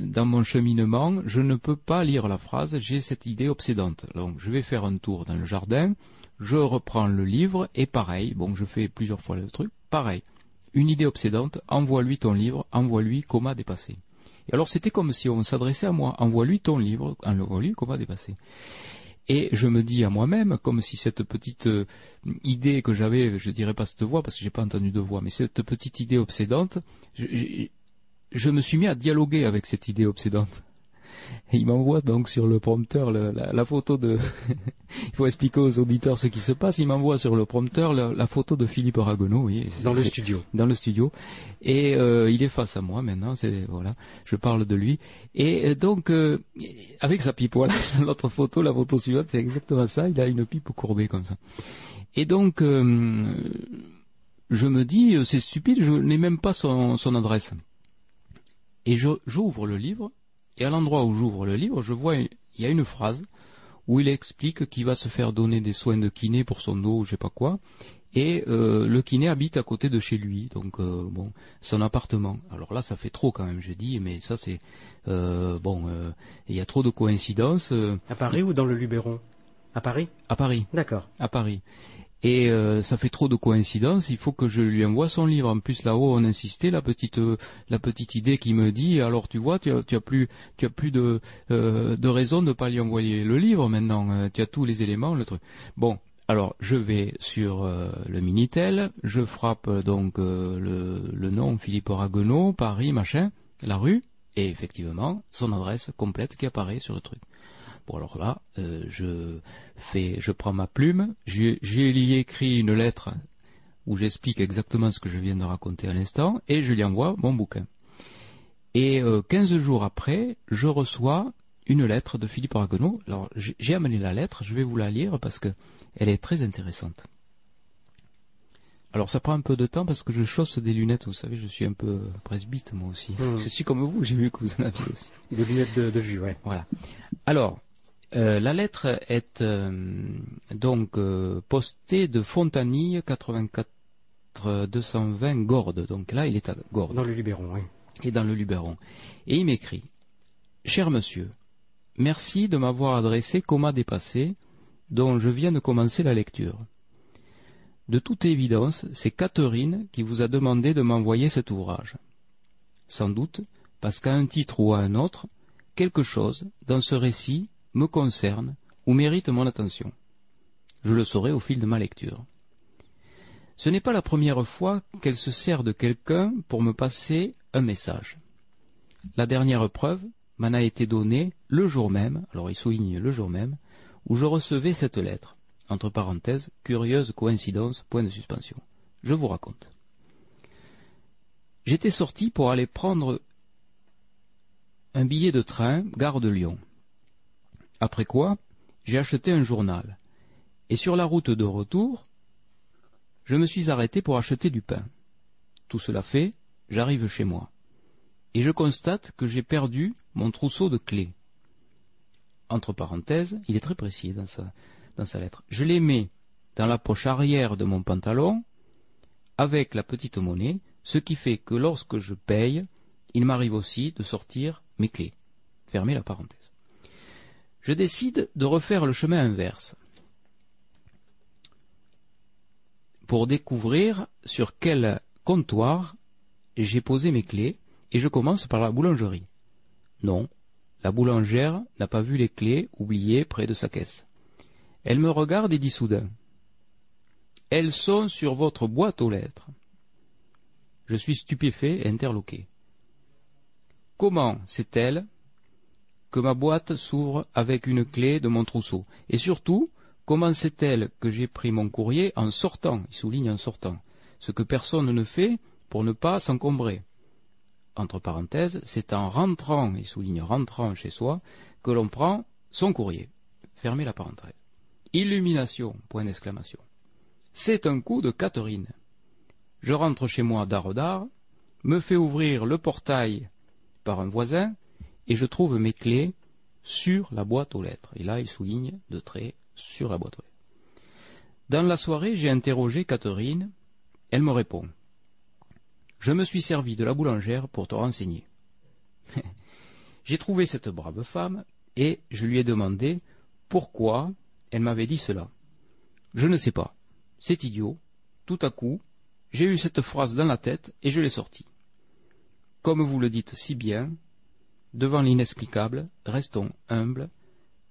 dans mon cheminement. Je ne peux pas lire la phrase. J'ai cette idée obsédante. Donc je vais faire un tour dans le jardin. Je reprends le livre et pareil. Bon, je fais plusieurs fois le truc. Pareil. Une idée obsédante. Envoie-lui ton livre. Envoie-lui comment dépasser. Et alors c'était comme si on s'adressait à moi. Envoie-lui ton livre. Envoie-lui comment dépasser. Et je me dis à moi-même, comme si cette petite euh, idée que j'avais, je dirais pas cette voix parce que j'ai pas entendu de voix, mais cette petite idée obsédante, je, je- je me suis mis à dialoguer avec cette idée obsédante. Et il m'envoie donc sur le prompteur le- la, la photo de. il faut expliquer aux auditeurs ce qui se passe. Il m'envoie sur le prompteur la, la photo de Philippe Aragonneau. Oui, Dans le studio. Dans le studio. Et euh, il est face à moi maintenant. C'est voilà. Je parle de lui. Et euh, donc euh, avec sa pipe. Voilà. L'autre photo, la photo suivante, c'est exactement ça. Il a une pipe courbée comme ça. Et donc euh, je me dis, c'est stupide. Je n'ai même pas son, son adresse. Et je- j'ouvre le livre, et à l'endroit où j'ouvre le livre, je vois, il y a une phrase où il explique qu'il va se faire donner des soins de kiné pour son dos ou je sais pas quoi, et euh, le kiné habite à côté de chez lui, donc euh, bon, son appartement. Alors là, ça fait trop quand même, je dis, mais ça c'est euh, bon, il y a trop de coïncidences. À Paris ou dans le Luberon? À Paris? À Paris. D'accord. À Paris. Et euh, ça fait trop de coïncidences. Il faut que je lui envoie son livre. En plus, là-haut, on insistait la petite euh, la petite idée qui me dit. Alors, tu vois, tu as, plus tu as plus de euh, de raison de pas lui envoyer le livre maintenant. Euh, tu as tous les éléments, le truc. Bon. Alors, je vais sur le Minitel, je frappe donc le, le nom Philippe Raguenaud, Paris, machin, la rue, et effectivement, son adresse complète qui apparaît sur le truc. Bon alors là, euh, je fais, je prends ma plume, j'ai lui écrit une lettre où j'explique exactement ce que je viens de raconter à l'instant, et je lui envoie mon bouquin. Et euh, 15 jours après, je reçois une lettre de Philippe Aragonneau. Alors j'ai amené la lettre, je vais vous la lire parce que elle est très intéressante. Alors ça prend un peu de temps parce que je chausse des lunettes, vous savez, je suis un peu presbyte moi aussi. Hmm. Je suis comme vous, j'ai vu que vous en aviez aussi. Des lunettes de, de vue, ouais. Voilà. Alors, euh, la lettre est euh, donc euh, postée de Fontanille 84 220 Gordes. Donc là, il est à Gordes. Dans le Luberon, oui. Et dans le Luberon. Et il m'écrit Cher monsieur, merci de m'avoir adressé Coma dépassé, dont je viens de commencer la lecture. De toute évidence, c'est Catherine qui vous a demandé de m'envoyer cet ouvrage. Sans doute, parce qu'à un titre ou à un autre, quelque chose dans ce récit me concerne ou mérite mon attention. Je le saurai au fil de ma lecture. Ce n'est pas la première fois qu'elle se sert de quelqu'un pour me passer un message. La dernière preuve m'en a été donnée le jour même, alors il souligne le jour même, où je recevais cette lettre. Entre parenthèses, curieuse coïncidence, point de suspension. Je vous raconte. J'étais sorti pour aller prendre un billet de train, gare de Lyon. Après quoi, j'ai acheté un journal. Et sur la route de retour, je me suis arrêté pour acheter du pain. Tout cela fait, j'arrive chez moi. Et je constate que j'ai perdu mon trousseau de clés. Entre parenthèses, il est très précis dans sa, lettre. Je les mets dans la poche arrière de mon pantalon avec la petite monnaie, ce qui fait que lorsque je paye, il m'arrive aussi de sortir mes clés. Fermez la parenthèse. Je décide de refaire le chemin inverse pour découvrir sur quel comptoir j'ai posé mes clés et je commence par la boulangerie. Non, la boulangère n'a pas vu les clés oubliées près de sa caisse. Elle me regarde et dit soudain Elles sont sur votre boîte aux lettres. Je suis stupéfait et interloqué. Comment sait-elle que ma boîte s'ouvre avec une clé de mon trousseau Et surtout, comment sait-elle que j'ai pris mon courrier en sortant? Il souligne en sortant. Ce que personne ne fait pour ne pas s'encombrer. Entre parenthèses, c'est en rentrant, il souligne rentrant chez soi, que l'on prend son courrier. Fermez la parenthèse. Illumination, point d'exclamation. C'est un coup de Catherine. Je rentre chez moi d'art me fais ouvrir le portail par un voisin et je trouve mes clés sur la boîte aux lettres. Et là, il souligne de trait sur la boîte aux lettres. Dans la soirée, j'ai interrogé Catherine. Elle me répond. Je me suis servi de la boulangère pour te renseigner. j'ai trouvé cette brave femme et je lui ai demandé pourquoi elle m'avait dit cela. Je ne sais pas. C'est idiot. Tout à coup, j'ai eu cette phrase dans la tête et je l'ai sortie. Comme vous le dites si bien, devant l'inexplicable, restons humbles,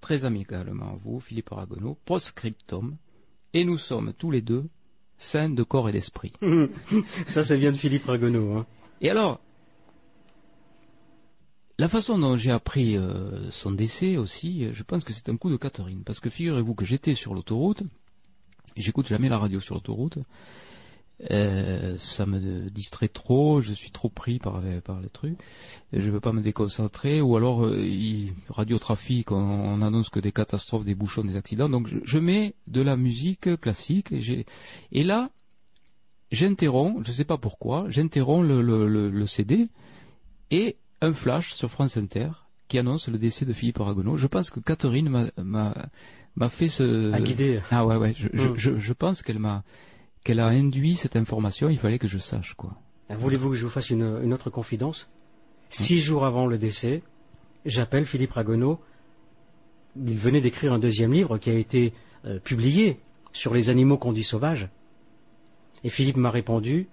très amicalement vous, Philippe Aragonneau, post-scriptum, et nous sommes tous les deux saints de corps et d'esprit. Ça, ça vient de Philippe Aragonneau. Hein. Et alors, la façon dont j'ai appris euh, son décès aussi, je pense que c'est un coup de Catherine. Parce que figurez-vous que j'étais sur l'autoroute, et j'écoute jamais la radio sur l'autoroute, euh, ça me distrait trop, je suis trop pris par les, par les trucs, je ne veux pas me déconcentrer, ou alors euh, radiotrafic, on, annonce que des catastrophes, des bouchons, des accidents, donc je, mets de la musique classique, et, et là, j'interromps, je ne sais pas pourquoi, j'interromps le, le, le, CD, et un flash sur France Inter qui annonce le décès de Philippe Aragonneau. Je pense que Catherine m'a fait ce... A guidé. Ah ouais, ouais, je, je, mm. je pense qu'elle m'a qu'elle a induit cette information, il fallait que je sache quoi. Voulez-vous que je vous fasse une, autre confidence? Six jours avant le décès, j'appelle Philippe Ragonneau. Il venait d'écrire un deuxième livre qui a été euh, publié sur les animaux qu'on dit sauvages. Et Philippe m'a répondu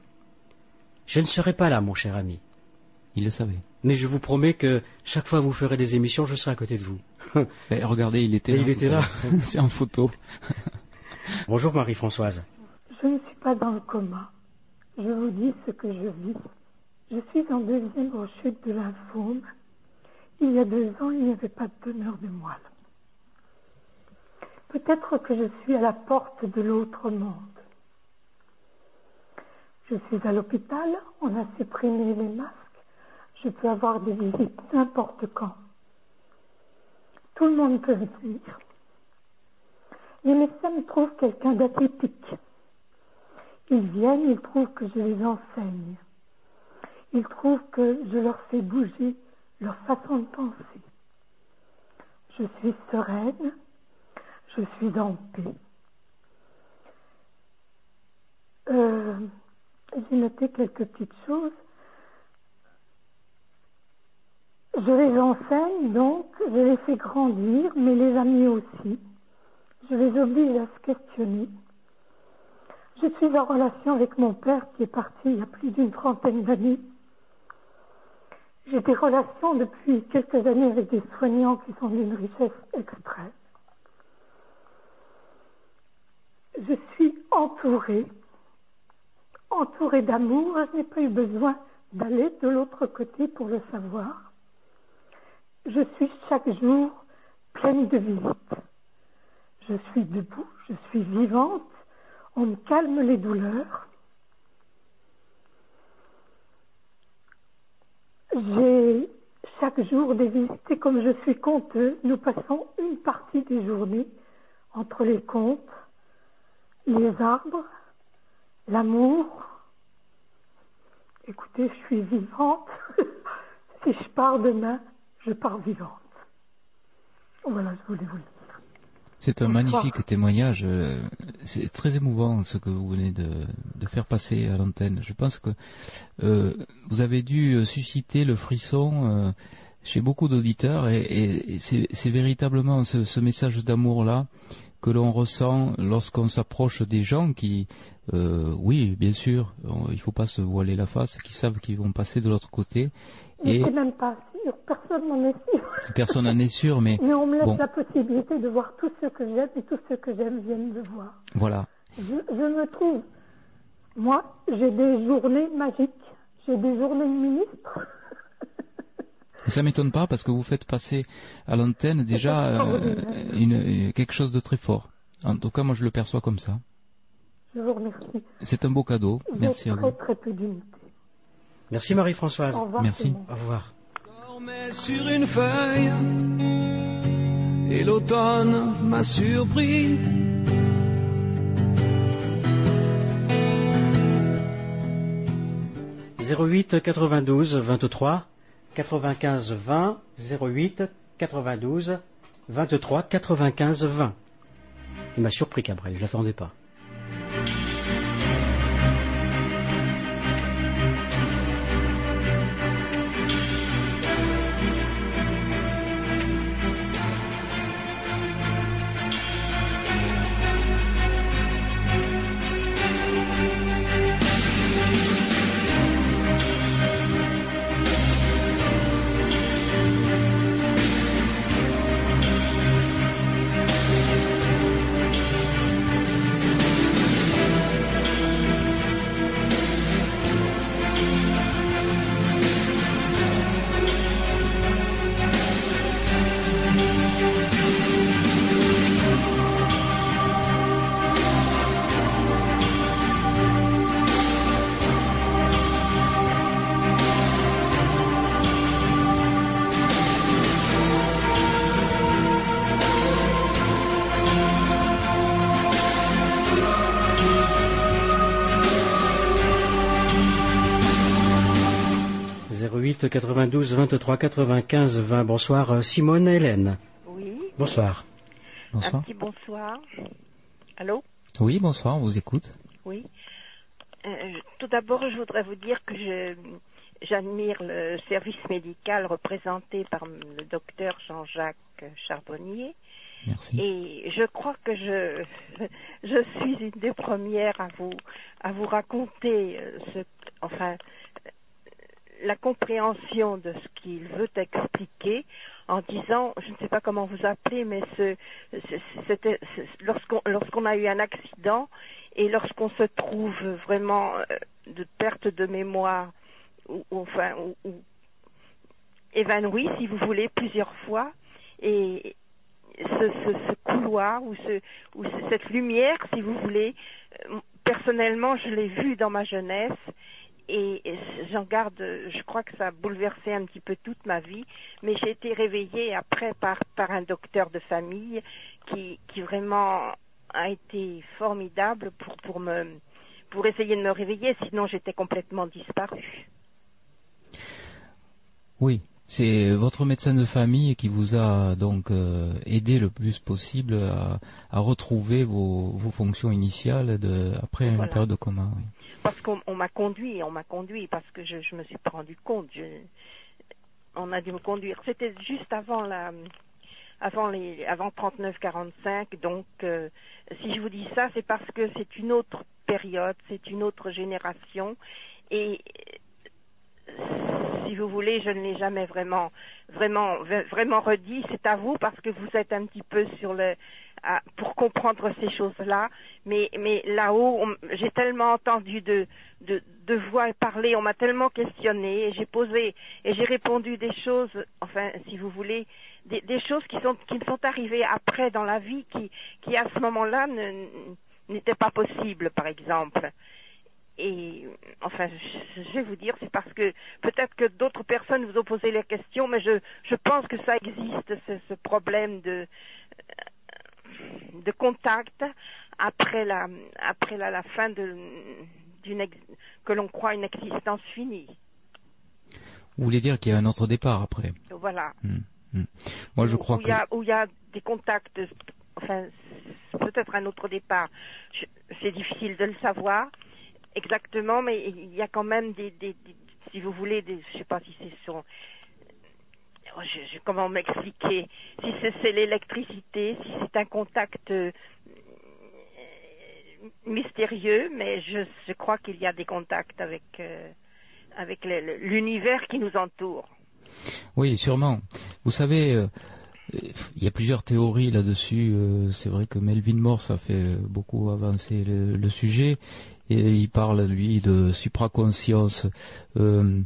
Je ne serai pas là, mon cher ami. Il le savait. Mais je vous promets que chaque fois que vous ferez des émissions, je serai à côté de vous. regardez, il était là. Il était là. C'est en photo. Bonjour Marie-Françoise. Je ne suis pas dans le coma. Je vous dis ce que je vis. Je suis en deuxième rechute de lymphome. Il y a deux ans, il n'y avait pas de teneur de moelle. Peut-être que je suis à la porte de l'autre monde. Je suis à l'hôpital, on a supprimé les masques. Je peux avoir des visites n'importe quand. Tout le monde peut venir. Les médecins me trouvent quelqu'un d'atypique. Ils viennent, ils trouvent que je les enseigne. Ils trouvent que je leur fais bouger leur façon de penser. Je suis sereine, je suis en paix. Euh, j'ai noté quelques petites choses. Je les enseigne donc, je les fais grandir, mais les amis aussi. Je les oblige à se questionner. Je suis en relation avec mon père qui est parti il y a plus d'une trentaine d'années. J'ai des relations depuis quelques années avec des soignants qui sont d'une richesse extrême. je suis entourée, entourée d'amour. Je n'ai pas eu besoin d'aller de l'autre côté pour le savoir. Je suis chaque jour pleine de visites. Je suis debout, je suis vivante, on me calme les douleurs. J'ai chaque jour des visites et comme je suis conteuse, nous passons une partie des journées entre les contes, les arbres, l'amour. Écoutez, je suis vivante. si je pars demain, je pars vivante. Voilà, je vous le dire. C'est un magnifique témoignage. euh, C'est très émouvant ce que vous venez de, de faire passer à l'antenne. Je pense que euh, vous avez dû euh, susciter le frisson euh, chez beaucoup d'auditeurs et, et- et c'est véritablement ce, ce message d'amour-là que l'on ressent lorsqu'on s'approche des gens qui, euh, oui, bien sûr, on- il faut pas se voiler la face, qui savent qu'ils vont passer de l'autre côté Je et n'étais même pas sûre, personne n'en est sûr. personne n'en est sûr, mais Mais on me laisse bon, la possibilité de voir tous ceux que j'aime et tous ceux que j'aime viennent me voir. voilà. Je, je me trouve, moi, j'ai des journées magiques, j'ai des journées de ministre. Ça m'étonne pas parce que vous faites passer à l'antenne déjà euh, une, une- quelque chose de très fort. En tout cas, moi je le perçois comme ça. Je vous remercie. C'est un beau cadeau. Merci à très vous. très peu d'unité. Merci Marie-Françoise. Au revoir, Merci. Au revoir. sur une feuille et l'automne m'a surpris. « 08 92 23 95 20 08 92 23 95 20. Il m'a surpris Cabrel, je l'attendais pas. « 08 92 23 95 20. Bonsoir euh, Simone et Hélène. Oui. Bonsoir. Un Bonsoir. petit bonsoir. Allô? Oui, bonsoir, on vous écoute. Oui. Euh, tout d'abord, je voudrais vous dire que je j'admire le service médical représenté par le docteur Jean-Jacques Charbonnier. Merci. Et je crois que je je suis une des premières à vous à vous raconter euh, ce enfin euh, la compréhension de ce qu'il veut expliquer en disant, je ne sais pas comment vous appelez, mais ce, c'était lorsqu'on lorsqu'on a eu un accident et lorsqu'on se trouve vraiment euh, de perte de mémoire ou, ou enfin ou, ou évanoui, si vous voulez, plusieurs fois, et ce, ce, ce couloir ou, ce, ou ce- cette lumière, si vous voulez, euh, personnellement, je l'ai vu dans ma jeunesse et j'en garde, je crois que ça a bouleversé un petit peu toute ma vie, mais j'ai été réveillée après par, par un docteur de famille qui, qui vraiment a été formidable pour, pour me pour essayer de me réveiller, sinon j'étais complètement disparue. Oui, c'est votre médecin de famille qui vous a donc euh, aidé le plus possible à, à retrouver vos, vos fonctions initiales de, après une période de coma. oui. Parce qu'on on m'a conduit, on m'a conduit parce que je me suis rendu compte. On a dû me conduire. C'était juste avant la, avant les, avant 39-45. Donc, euh, si je vous dis ça, c'est parce que c'est une autre période, c'est une autre génération, et si vous voulez, je ne l'ai jamais vraiment, vraiment, vraiment redit. C'est à vous parce que vous êtes un petit peu sur le, pour comprendre ces choses-là. Mais, mais là-haut, j'ai tellement entendu de, de, de voix parler, on m'a tellement questionné, et j'ai posé et j'ai répondu des choses, enfin, si vous voulez, des, des choses qui sont qui sont arrivées après dans la vie, qui, qui à ce moment-là n'étaient pas possibles, par exemple. Et enfin, je, vais vous dire, c'est parce que peut-être que d'autres personnes vous ont posé les questions, mais je, je pense que ça existe, ce, ce problème de, de contact après la, après la, la fin de, d'une que l'on croit une existence finie. Vous voulez dire qu'il y a un autre départ après Voilà. Moi, je crois où que y a où il y a des contacts, enfin peut-être un autre départ. Je- C'est difficile de le savoir exactement, mais il y a quand même des, des- des- si vous voulez, des, je sais pas si c'est son, oh, je- je- comment m'expliquer, si c'est l'électricité, si c'est un contact euh, mystérieux, mais je, je crois qu'il y a des contacts avec euh, avec l'univers qui nous entoure. Oui, sûrement. Vous savez, euh, il y a plusieurs théories là-dessus. c'est vrai que Melvin Morse a fait beaucoup avancer le, le sujet. Et il parle, lui, de supraconscience. Vous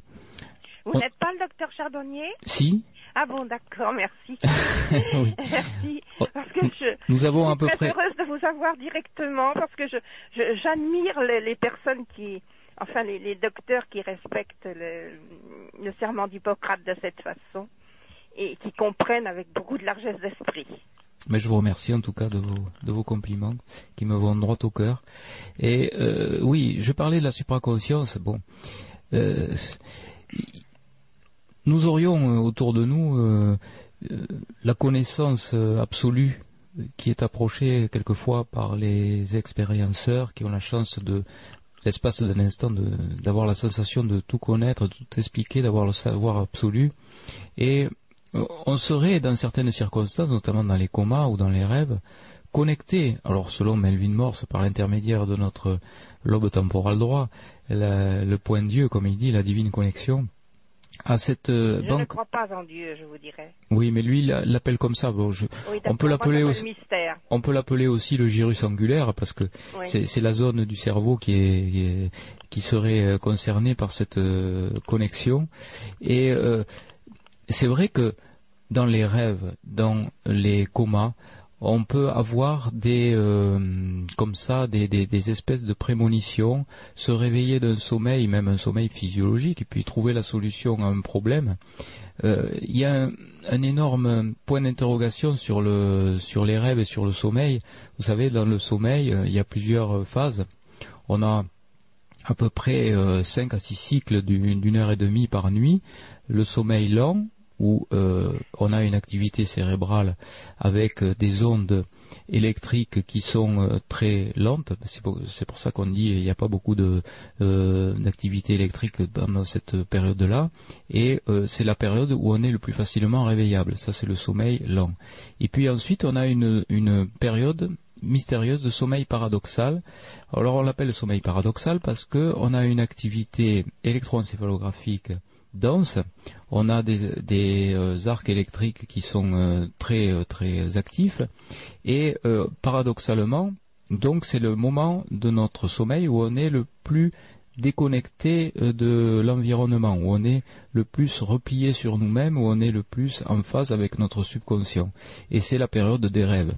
on- n'êtes pas le docteur Chardonnier? Si Ah bon, d'accord, merci. Oui. merci. Oh, Parce que je, nous avons je à peu suis très près- heureuse de vous avoir directement parce que je, je- j'admire les, les personnes qui, enfin les, les docteurs qui respectent le, le serment d'Hippocrate de cette façon et qui comprennent avec beaucoup de largesse d'esprit. Mais je vous remercie en tout cas de vos, de vos compliments qui me vont droit au cœur. Et euh, oui, je parlais de la supraconscience. Bon, euh, nous aurions euh, autour de nous euh, euh, la connaissance absolue qui est approchée quelquefois par les expérienceurs qui ont la chance de l'espace d'un instant d'avoir la sensation de tout connaître, de tout expliquer, d'avoir le savoir absolu. Et on serait dans certaines circonstances, notamment dans les comas ou dans les rêves, connecté, alors selon Melvin Morse, par l'intermédiaire de notre lobe temporal droit, le point Dieu, comme il dit, la divine connexion, à cette euh, Je ne crois pas en Dieu, je vous dirais. Oui, mais lui, il l'a- l'appelle comme ça. Bon, je- Oui, on peut l'appeler aussi. On peut l'appeler aussi le gyrus angulaire parce que Oui. c'est la zone du cerveau qui est, qui est- qui serait euh, concernée par cette euh, connexion. Et euh, c'est vrai que dans les rêves, dans les comas, on peut avoir des euh, comme ça des, des, espèces de prémonitions, se réveiller d'un sommeil, même un sommeil physiologique, et puis trouver la solution à un problème. Euh, Il y a un, énorme point d'interrogation sur le sur les rêves et sur le sommeil. Vous savez, dans le sommeil, euh, il y a plusieurs phases. On a à peu près euh, 5 à 6 cycles d'une heure et demie par nuit. Le sommeil lent, où euh, on a une activité cérébrale avec euh, des ondes électriques qui sont euh, très lentes. C'est pour, ça qu'on dit qu'il n'y a pas beaucoup d'activité électrique pendant cette période-là. Et c'est la période où on est le plus facilement réveillable. Ça, c'est le sommeil lent. Et puis ensuite, on a une, une période mystérieuse de sommeil paradoxal. Alors on l'appelle le sommeil paradoxal parce que on a une activité électroencéphalographique dense. On a des, euh, arcs électriques qui sont euh, très euh, très actifs et paradoxalement, donc c'est le moment de notre sommeil où on est le plus déconnecté de l'environnement, où on est le plus replié sur nous-mêmes, où on est le plus en phase avec notre subconscient. Et c'est la période des rêves.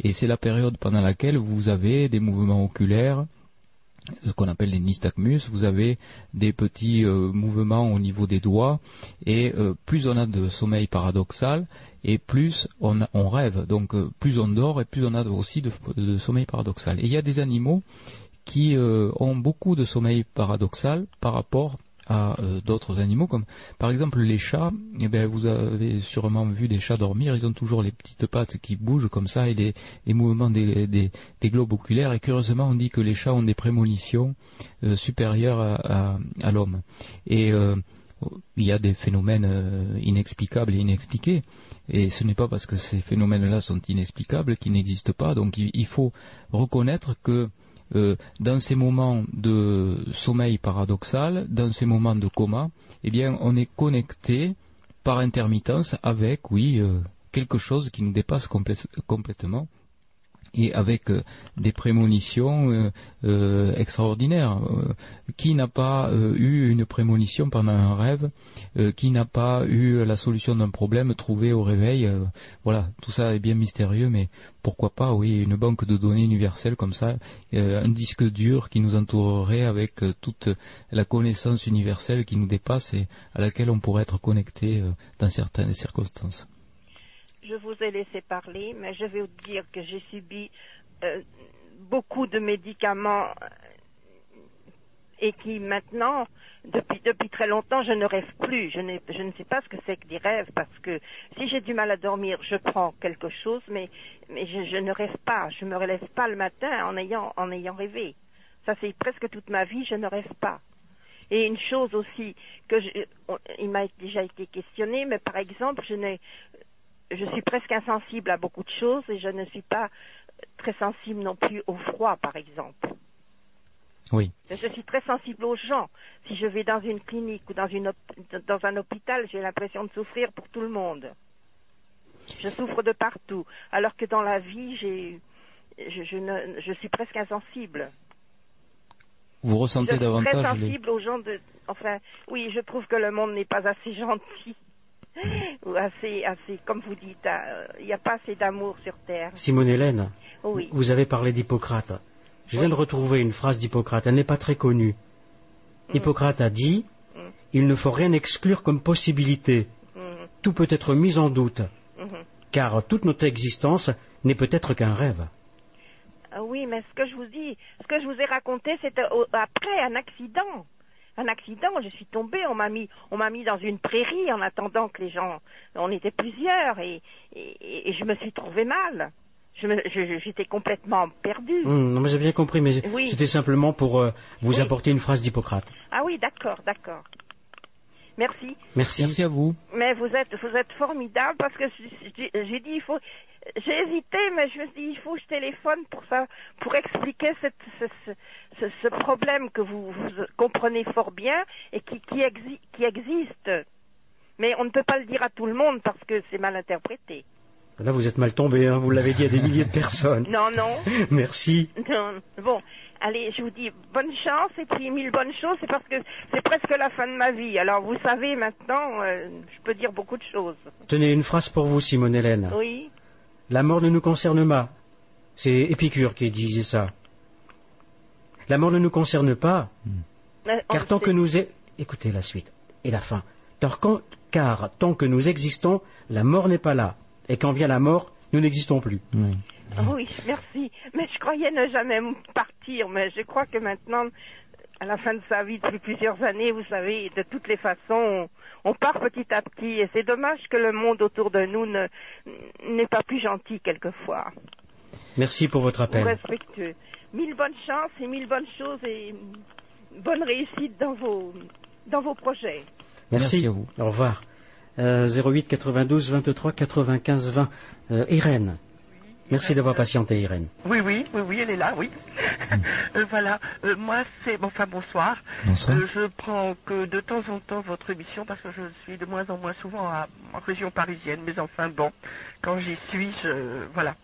Et c'est la période pendant laquelle vous avez des mouvements oculaires, ce qu'on appelle les nystagmus, vous avez des petits euh, mouvements au niveau des doigts, et euh, plus on a de sommeil paradoxal, et plus on, rêve. Donc euh, plus on dort, et plus on a aussi de, de sommeil paradoxal. Et il y a des animaux qui ont beaucoup de sommeil paradoxal par rapport à euh, d'autres animaux, comme par exemple les chats. Eh bien, vous avez sûrement vu des chats dormir. Ils ont toujours les petites pattes qui bougent comme ça et les, mouvements des, globes oculaires. Et curieusement, on dit que les chats ont des prémonitions euh, supérieures à, l'homme. Et euh, il y a des phénomènes inexplicables et inexpliqués. Et ce n'est pas parce que ces phénomènes-là sont inexplicables qu'ils n'existent pas. Donc il faut reconnaître que euh, dans ces moments de sommeil paradoxal, dans ces moments de coma, eh bien, on est connecté par intermittence avec, oui, euh, quelque chose qui nous dépasse complè- complètement et avec euh, des prémonitions euh, euh, extraordinaires. Qui n'a pas eu une prémonition pendant un rêve Qui n'a pas eu la solution d'un problème trouvé au réveil Voilà, tout ça est bien mystérieux, mais pourquoi pas, oui, une banque de données universelle comme ça, un disque dur qui nous entourerait avec toute la connaissance universelle qui nous dépasse et à laquelle on pourrait être connecté dans certaines circonstances. Je vous ai laissé parler, mais je vais vous dire que j'ai subi euh, beaucoup de médicaments euh, et qui maintenant, depuis, depuis très longtemps, je ne rêve plus. Je, je ne sais pas ce que c'est que des rêves parce que si j'ai du mal à dormir, je prends quelque chose, mais, mais je, ne rêve pas. Je me relève pas le matin en ayant, en ayant rêvé. Ça fait presque toute ma vie, je ne rêve pas. Et une chose aussi que je, il m'a déjà été questionné, mais par exemple, je n'ai, je suis presque insensible à beaucoup de choses et je ne suis pas très sensible non plus au froid, par exemple. Oui. Je suis très sensible aux gens. Si je vais dans une clinique ou dans, une dans un hôpital, j'ai l'impression de souffrir pour tout le monde. Je souffre de partout. Alors que dans la vie, j'ai, je, je, ne, je suis presque insensible. Vous ressentez je suis très les... sensible aux gens de. Enfin, oui, je trouve que le monde n'est pas assez gentil. Ou assez, assez, comme vous dites, euh, il n'y a pas assez d'amour sur Terre. Simone Hélène, Oui. vous avez parlé d'Hippocrate. Je viens de retrouver une phrase d'Hippocrate, elle n'est pas très connue. Mm. Hippocrate a dit Il ne faut rien exclure comme possibilité. Mhm. Tout peut être mis en doute, Mhm. car toute notre existence n'est peut-être qu'un rêve. Ah oui, mais ce que je vous dis, ce que je vous ai raconté, c'était au- après un accident. Un accident, je suis tombée, on m'a mis, on m'a mis dans une prairie en attendant que les gens, on était plusieurs et, et, et je me suis trouvée mal. Je me- je- j'étais complètement perdue. Hum, non, mais j'ai bien compris, mais Oui. c'était simplement pour euh, vous Oui. apporter une phrase d'Hippocrate. Ah oui, d'accord, d'accord. Merci. Merci. Merci à vous. Mais vous êtes, vous êtes formidable parce que j'ai j'ai dit il faut, j'ai hésité, mais je me suis dit il faut que je téléphone pour ça, pour expliquer cette, ce, ce, ce- ce problème que vous, vous comprenez fort bien et qui, qui, exi- qui existe. Mais on ne peut pas le dire à tout le monde parce que c'est mal interprété. Là, vous êtes mal tombé, hein, vous l'avez dit à des milliers de personnes. Non, non. Merci. Non. Bon, allez, je vous dis bonne chance et puis mille bonnes choses. C'est parce que c'est presque la fin de ma vie. Alors vous savez maintenant, euh, je peux dire beaucoup de choses. Tenez une phrase pour vous, Simone Hélène. Oui. La mort ne nous concerne pas. C'est Épicure qui disait ça. La mort ne nous concerne pas, Mais car tant sait- que nous est... Écoutez la suite et la fin. Car, quand- car tant que nous existons, la mort n'est pas là. Et quand vient la mort, nous n'existons plus. Oui, merci. Mais je croyais ne jamais partir, mais je crois que maintenant, à la fin de sa vie, depuis plusieurs années, vous savez, de toutes les façons, on, part petit à petit, et c'est dommage que le monde autour de nous ne n'est pas plus gentil quelquefois, Merci pour votre ou appel. respectueux. Mille bonnes chances et mille bonnes choses et bonne réussite dans vos dans vos projets. Merci. Merci à vous. Au revoir. Euh, 08 92 23 95 20. Euh, Irène. Merci d'avoir patienté, Irène. Oui, oui, oui, oui, elle est là, oui. Euh, voilà, Euh, moi c'est, bon, enfin bonsoir. Bonsoir. Euh, je prends que de temps en temps votre émission parce que je suis de moins en moins souvent à, en région parisienne, mais enfin bon, quand j'y suis, je, voilà.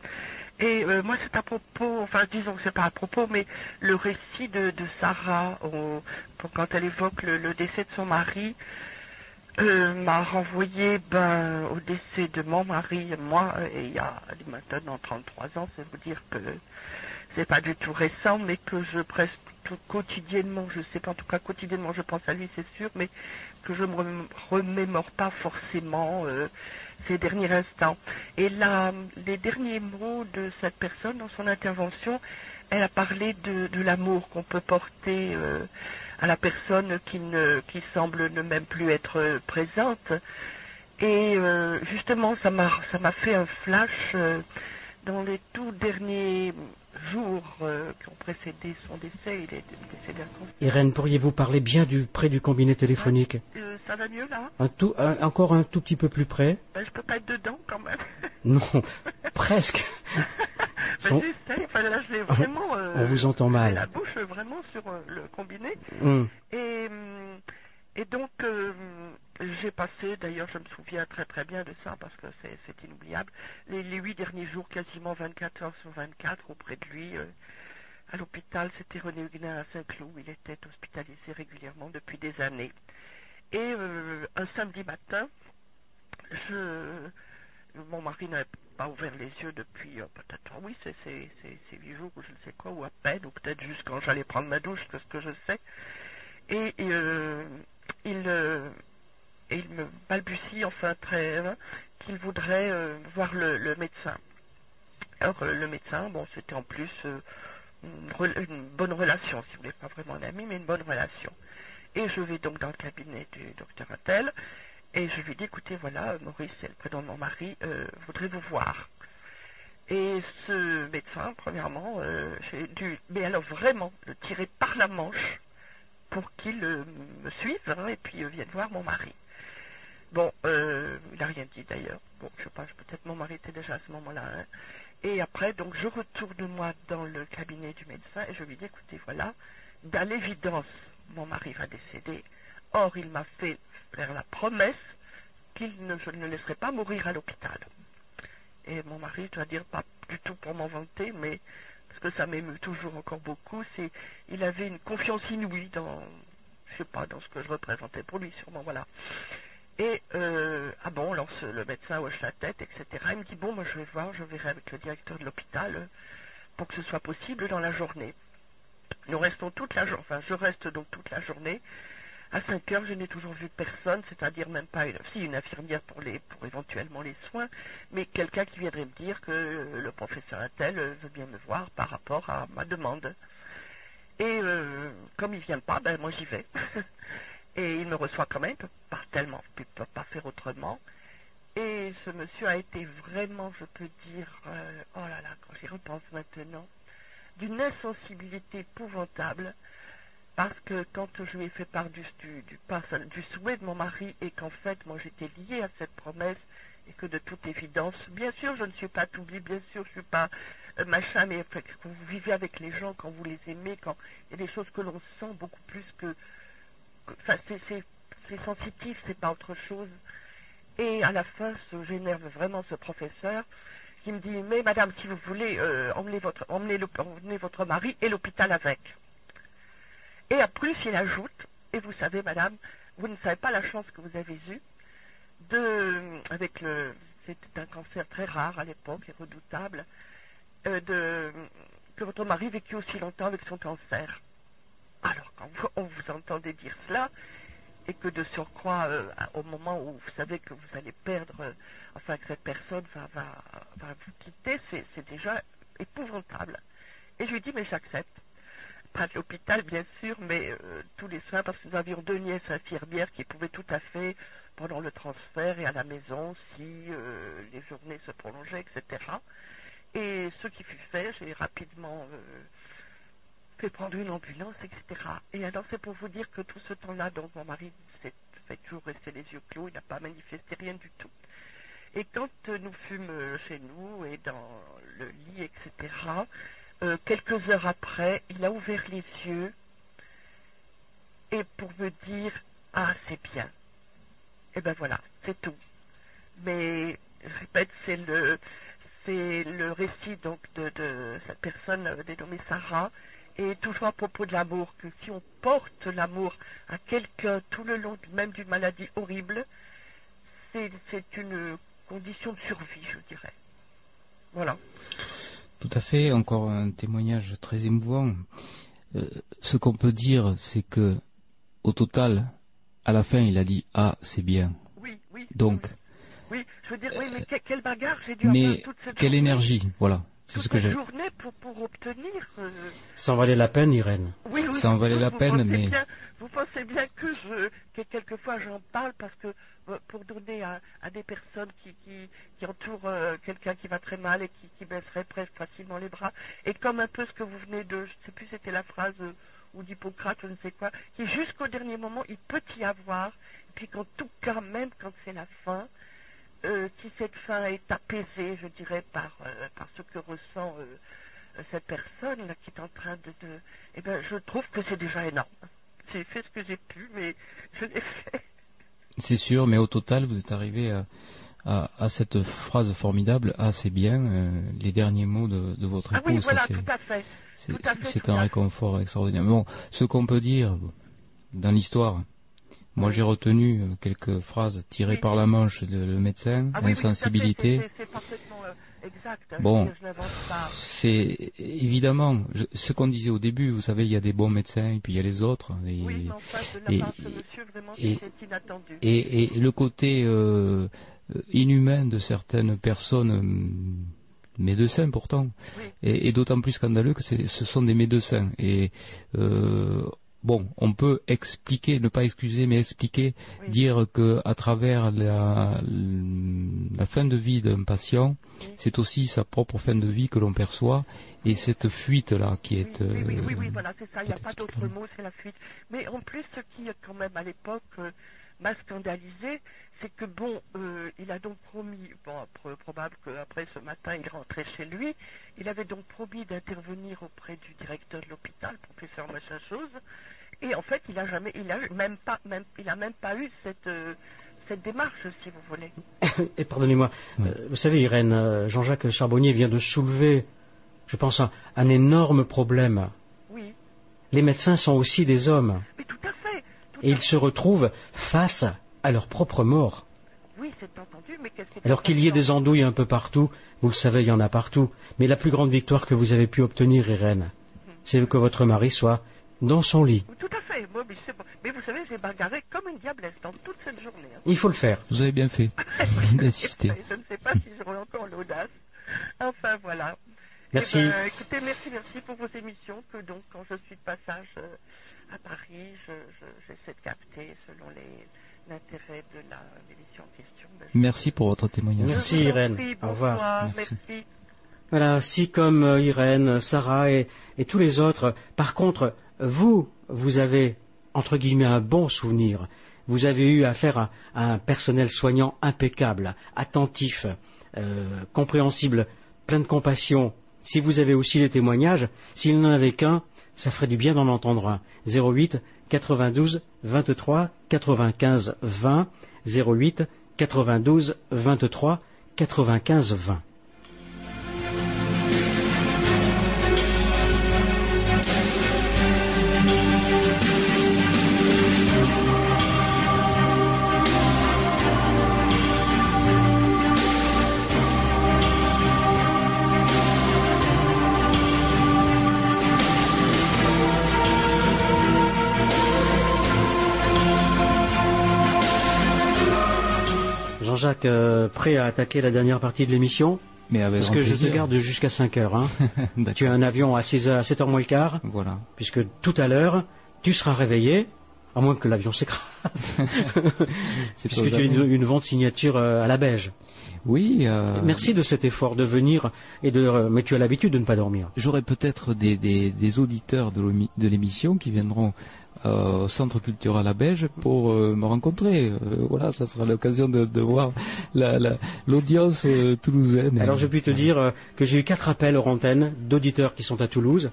Et euh, moi c'est à propos, enfin disons que c'est pas à propos, mais le récit de, de Sarah, au- pour- quand elle évoque le, le décès de son mari, euh, m'a renvoyé ben, au décès de mon mari, moi, euh, et il y a maintenant 33 ans, c'est vous dire que c'est pas du tout récent, mais que je presque tout quotidiennement, je sais pas, en tout cas quotidiennement, je pense à lui, c'est sûr, mais que je me rem- remémore pas forcément euh, ces derniers instants. Et là, les derniers mots de cette personne dans son intervention, elle a parlé de, de l'amour qu'on peut porter euh, à la personne qui ne qui semble ne même plus être présente. Et euh, justement, ça m'a ça m'a fait un flash euh, dans les tout derniers jours euh, qui ont précédé son décès. Il est décédé à Irène, pourriez-vous parler bien du près du combiné téléphonique Euh, ça va mieux là un tout, un- Encore un tout petit peu plus près ben, Je peux pas être dedans quand même. Non, presque. ben, j'essaie. Enfin, là, vraiment. euh, on vous entend mal. La bouche vraiment sur euh, le combiné. Hum. Et, hum, et donc, euh, j'ai passé, d'ailleurs je me souviens très très bien de ça parce que c'est, c'est inoubliable, les, huit derniers jours quasiment 24 heures sur 24 auprès de lui. euh, à l'hôpital, c'était René Huguenin à Saint-Cloud. Il était hospitalisé régulièrement depuis des années. Et euh, un samedi matin, je, mon mari n'avait pas ouvert les yeux depuis euh, peut-être, oui, c'est, c'est, c'est, c'est huit jours ou je ne sais quoi, ou à peine, ou peut-être juste quand j'allais prendre ma douche, que ce que je sais. Et il, euh, il me balbutie, enfin très, hein, qu'il voudrait euh, voir le, médecin. Alors euh, le médecin, bon, c'était en plus euh, une, une bonne relation, si vous voulez, pas vraiment un ami, mais une bonne relation. Et je vais donc dans le cabinet du docteur Attel, et je lui dis, écoutez, voilà, Maurice, c'est le prénom de mon mari, voudrait vous voir? Et ce médecin, premièrement, j'ai dû, mais alors vraiment, le tirer par la manche pour qu'il me suive hein, et puis vienne voir mon mari. Bon, euh, il n'a rien dit d'ailleurs. Bon, je sais pas, peut-être mon mari était déjà à ce moment-là. hein. Et après, donc, je retourne moi dans le cabinet du médecin et je lui dis, écoutez, voilà, dans l'évidence, mon mari va décéder. Or, il m'a fait faire la promesse qu'il ne, je ne pas mourir à l'hôpital. Et mon mari, je dois dire, pas du tout pour m'en vanter, mais parce que ça m'émeut toujours encore beaucoup, c'est il avait une confiance inouïe dans, je sais pas, dans ce que je représentais pour lui, sûrement, voilà. Et, euh, ah bon, alors le médecin hoche la tête, etc. Il me dit, bon, moi je vais voir, je verrai avec le directeur de l'hôpital euh, pour que ce soit possible dans la journée. Nous restons toute la journée, enfin je reste donc toute la journée. À 5 heures, je n'ai toujours vu personne, c'est-à-dire même pas une, si une infirmière pour les, pour éventuellement les soins, mais quelqu'un qui viendrait me dire que le professeur Attel euh, veut bien me voir par rapport à ma demande. Et euh, comme il vient pas, ben moi j'y vais. Et il me reçoit quand même, il peut pas tellement, peut pas faire autrement. Et ce monsieur a été vraiment, je peux dire, euh, oh là là, quand j'y repense maintenant, d'une insensibilité épouvantable, parce que quand je lui ai fait part du, du, du, souhait de mon mari et qu'en fait, moi j'étais liée à cette promesse et que de toute évidence, bien sûr, je ne suis pas tout bien sûr, je suis pas euh, machin, mais quand vous vivez avec les gens, quand vous les aimez, quand il y a des choses que l'on sent beaucoup plus que- c'est, sensitif, c'est pas autre chose. Et à la fin, j'énerve vraiment ce professeur qui me dit, mais madame, si vous voulez, euh, emmenez, votre, emmenez, le- emmenez votre mari et l'hôpital avec. Et en plus, il ajoute, et vous savez, madame, vous ne savez pas la chance que vous avez eue de, avec le, c'était un cancer très rare à l'époque et redoutable, euh, de, que votre mari vécut aussi longtemps avec son cancer. Alors, quand vous, on vous entendez dire cela, et que de surcroît, euh, au moment où vous savez que vous allez perdre, euh, enfin que cette personne va, vous quitter, c'est, déjà épouvantable. Et je lui dis, mais j'accepte. Pas de l'hôpital, bien sûr, mais euh, tous les soins, parce que nous avions deux nièces infirmières qui pouvaient tout à fait, pendant le transfert et à la maison, si les journées se prolongeaient, etc. Et ce qui fut fait, j'ai rapidement fait prendre une ambulance, etc. Et alors, c'est pour vous dire que tout ce temps-là, donc, mon mari s'est fait toujours rester les yeux clos, il n'a pas manifesté rien du tout. Et quand euh, nous fûmes euh, chez nous et dans le lit, etc., euh, quelques heures après, il a ouvert les yeux et pour me dire Ah, c'est bien. Et ben voilà, c'est tout. Mais je répète, c'est le c'est le récit donc de, cette personne dénommée Sarah et toujours à propos de l'amour que si on porte l'amour à quelqu'un tout le long même d'une maladie horrible, c'est une condition de survie, je dirais. Voilà. Tout à fait, encore un témoignage très émouvant. Euh, ce qu'on peut dire, c'est que, au total, à la fin, il a dit ah c'est bien. Oui, oui. Donc, Oui, je veux dire, oui, mais que- quelle bagarre j'ai dû avoir mais toute cette quelle journée, énergie, voilà, c'est ce que j'ai. journée pour, pour obtenir. euh, Ça en valait la peine, Irène. Oui, oui, Ça en valait vous- la peine, pensez mais- bien- vous pensez bien que je, que quelquefois j'en parle parce que euh, pour donner à, à des personnes qui, qui, qui entourent euh, quelqu'un qui va très mal et qui, qui baisserait presque facilement les bras, et comme un peu ce que vous venez de, je sais plus c'était la phrase euh, ou d'Hippocrate, je ne sais quoi, qui jusqu'au dernier moment il peut y avoir, et puis qu'en tout cas même quand c'est la fin, euh, si cette fin est apaisée, je dirais, par, euh, par ce que ressent euh, euh, cette personne là, qui est en train de, de eh ben, je trouve que c'est déjà énorme. J'ai fait ce que j'ai pu, mais je l'ai fait. C'est sûr, mais au total, vous êtes arrivé à, à, à cette phrase formidable. Ah, c'est bien, les derniers mots de, de votre Ah époux. oui, ça, voilà, c'est- tout à fait. c'est- Tout à fait, c'est tout un à fait. réconfort extraordinaire. Bon, ce qu'on peut dire dans l'histoire, moi j'ai retenu euh, quelques phrases tirées par la manche de le médecin, Ah oui, oui, insensibilité. c'est- c'est parfaitement euh, exact. hein, Bon, c'est évidemment je- ce qu'on disait au début. Vous savez, il y a des bons médecins et puis il y a les autres. Et, Oui, mais enfin, de la et- part de ce monsieur, vraiment, et- c'était inattendu. et, et le côté euh, inhumain de certaines personnes, hum, médecins pourtant, est, est d'autant plus scandaleux que c'est- ce sont des médecins. Et euh, bon, on peut expliquer, ne pas excuser, mais expliquer, dire que à travers la, la fin de vie d'un patient, c'est aussi sa propre fin de vie que l'on perçoit, et cette fuite là qui est Oui, oui, euh, oui, oui, voilà, c'est ça, il n'y a pas d'autre mot, c'est la fuite. Mais en plus, ce qui, quand même, à l'époque, euh, m'a scandalisé, c'est que, bon, euh, il a donc promis, bon, probable qu'après ce matin, il rentrait chez lui, il avait donc promis d'intervenir auprès du directeur de l'hôpital pour lui faire machin chose, et en fait, il a jamais, il a même pas, même, il a même pas eu cette, euh, cette démarche, si vous voulez. Et pardonnez-moi, euh, vous savez, Irène, Jean-Jacques Charbonnier vient de soulever, je pense, un, un énorme problème. Oui. Les médecins sont aussi des hommes. Mais tout à fait. Et ils se retrouvent face à leur propre mort. Oui, c'est entendu, mais qu'est-ce qui est Alors qu'il y ait des andouilles un peu partout, vous le savez, il y en a partout. Mais la plus grande victoire que vous avez pu obtenir, Irène, c'est que votre mari soit dans son lit. Tout à fait. Moi, mais, vous savez, j'ai bagarré comme une diablesse dans toute cette journée. hein. Il faut le faire. Vous avez bien fait d'insister. Je ne sais pas si j'aurai encore l'audace. Enfin, voilà. Merci. Eh ben, écoutez, merci, merci pour vos émissions. Que donc, quand je suis de passage euh, à Paris, je- je- j'essaie de capter selon les- l'intérêt de la- l'émission en question. Je- Merci pour votre témoignage. Merci, Irène. prie, Au revoir. bonsoir, Merci. merci. Voilà, si comme euh, Irène, Sarah et, et tous les autres, par contre, vous, vous avez, entre guillemets, un bon souvenir. Vous avez eu affaire à, à un personnel soignant impeccable, attentif, euh, compréhensible, plein de compassion. Si vous avez aussi des témoignages, s'il n'en avait qu'un, ça ferait du bien d'en entendre un. 08 92 23 95 20 08 92 23 95 20. Jean-Jacques, euh, prêt à attaquer la dernière partie de l'émission Mais avec Parce que je te garde jusqu'à 5 heures. Hein. tu as un avion à 6 heures, à 7 heures moins le quart. Voilà. Puisque tout à l'heure, tu seras réveillé, à moins que l'avion s'écrase. Puisque tu as une, une vente signature euh, à la beige. Oui. euh, Merci de cet effort de venir et de. Mais tu as l'habitude de ne pas dormir. J'aurai peut-être des, des, des auditeurs de l'émission qui viendront euh, au Centre culturel à Beige pour euh, me rencontrer. Euh, voilà, ça sera l'occasion de, de voir la- la- l'audience euh, toulousaine. Alors je puis te dire que j'ai eu quatre appels hors antenne d'auditeurs qui sont à Toulouse.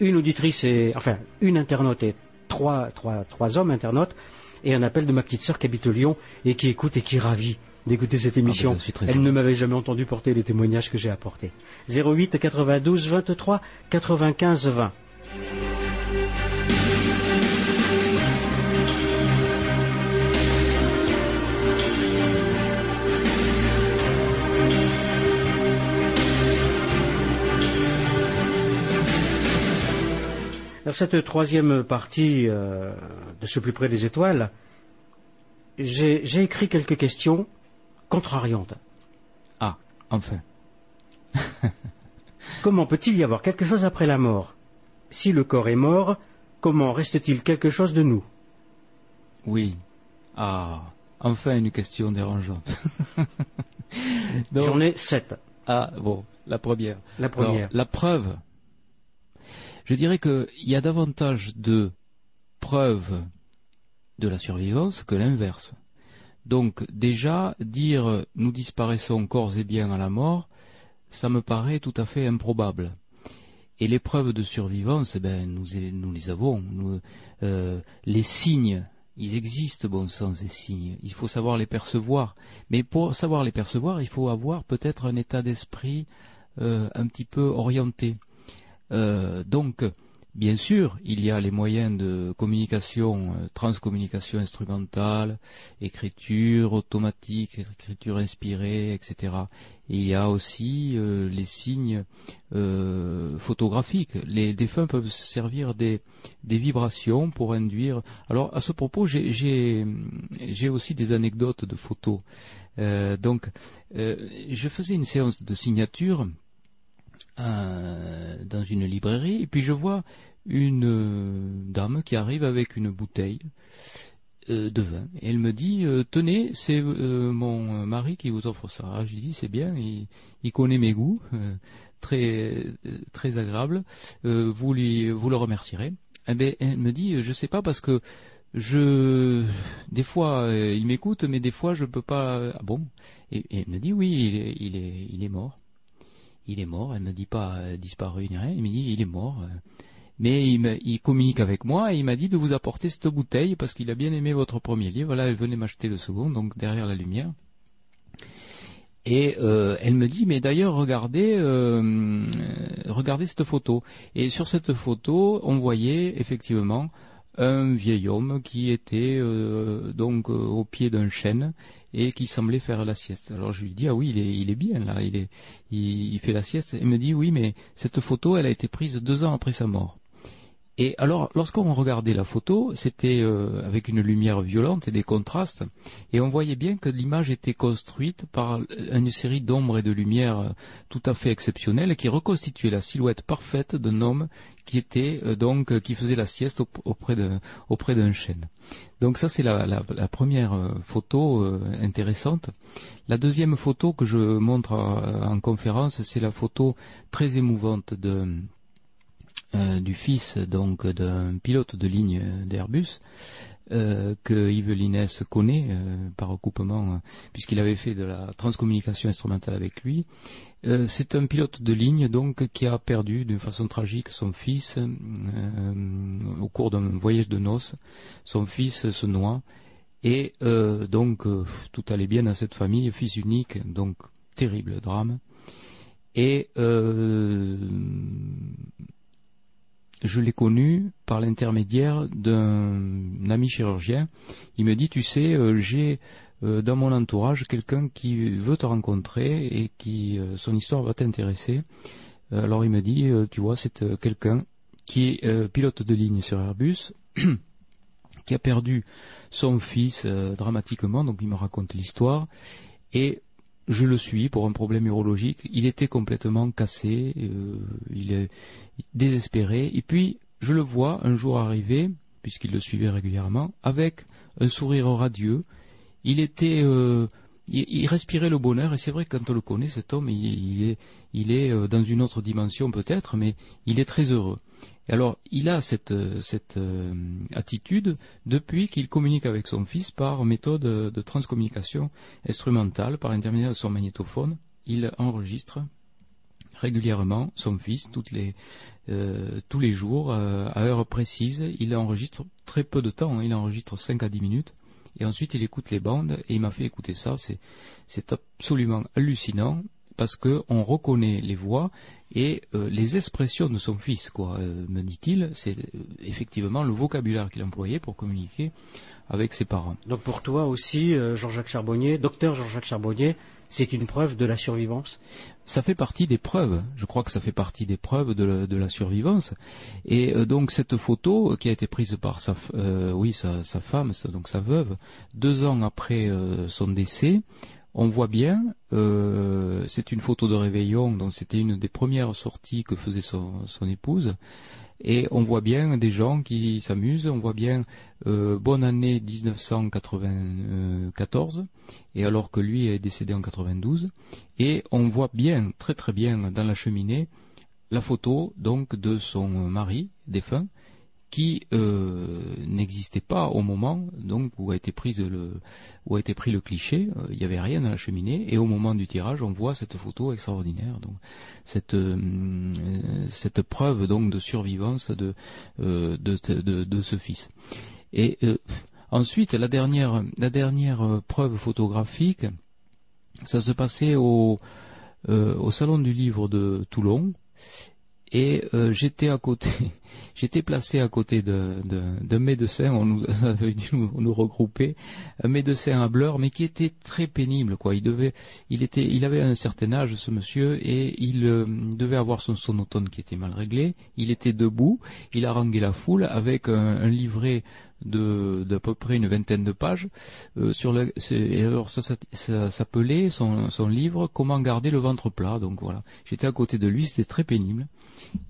Une auditrice et enfin une internaute et trois, trois, trois hommes internautes et un appel de ma petite sœur qui habite Lyon et qui écoute et qui est ravie d'écouter cette émission. ben, je suis très Elle ne m'avait jamais entendu porter les témoignages que j'ai apportés. 08 92 23 95 20. Dans cette troisième partie euh, de ce plus près des étoiles, j'ai écrit quelques questions contrariantes. Ah, enfin. Comment peut-il y avoir quelque chose après la mort? Si le corps est mort, comment reste-t-il quelque chose de nous? Oui. Ah, enfin une question dérangeante. J'en ai sept. Ah, bon, la première. La première. Alors, la preuve. Je dirais qu'il y a davantage de preuves de la survivance que l'inverse. Donc, déjà, dire nous disparaissons corps et biens à la mort, ça me paraît tout à fait improbable. Et les preuves de survivance, eh ben, nous, les avons. Euh, les signes ils existent, bon sang, ces signes. Il faut savoir les percevoir. Mais pour savoir les percevoir, il faut avoir peut-être un état d'esprit euh, un petit peu orienté. Euh, donc, Bien sûr, il y a les moyens de communication, euh, transcommunication instrumentale, écriture automatique, écriture inspirée, etc. Et il y a aussi euh, les signes photographiques. Les défunts peuvent se servir des, vibrations pour induire. Alors à ce propos, j'ai aussi des anecdotes de photos. donc, je faisais une séance de signature euh, dans une librairie, et puis je vois une euh, dame qui arrive avec une bouteille euh, de vin. Et elle me dit Tenez, c'est mon mari qui vous offre ça. Je dis C'est bien, il, connaît mes goûts, très, très agréable. vous, lui, vous le remercierez. Eh bien, elle me dit Je sais pas parce que je des fois il m'écoute mais des fois je peux pas ah bon? Et, elle me dit oui il est il est il est mort il est mort. Elle ne me dit pas euh, disparu ni rien. Il me dit il est mort. Euh. Mais il, communique avec moi et il m'a dit de vous apporter cette bouteille parce qu'il a bien aimé votre premier livre. Voilà, elle venait m'acheter le second, donc derrière la lumière. Et euh, elle me dit, mais d'ailleurs, regardez, regardez cette photo. Et sur cette photo, on voyait effectivement un vieil homme qui était donc au pied d'un chêne et qui semblait faire la sieste. Alors je lui dis ah oui il est, il est bien là, il, est, il, fait la sieste. Il me dit oui mais cette photo elle a été prise deux ans après sa mort. Et alors, lorsqu'on regardait la photo, c'était euh, avec une lumière violente et des contrastes, et on voyait bien que l'image était construite par une série d'ombres et de lumières euh, tout à fait exceptionnelles qui reconstituaient la silhouette parfaite d'un homme qui était euh, donc qui faisait la sieste auprès d'un auprès d'un chêne. Donc ça c'est la, première photo intéressante. La deuxième photo que je montre en conférence, c'est la photo très émouvante de euh, du fils donc d'un pilote de ligne d'Airbus euh, que Yves connaît euh, par recoupement puisqu'il avait fait de la transcommunication instrumentale avec lui. c'est un pilote de ligne donc qui a perdu d'une façon tragique son fils au cours d'un voyage de noces. Son fils se noie et donc tout allait bien dans cette famille, fils unique, donc terrible drame. Et je l'ai connu par l'intermédiaire d'un ami chirurgien. Il me dit, tu sais, euh, j'ai euh, dans mon entourage quelqu'un qui veut te rencontrer et qui euh, son histoire va t'intéresser. alors il me dit, tu vois, c'est quelqu'un qui est pilote de ligne sur Airbus, qui a perdu son fils dramatiquement, donc il me raconte l'histoire, et je le suis pour un problème urologique. Il était complètement cassé, euh, il est désespéré. Et puis, je le vois un jour arriver, puisqu'il le suivait régulièrement, avec un sourire radieux. Il était, euh, il, respirait le bonheur. Et c'est vrai que quand on le connaît, cet homme, il, est, il est euh, dans une autre dimension peut-être, mais il est très heureux. Et alors, il a cette, euh, cette euh, attitude depuis qu'il communique avec son fils par méthode de transcommunication instrumentale, par l'intermédiaire de son magnétophone. Il enregistre régulièrement son fils toutes les, euh, tous les jours à heure précise. Il enregistre très peu de temps, hein. il enregistre 5 à 10 minutes. Et ensuite, il écoute les bandes et il m'a fait écouter ça. C'est absolument hallucinant parce qu'on reconnaît les voix et euh, les expressions de son fils, quoi, euh, me dit-il, c'est euh, effectivement le vocabulaire qu'il employait pour communiquer avec ses parents. Donc pour toi aussi, Jean-Jacques Charbonnier, docteur Jean-Jacques Charbonnier, c'est une preuve de la survivance? Ça fait partie des preuves. Je crois que ça fait partie des preuves de la, survivance. Et donc cette photo qui a été prise par sa, oui, sa, sa femme, donc sa veuve, deux ans après son décès, on voit bien, euh, c'est une photo de réveillon, donc c'était une des premières sorties que faisait son, épouse, et on voit bien des gens qui s'amusent, on voit bien euh, bonne année 1994, et alors que lui est décédé en 92, et on voit bien, très très bien dans la cheminée, la photo donc de son mari défunt, qui euh, n'existait pas au moment donc où a été prise le où a été pris le cliché. Euh, il n'y avait rien dans la cheminée et au moment du tirage, on voit cette photo extraordinaire. Donc cette euh, cette preuve donc de survivance de de, de, de ce fils. Et Ensuite, la dernière, la dernière euh, preuve photographique, ça se passait au, euh, au salon du livre de Toulon, et euh, j'étais à côté, j'étais placé à côté de, de, médecin, on nous avait dû nous, regrouper, un médecin à Bleur, mais qui était très pénible, quoi. Il devait, il était, il avait un certain âge, ce monsieur, et il euh, devait avoir son sonotone qui était mal réglé. Il était debout, il haranguait la foule avec un, un livret de d'à peu près une vingtaine de pages euh, sur le alors ça, ça, ça s'appelait son, son livre comment garder le ventre plat donc voilà. J'étais à côté de lui c'était très pénible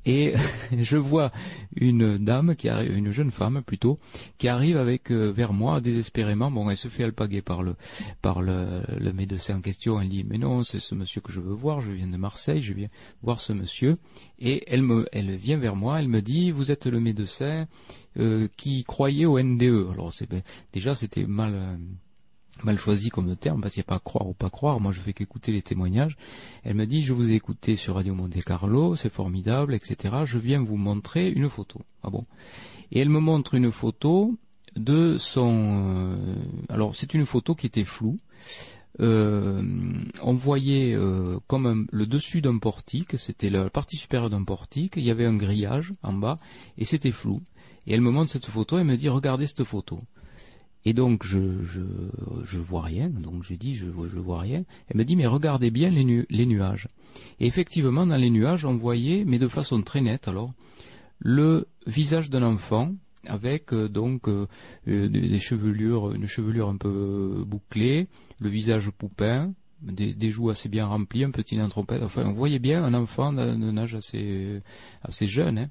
et je vois une dame qui arrive une jeune femme plutôt qui arrive avec euh, vers moi désespérément. Bon elle se fait alpaguer par le par le, médecin en question. Elle dit mais non c'est ce monsieur que je veux voir. Je viens de Marseille. Je viens voir ce monsieur et elle me elle vient vers moi. Elle me dit vous êtes le médecin euh, qui croyait au NDE. Alors c'est ben, déjà c'était mal euh, mal choisi comme terme parce qu'il n'y a pas croire ou pas croire. Moi je fais qu'écouter les témoignages. Elle me dit je vous ai écouté sur Radio Monte Carlo, c'est formidable, etc. Je viens vous montrer une photo. Ah bon? Et elle me montre une photo de son. Euh, alors c'est une photo qui était floue. Euh, on voyait euh, comme le dessus d'un portique, c'était la partie supérieure d'un portique, il y avait un grillage en bas, et c'était flou. Et elle me montre cette photo, elle me dit regardez cette photo. Et donc je je vois rien, donc j'ai dit je je vois rien. Elle me dit mais regardez bien les, nu les nuages. Et effectivement dans les nuages on voyait, mais de façon très nette alors, le visage d'un enfant avec euh, donc euh, euh, des, chevelures, une chevelure un peu bouclée, le visage poupin, des, joues assez bien remplies, un petit nez. Enfin, on voyait bien un enfant d'un âge assez assez jeune. Hein.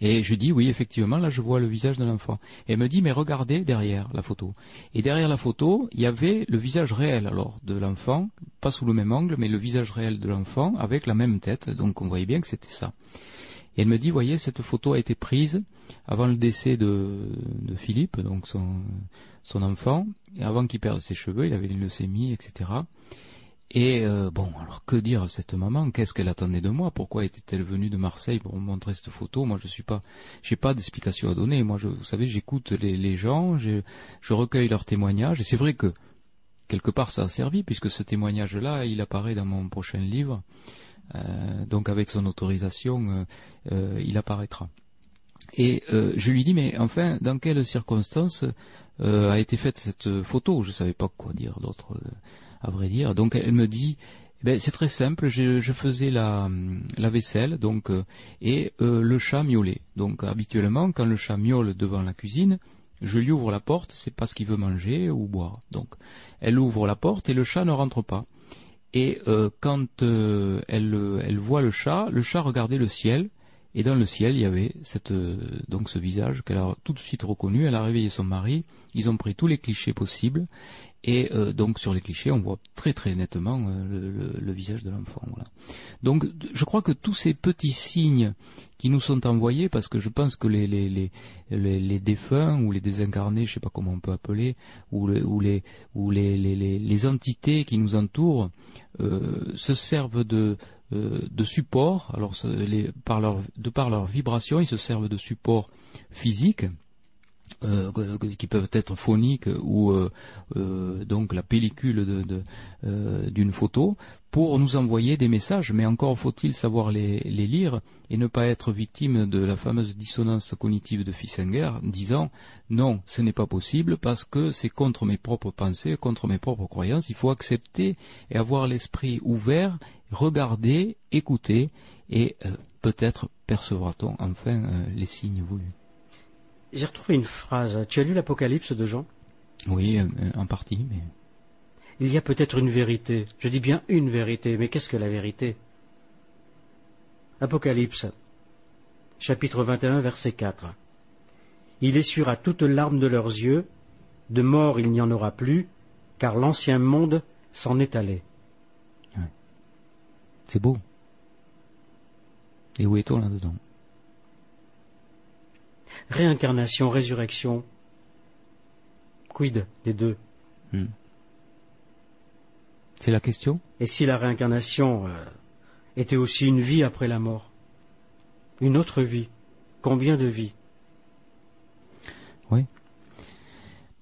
Et je dis oui, effectivement, là je vois le visage de l'enfant. Elle me dit mais regardez derrière la photo. Et derrière la photo, il y avait le visage réel alors de l'enfant, pas sous le même angle, mais le visage réel de l'enfant avec la même tête. Donc on voyait bien que c'était ça. Et elle me dit voyez cette photo a été prise avant le décès de, Philippe, donc son, son enfant, et avant qu'il perde ses cheveux, il avait une leucémie, etc. Et euh, bon, alors que dire à cette maman? Qu'est-ce qu'elle attendait de moi? Pourquoi était-elle venue de Marseille pour me montrer cette photo? Moi, je suis pas, j'ai pas d'explication à donner. Moi, je, vous savez, j'écoute les, gens, je, recueille leurs témoignages, et c'est vrai que quelque part ça a servi puisque ce témoignage-là, il apparaît dans mon prochain livre. Euh, donc, avec son autorisation, euh, il apparaîtra. Et je lui dis, mais enfin, dans quelles circonstances a été faite cette photo? Je savais pas quoi dire d'autre à vrai dire. Donc elle me dit, eh ben, c'est très simple, je, faisais la, la, vaisselle donc euh, et euh, le chat miaulait. Donc habituellement, quand le chat miaule devant la cuisine, je lui ouvre la porte, c'est parce qu'il veut manger ou boire. Donc elle ouvre la porte et le chat ne rentre pas. Et euh, quand elle, voit le chat, le chat regardait le ciel et dans le ciel il y avait cette, donc ce visage qu'elle a tout de suite reconnu. Elle a réveillé son mari. Ils ont pris tous les clichés possibles et euh, donc sur les clichés, on voit très très nettement euh, le, visage de l'enfant. Voilà. Donc je crois que tous ces petits signes qui nous sont envoyés, parce que je pense que les, les, les, les, défunts ou les désincarnés, je ne sais pas comment on peut appeler, ou, le, ou, les, ou les, les, les, entités qui nous entourent, euh, se servent de, euh, de support. Alors par leur, de par leur vibration, ils se servent de support physique euh, qui peuvent être phoniques ou euh, euh, donc la pellicule d'une photo pour nous envoyer des messages, mais encore faut-il savoir les, lire et ne pas être victime de la fameuse dissonance cognitive de Fissinger, disant non, ce n'est pas possible parce que c'est contre mes propres pensées, contre mes propres croyances. Il faut accepter et avoir l'esprit ouvert, regarder, écouter et peut-être percevra-t-on enfin les signes voulus. J'ai retrouvé une phrase. Tu as lu l'Apocalypse de Jean? Oui, euh, en partie, mais. Il y a peut-être une vérité. Je dis bien une vérité, mais qu'est-ce que la vérité? Apocalypse, chapitre 21, verset 4. Il essuiera toute larme de leurs yeux, de mort il n'y en aura plus, car l'ancien monde s'en est allé. C'est beau. Et où est-on là-dedans? Réincarnation, résurrection. Quid des deux hmm. C'est la question Et si la réincarnation euh, était aussi une vie après la mort? Une autre vie? Combien de vies? Oui.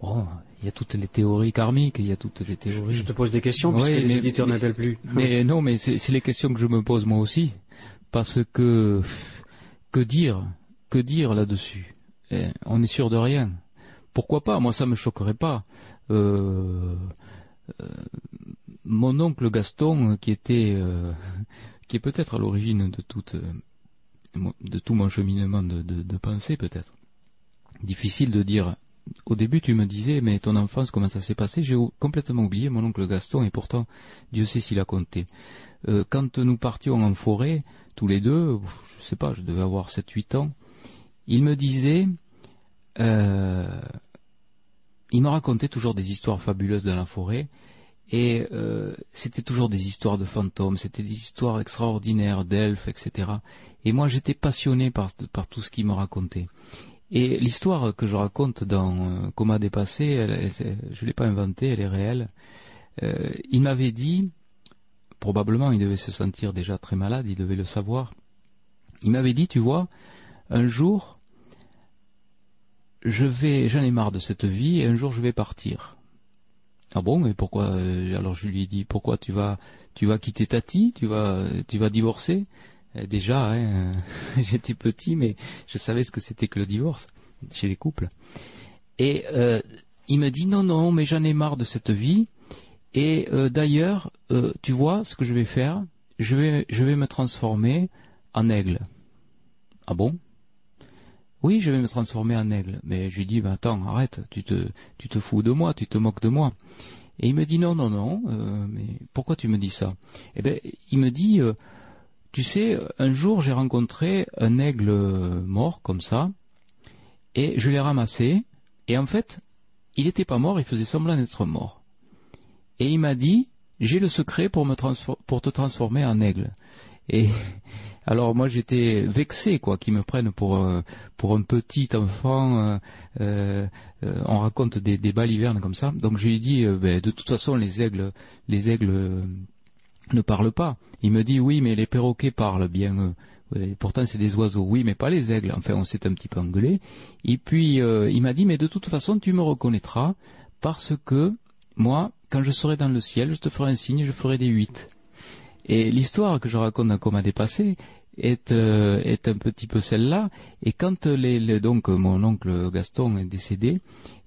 Oh, il y a toutes les théories karmiques, il y a toutes les théories. Je te pose des questions puisque Ouais, les mais- éditeurs n'appellent plus. Mais non, mais c'est les questions que je me pose moi aussi, parce que que dire, que dire là-dessus? Eh, On est sûr de rien. Pourquoi pas? Moi, ça me choquerait pas. Euh, euh, mon oncle Gaston, euh, qui était, qui est peut-être à l'origine de toute, de tout mon cheminement de, de, pensée, peut-être. Difficile de dire. Au début, tu me disais, mais ton enfance, comment ça s'est passé? J'ai complètement oublié mon oncle Gaston, et pourtant, Dieu sait s'il a compté. Quand nous partions en forêt, tous les deux, je sais pas, je devais avoir 7-8 ans, il me disait, euh, il me racontait toujours des histoires fabuleuses dans la forêt, et euh, c'était toujours des histoires de fantômes, c'était des histoires extraordinaires d'elfes, etc. Et moi, j'étais passionné par, par tout ce qu'il me racontait. Et l'histoire que je raconte dans euh, Coma dépassé, je ne l'ai pas inventée, elle est réelle. Il m'avait dit, probablement il devait se sentir déjà très malade, il devait le savoir. Il m'avait dit, tu vois, un jour, je vais, j'en ai marre de cette vie, et un jour je vais partir. Ah bon, mais pourquoi euh, Alors je lui ai dit, pourquoi tu vas, tu vas quitter Tati, tu vas, tu vas divorcer? Euh, Déjà, hein, j'étais petit, mais je savais ce que c'était que le divorce chez les couples. Et euh, il me dit, non, non, mais j'en ai marre de cette vie. Et euh, d'ailleurs, tu vois, ce que je vais faire, je vais, je vais me transformer en aigle. Ah bon? Oui, je vais me transformer en aigle. Mais je lui dis, ben attends, arrête, tu te, tu te fous de moi, tu te moques de moi. Et il me dit, non, non, non, euh, mais pourquoi tu me dis ça? Eh ben, il me dit, euh, tu sais, un jour j'ai rencontré un aigle euh, mort comme ça, et je l'ai ramassé, et en fait, il n'était pas mort, il faisait semblant d'être mort. Et il m'a dit, j'ai le secret pour me pour te transformer en aigle. Et alors moi j'étais vexé quoi qu'ils me prennent pour euh, pour un petit enfant. euh, euh, on raconte des, des balivernes comme ça. Donc je lui ai dit ben, de toute façon les aigles les aigles ne parlent pas. Il me dit oui mais les perroquets parlent bien pourtant c'est des oiseaux, oui, mais pas les aigles. Enfin, on s'est un petit peu engueulé. Et puis il m'a dit, mais de toute façon, tu me reconnaîtras parce que moi, quand je serai dans le ciel, je te ferai un signe, je ferai des huit. Et l'histoire que je raconte dans Comment dépasser est, euh, est un petit peu celle-là. Et quand les, les- donc euh, mon oncle Gaston est décédé,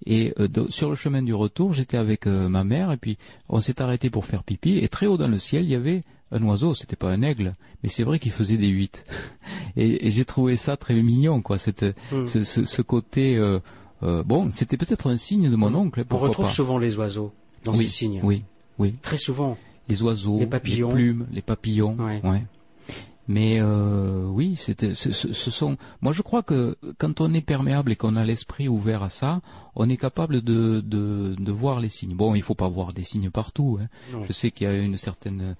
et euh, sur le chemin du retour, j'étais avec euh, ma mère, et puis on s'est arrêté pour faire pipi, et très haut dans le ciel, il y avait un oiseau, c'était pas un aigle, mais c'est vrai qu'il faisait des huit. et et j'ai trouvé ça très mignon, quoi, cette, Mm. ce, ce- ce côté... bon, c'était peut-être un signe de mon oncle, On retrouve pas. souvent les oiseaux dans oui, ces signes. Oui, oui. Très souvent. Les oiseaux, Les papillons. plumes, les papillons. Ouais. ouais. Mais euh, oui, c'était, ce, ce- sont. Moi, je crois que quand on est perméable et qu'on a l'esprit ouvert à ça, on est capable de, de, de voir les signes. Bon, il faut pas voir des signes partout. hein. Je sais qu'il y a une certaine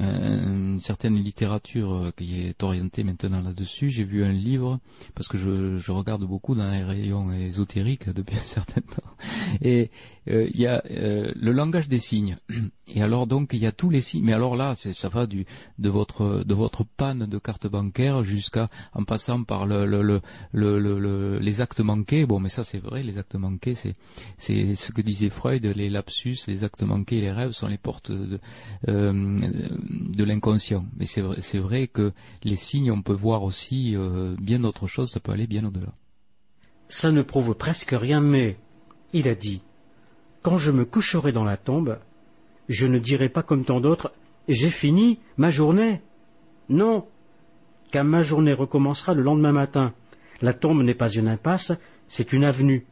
une certaine littérature euh, qui est orientée maintenant là-dessus. J'ai vu un livre parce que je, je regarde beaucoup dans les rayons ésotériques depuis un certain temps. Et euh, il y a euh, le langage des signes. Et alors donc il y a tous les signes. Mais alors là, ça va du de votre panne de carte bancaire jusqu'à en passant par le, le, le, le, le- le- les actes manqués. Bon, mais ça c'est vrai, les actes manqués, c'est ce que disait Freud, les lapsus, les actes manqués, les rêves sont les portes de euh, de l'inconscient. Mais c'est vrai, c'est vrai que les signes, on peut voir aussi bien d'autres choses. Ça peut aller bien au-delà. Ça ne prouve presque rien, mais il a dit Quand je me coucherai dans la tombe, je ne dirai pas comme tant d'autres J'ai fini ma journée. Non, car ma journée recommencera le lendemain matin. La tombe n'est pas une impasse, c'est une avenue.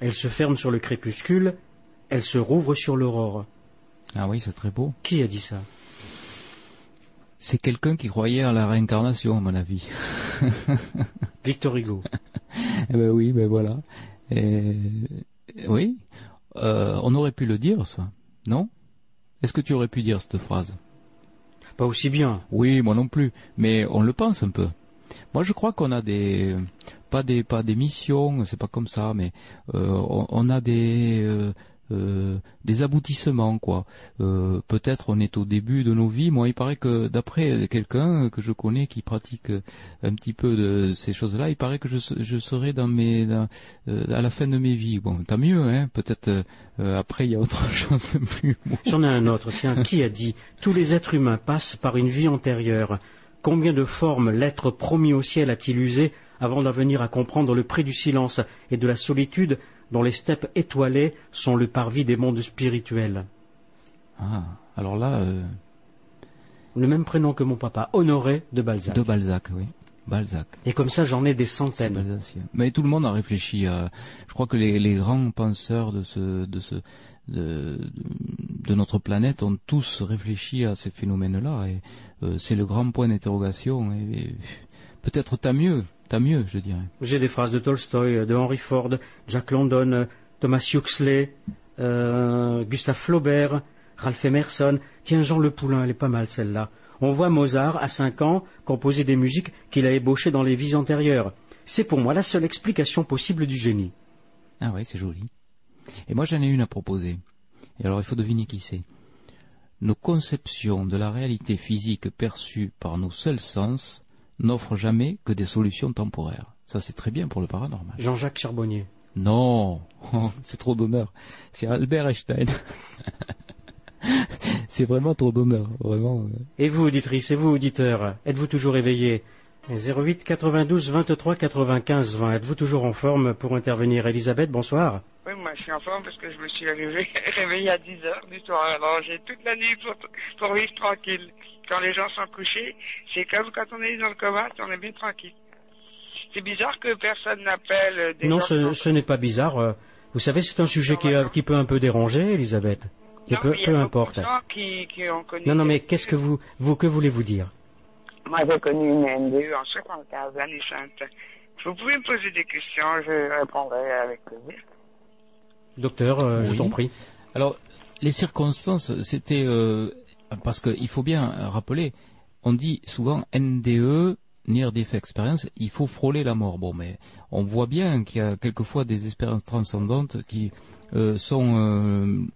Elle se ferme sur le crépuscule, elle se rouvre sur l'aurore. Ah oui, c'est très beau. Qui a dit ça? C'est quelqu'un qui croyait à la réincarnation, à mon avis. Victor Hugo. Eh ben oui, ben voilà. Et- Oui, Euh, on aurait pu le dire, ça, non? Est-ce que tu aurais pu dire cette phrase? Pas aussi bien. Oui, moi non plus, mais on le pense un peu. Moi, je crois qu'on a des pas des pas des missions, c'est pas comme ça, mais euh, on, on a des euh, euh, des aboutissements quoi. Euh, peut-être on est au début de nos vies. Moi, il paraît que d'après quelqu'un que je connais qui pratique un petit peu de ces choses-là, il paraît que je, serai euh, à la fin de mes vies. Bon, tant mieux, hein. Peut-être après il y a autre chose de plus. J'en ai un autre. Tiens, qui a dit tous les êtres humains passent par une vie antérieure. Combien de formes l'être promis au ciel a-t-il usé avant d'en venir à comprendre le prix du silence et de la solitude dont les steppes étoilées sont le parvis des mondes spirituels. Ah, alors là... Euh, le même prénom que mon papa, Honoré de Balzac. De Balzac, oui. Balzac. Et comme ça, j'en ai des centaines. Mais tout le monde a réfléchi à... Je crois que les, grands penseurs de ce... De ce de, de, notre planète ont tous réfléchi à ces phénomènes-là et euh, c'est le grand point d'interrogation et peut-être tant mieux T'as mieux, je dirais. J'ai des phrases de Tolstoï, de Henry Ford, Jack London, Thomas Huxley, euh, Gustave Flaubert, Ralph Emerson. Tiens, Jean Le Poulain, elle est pas mal celle-là. On voit Mozart, à cinq ans, composer des musiques qu'il a ébauchées dans les vies antérieures. C'est pour moi la seule explication possible du génie. Ah oui, c'est joli. Et moi j'en ai une à proposer. Et alors il faut deviner qui c'est. Nos conceptions de la réalité physique perçue par nos seuls sens n'offre jamais que des solutions temporaires. Ça, c'est très bien pour le paranormal. Jean-Jacques Charbonnier. Non, c'est trop d'honneur. C'est Albert Einstein. c'est vraiment trop d'honneur, vraiment. Et vous, auditrice, et vous, auditeur, êtes-vous toujours éveillé? 08 92 23 95 20. Êtes-vous toujours en forme pour intervenir? Elisabeth, bonsoir. Oui, moi je suis en forme parce que je me suis réveillé, à 10 heures du soir. Alors j'ai toute la nuit pour, pour vivre tranquille quand les gens sont couchés, c'est comme quand on est dans le coma, on est bien tranquille. C'est bizarre que personne n'appelle des Non, ce, n'est pas bizarre. Euh, vous savez, c'est un sujet qui, peut un peu déranger, Elisabeth. Non, peu, peu importe. Qui, qui ont connu non, non, mais qu'est-ce que vous, vous, que voulez-vous dire? Moi, j'ai connu une NDE en 75 années sainte. Vous pouvez me poser des questions, je répondrai avec plaisir. Docteur, euh, je t'en prie. Alors, les circonstances, c'était euh, parce qu'il faut bien rappeler, on dit souvent NDE, Near Death Experience, il faut frôler la mort. Bon, mais on voit bien qu'il y a quelquefois des expériences transcendantes qui euh, sont euh,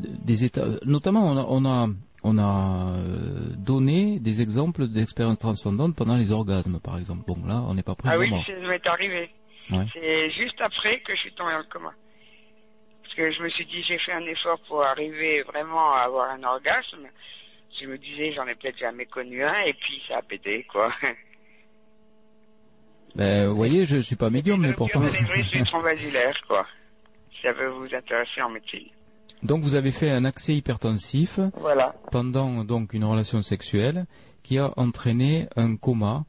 des états. Notamment, on a, on a, euh, donné des exemples d'expériences transcendantes pendant les orgasmes, par exemple. Bon, là, on n'est pas prêt. Ah oui, ça m'est arrivé. C'est juste après que je suis tombé en coma que je me suis dit, j'ai fait un effort pour arriver vraiment à avoir un orgasme. Je me disais, j'en ai peut-être jamais connu un, et puis ça a pété, quoi. Ben, vous voyez, je suis pas médium, mais pourtant. Thrombasulaire, quoi. Si ça veut vous intéresser en médecine. Donc vous avez fait un accès hypertensif voilà. pendant donc une relation sexuelle qui a entraîné un coma.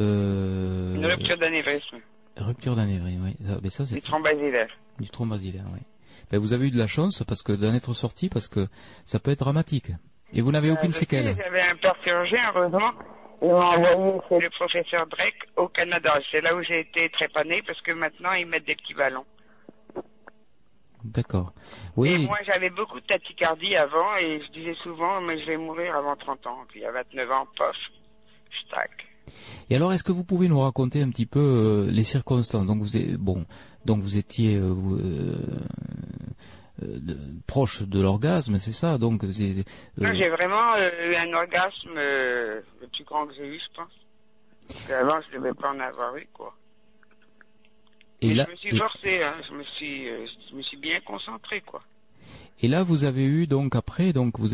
Euh... Une rupture d'anévrisme. Rupture d'anévrisme, oui. mais ça, c'est... Du thrombasilaire. Du thrombasilaire, oui. Ben, vous avez eu de la chance parce que d'en être sorti parce que ça peut être dramatique. Et vous n'avez aucune séquelle. J'avais un père chirurgien, heureusement. Ils m'ont envoyé chez le professeur Drake au Canada. C'est là où j'ai été trépané parce que maintenant ils mettent des petits ballons. D'accord. Oui. Et moi j'avais beaucoup de tachycardie avant et je disais souvent mais je vais mourir avant 30 ans. Puis à 29 ans, pof, je tac. Et alors, est-ce que vous pouvez nous raconter un petit peu euh, les circonstances? Donc, vous êtes, bon, donc vous étiez euh, euh, proche de l'orgasme, c'est ça Donc, j'ai vraiment eu un orgasme le plus grand que j'ai eu, je pense. avant, je ne devais pas en avoir eu, quoi. Et, là, je me suis forcé, hein, je me suis, je me suis bien concentré, quoi. Et là, vous avez eu donc après, donc vous,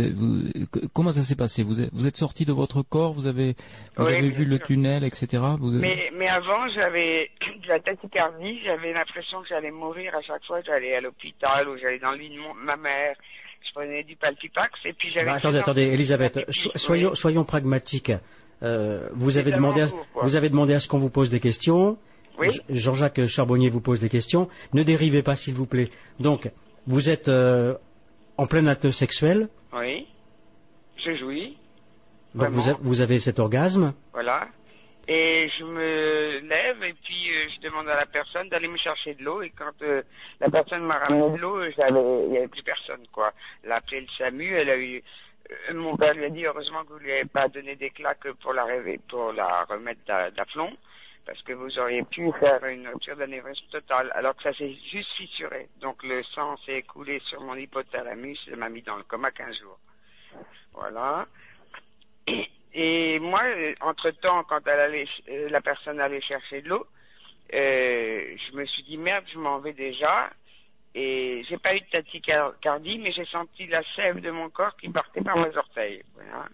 comment ça s'est passé? Vous êtes, vous êtes sorti de votre corps, vous avez, vous avez vu le tunnel, etc. mais, mais avant, j'avais de la tachycardie, j'avais l'impression que j'allais mourir à chaque fois. J'allais à l'hôpital ou j'allais dans le lit de ma mère. Je prenais du palpipax et puis j'avais. Bah, attendez, attendez, Elisabeth, soyons, soyons pragmatiques. Euh, vous avez demandé, à, vous avez demandé à ce qu'on vous pose des questions. Oui. Jean-Jacques Charbonnier vous pose des questions. Ne dérivez pas, s'il vous plaît. Donc, vous êtes euh, en plein acte sexuel. Oui. Je jouis. Donc vous, vous, avez cet orgasme. Voilà. Et je me lève et puis euh, je demande à la personne d'aller me chercher de l'eau. Et quand euh, la personne m'a ramené de l'eau, il n'y avait plus personne, quoi. Elle a appelé le SAMU, elle a eu... Euh, mon père lui a dit, heureusement que vous lui avez pas donné des claques pour la, rêver, pour la remettre d'aplomb. Parce que vous auriez pu faire une rupture d'anévrisme totale, alors que ça s'est juste fissuré. Donc le sang s'est écoulé sur mon hypothalamus, et m'a mis dans le coma 15 jours. Voilà. Et, moi, entre-temps, quand elle allait, euh, la personne allait chercher de l'eau, euh, je me suis dit merde, je m'en vais déjà. Et j'ai pas eu de tachycardie, mais j'ai senti la sève de mon corps qui partait par mes orteils. Voilà.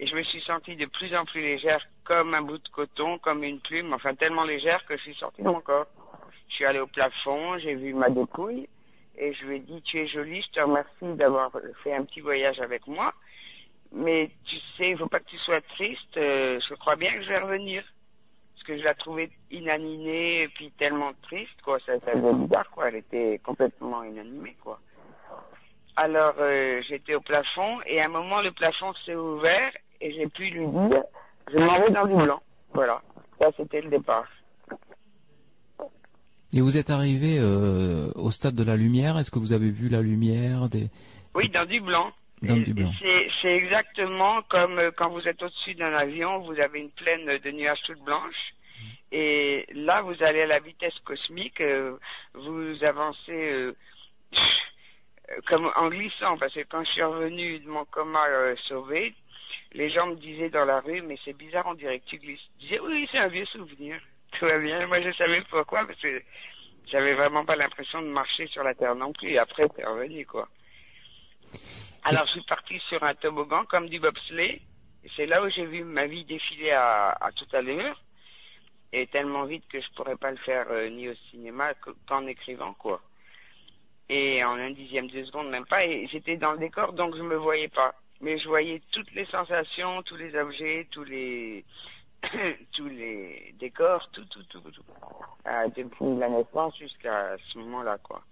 Et je me suis sentie de plus en plus légère, comme un bout de coton, comme une plume, enfin tellement légère que je suis sortie de mon corps. Je suis allée au plafond, j'ai vu ma dépouille, et je lui ai dit, tu es jolie, je te remercie d'avoir fait un petit voyage avec moi, mais tu sais, il faut pas que tu sois triste, euh, je crois bien que je vais revenir. Parce que je la trouvais inanimée, et puis tellement triste, quoi, ça, ça faisait bizarre, quoi, elle était complètement inanimée, quoi. Alors euh, j'étais au plafond et à un moment le plafond s'est ouvert et j'ai pu lui dire je m'en vais dans du blanc. Voilà, ça c'était le départ. Et vous êtes arrivé euh, au stade de la lumière. Est-ce que vous avez vu la lumière des... Oui, dans du blanc. Dans du blanc. C'est, exactement comme euh, quand vous êtes au-dessus d'un avion, vous avez une plaine de nuages toutes blanches. Et là, vous allez à la vitesse cosmique, euh, vous avancez euh, comme en glissant, parce que quand je suis revenu de mon coma euh, sauvé, les gens me disaient dans la rue, mais c'est bizarre, on dirait que tu glisses. Je disais, oui, c'est un vieux souvenir. Tout va bien. Moi, je savais pourquoi, parce que j'avais vraiment pas l'impression de marcher sur la terre non plus. Et après, c'est revenu, quoi. Alors, je suis parti sur un toboggan comme du bobsleigh. Et c'est là où j'ai vu ma vie défiler à, à toute allure. Et tellement vite que je pourrais pas le faire euh, ni au cinéma que- qu'en écrivant, quoi. Et en un dixième de seconde, même pas. Et j'étais dans le décor, donc je me voyais pas. Mais je voyais toutes les sensations, tous les objets, tous les tous les décors, tout, tout, tout, tout. Ah, depuis la naissance jusqu'à ce moment-là, quoi.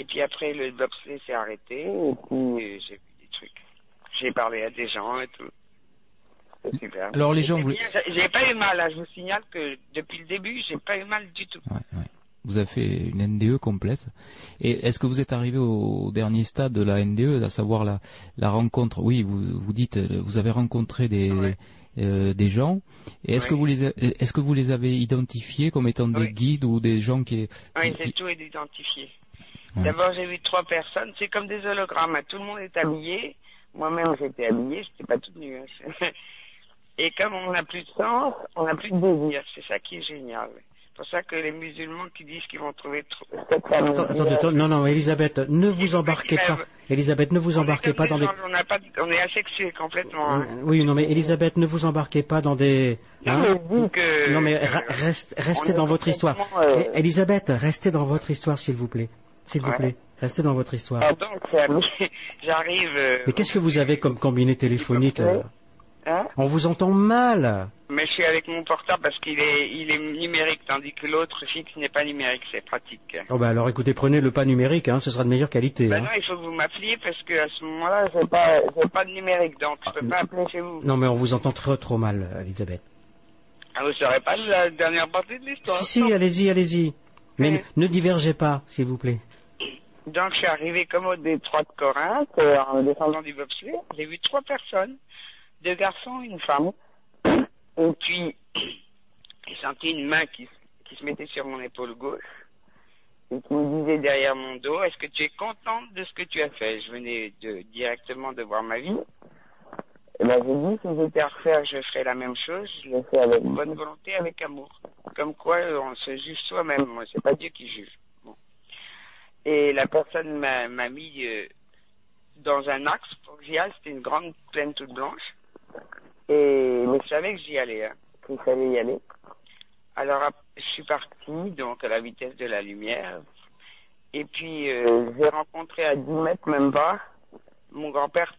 Et puis après, le bobsleigh s'est arrêté, et puis euh, j'ai vu des trucs. J'ai parlé à des gens et tout. Super. Alors, les gens j'ai- J'ai pas eu mal, hein. je vous signale que depuis le début, j'ai pas eu mal du tout. Vous avez fait une NDE complète. Et est-ce que vous êtes arrivé au dernier stade de la NDE, à savoir la, la rencontre? Oui, vous, vous dites, euh, vous avez rencontré des, euh, des gens. Et est-ce que vous les, est-ce que vous les avez identifiés comme étant des guides ou des gens qui, Oui, qui- c'est tout est identifié. D'abord, j'ai vu trois personnes. C'est comme des hologrammes. hein. Tout le monde est habillé. Moi-même, j'étais habillée. Je n'étais pas toute nue. hein. Et comme on n'a plus de sens, on n'a plus de désir. C'est ça qui est génial. C'est pour ça que les musulmans qui disent qu'ils vont trouver trop... Attends, attendez, attends, non, non, Elisabeth, ne vous embarquez pas. Elisabeth, ne vous embarquez pas dans des. On, n'a pas, on est asexués complètement. hein. Oui, non, mais Elisabeth, ne vous embarquez pas dans des. Non, hein mais je dis que- Non, mais ra- reste- restez dans votre histoire. euh, Eh, Elisabeth, restez dans votre histoire, s'il vous plaît. S'il vous plaît, restez dans votre histoire. Ah, donc, c'est ami. j'arrive... euh, Mais qu'est-ce que vous avez comme combiné téléphonique euh hein On vous entend mal. Mais je suis avec mon portable parce qu'il est, il est numérique, tandis que l'autre fixe n'est pas numérique, c'est pratique. Oh bah alors écoutez, prenez le pas numérique, hein, ce sera de meilleure qualité. Hein. non, il faut que vous m'appeliez parce que à ce moment-là, j'ai pas, j'ai pas de numérique, donc je peux pas appeler chez vous. Non mais on vous entend trop trop mal, Elisabeth. Ah, vous saurez pas la dernière partie de l'histoire. Si si, allez-y, allez-y. Mais ne- ne divergez pas, s'il vous plaît. Donc, je suis arrivé comme au détroit de Corinthe, euh, en descendant du bobsleigh. J'ai vu trois personnes, deux garçons une femme. Et puis, j'ai senti une main qui, qui se mettait sur mon épaule gauche et qui me disait derrière mon dos, est-ce que tu es contente de ce que tu as fait? Je venais de, directement de voir ma vie. Et ben, j'ai dit, si j'étais à refaire, je ferais la même chose. Je le fais avec bonne volonté, avec amour. Comme quoi, on se juge soi-même. Moi, c'est pas Dieu qui juge. Et la personne m'a m'a mis euh, dans un axe pour que j'y aille. C'était une grande plaine toute blanche. Et mais je savais que j'y allais, hein, qu'il fallait y aller. Alors je suis parti donc à la vitesse de la lumière. Et puis euh, j'ai rencontré à 10 mètres même pas mon grand-père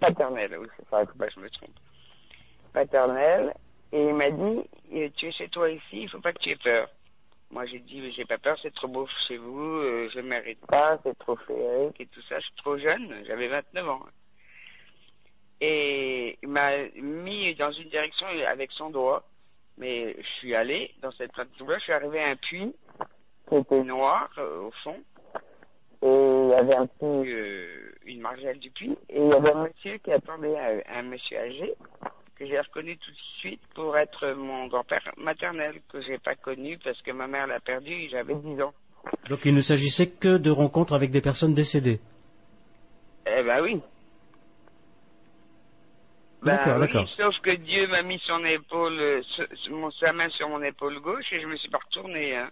paternel. Oui, c'est pas je me trompe. Paternel. Et il m'a dit, euh, tu es chez toi ici, il faut pas que tu aies peur. Moi, j'ai dit, j'ai pas peur, c'est trop beau chez vous, euh, je mérite pas, c'est trop féerique et tout ça. Je suis trop jeune, j'avais 29 ans. Et il m'a mis dans une direction avec son doigt. Mais je suis allé dans cette plateforme-là, je suis arrivé à un puits noir euh, au fond. Et il y avait un petit, euh, une margelle du puits. Et il y avait un monsieur qui attendait un, un monsieur âgé, que j'ai reconnu tout de suite pour être mon grand-père maternel, que j'ai pas connu parce que ma mère l'a perdu, j'avais 10 ans. Donc il ne s'agissait que de rencontres avec des personnes décédées. Eh ben oui. Ben D'accord, oui, d'accord. Sauf que Dieu m'a mis son épaule, euh, sa main sur mon épaule gauche et je me suis pas retourné. Hein.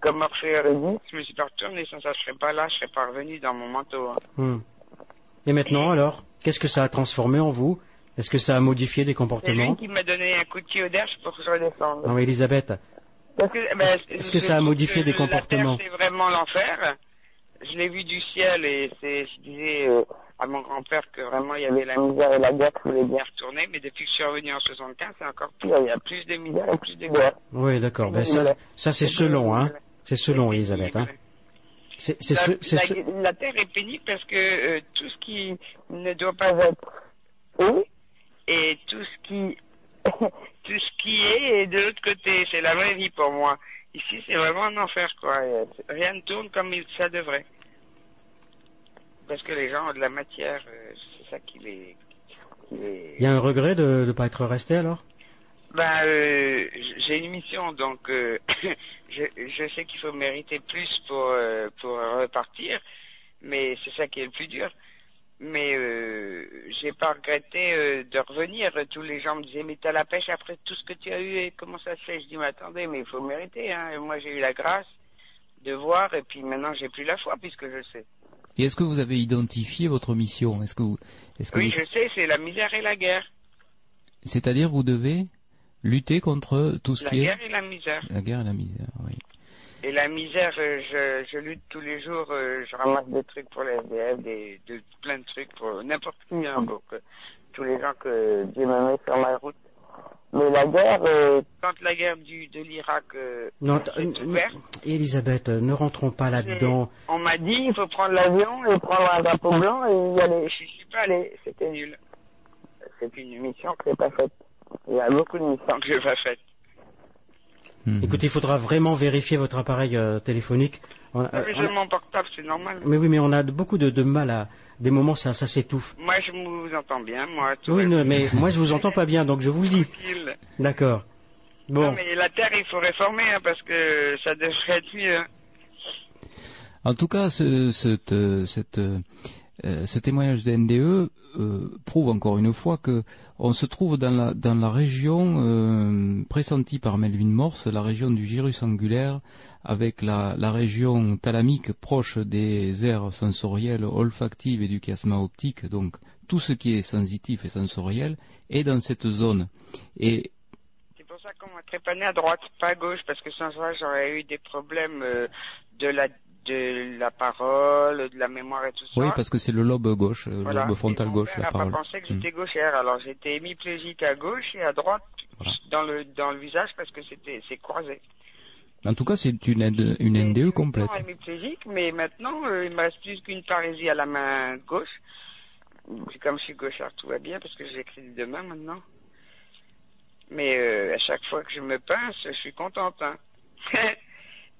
Comme Orphée aurait dit, je me suis pas retourné, sans ça je serais pas là, je serais pas revenu dans mon manteau. hein. Hmm. Et maintenant alors, qu'est-ce que ça a transformé en vous? Est-ce que ça a modifié des C'est lui comportements? qui m'a donné un coup de pied au derche pour que je redescende. Non, Elisabeth, que, ben, Est-ce que je ça a modifié que des comportements? C'est vraiment l'enfer. Je l'ai vu du ciel et c'est, je disais euh, à mon grand-père que vraiment il y avait la misère et la guerre qui voulait bien retourner, mais depuis que je suis revenu en 75, c'est encore pire. Il y a plus de misère et plus de guerre. oui, d'accord. Ben, ça, ça c'est selon, hein. C'est selon, Elisabeth. Hein. C'est c'est La, ce- c'est la- ce- la terre est pénible parce que euh, tout ce qui ne doit pas être eau et tout ce qui tout ce qui est est de l'autre côté. C'est la vraie vie pour moi. Ici, c'est vraiment un enfer, quoi. Euh, Rien ne tourne comme ça devrait. Parce que les gens ont de la matière, euh, c'est ça qui les... qui les- Il y a un regret de ne pas être resté alors? Ben, euh, j'ai une mission, donc euh, je, je sais qu'il faut mériter plus pour euh, pour repartir, mais c'est ça qui est le plus dur. Mais euh, j'ai pas regretté euh, de revenir. Tous les gens me disaient mais t'as la pêche après tout ce que tu as eu et comment ça se fait? Je dis mais attendez, mais il faut mériter. Hein. Et moi j'ai eu la grâce de voir et puis maintenant j'ai plus la foi puisque je sais. Et est-ce que vous avez identifié votre mission? Est-ce que vous, est-ce que Oui, vous- je sais, c'est la misère et la guerre. c'est-à-dire vous devez lutter contre tout ce La qui guerre est et la misère. la guerre et la misère. Oui. Et la misère, euh, je, je lutte tous les jours, euh, je ramasse des trucs pour les SDF, des, de, plein de trucs pour n'importe qui, hein, donc, euh, tous les gens que Dieu me met sur ma route. Mais la guerre, euh, quand la guerre du, de l'Irak euh, Non, ouverte, Elisabeth, euh, ne rentrons pas là-dedans. on m'a dit il faut prendre l'avion et prendre un drapeau blanc et y aller. Je suis pas allé, c'était nul. C'est une mission que j'ai pas faite. Il y a beaucoup de missions que j'ai pas faites. Écoutez, il faudra vraiment vérifier votre appareil euh, téléphonique. On a- Mais on mon portable, c'est normal. mais oui, mais on a beaucoup de, de mal à... Des moments, ça, ça s'étouffe. Moi, je vous entends bien, moi. tout Oui, non, mais moi, je vous entends pas bien, donc je vous le dis. D'accord. Bon. Non, mais la terre, il faut réformer, hein, parce que ça devrait être mieux. hein. En tout cas, ce, cette, euh, cette, euh, euh, ce témoignage de NDE euh, prouve encore une fois que on se trouve dans la, dans la région euh, pressentie par Melvin Morse, la région du gyrus angulaire, avec la, la région thalamique proche des aires sensorielles, olfactives et du chiasma optique, donc tout ce qui est sensitif et sensoriel est dans cette zone. Et C'est pour ça qu'on m'a trépané à droite, pas à gauche, parce que sans ça, j'aurais eu des problèmes de la de la parole, de la mémoire et tout ça. oui, parce que c'est le lobe gauche, le Voilà. lobe frontal Et mon gauche, père la a pas parole. pensé que Mm. j'étais gauchère, alors j'étais hémiplégique à gauche et à droite dans le dans le visage parce que c'était c'est croisé. En tout cas, c'est une, NDE une NDE complète. Non, hémiplégique, mais maintenant euh, il me reste plus qu'une parésie à la main gauche. C'est comme je suis gauchard, tout va bien parce que j'écris de demain maintenant. Mais euh, à chaque fois que je me pince, je suis contente. Hein.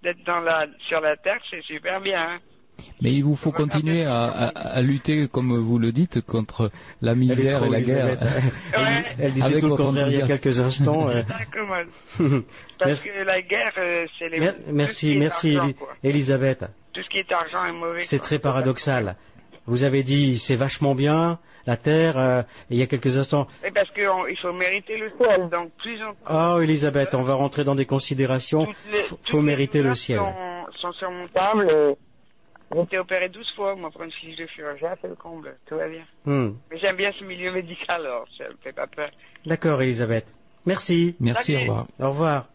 D'être dans la sur la terre, c'est super bien. hein. Mais il vous faut continuer à, à- à lutter, comme vous le dites, contre la misère trop, et la guerre. Elisabeth. Elle, disait Avec tout le contraire il y a quelques instants. euh. Parce Merci. que la guerre, euh, c'est les Mer- Merci, merci argent. Elisabeth. Tout ce qui est argent est mauvais. C'est très paradoxal. Vous avez dit c'est vachement bien la terre. euh, il y a quelques instants. Et parce qu'il faut mériter le ciel, donc plus on Oh Elisabeth, on va rentrer dans des considérations. les- Faut, mériter le ciel. Sont, sont surmontables. J'ai été opéré 12 fois, moi, pour une fiche de chirurgien, c'est le comble, tout va bien. Hmm. Mais j'aime bien ce milieu médical, alors ça me fait pas peur. D'accord Elisabeth. Merci. Merci, Salut. au revoir. Au revoir.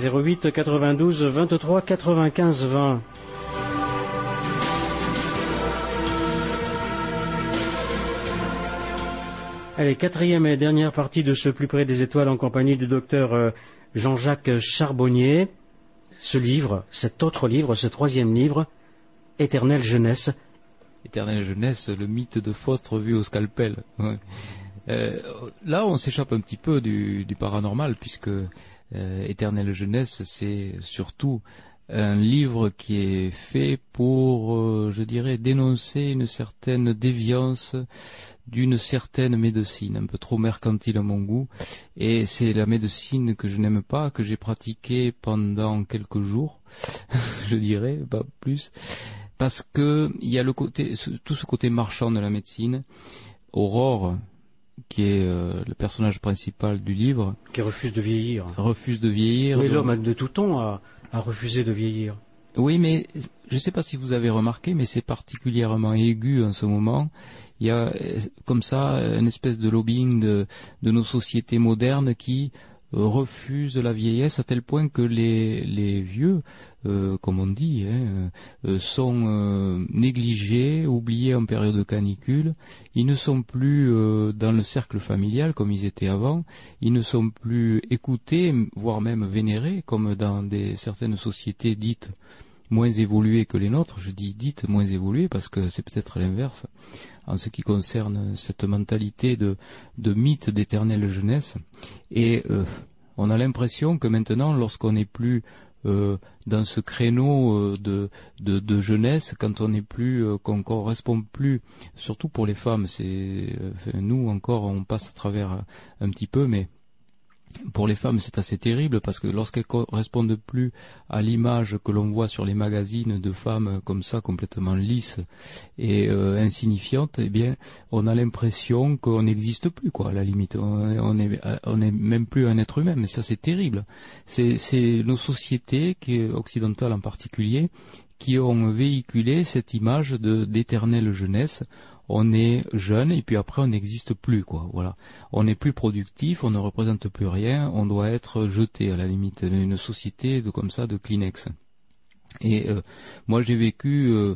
Zéro huit quatre-vingt-douze vingt-trois quatre-vingt-quinze vingt. Allez, quatrième et dernière partie de ce plus près des étoiles en compagnie du docteur euh, Jean-Jacques Charbonnier. Ce livre, cet autre livre, ce troisième livre, Éternelle jeunesse. Éternelle jeunesse, le mythe de Faust revu au scalpel. Euh, là, on s'échappe un petit peu du paranormal, puisque euh, Éternelle Jeunesse, c'est surtout un livre qui est fait pour, euh, je dirais, dénoncer une certaine déviance d'une certaine médecine, un peu trop mercantile à mon goût. Et c'est la médecine que je n'aime pas, que j'ai pratiquée pendant quelques jours, je dirais, pas plus, parce que il y a le côté, tout ce côté marchand de la médecine. Aurore, qui est euh, le personnage principal du livre, Qui refuse de vieillir. refuse de vieillir. Mais donc- l'homme de tout temps a, a refusé de vieillir. Oui, mais je ne sais pas si vous avez remarqué, mais c'est particulièrement aigu en ce moment. Il y a euh, comme ça une espèce de lobbying de, de nos sociétés modernes qui euh, refusent la vieillesse à tel point que les, les vieux, euh, comme on dit, hein, euh, sont euh, négligés, oubliés en période de canicule. Ils ne sont plus dans le cercle familial comme ils étaient avant. Ils ne sont plus écoutés, voire même vénérés, comme dans certaines sociétés dites moins évoluées que les nôtres. Je dis dites moins évoluées parce que c'est peut-être l'inverse en ce qui concerne cette mentalité de, mythe d'éternelle jeunesse. Et on a l'impression que maintenant, lorsqu'on n'est plus euh, dans ce créneau euh, de, de, de jeunesse, quand on n'est plus, euh, qu'on correspond plus, surtout pour les femmes, c'est nous encore, on passe à travers un petit peu, mais pour les femmes, c'est assez terrible parce que lorsqu'elles correspondent plus à l'image que l'on voit sur les magazines de femmes comme ça, complètement lisses et euh, insignifiantes, eh bien, on a l'impression qu'on n'existe plus, quoi, à la limite. On, on est, on est même plus un être humain, mais ça, c'est terrible. C'est, nos sociétés, occidentales en particulier, qui ont véhiculé cette image d'éternelle jeunesse on est jeune et puis après on n'existe plus quoi. Voilà. On n'est plus productif on ne représente plus rien on doit être jeté à la limite une société de comme ça de Kleenex. Et euh, moi j'ai vécu euh,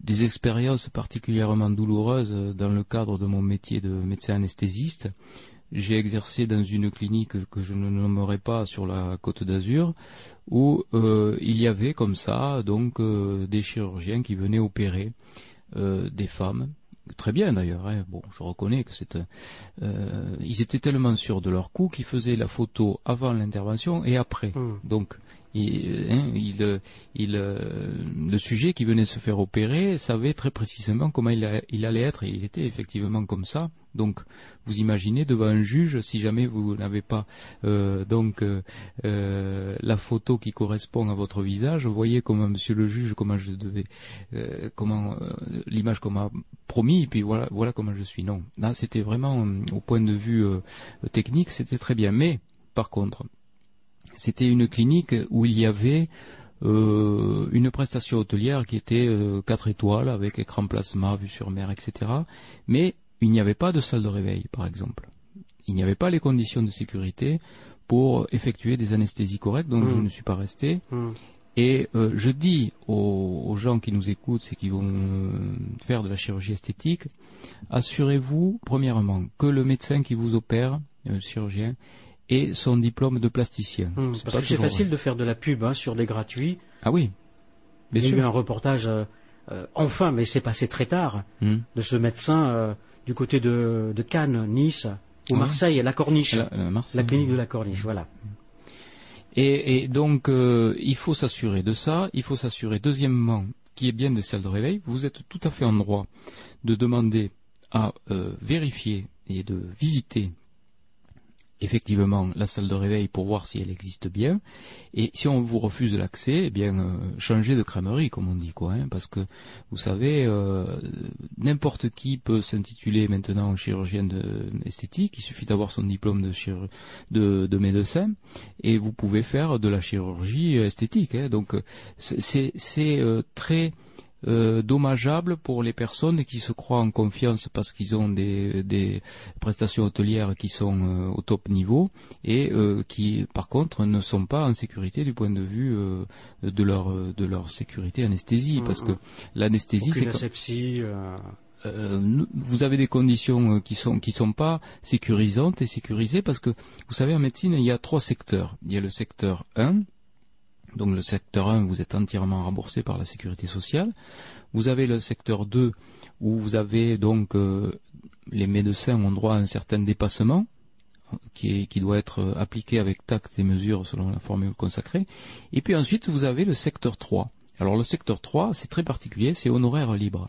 des expériences particulièrement douloureuses euh, dans le cadre de mon métier de médecin anesthésiste. J'ai exercé dans une clinique que je ne nommerai pas sur la côte d'Azur où il y avait comme ça donc des chirurgiens qui venaient opérer des femmes très bien d'ailleurs. Hein. Bon, je reconnais que c'est. Euh, ils étaient tellement sûrs de leur coup qu'ils faisaient la photo avant l'intervention et après. Donc, il, hein, il, il, le sujet qui venait se faire opérer savait très précisément comment il, allait être et il était effectivement comme ça. Donc, vous imaginez devant un juge, si jamais vous n'avez pas euh, donc euh, la photo qui correspond à votre visage, vous voyez comment Monsieur le juge, comment je devais, euh, comment l'image qu'on m'a promis, et puis voilà, voilà comment je suis. Non, c'était vraiment au point de vue technique, c'était très bien. Mais par contre, c'était une clinique où il y avait euh, une prestation hôtelière qui était euh, 4 étoiles avec écran plasma, vue sur mer, etc. Mais il n'y avait pas de salle de réveil, par exemple. Il n'y avait pas les conditions de sécurité pour effectuer des anesthésies correctes, donc mmh. je ne suis pas resté. Mmh. Et euh, je dis aux, aux, gens qui nous écoutent et qui vont faire de la chirurgie esthétique, assurez-vous, premièrement, que le médecin qui vous opère, le chirurgien, et son diplôme de plasticien. Mmh, parce que c'est facile vrai. de faire de la pub hein, sur des gratuits. Ah oui. Bien Il y a eu un reportage, euh, euh, enfin, mais c'est passé très tard, mmh. de ce médecin euh, du côté de, de, Cannes, Nice ou Ah. Marseille, la Corniche, la, la, Marseille. la, clinique de la Corniche, voilà. Et, et donc, il faut s'assurer de ça. Il faut s'assurer, deuxièmement, qu'il y ait bien des salles de réveil. Vous êtes tout à fait en droit de demander à vérifier et de visiter effectivement la salle de réveil pour voir si elle existe bien. Et si on vous refuse l'accès, eh bien euh, changez de crèmerie, comme on dit, quoi. Hein, parce que vous savez, euh, n'importe qui peut s'intituler maintenant chirurgien de, esthétique. Il suffit d'avoir son diplôme de, de, de, médecin et vous pouvez faire de la chirurgie esthétique. Hein, donc c'est euh, très euh, dommageable pour les personnes qui se croient en confiance parce qu'ils ont des, des, prestations hôtelières qui sont euh, au top niveau et euh, qui par contre ne sont pas en sécurité du point de vue euh, de leur de leur sécurité anesthésie. Mmh, parce que l'anesthésie c'est asepsie euh, vous avez des conditions qui sont qui sont pas sécurisantes et sécurisées parce que vous savez en médecine il y a trois secteurs. Il y a le secteur 1 donc le secteur 1, vous êtes entièrement remboursé par la sécurité sociale. Vous avez le secteur 2 où vous avez donc euh, les médecins ont droit à un certain dépassement qui, doit être appliqué avec tact et mesure selon la formule consacrée. Et puis ensuite, vous avez le secteur 3. Alors le secteur 3, c'est très particulier, c'est honoraire libre.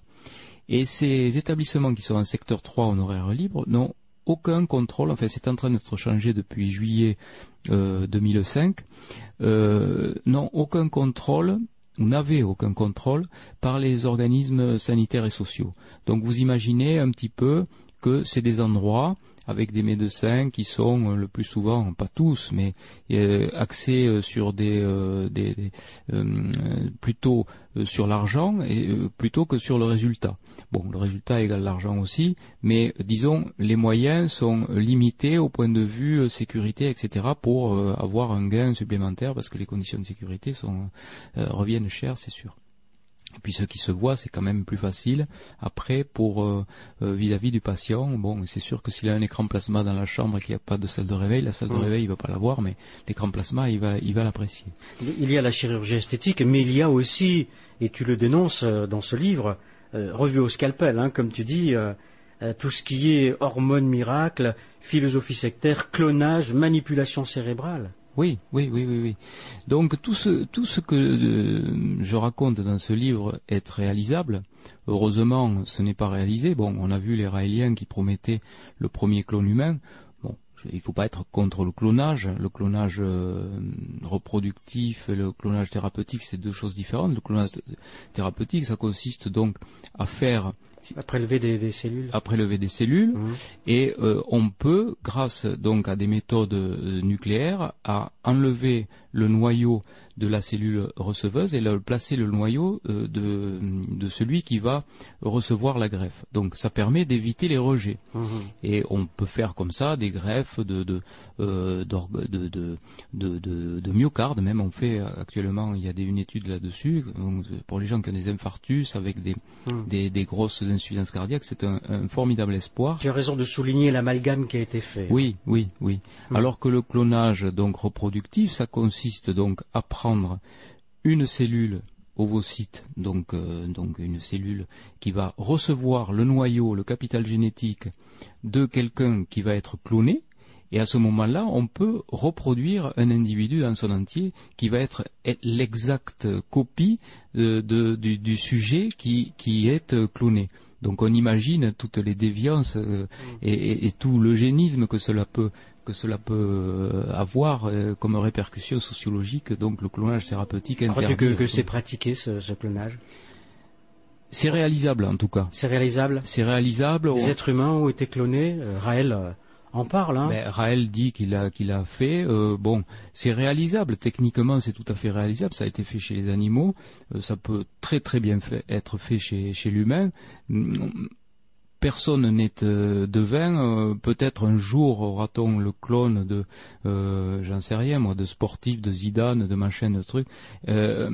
Et ces établissements qui sont en secteur 3 honoraire libre n'ont aucun contrôle, enfin c'est en train d'être changé depuis juillet euh, 2005, euh, n'ont aucun contrôle ou n'avaient aucun contrôle par les organismes sanitaires et sociaux. Donc vous imaginez un petit peu que c'est des endroits avec des médecins qui sont euh, le plus souvent, pas tous, mais euh, axés euh, sur des, euh, euh, plutôt euh, sur l'argent et euh, plutôt que sur le résultat. Bon, le résultat égale l'argent aussi, mais euh, disons les moyens sont limités au point de vue euh, sécurité, etc. pour euh, avoir un gain supplémentaire parce que les conditions de sécurité sont euh, reviennent cher, c'est sûr. Et puis ce qui se voit, c'est quand même plus facile après pour euh, vis-à-vis du patient. Bon, c'est sûr que s'il a un écran plasma dans la chambre et qu'il n'y a pas de salle de réveil, la salle de Mm. réveil il va pas l'avoir, mais l'écran plasma il va il va l'apprécier. Il y a la chirurgie esthétique, mais il y a aussi, et tu le dénonces dans ce livre, euh, revu au scalpel, hein, comme tu dis, euh, euh, tout ce qui est hormones miracles, philosophie sectaire, clonage, manipulation cérébrale. Oui, oui, oui, oui, oui. Donc tout ce tout ce que je raconte dans ce livre est réalisable. Heureusement, ce n'est pas réalisé. Bon, on a vu les Raéliens qui promettaient le premier clone humain. Il ne faut pas être contre le clonage. Le clonage euh, reproductif et le clonage thérapeutique, c'est deux choses différentes. Le clonage thérapeutique, ça consiste donc à faire à prélever des, des cellules, à prélever des cellules, et euh, on peut, grâce donc à des méthodes euh, nucléaires, à enlever le noyau de la cellule receveuse et le, placer le noyau euh, de, de celui qui va recevoir la greffe. Donc ça permet d'éviter les rejets. Et on peut faire comme ça des greffes de de euh, de, de, de, de- de myocarde. Même on fait actuellement, il y a des, une étude là-dessus pour les gens qui ont des infarctus avec des Mhm. des, des grosses insuffisances cardiaques. C'est un, un formidable espoir. Tu as raison de souligner l'amalgame qui a été fait. Oui, oui, oui. Alors que le clonage donc reproductif, ça consiste donc à prendre une cellule ovocyte, donc euh, donc une cellule qui va recevoir le noyau, le capital génétique de quelqu'un qui va être cloné. Et à ce moment-là, on peut reproduire un individu dans son entier qui va être l'exacte copie euh, de- du, du sujet qui, qui est euh, cloné. Donc on imagine toutes les déviances euh, et, et- et tout l'eugénisme que cela peut que cela peut euh, avoir euh, comme répercussion sociologique. Donc le clonage thérapeutique Crois-tu que, que c'est pratiqué ce, ce clonage? C'est réalisable en tout cas. C'est réalisable? C'est réalisable. On- êtres humains ont été clonés. euh, Raël en parle. Hein. Ben, Raël dit qu'il a qu'il a fait. euh, bon, c'est réalisable. Techniquement, c'est tout à fait réalisable. Ça a été fait chez les animaux. euh, ça peut très très bien fait- être fait chez chez l'humain. Personne n'est euh, devin. euh, Peut-être un jour aura-t-on le clone de, euh, j'en sais rien moi, de sportifs, de Zidane, de machin, de trucs. Euh,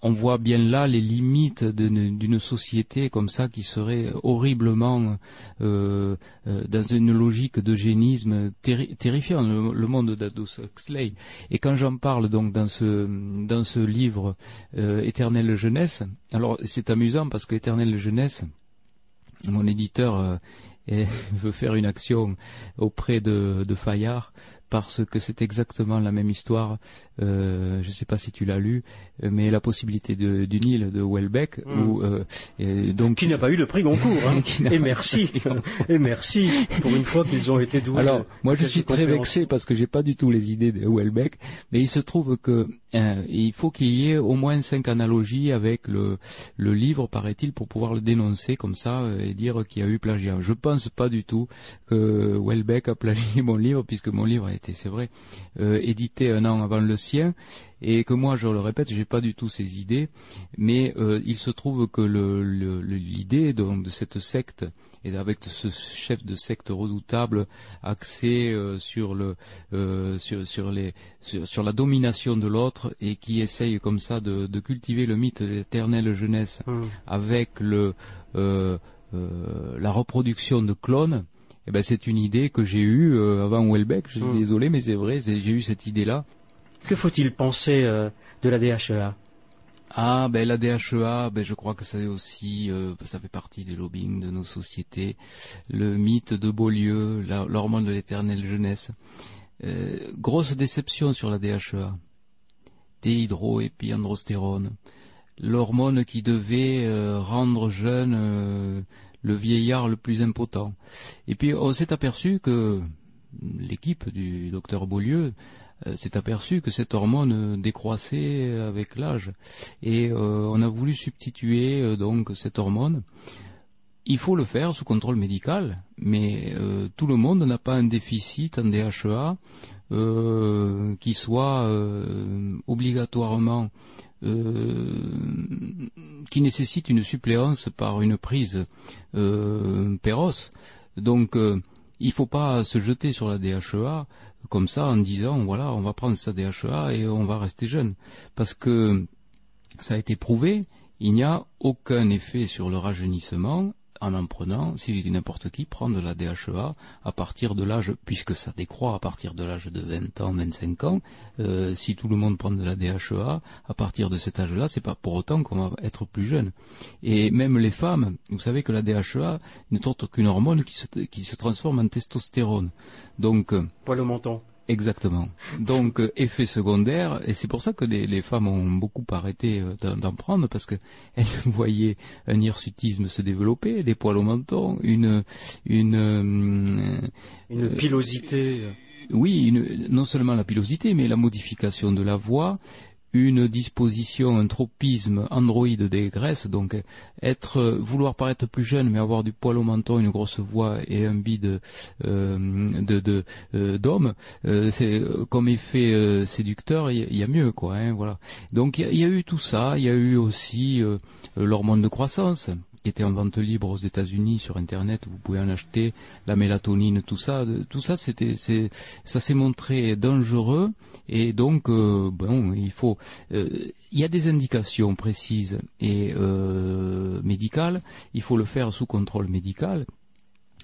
on voit bien là les limites d'une société comme ça qui serait horriblement euh, dans une logique d'eugénisme terri- terrifiant, le, monde d'Aldous Huxley. Et quand j'en parle donc dans ce dans ce livre Éternelle jeunesse, alors c'est amusant parce que Éternelle jeunesse, mon éditeur euh, veut faire une action auprès de Fayard parce que c'est exactement la même histoire. Euh, je ne sais pas si tu l'as lu, mais la possibilité de, du Nil de Welbeck, Mm. où, euh, et donc Qui n'a pas eu le prix Goncourt. Hein. Et merci. et merci pour une fois qu'ils ont été doués. Alors, moi je suis très vexé parce que j'ai pas du tout les idées de Houellebecq, mais il se trouve que euh, il faut qu'il y ait au moins cinq analogies avec le, le livre, paraît-il, pour pouvoir le dénoncer comme ça euh, et dire qu'il y a eu plagiat. Je pense pas du tout que Houellebecq a plagié mon livre, puisque mon livre a été, c'est vrai, euh, édité un an avant le sien, et que moi, je le répète, j'ai pas du tout ces idées, mais euh, il se trouve que le- le- le- l'idée de cette secte et avec ce chef de secte redoutable axé euh, sur le euh, sur sur les sur, la domination de l'autre et qui essaye comme ça de, de cultiver le mythe de l'éternelle jeunesse Mm. avec le euh, la reproduction de clones eh ben c'est une idée que j'ai eue euh, avant Welbeck je suis Mm. désolé mais c'est vrai c'est- j'ai eu cette idée là Que faut-il penser euh, de la DHEA Ah, ben la DHEA, ben je crois que ça aussi, euh, ça fait partie des lobbying de nos sociétés. Le mythe de Beaulieu, l'hormone de l'éternelle jeunesse. Euh, grosse déception sur la DHEA. Déhydroépiandrostérone. L'hormone qui devait euh, rendre jeune euh, le vieillard le plus impotent. Et puis on s'est aperçu que l'équipe du docteur Beaulieu euh, s'est aperçu que cette hormone décroissait avec l'âge et euh, on a voulu substituer euh, donc cette hormone. Il faut le faire sous contrôle médical, mais tout le monde n'a pas un déficit en DHEA qui soit obligatoirement qui nécessite une suppléance par une prise euh. Donc euh, il faut pas se jeter sur la DHEA comme ça en disant voilà on va prendre sa DHEA et on va rester jeune parce que ça a été prouvé il n'y a aucun effet sur le rajeunissement en en prenant, si n'importe qui prend de la DHEA à partir de l'âge, puisque ça décroît à partir de l'âge de 20 ans, 25 ans, euh, si tout le monde prend de la DHEA, à partir de cet âge-là, c'est pas pour autant qu'on va être plus jeune. Et même les femmes, vous savez que la DHEA n'est autre qu'une hormone qui se, qui se transforme en testostérone. Donc, euh, Poil menton. Exactement. Donc euh, effet secondaire, et c'est pour ça que les, les femmes ont beaucoup arrêté euh, d'en prendre parce que elles voyaient un hirsutisme se développer, des poils au menton, une une euh, Une pilosité. euh, oui, une- non seulement la pilosité, mais la modification de la voix, une disposition, un tropisme androïde des graisses, donc être, vouloir paraître plus jeune, mais avoir du poil au menton, une grosse voix et un bide euh, de de, euh, d'homme, euh, c'est comme effet euh, séducteur, il y, a- mieux, quoi. Hein, voilà. Donc il y, y a eu tout ça, il y a eu aussi l'hormone de croissance qui était en vente libre aux États-Unis sur Internet, vous pouvez en acheter, la mélatonine, tout ça, de- tout ça, c'était, c'est, ça s'est montré dangereux et donc, euh, bon, il faut, euh, il y a des indications précises et euh, médicales, il faut le faire sous contrôle médical.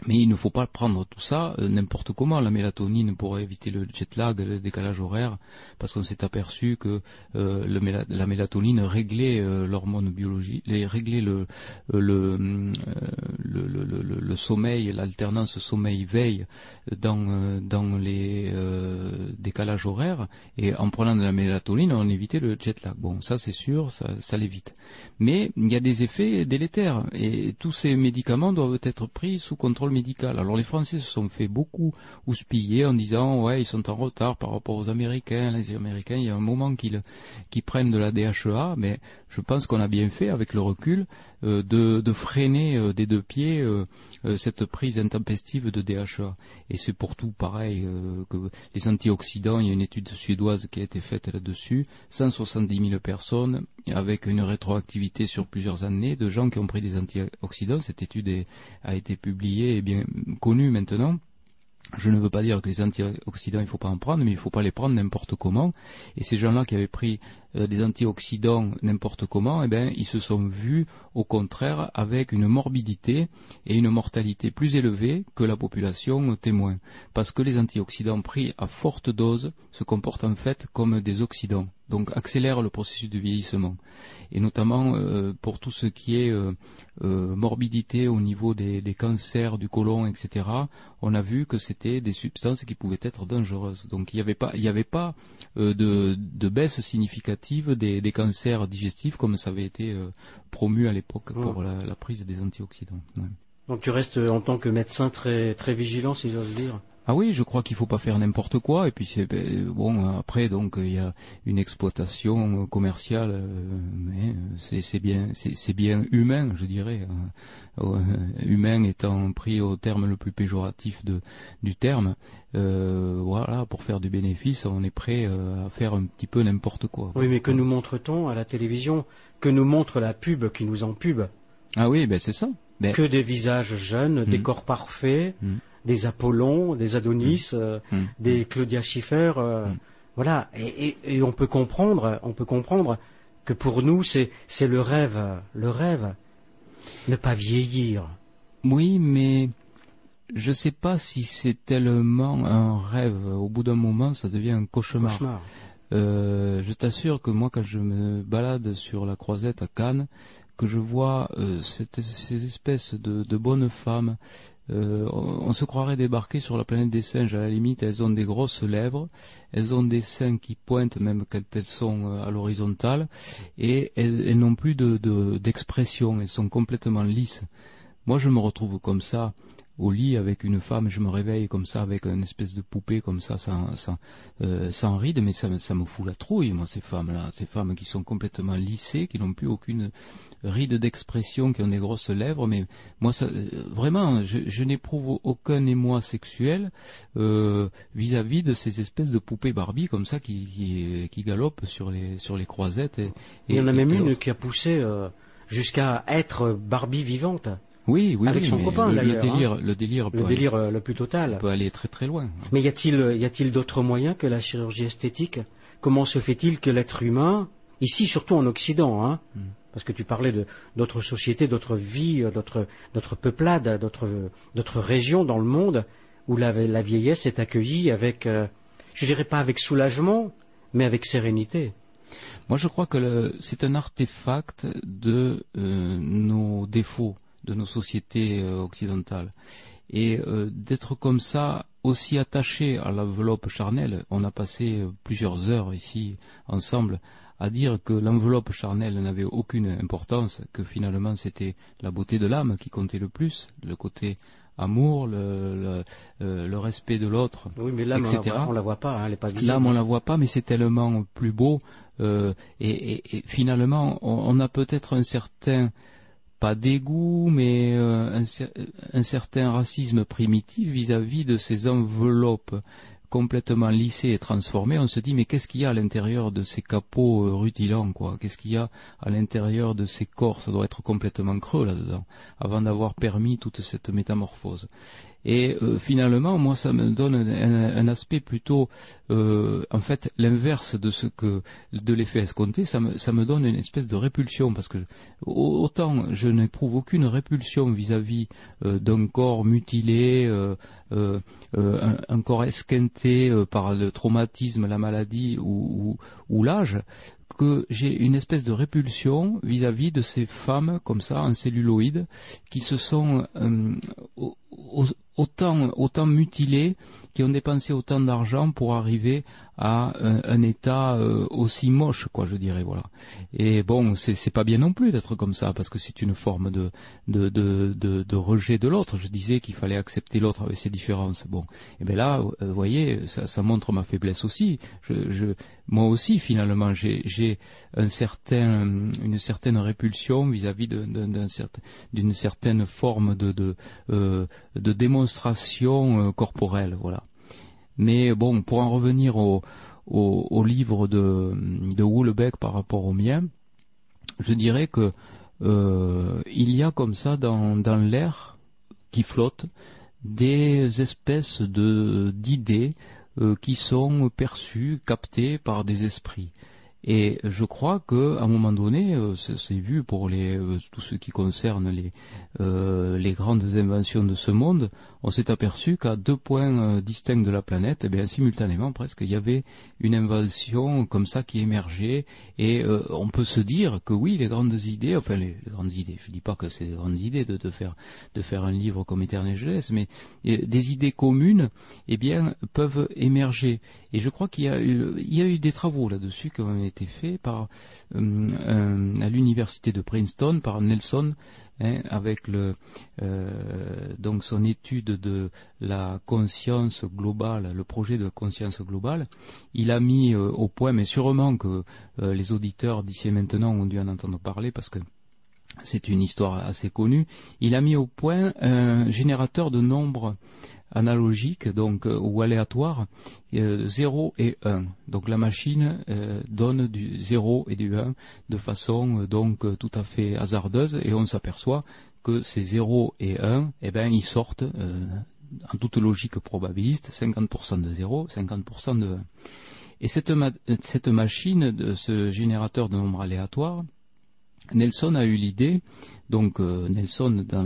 Mais il ne faut pas prendre tout ça euh, n'importe comment, la mélatonine pour éviter le jet lag, le décalage horaire, parce qu'on s'est aperçu que euh, la mélatonine réglait euh, l'hormone biologique, réglait le, le, le, le, le- sommeil, l'alternance sommeil-veille dans, dans les décalages horaires, et en prenant de la mélatonine, on évitait le jet lag. Bon, ça c'est sûr, ça, ça l'évite. Mais il y a des effets délétères, et tous ces médicaments doivent être pris sous contrôle Alors les Français se sont fait beaucoup houspiller en disant ouais ils sont en retard par rapport aux Américains. Les Américains, il y a un moment qu'ils prennent de la DHEA, mais je pense qu'on a bien fait avec le recul euh, de, de freiner euh, des deux pieds euh, cette prise intempestive de DHEA. Et c'est pour tout pareil euh, que les antioxydants. Il y a une étude suédoise qui a été faite là-dessus. 170 000 personnes avec une rétroactivité sur plusieurs années de gens qui ont pris des antioxydants. Cette étude a été publiée et bien connue maintenant. Je ne veux pas dire que les antioxydants, il ne faut pas en prendre, mais il ne faut pas les prendre n'importe comment. Et ces gens-là qui avaient pris euh, des antioxydants n'importe comment, eh ben, ils se sont vus, au contraire, avec une morbidité et une mortalité plus élevée que la population témoin. Parce que les antioxydants pris à forte dose se comportent en fait comme des oxydants, donc accélèrent le processus de vieillissement. Et notamment euh, pour tout ce qui est euh, euh, morbidité au niveau des, des cancers du côlon, etc., on a vu que c'était des substances qui pouvaient être dangereuses. Donc il n'y avait pas, il y avait pas de, de baisse significative des, des cancers digestifs comme ça avait été promu à l'époque pour la, la prise des antioxydants. Ouais. Donc tu restes en tant que médecin très très vigilant, si j'ose dire? Ah oui, je crois qu'il faut pas faire n'importe quoi. Et puis c'est ben, bon après donc il y a une exploitation euh, commerciale, euh, mais euh, c'est bien c'est bien humain, je dirais. hein. Humain étant pris au terme le plus péjoratif de du terme. Euh, voilà, pour faire du bénéfice, on est prêt à faire un petit peu n'importe quoi. Oui, mais que nous montre-t-on à la télévision? Que nous montre la pub qui nous en pub Ah oui, ben c'est ça. Ben- Que des visages jeunes, des Mm. corps parfaits, Mm. Des Apollons, des Adonis, euh, Mm. des Claudia Schiffer. euh, Voilà. Et, et- et on peut comprendre, on peut comprendre que pour nous, c'est c'est le rêve, le rêve. Ne pas vieillir. Oui, mais je sais pas si c'est tellement un rêve. Au bout d'un moment, ça devient un cauchemar. Cauchemar. euh, je t'assure que moi, quand je me balade sur la croisette à Cannes, que je vois euh, cette- ces espèces de, de bonnes femmes, euh, on, se croirait débarquer sur la planète des singes. À la limite, elles ont des grosses lèvres, elles ont des seins qui pointent même quand elles sont euh, à l'horizontale, et elles, n'ont plus de- de- d'expression, elles sont complètement lisses. Moi, je me retrouve comme ça au lit avec une femme, je me réveille comme ça avec une espèce de poupée comme ça, sans, sans, euh, sans ride, mais ça, me- ça me fout la trouille, moi, ces femmes-là, ces femmes qui sont complètement lissées, qui n'ont plus aucune ride d'expression, qui ont des grosses lèvres, mais moi, ça, euh, vraiment, je, je n'éprouve aucun émoi sexuel euh, vis-à-vis de ces espèces de poupées Barbie comme ça qui, qui, qui galopent sur les, sur les croisettes. Et, Il y en a même une qui a poussé euh, jusqu'à être Barbie vivante. Oui, oui, avec oui, son copain le- le délire- hein. le délire le délire euh, le plus total. peut aller très très loin. Mais y a-t-il y a-t-il d'autres moyens que la chirurgie esthétique? Comment se fait-il que l'être humain, ici surtout en Occident, hein, Hmm. parce que tu parlais de d'autres sociétés, d'autres vies, euh, d'autres d'autres peuplades, d'autres d'autres régions dans le monde où la, la vieillesse est accueillie avec, euh, je dirais pas avec soulagement, mais avec sérénité. Moi, je crois que le- c'est un artefact de euh, nos défauts, de nos sociétés euh, occidentales. Et euh, d'être comme ça, aussi attaché à l'enveloppe charnelle, on a passé plusieurs heures ici ensemble à dire que l'enveloppe charnelle n'avait aucune importance, que finalement c'était la beauté de l'âme qui comptait le plus, le côté amour, le, le, euh, le respect de l'autre, Oui, mais là, on la, etc. voit, on la voit pas, hein, elle est pas visible. L'âme, on la voit pas, mais c'est tellement plus beau. euh, et, et- et finalement, on, on a peut-être un certain, pas dégoût, mais euh, un, cer- un certain racisme primitif vis-à-vis de ces enveloppes complètement lissées et transformées. On se dit, mais qu'est-ce qu'il y a à l'intérieur de ces capots euh, rutilants, quoi? Qu'est-ce qu'il y a à l'intérieur de ces corps? Ça doit être complètement creux là-dedans, avant d'avoir permis toute cette métamorphose. Et euh, finalement, moi, ça me donne un, aspect plutôt, euh, en fait, l'inverse de ce que de l'effet escompté. Ça me, ça me donne une espèce de répulsion parce que au- autant je n'éprouve aucune répulsion vis-à-vis euh, d'un corps mutilé, un, corps esquinté par le traumatisme, la maladie ou, ou, l'âge, que j'ai une espèce de répulsion vis-à-vis de ces femmes comme ça en celluloïde qui se sont autant mutilées, qui ont dépensé autant d'argent pour arriver à un, état euh, aussi moche, quoi, je dirais, voilà. Et bon, c'est pas bien non plus d'être comme ça, parce que c'est une forme de de, de, de, rejet de l'autre. Je disais qu'il fallait accepter l'autre avec ses différences. Bon, et bien là, euh, vous voyez, ça, montre ma faiblesse aussi. Je, moi aussi, finalement, j'ai un certain, une certaine répulsion vis-à-vis de- certain- d'une certaine forme de de, euh, de démonstration corporelle, voilà. Mais bon, pour en revenir au, au, livre de, de par rapport au mien, je dirais que euh, il y a comme ça dans, dans l'air qui flotte des espèces de d'idées euh, qui sont perçues, captées par des esprits. Et je crois que à un moment donné, euh, c'est vu pour les tout ce qui concerne les les grandes inventions de ce monde, on s'est aperçu qu'à deux points euh, distincts de la planète, eh bien simultanément presque, il y avait une invention comme ça qui émergeait. Et euh, on peut se dire que oui, les grandes idées, enfin les, les grandes idées, je dis pas que c'est des grandes idées de, de faire de faire un livre comme Éternel Jeunesse, mais euh, des idées communes, eh bien peuvent émerger. Et je crois qu'il y a eu, il y a eu des travaux là-dessus qui ont été faits par à l'université de Princeton par Nelson hein, avec le euh, donc son étude de la conscience globale, le projet de conscience globale. Il a mis euh, au point, mais sûrement que euh, les auditeurs d'ici maintenant ont dû en entendre parler parce que c'est une histoire assez connue. Il a mis au point un générateur de nombres analogiques, donc euh, ou aléatoires, euh, 0 et 1. Donc la machine euh, donne du 0 et du 1 de façon euh, donc euh, tout à fait hasardeuse et on s'aperçoit que ces 0 et 1, eh ben, ils sortent euh, en toute logique probabiliste, 50% de 0, 50% de 1. Et cette, cette machine, de ce générateur de nombres aléatoires, Nelson a eu l'idée, donc euh, Nelson dans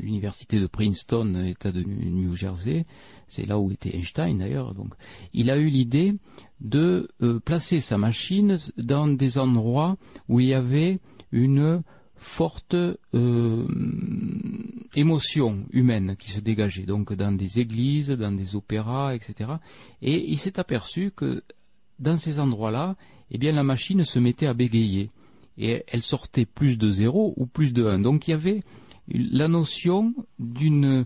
l'université de Princeton, État de New Jersey, c'est là où était Einstein d'ailleurs. Il a eu l'idée de euh, placer sa machine dans des endroits où il y avait une forte euh, émotion humaine qui se dégageait, donc dans des églises, dans des opéras, etc. Et il s'est aperçu que dans ces endroits-là, eh bien la machine se mettait à bégayer et elle sortait plus de 0 ou plus de 1. Donc il y avait la notion d'une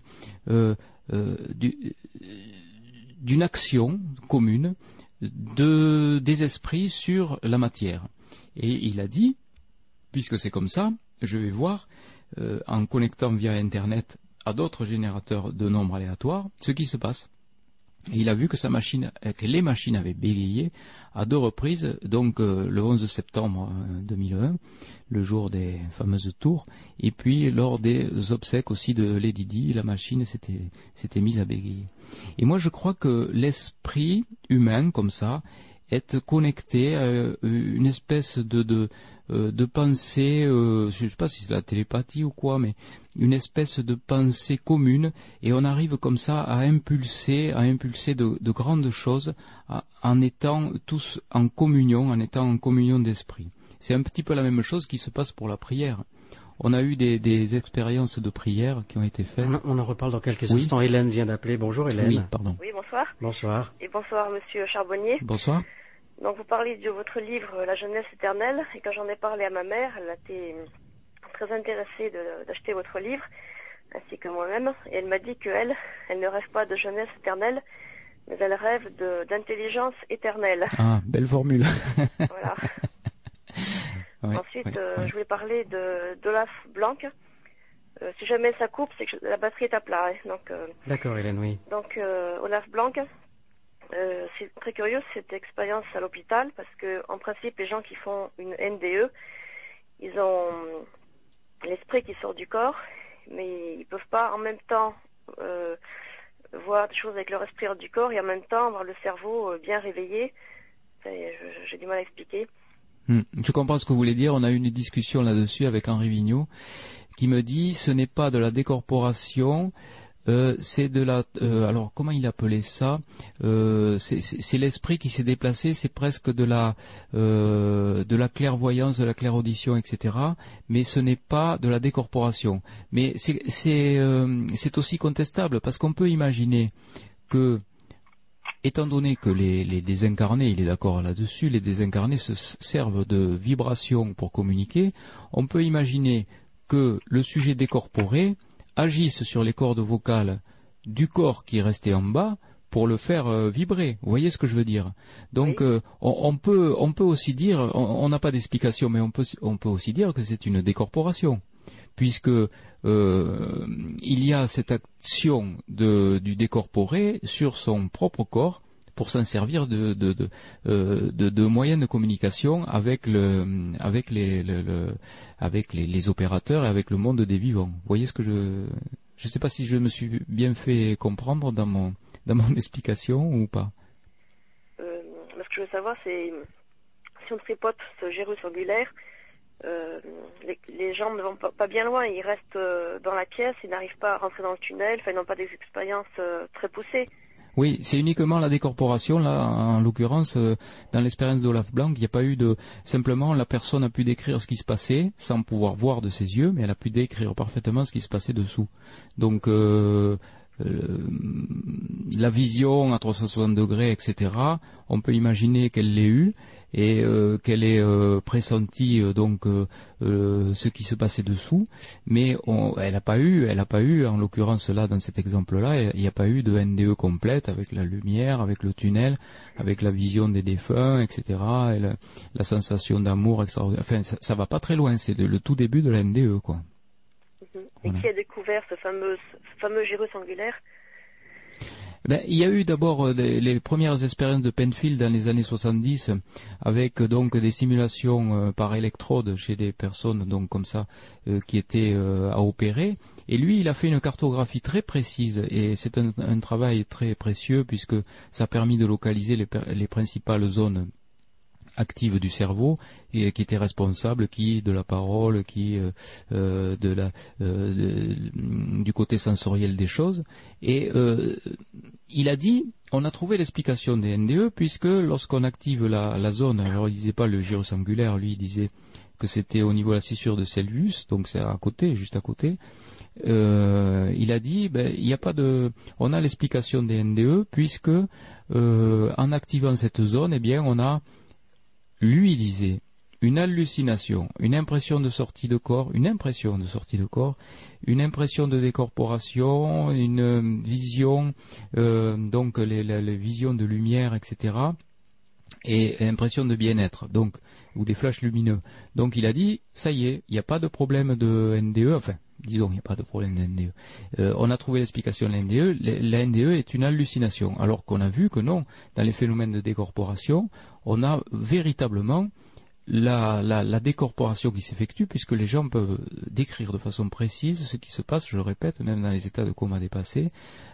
euh, euh, du- d'une action commune de, des esprits sur la matière. Et il a dit, puisque c'est comme ça, je vais voir, euh, en connectant via Internet à d'autres générateurs de nombres aléatoires, ce qui se passe. Il a vu euh, que les machines avaient bégayé à deux reprises, donc euh, le 11 septembre euh, 2001, le jour des fameuses tours, et puis lors des obsèques aussi de Lady Di, la machine s'était mise à bégayer. Et moi je crois que l'esprit humain, comme ça, est connecté à euh, une espèce de, de, euh, de pensée, euh, je ne sais pas si c'est la télépathie ou quoi, mais une espèce de pensée commune, et on arrive comme ça à impulser, à impulser de, de grandes choses à- en étant tous en communion, en étant en communion d'esprit. C'est un petit peu la même chose qui se passe pour la prière. On a eu des, des expériences de prière qui ont été faites. On, on en reparle dans quelques Oui. instants. Hélène vient d'appeler. Bonjour Hélène. Oui, pardon. Oui, bonsoir. Bonsoir. Et bonsoir, monsieur Charbonnier. Bonsoir. Donc, vous parlez de votre livre La jeunesse éternelle. Et quand j'en ai parlé à ma mère, elle a été très intéressée de- d'acheter votre livre, ainsi que moi-même. Et elle m'a dit qu'elle, elle ne rêve pas de jeunesse éternelle, mais elle rêve de- d'intelligence éternelle. Ah, belle formule. Voilà. Ouais, Ensuite, ouais, euh, ouais. je voulais parler de d'Olaf Blanc. Euh, si jamais ça coupe, c'est que la batterie est à plat. hein. Donc, euh, D'accord Hélène, oui. Donc, euh, Olaf Blanc, euh, c'est très curieux cette expérience à l'hôpital parce que, en principe, les gens qui font une NDE, ils ont l'esprit qui sort du corps, mais ils peuvent pas en même temps euh, voir des choses avec leur esprit hors du corps et en même temps avoir le cerveau euh, bien réveillé. J'ai du mal à expliquer. Hmm, Je comprends ce que vous voulez dire. On a eu une discussion là-dessus avec Henri Vigneault qui me dit ce n'est pas de la décorporation, euh, c'est de la. euh, alors comment il appelait ça Euh, C'est l'esprit qui s'est déplacé. C'est presque de la de la clairvoyance, de la clairaudition, etc. Mais ce n'est pas de la décorporation. Mais c'est aussi contestable parce qu'on peut imaginer que étant donné que les, les désincarnés, il est d'accord là-dessus, les désincarnés se servent de vibrations pour communiquer, on peut imaginer que le sujet décorporé agisse sur les cordes vocales du corps qui est resté en bas pour le faire euh, vibrer. Vous voyez ce que je veux dire? Donc euh, on, on peut on peut aussi dire on on n'a pas d'explication mais on peut on peut aussi dire que c'est une décorporation. Puisque euh, il y a cette action de, du décorporé sur son propre corps pour s'en servir euh, de, de moyens de communication avec, le, avec, les, le, avec les, opérateurs et avec le monde des vivants. Vous voyez ce que je... Je ne sais pas si je me suis bien fait comprendre dans mon, dans mon explication ou pas. Euh, ce que je veux savoir, c'est si on tripote ce gyrus angulaire, euh, les, gens ne vont pas, bien loin, ils restent euh, dans la pièce, ils n'arrivent pas à rentrer dans le tunnel, ils n'ont pas des expériences très poussées. Oui, c'est uniquement la décorporation. Là, en l'occurrence, euh, dans l'expérience d'Olaf Blanc, il n'y a pas eu de... Simplement, la personne a pu décrire ce qui se passait, sans pouvoir voir de ses yeux, mais elle a pu décrire parfaitement ce qui se passait dessous. Donc, euh, euh, la vision à 360 degrés, etc., on peut imaginer qu'elle l'ait eue et euh, qu'elle ait euh, pressenti euh, donc ce qui se passait dessous, mais on, elle n'a pas eu, elle n'a pas eu, en l'occurrence là dans cet exemple-là, il n'y a pas eu de NDE complète avec la lumière, avec le tunnel, avec la vision des défunts, etc. Et la, la sensation d'amour extraordinaire. Enfin, ça, ça va pas très loin, c'est le, tout début de la NDE, quoi. Et qui a découvert ce fameux, ce fameux gyrus angulaire Ben, il y a eu d'abord euh, les premières expériences de Penfield dans les années 70 avec euh, donc des simulations euh, par électrode chez des personnes donc comme ça qui étaient à opérer. Et lui il a fait une cartographie très précise. Et c'est un, travail très précieux puisque ça a permis de localiser les principales zones active du cerveau et qui était responsable qui de la parole qui euh, euh, de la euh, de- du côté sensoriel des choses. Et il a dit on a trouvé l'explication des NDE puisque lorsqu'on active la, la zone alors il disait pas le gyrus angulaire lui il disait que c'était au niveau de la scissure de Celsius donc c'est à côté juste à côté. Il a dit ben, il n'y a pas de on a l'explication des NDE puisque en activant cette zone eh bien on a lui disait une hallucination, une impression de sortie de corps, une impression de sortie de corps, une impression de décorporation, une vision, euh, donc les, les- les visions de lumière, etc. Et impression de bien-être, donc ou des flashs lumineux. Donc il a dit, ça y est, il n'y a pas de problème de NDE, enfin, disons, il n'y a pas de problème de NDE. Euh, on a trouvé l'explication de la NDE. Le- La NDE est une hallucination, alors qu'on a vu que non, dans les phénomènes de décorporation, on a véritablement la, la, la décorporation qui s'effectue, puisque les gens peuvent décrire de façon précise ce qui se passe, je le répète, même dans les états de coma dépassés,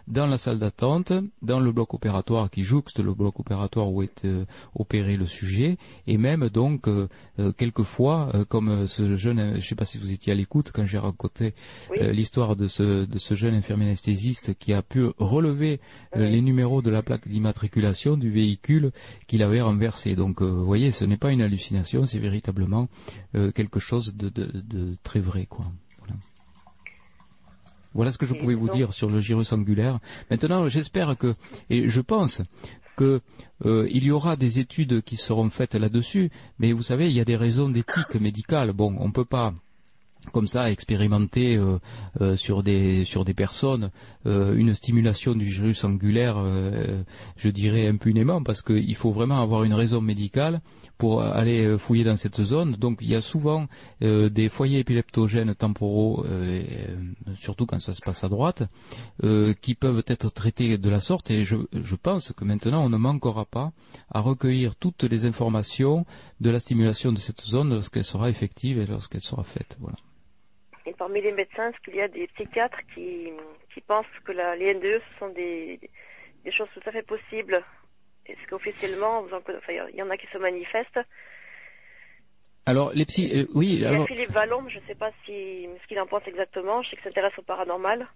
dans la salle d'attente, dans le bloc opératoire qui jouxte le bloc opératoire où est euh, opéré le sujet, et même donc euh, euh, quelquefois, euh, comme ce jeune, je ne sais pas si vous étiez à l'écoute quand j'ai raconté l'histoire de ce, de ce jeune infirmier anesthésiste qui a pu relever les numéros de la plaque d'immatriculation du véhicule qu'il avait renversé. Donc, vous voyez, ce n'est pas une hallucination, c'est véritablement euh, quelque chose de, de, de très vrai, quoi. Voilà. Voilà ce que je pouvais vous dire sur le gyrus angulaire. Maintenant, j'espère que, et je pense que euh, il y aura des études qui seront faites là-dessus, mais vous savez, il y a des raisons d'éthique médicale. Bon, on ne peut pas comme ça expérimenter euh, euh, sur des sur des personnes euh, une stimulation du gyrus angulaire, je dirais impunément, parce qu'il faut vraiment avoir une raison médicale pour aller euh, fouiller dans cette zone. Donc il y a souvent euh, des foyers épileptogènes temporaux, euh, surtout quand ça se passe à droite, qui peuvent être traités de la sorte. Et je, pense que maintenant on ne manquera pas à recueillir toutes les informations de la stimulation de cette zone lorsqu'elle sera effective et lorsqu'elle sera faite. Voilà. Et parmi les médecins, est-ce qu'il y a des psychiatres qui, pensent que la, les NDE ce sont des choses tout à fait possibles Est-ce qu'officiellement, enfin, il y en a qui se manifestent Alors les psy, euh, oui. Il y a Alors, Philippe Vallon, je ne sais pas si, ce qu'il en pense exactement. Je sais qu'il s'intéresse au paranormal.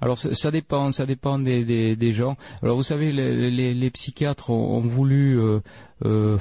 Alors ça, ça dépend, ça dépend des, des, des gens. Alors vous savez, les, les, les psychiatres ont, ont voulu, euh, euh,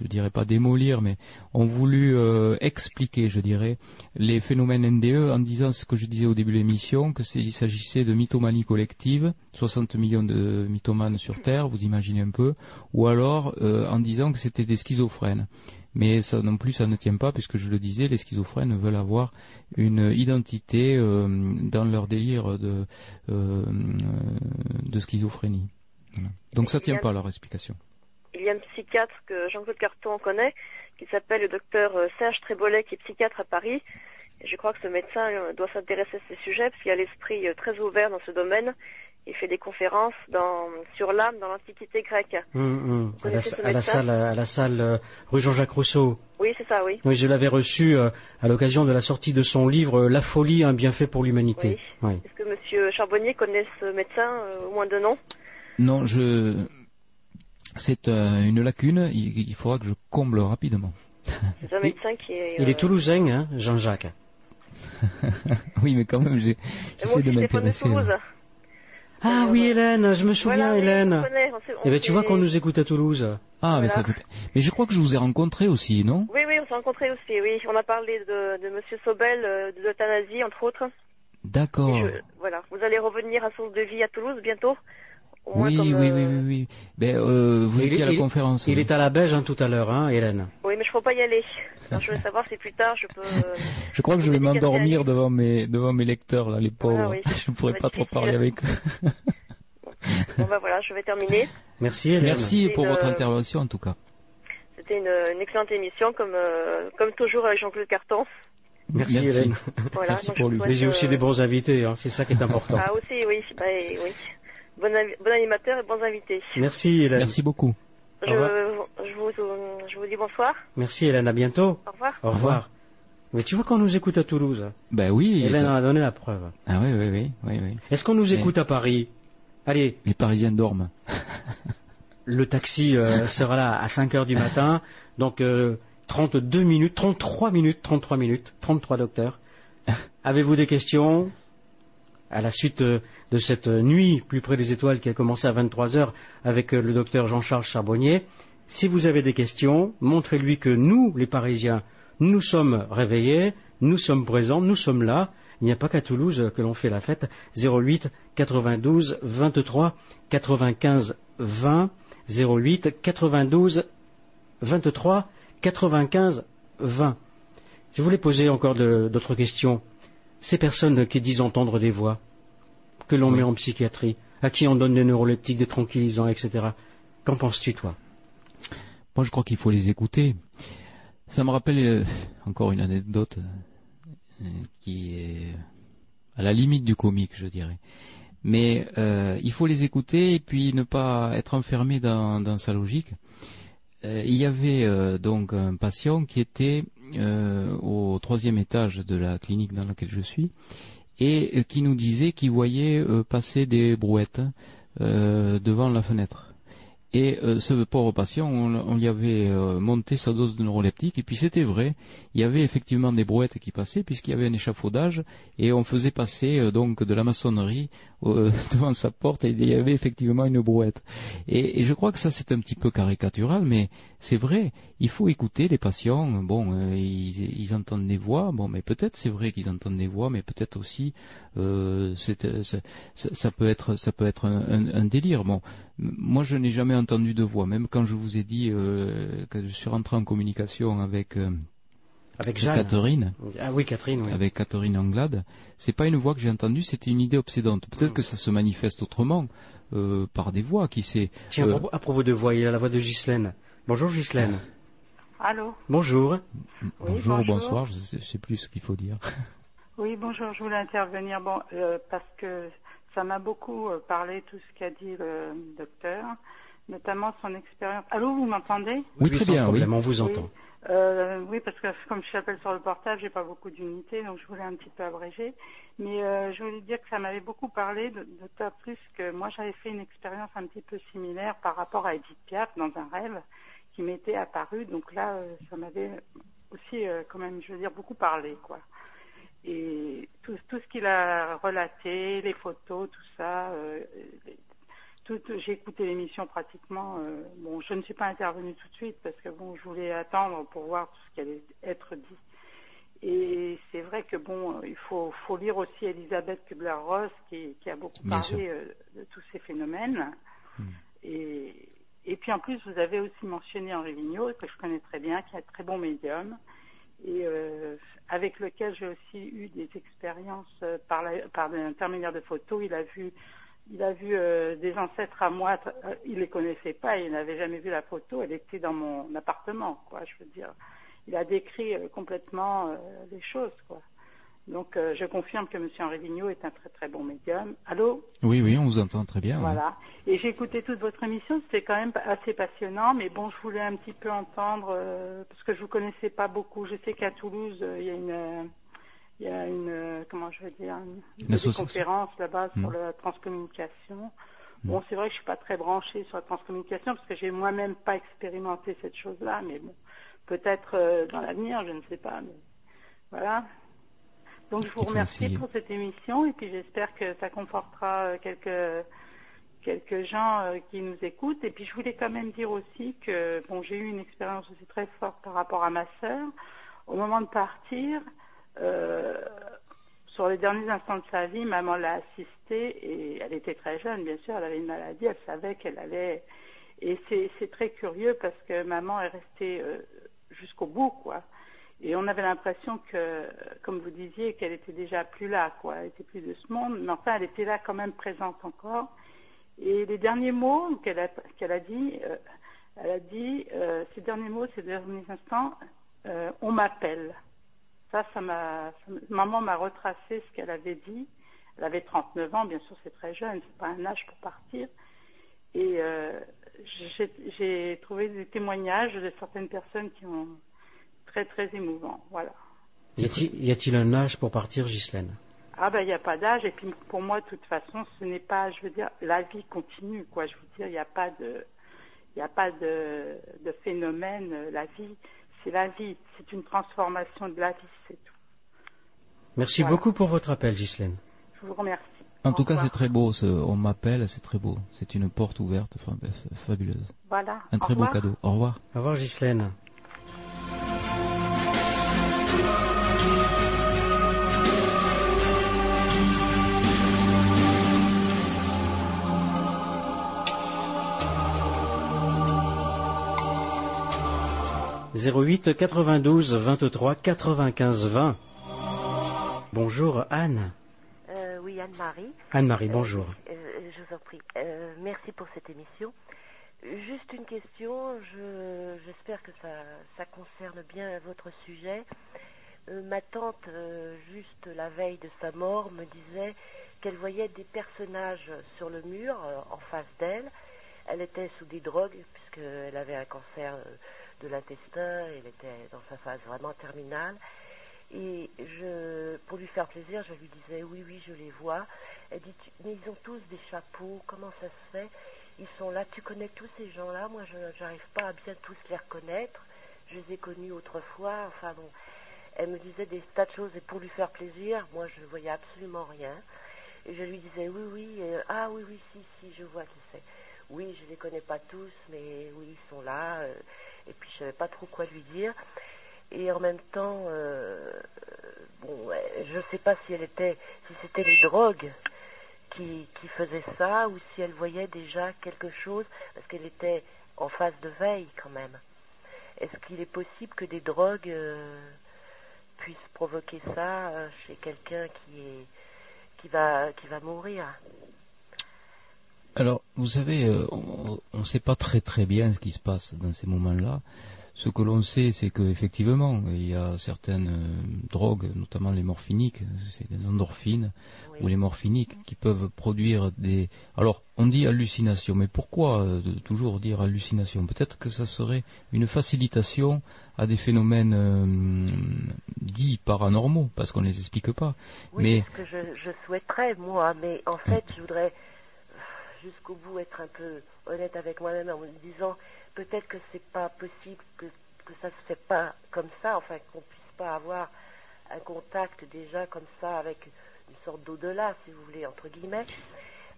je dirais pas démolir, mais ont voulu euh, expliquer, je dirais, les phénomènes NDE en disant ce que je disais au début de l'émission, que c'est, il s'agissait de mythomanie collective, 60 millions de mythomanes sur Terre, vous imaginez un peu, ou alors euh, en disant que c'était des schizophrènes. Mais ça non plus, ça ne tient pas, puisque je le disais, les schizophrènes veulent avoir une identité euh, dans leur délire de, de schizophrénie. Voilà. Donc ça ne tient pas leur explication. Il y a un psychiatre que Jean-Claude Carton connaît, qui s'appelle le docteur euh, Serge Trébolet, qui est psychiatre à Paris. Et je crois que ce médecin euh, doit s'intéresser à ces sujets, parce qu'il a l'esprit euh, très ouvert dans ce domaine. Il fait des conférences dans, sur l'âme dans l'Antiquité grecque. Hum. Vous À, la, connaissez ce à la médecin salle, à la salle euh, rue Jean-Jacques Rousseau. Oui, c'est ça, oui. Oui, je l'avais reçu euh, à l'occasion de la sortie de son livre La folie, un bienfait pour l'humanité. Oui. Est-ce que Monsieur Charbonnier connaît ce médecin, euh, au moins de nom? Non, je... c'est euh, une lacune, il, il faudra que je comble rapidement. C'est un médecin qui est... Il euh, est toulousain, hein, Jean-Jacques. oui, mais quand même, j'essaie de m'intéresser. Toulouse. Ah oui, Hélène, je me souviens, Voilà, Hélène. connaît, on on Eh ben, tu vois qu'on nous écoute à Toulouse. Ah, mais ça fait... Mais je crois que je vous ai rencontré aussi, non? Oui, oui, on s'est rencontrés aussi, oui. On a parlé de, de Monsieur Sobel, euh, de l'euthanasie, entre autres. D'accord. Voilà. Vous allez revenir à Source de Vie à Toulouse bientôt Oui, comme, oui, euh, oui, oui, oui. Ben, euh, vous Il étiez est- à la il- conférence. Il est à la Belge hein, tout à l'heure, hein, Hélène. Oui, mais je ne peux pas y aller. Alors, je voulais savoir si plus tard je peux... euh, Je crois que je vais m'endormir devant mes devant mes lecteurs là, les pauvres. oui. Je ne pourrais pas trop parler avec eux. Bon, bah voilà, je vais terminer. Merci, Hélène. Merci pour une- votre intervention en tout cas. C'était une, une excellente émission, comme, euh, comme toujours avec Jean-Claude Carton. Merci, Merci. Hélène. Voilà, Merci pour lui. Mais j'ai aussi euh, des bons invités, hein, c'est ça qui est important. Ah aussi, oui. Bah, oui. Bon, animateur et bons invités. Merci, Hélène. Merci beaucoup. Je, vous, je vous dis bonsoir. Merci, Hélène. À bientôt. Au revoir. Au revoir. Mais tu vois qu'on nous écoute à Toulouse. Ben oui. Hélène ça- en a donné la preuve. Ah oui, oui, oui, oui, oui. Est-ce qu'on nous Mais- écoute à Paris? Allez, Les Parisiens dorment. Le taxi euh, sera là à 5 heures du matin. Donc, euh, 32 minutes, 33 minutes, 33 minutes, 33 docteurs. Avez-vous des questions? À la suite euh, de cette nuit plus près des étoiles qui a commencé à 23 heures avec euh, le docteur Jean-Charles Charbonnier Si vous avez des questions, montrez-lui que nous, les Parisiens, nous sommes réveillés, nous sommes présents, nous sommes là. Il n'y a pas qu'à Toulouse que l'on fait la fête. 08 92 23 95 20 08 92 23 95 20. Je voulais poser encore d'autres questions. Ces personnes qui disent entendre des voix, que l'on met en psychiatrie, à qui on donne des neuroleptiques, des tranquillisants, etc. Qu'en penses-tu, toi? Moi, je crois qu'il faut les écouter. Ça me rappelle euh, encore une anecdote euh, qui est à la limite du comique, je dirais. Mais euh, il faut les écouter et puis ne pas être enfermé dans, dans sa logique. Il y avait donc un patient qui était euh, au troisième étage de la clinique dans laquelle je suis et euh, qui nous disait qu'il voyait euh, passer des brouettes euh, devant la fenêtre. Et euh, ce pauvre patient, on, on lui avait monté sa dose de neuroleptique, et puis c'était vrai, il y avait effectivement des brouettes qui passaient, puisqu'il y avait un échafaudage, et on faisait passer donc de la maçonnerie devant sa porte, et il y avait effectivement une brouette. Et, et je crois que ça c'est un petit peu caricatural, mais c'est vrai, il faut écouter les patients, bon, euh, ils, ils entendent des voix, bon, mais peut-être c'est vrai qu'ils entendent des voix, mais peut-être aussi euh, c'est- euh, ça, peut être ça peut être un, un- un délire. Bon, moi je n'ai jamais entendu de voix, même quand je vous ai dit euh, que je suis rentré en communication avec Avec Jeanne. Catherine. Ah oui, Catherine, oui. Avec Catherine Anglade, c'est pas une voix que j'ai entendue, c'était une idée obsédante. Peut-être que ça se manifeste autrement euh, par des voix, qui sait. Tiens, à Euh, propos- à propos de voix, il y a la voix de Ghislaine. Bonjour Ghislaine. Allô Bonjour. bonjour, bonjour. bonsoir, je sais, je sais plus ce qu'il faut dire. Oui, bonjour, je voulais intervenir bon, euh, parce que ça m'a beaucoup euh, parlé tout ce qu'a dit le docteur, notamment son expérience. Allô, vous m'entendez? Oui, très bien, oui. On vous Oui. entend. Euh, oui, parce que comme je t'appelle sur le portable, j'ai pas beaucoup d'unités, donc je voulais un petit peu abréger. Mais euh, je voulais dire que ça m'avait beaucoup parlé, de- d'autant plus que moi j'avais fait une expérience un petit peu similaire par rapport à Edith Piaf dans un rêve qui m'était apparu. Donc là, euh, ça m'avait aussi euh, quand même, je veux dire, beaucoup parlé, quoi. Et tout, tout ce qu'il a relaté, les photos, tout ça, euh, tout- j'ai écouté l'émission pratiquement. euh, bon, je ne suis pas intervenue tout de suite parce que bon, je voulais attendre pour voir tout ce qui allait être dit. Et c'est vrai que bon, il faut, faut lire aussi Elisabeth Kubler-Ross qui, qui a beaucoup Bien parlé euh, de tous ces phénomènes. Et, et puis en plus, vous avez aussi mentionné Henri Vigneault, que je connais très bien, qui est un très bon médium, et euh, avec lequel j'ai aussi eu des expériences euh, par, par l'intermédiaire de photos. Il a vu, il a vu euh, des ancêtres à moi, euh, il les connaissait pas, il n'avait jamais vu la photo, elle était dans mon appartement, quoi, je veux dire. Il a décrit complètement les choses, quoi. Donc, euh, je confirme que M. Henri Vigneault est un très très bon médium. Allô Oui, oui, on vous entend très bien. oui. voilà. Et j'ai écouté toute votre émission, c'était quand même assez passionnant, mais bon, je voulais un petit peu entendre, euh, parce que je vous connaissais pas beaucoup. Je sais qu'à Toulouse, euh, il y a une, il y a une, comment je vais dire, une, conférence là-bas sur Mm. la transcommunication. Bon, c'est vrai que je suis pas très branchée sur la transcommunication, parce que j'ai moi-même pas expérimenté cette chose-là, mais bon, peut-être dans l'avenir, je ne sais pas, mais voilà. Donc je vous remercie essayer. pour cette émission et puis j'espère que ça confortera euh, quelques quelques gens euh, qui nous écoutent. Et puis je voulais quand même dire aussi que bon j'ai eu une expérience aussi très forte par rapport à ma sœur. Au moment de partir, euh, sur les derniers instants de sa vie, maman l'a assistée et elle était très jeune, bien sûr, elle avait une maladie, elle savait qu'elle allait. Et c'est c'est très curieux parce que maman est restée euh, jusqu'au bout, quoi. Et on avait l'impression que, comme vous disiez, qu'elle était déjà plus là, quoi. Elle était plus de ce monde, mais enfin, elle était là quand même présente encore. Et les derniers mots qu'elle a, dit, euh, elle a dit, euh, ces derniers mots, ces derniers instants, euh, on m'appelle. Ça, ça m'a, maman m'a retracé ce qu'elle avait dit. Elle avait 39 ans, bien sûr, c'est très jeune, c'est pas un âge pour partir. Et j'ai trouvé des témoignages de certaines personnes qui ont très très émouvant. Voilà. Y a-t-il un âge pour partir, Ghislaine? Ah ben il n'y a pas d'âge et puis pour moi de toute façon ce n'est pas, je veux dire, la vie continue quoi. Je veux dire il n'y a pas de, Il a pas de, de phénomène. La vie, c'est la vie. C'est une transformation de la vie, c'est tout. Merci Voilà. beaucoup pour votre appel, Ghislaine. Je vous remercie. En Au tout cas, c'est très beau. ce- on m'appelle, c'est très beau. C'est une porte ouverte, fabuleuse. Voilà. Un Au très beau revoir. cadeau. Au revoir. Au revoir, Ghislaine. Zéro huit 92 23 95 20. Bonjour Anne. Euh, oui, Anne-Marie. Anne-Marie, bonjour. Euh, je vous en prie. Euh, merci pour cette émission. Juste une question. Je, j'espère que ça, ça concerne bien votre sujet. Euh, ma tante, euh, juste la veille de sa mort, me disait qu'elle voyait des personnages sur le mur euh, en face d'elle. Elle était sous des drogues puisqu'elle avait un cancer euh, de l'intestin. Elle était dans sa phase vraiment terminale. Et je, pour lui faire plaisir, je lui disais oui, oui, je les vois. Elle dit mais ils ont tous des chapeaux. Comment ça se fait? Ils sont là. Tu connais tous ces gens-là? Moi, je n'arrive pas à bien tous les reconnaître. Je les ai connus autrefois. Enfin bon, elle me disait des tas de choses et pour lui faire plaisir, moi, je ne voyais absolument rien. Et je lui disais oui, oui, euh, ah oui, oui, si, si, je vois qui c'est. Oui, je les connais pas tous, mais oui, ils sont là. euh, et puis je savais pas trop quoi lui dire. Et en même temps, euh, bon, je sais pas si elle était, si c'était les drogues qui, qui faisaient ça ou si elle voyait déjà quelque chose parce qu'elle était en phase de veille quand même. Est-ce qu'il est possible que des drogues euh, puissent provoquer ça euh, chez quelqu'un qui est qui va qui va mourir? Alors, vous savez, euh, on ne sait pas très très bien ce qui se passe dans ces moments-là. Ce que l'on sait, c'est qu'effectivement, il y a certaines euh, drogues, notamment les morphiniques, c'est des endorphines ou les morphiniques, qui peuvent produire des... Alors, on dit hallucination, mais pourquoi euh, toujours dire hallucination? Peut-être que ça serait une facilitation à des phénomènes euh, dits paranormaux, parce qu'on ne les explique pas. Oui, mais ce que je, je souhaiterais, moi, mais en fait, je voudrais jusqu'au bout être un peu honnête avec moi-même en me disant peut-être que c'est pas possible que, que ça se fait pas comme ça, enfin qu'on puisse pas avoir un contact déjà comme ça avec une sorte d'au-delà, si vous voulez, entre guillemets.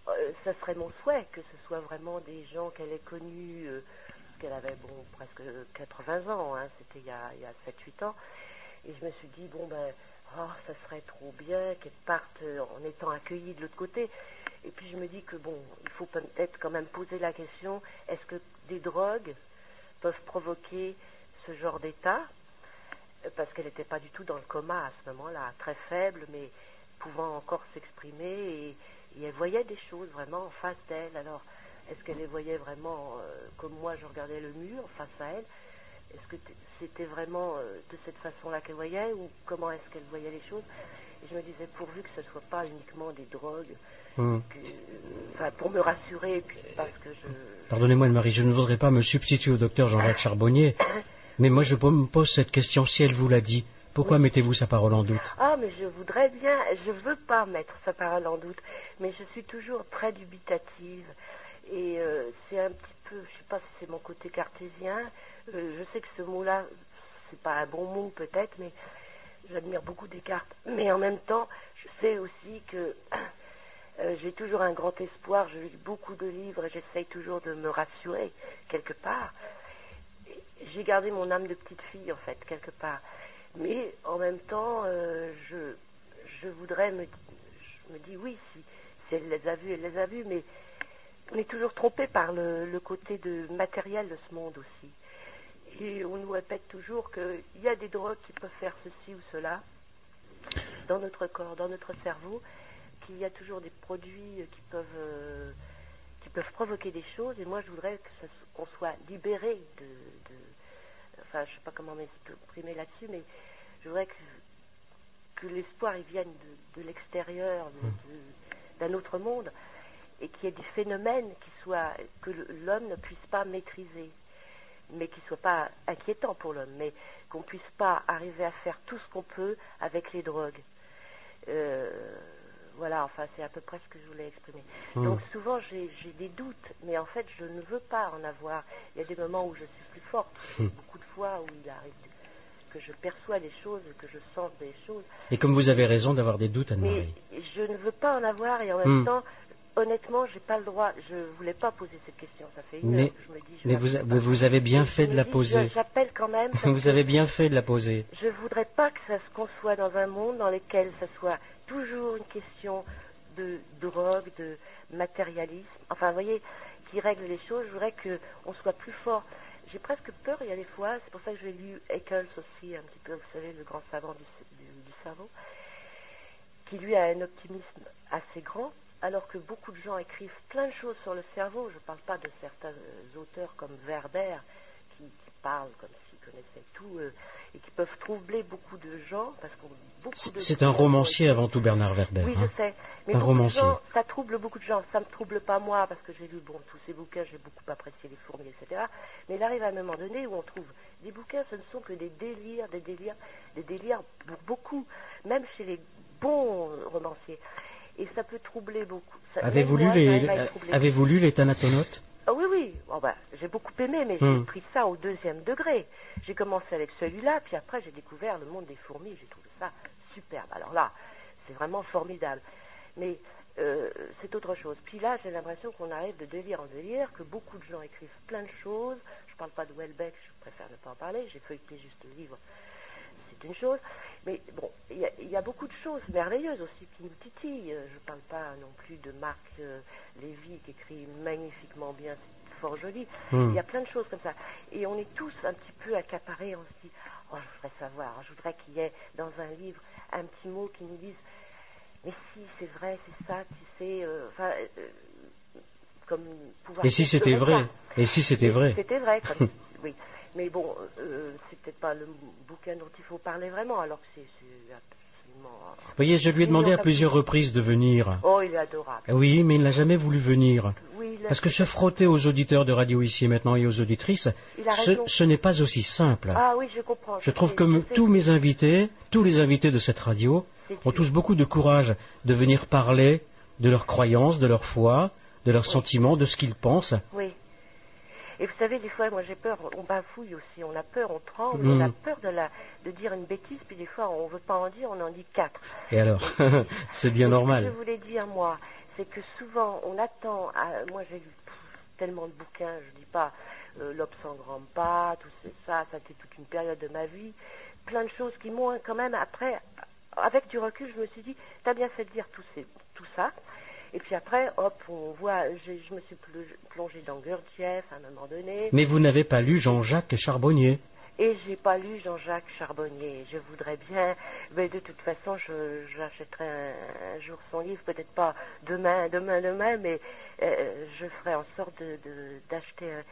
Euh, ça serait mon souhait que ce soit vraiment des gens qu'elle ait connus, euh, qu'elle avait bon presque 80 ans, hein, c'était il y a, il y a 7-8 ans, et je me suis dit bon ben oh, ça serait trop bien qu'elle parte en étant accueillie de l'autre côté. Et puis je me dis que bon, il faut peut-être quand même poser la question est-ce que des drogues peuvent provoquer ce genre d'état? Euh, Parce qu'elle n'était pas du tout dans le coma à ce moment-là, très faible, mais pouvant encore s'exprimer et, elle voyait des choses vraiment en face d'elle. Alors, est-ce qu'elle les voyait vraiment euh, comme moi je regardais le mur face à elle? Est-ce que c'était vraiment euh, de cette façon-là qu'elle voyait ou comment est-ce qu'elle voyait les choses? Et je me disais pourvu que ce ne soit pas uniquement des drogues, Hum. enfin pour me rassurer, et puis parce que je, Pardonnez-moi Anne-Marie, je ne voudrais pas me substituer au docteur Jean-Jacques Charbonnier, mais moi je me pose cette question, si elle vous l'a dit, pourquoi mettez-vous sa parole en doute? Ah, mais je voudrais bien, je veux pas mettre sa parole en doute, mais je suis toujours très dubitative. Et euh, c'est un petit peu, je sais pas si c'est mon côté cartésien, euh, je sais que ce mot-là, c'est pas un bon mot peut-être, mais j'admire beaucoup Descartes. Mais en même temps, je sais aussi que euh, j'ai toujours un grand espoir, je lis beaucoup de livres et j'essaye toujours de me rassurer quelque part. J'ai gardé mon âme de petite fille en fait, quelque part. Mais en même temps, euh, je, je voudrais me, je me dis oui, si, elle les a vus, elle les a vus, mais on est toujours trompé par le, le côté de matériel de ce monde aussi. Et on nous répète toujours qu'il y a des drogues qui peuvent faire ceci ou cela dans notre corps, dans notre cerveau, qu'il y a toujours des produits qui peuvent, euh, qui peuvent provoquer des choses. Et moi, je voudrais qu'on soit libéré de, de- enfin, je sais pas comment m'exprimer là-dessus, mais je voudrais que, que l'espoir il vienne de, de l'extérieur, de- d'un autre monde, et qu'il y ait des phénomènes qui soient que l'homme ne puisse pas maîtriser, mais qui ne soient pas inquiétants pour l'homme, mais qu'on puisse pas arriver à faire tout ce qu'on peut avec les drogues. Euh, voilà, enfin, c'est à peu près ce que je voulais exprimer. Hmm. Donc, souvent, j'ai des doutes, mais en fait, je ne veux pas en avoir. Il y a des moments où je suis plus forte, Hmm. beaucoup de fois où il arrive que je perçois des choses, que je sens des choses. Et comme vous avez raison d'avoir des doutes, Anne-Marie. je ne veux pas en avoir et en même Hmm. temps, honnêtement, j'ai pas le droit. Je voulais pas poser cette question. Ça fait une Mais, heure que je me dis. je mais vous, a- avez bien fait de la poser. J'appelle quand même. Vous avez bien fait de la poser. Je voudrais pas que ça se conçoit dans un monde dans lequel ça soit toujours une question de drogue, de matérialisme. Enfin, vous voyez, qui règle les choses. Je voudrais que on soit plus fort. J'ai presque peur, il y a des fois, c'est pour ça que j'ai lu Eccles aussi, un petit peu, vous savez, le grand savant du, cerveau, qui lui a un optimisme assez grand, alors que beaucoup de gens écrivent plein de choses sur le cerveau. Je ne parle pas de certains euh, auteurs comme Werber, qui, parlent comme s'ils connaissaient tout, euh, et qui peuvent troubler beaucoup de gens, parce qu'on beaucoup de C'est un romancier avant tout, Bernard Werber. oui, hein. je sais. Mais un romancier. gens, ça trouble beaucoup de gens. Ça me trouble pas moi, parce que j'ai lu bon, tous ces bouquins, j'ai beaucoup apprécié les fourmis, etc. Mais il arrive à un moment donné où on trouve des bouquins, ce ne sont que des délires, des délires, des délires pour beaucoup, même chez les bons romanciers. Et ça peut troubler beaucoup. Avez-vous lu les, avez-vous lu les Thanatonautes? Ah oui, oui. Oh, bah, j'ai beaucoup aimé, mais Hmm. j'ai pris ça au deuxième degré. J'ai commencé avec celui-là, puis après j'ai découvert le monde des fourmis. J'ai trouvé ça superbe. Alors là, c'est vraiment formidable. Mais euh, c'est autre chose. Puis là, j'ai l'impression qu'on arrive de délire en délire, que beaucoup de gens écrivent plein de choses. Je parle pas de Welbeck, je préfère ne pas en parler. J'ai feuilleté juste le livre. Une chose. Mais bon, il y, a- il y a beaucoup de choses merveilleuses aussi qui nous titillent. Je ne parle pas non plus de Marc euh, Lévy qui écrit magnifiquement bien, c'est fort joli. Hmm. Il y a plein de choses comme ça. Et on est tous un petit peu accaparés, on se dit, oh, je voudrais savoir, je voudrais qu'il y ait dans un livre un petit mot qui nous dise, mais si, c'est vrai, c'est ça, tu sais, euh, enfin, euh, comme pouvoir... Et si c'était vrai. Et si c'était vrai C'était vrai, comme- oui. Mais bon, euh, c'est peut-être pas le bouquin dont il faut parler vraiment, alors que c'est absolument... Vous voyez, je lui ai demandé à plusieurs reprises de venir. Oh, il est adorable. Oui, mais il n'a jamais voulu venir. Oui, il a- Parce que se frotter aux auditeurs de radio ici et maintenant et aux auditrices, ce, n'est pas aussi simple. Ah oui, je comprends. Je trouve que tous mes invités, tous les invités de cette radio, ont tous beaucoup de courage de venir parler de leurs croyances, de leur foi, de leurs sentiments, de ce qu'ils pensent. Oui. Et vous savez, des fois, moi j'ai peur, on bafouille aussi, on a peur, on tremble, Mm. on a peur de, la, de dire une bêtise, puis des fois on veut pas en dire, on en dit quatre. Et alors, c'est bien Et Ce que normal. je voulais dire, moi, c'est que souvent on attend, à- moi j'ai lu tellement de bouquins, je dis pas euh, L'Obs sans grand pas, tout ça, ça a été toute une période de ma vie, plein de choses qui m'ont quand même, après, avec du recul, je me suis dit, t'as bien fait de dire tout, ces- tout ça. Et puis après, hop, on voit, je me suis plongée dans Gurdjieff à un moment donné. Mais vous n'avez pas lu Jean-Jacques Charbonnier. Et j'ai pas lu Jean-Jacques Charbonnier. Je voudrais bien, mais de toute façon, j'achèterai un, un jour son livre, peut-être pas demain, demain, demain, mais euh, je ferai en sorte de- d'acheter, un-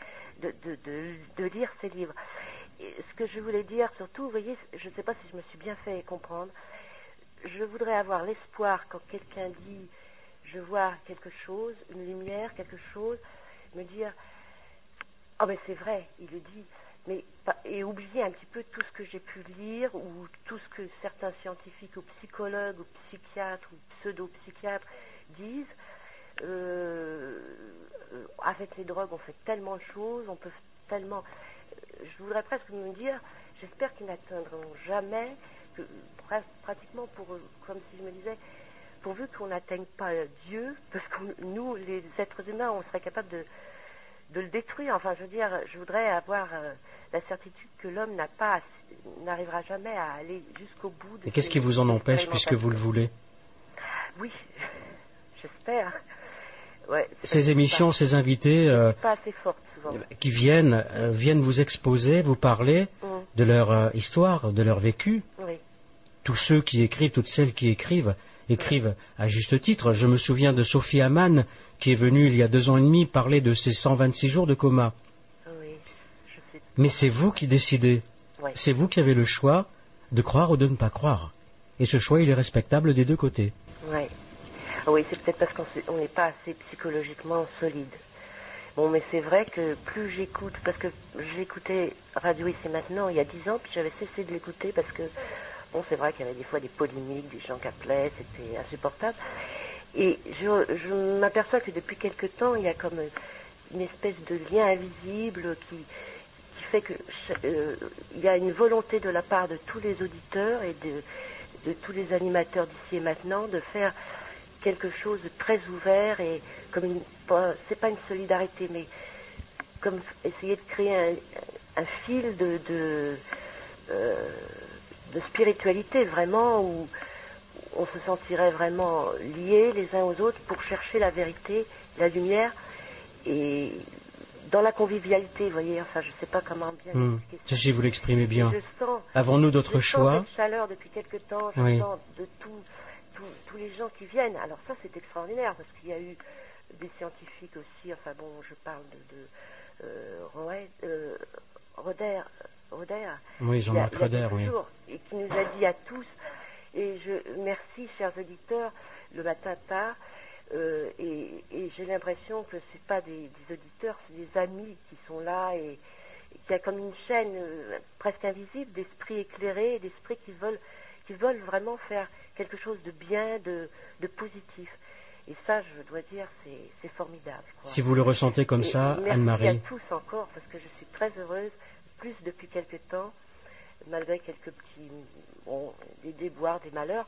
de, de, de, de lire ses livres. Et ce que je voulais dire, surtout, vous voyez, je ne sais pas si je me suis bien fait comprendre. Je voudrais avoir l'espoir quand quelqu'un dit, je vois quelque chose, une lumière, quelque chose, me dire, ah ben c'est vrai, il le dit, mais et oublier un petit peu tout ce que j'ai pu lire ou tout ce que certains scientifiques ou psychologues ou psychiatres ou pseudo-psychiatres disent. Euh, euh, avec les drogues, on fait tellement de choses, on peut tellement. Je voudrais presque me dire, j'espère qu'ils n'atteindront jamais, pratiquement pour, comme si je me disais, pourvu qu'on n'atteigne pas Dieu, parce que nous, les êtres humains, on serait capable de, de le détruire. Enfin, je veux dire, je voudrais avoir euh, la certitude que l'homme n'a pas, assez- n'arrivera jamais à aller jusqu'au bout. De Et qu'est-ce qui vous en empêche puisque vous le voulez? Oui, j'espère. Ouais, Ces émissions, ces invités euh, pas assez forte souvent. qui viennent, euh, viennent vous exposer, vous parler Mm. de leur euh, histoire, de leur vécu. Oui. Tous ceux qui écrivent, toutes celles qui écrivent, écrivent à juste titre. Je me souviens de Sophie Amann, qui est venue il y a deux ans et demi parler de ses 126 jours de coma. Oui, je sais. Mais c'est vous qui décidez. Oui. C'est vous qui avez le choix de croire ou de ne pas croire. Et ce choix, il est respectable des deux côtés. Ouais. Ah oui, c'est peut-être parce qu'on n'est pas assez psychologiquement solide. Bon, mais c'est vrai que plus j'écoute, parce que j'écoutais Radio Ici Maintenant il y a dix ans, puis j'avais cessé de l'écouter parce que Bon, c'est vrai qu'il y avait des fois des polémiques, des gens qui appelaient, c'était insupportable. Et je, m'aperçois que depuis quelque temps, il y a comme une espèce de lien invisible qui, fait que euh, il y a une volonté de la part de tous les auditeurs et de, tous les animateurs d'ici et maintenant de faire quelque chose de très ouvert et comme une, c'est pas une solidarité, mais comme essayer de créer un, fil de, de, euh, de spiritualité vraiment où on se sentirait vraiment liés les uns aux autres pour chercher la vérité, la lumière et dans la convivialité, vous voyez, enfin je sais pas comment bien expliquer ça. Ceci, vous l'exprimez bien. Sens- Avons-nous d'autres sens choix cette chaleur depuis quelque temps, je Oui. sens de tout- tout- tous les gens qui viennent. Alors ça, c'est extraordinaire parce qu'il y a eu des scientifiques aussi. Enfin bon, je parle de, de euh, euh, Roder, Roder. Oui, Jean-Marc Roder, oui. Et qui nous a dit à tous. Et je merci, chers auditeurs, le matin tard. euh, et et j'ai l'impression que c'est pas des, des auditeurs, c'est des amis qui sont là et, et qu'il y a comme une chaîne euh, presque invisible d'esprits éclairés, d'esprits qui veulent, qui veulent vraiment faire quelque chose de bien, de, de positif. Et ça, je dois dire, c'est formidable. quoi. Si vous le ressentez comme Et- ça, et merci à Anne-Marie. tous encore, parce que je suis très heureuse, plus depuis quelque temps, malgré quelques petits, bon, des déboires, des malheurs,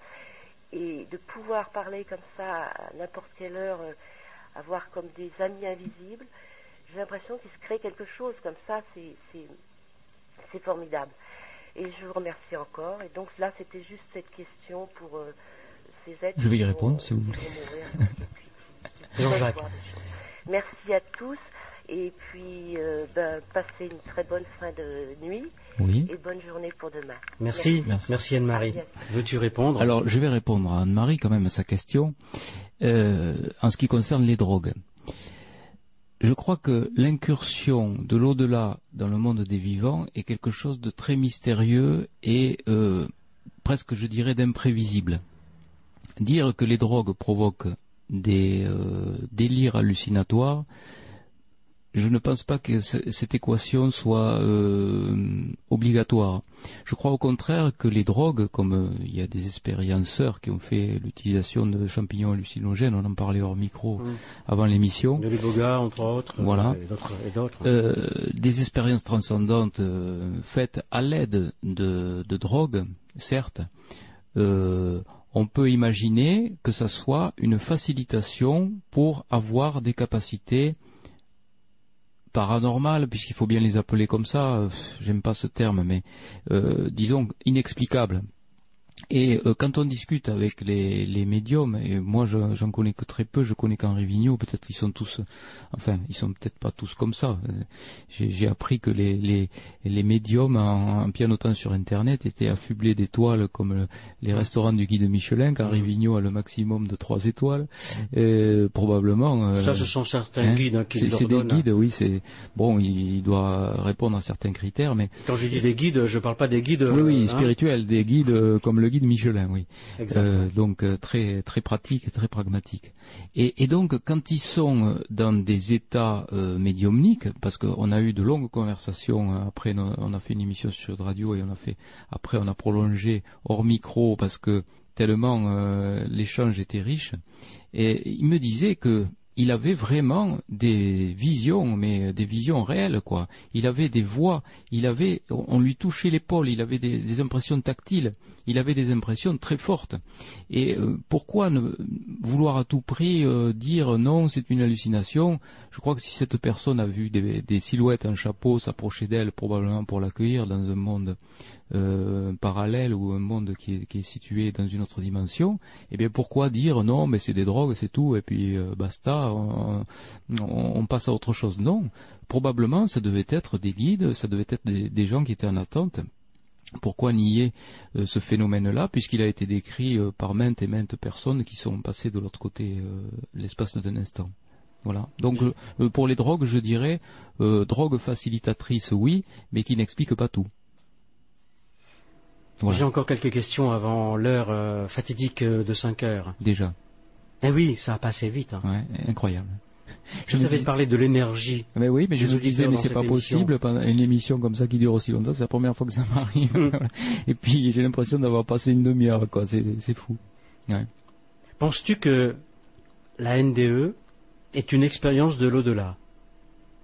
et de pouvoir parler comme ça à n'importe quelle heure, euh, avoir comme des amis invisibles, j'ai l'impression qu'il se crée quelque chose comme ça, c'est formidable. Et je vous remercie encore. Et donc là, c'était juste cette question pour euh, ces êtres. Je vais y qui vont- répondre, si vous voulez. Jean-Jacques. Merci à tous. Et puis, euh, ben, passez une très bonne fin de nuit. Oui. Et bonne journée pour demain. Merci, merci, Anne-Marie. Veux-tu répondre? Alors, je vais répondre à Anne-Marie quand même à sa question euh, en ce qui concerne les drogues. Je crois que l'incursion de l'au-delà dans le monde des vivants est quelque chose de très mystérieux et euh, presque, je dirais, d'imprévisible. Dire que les drogues provoquent des euh, délires hallucinatoires, je ne pense pas que ce- cette équation soit euh, obligatoire. Je crois au contraire que les drogues, comme euh, il y a des expérienceurs qui ont fait l'utilisation de champignons hallucinogènes, on en parlait hors micro Mm. avant l'émission. De l'iboga, entre autres. Voilà. Et d'autres. Euh, des expériences transcendantes euh, faites à l'aide de, de drogues, certes, euh, on peut imaginer que ça soit une facilitation pour avoir des capacités paranormales, puisqu'il faut bien les appeler comme ça, euh, j'aime pas ce terme, mais euh, disons inexplicables. Et euh, quand on discute avec les, les médiums, et moi je- j'en connais que très peu, je connais qu'Henri Vigneault, peut-être ils sont tous, enfin ils sont peut-être pas tous comme ça. Euh, J'ai appris que les, les, les médiums en, en pianotant sur Internet étaient affublés d'étoiles comme le- les restaurants du guide Michelin, qu'Henri Vigneault a le maximum de trois étoiles, Et probablement. euh, Ça, ce sont certains guides, hein, qui c'est- des guides, oui, c'est bon, il, il doit répondre à certains critères, mais Quand je dis des guides, je parle pas des guides. oui, oui, euh, hein. spirituels, des guides euh, comme le guide Michelin, oui. Euh, donc euh, très très pratique, très pragmatique. Et, et donc quand ils sont euh, dans des états euh, médiumniques, parce qu'on a eu de longues conversations après, on a fait une émission sur Sud Radio et on a fait après on a prolongé hors micro parce que tellement euh, l'échange était riche. Et il me disait que il avait vraiment des visions, mais des visions réelles, quoi. Il avait des voix, il avait, on lui touchait l'épaule, il avait des, des impressions tactiles, il avait des impressions très fortes. Et euh, pourquoi ne vouloir à tout prix euh, dire non, c'est une hallucination? Je crois que si cette personne a vu des, des silhouettes en chapeau s'approcher d'elle, probablement pour l'accueillir dans un monde euh, parallèle ou un monde qui est, situé dans une autre dimension, eh bien pourquoi dire non, mais c'est des drogues, c'est tout, et puis basta, on, on- passe à autre chose? Non, probablement ça devait être des guides, ça devait être des gens qui étaient en attente. Pourquoi nier euh, ce phénomène-là, puisqu'il a été décrit euh, par maintes et maintes personnes qui sont passées de l'autre côté euh, l'espace d'un instant voilà. Donc pour les drogues, je dirais drogue facilitatrice, oui, mais qui n'explique pas tout. Voilà. J'ai encore quelques questions avant l'heure fatidique de 5 heures. Déjà. Eh oui, ça a passé vite. hein. Ouais, incroyable. Je, t'avais parlé de l'énergie. Mais oui, mais je me disais, mais c'est pas émission. possible pendant une émission comme ça qui dure aussi longtemps. C'est la première fois que ça m'arrive. Mm. Et puis j'ai l'impression d'avoir passé une demi-heure, quoi. C'est fou. Ouais. Penses-tu que la NDE est une expérience de l'au-delà?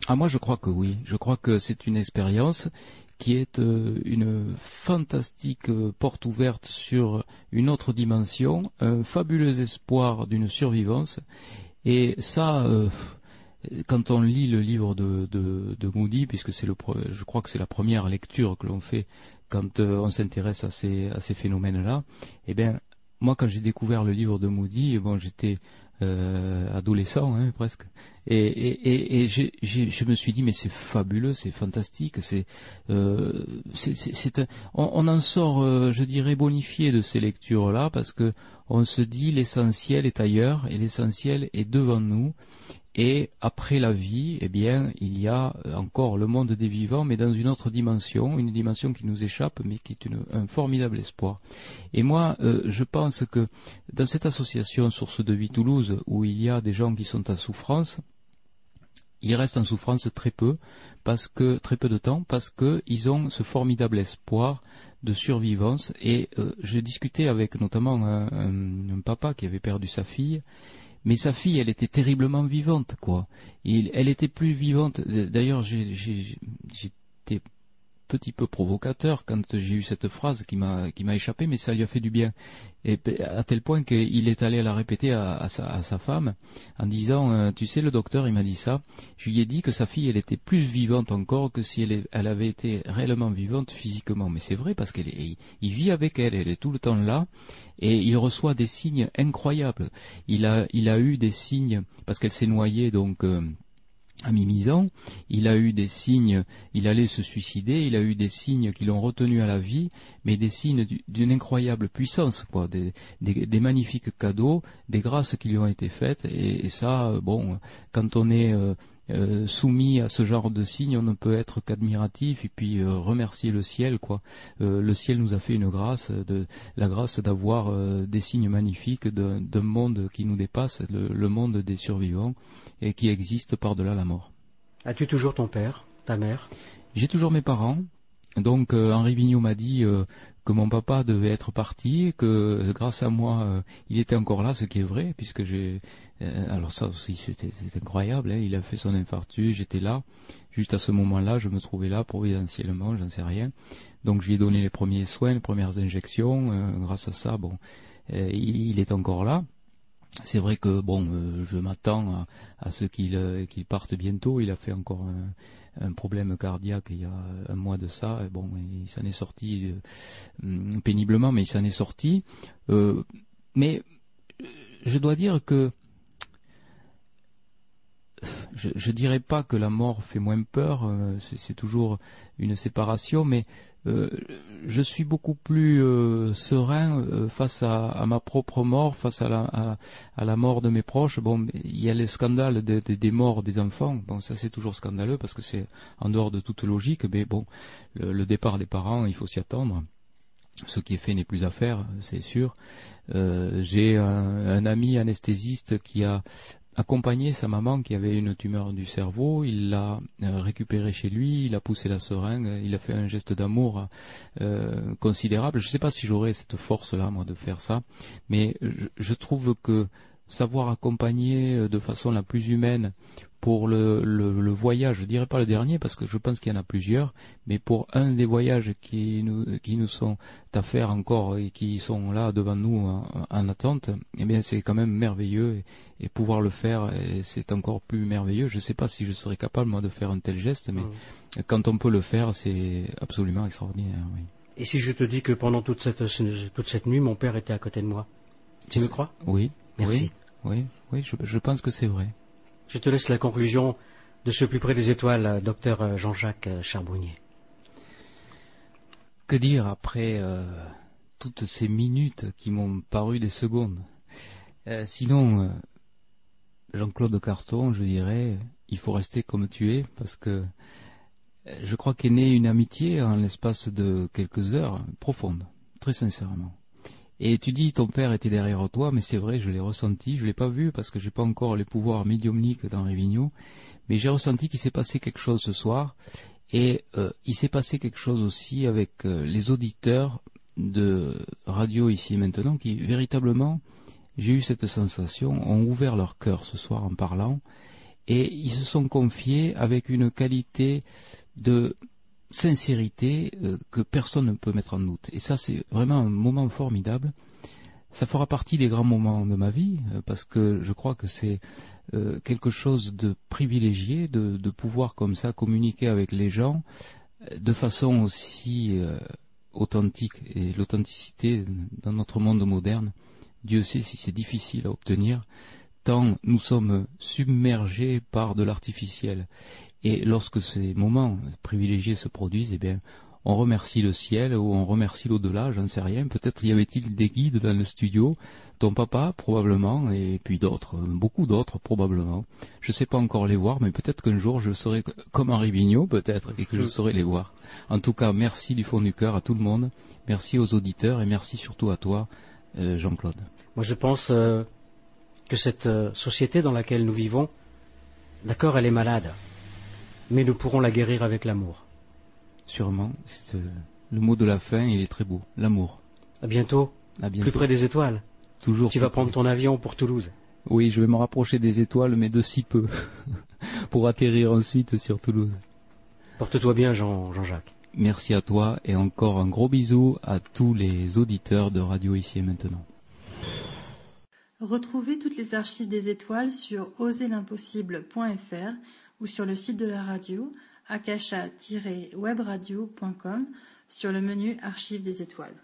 Ah moi je crois que oui. Je crois que c'est une expérience qui est euh, une fantastique euh, porte ouverte sur une autre dimension, un fabuleux espoir d'une survivance. Et ça, euh, quand on lit le livre de, de, Moody, puisque c'est le, je crois que c'est la première lecture que l'on fait quand euh, on s'intéresse à ces, à ces phénomènes-là, eh bien, moi, quand j'ai découvert le livre de Moody, bon, j'étais euh, adolescent hein, presque, et, et, et, et je me suis dit mais c'est fabuleux, c'est fantastique, c'est euh, c'est- on, on en sort, euh, je dirais, bonifié de ces lectures-là parce que on se dit l'essentiel est ailleurs et l'essentiel est devant nous. Et après la vie, eh bien, il y a encore le monde des vivants, mais dans une autre dimension, une dimension qui nous échappe, mais qui est un formidable espoir. Et moi, euh, je pense que dans cette association Source de Vie Toulouse, où il y a des gens qui sont en souffrance, ils restent en souffrance très peu, parce que très peu de temps, parce qu'ils ont ce formidable espoir de survivance. Et euh, je discutais avec notamment un papa qui avait perdu sa fille, mais sa fille, elle était terriblement vivante, quoi. Elle était plus vivante. D'ailleurs, j'étais petit peu provocateur quand j'ai eu cette phrase qui m'a qui m'a échappé, mais ça lui a fait du bien. Et à tel point qu'il est allé la répéter à, sa, à sa femme en disant, euh, tu sais, le docteur, il m'a dit ça. Je lui ai dit que sa fille, elle était plus vivante encore que si elle, avait été réellement vivante physiquement. Mais c'est vrai parce qu'il il vit avec elle, elle est tout le temps là, et il reçoit des signes incroyables. Il a il a eu des signes parce qu'elle s'est noyée donc. euh, à Mimizan, il a eu des signes, il allait se suicider, il a eu des signes qui l'ont retenu à la vie, mais des signes du- d'une incroyable puissance, quoi, des, magnifiques cadeaux, des grâces qui lui ont été faites, et, et ça, euh, bon, quand on est euh, euh, soumis à ce genre de signes, on ne peut être qu'admiratif et puis euh, remercier le ciel, quoi. Euh, le ciel nous a fait une grâce, de, la grâce d'avoir des signes magnifiques d'un monde qui nous dépasse, le, le monde des survivants, et qui existe par-delà la mort. As-tu toujours ton père, ta mère? J'ai toujours mes parents. Donc Henri Vigneault m'a dit que mon papa devait être parti, que grâce à moi il était encore là, ce qui est vrai, puisque j'ai alors ça aussi c'était incroyable. hein, il a fait son infarctus, j'étais là. Juste à ce moment-là, je me trouvais là providentiellement, j'en sais rien. Donc je lui ai donné les premiers soins, les premières injections. euh, grâce à ça, bon, euh, il, est encore là. C'est vrai que bon, euh, je m'attends à, ce qu'il euh, parte bientôt. Il a fait encore un, problème cardiaque il y a un mois de ça. Bon, il s'en est sorti euh, péniblement, mais il s'en est sorti. Euh, mais euh, je dois dire que je, je dirais pas que la mort fait moins peur. euh, c'est toujours une séparation, mais euh, je suis beaucoup plus euh, serein face à, ma propre mort, face à la, mort de mes proches. Bon, il y a le scandale de- de- des morts des enfants. Bon, ça c'est toujours scandaleux parce que c'est en dehors de toute logique. Mais bon, le, départ des parents, il faut s'y attendre. Ce qui est fait n'est plus à faire, c'est sûr. J'ai un ami anesthésiste qui a accompagné sa maman qui avait une tumeur du cerveau, il l'a euh, récupérée chez lui, il a poussé la seringue, il a fait un geste d'amour euh, considérable. Je ne sais pas si j'aurais cette force-là, moi, de faire ça, mais je, je trouve que savoir accompagner euh, de façon la plus humaine pour le, le, le voyage, je dirais pas le dernier parce que je pense qu'il y en a plusieurs, mais pour un des voyages qui nous, qui nous sont à faire encore et qui sont là devant nous en, en attente, eh bien c'est quand même merveilleux et, et pouvoir le faire, c'est encore plus merveilleux. Je ne sais pas si je serais capable moi de faire un tel geste, mais quand on peut le faire, c'est absolument extraordinaire. Oui. Et si je te dis que pendant toute cette, toute cette nuit, mon père était à côté de moi Tu me crois? Oui. Merci. Oui, oui, oui je, je pense que c'est vrai. Je te laisse la conclusion de ce plus près des étoiles, docteur Jean-Jacques Charbonnier. Que dire après euh, toutes ces minutes qui m'ont paru des secondes? Euh, Sinon, euh, Jean-Claude Carton, je dirais, il faut rester comme tu es, parce que euh, je crois qu'est née une amitié en l'espace de quelques heures, profonde, très sincèrement. Et tu dis ton père était derrière toi, mais c'est vrai, je l'ai ressenti, je l'ai pas vu parce que j'ai pas encore les pouvoirs médiumniques dans Révigno, mais j'ai ressenti qu'il s'est passé quelque chose ce soir, et euh, il s'est passé quelque chose aussi avec euh, les auditeurs de radio ici et maintenant qui véritablement, j'ai eu cette sensation, ont ouvert leur cœur ce soir en parlant, et ils se sont confiés avec une qualité de sincérité euh, que personne ne peut mettre en doute. Et ça, c'est vraiment un moment formidable. Ça fera partie des grands moments de ma vie, euh, parce que je crois que c'est euh, quelque chose de privilégié de, de, pouvoir comme ça communiquer avec les gens de façon aussi authentique. Et l'authenticité dans notre monde moderne, Dieu sait si c'est difficile à obtenir, tant nous sommes submergés par de l'artificiel. Et lorsque ces moments privilégiés se produisent, eh bien, on remercie le ciel ou on remercie l'au-delà, j'en sais rien. Peut-être y avait-il des guides dans le studio, ton papa probablement, et puis d'autres, beaucoup d'autres probablement. Je ne sais pas encore les voir, mais peut-être qu'un jour je serai comme Henri Vigneault, peut-être, et que je saurai les voir. En tout cas, merci du fond du cœur à tout le monde, merci aux auditeurs et merci surtout à toi, euh, Jean-Claude. Moi, je pense euh, que cette euh, société dans laquelle nous vivons, d'accord, elle est malade mais nous pourrons la guérir avec l'amour. Sûrement. Euh, le mot de la fin, il est très beau. L'amour. À bientôt. À bientôt. Plus près des étoiles. Toujours. Tu vas prendre ton avion pour Toulouse. Oui, je vais me rapprocher des étoiles, mais de si peu, pour atterrir ensuite sur Toulouse. Porte-toi bien, Jean, Jean-Jacques. Merci à toi et encore un gros bisou à tous les auditeurs de Radio Ici et Maintenant. Retrouvez toutes les archives des étoiles sur oserimpossible.fr ou sur le site de la radio akasha-webradio.com sur le menu Archives des étoiles.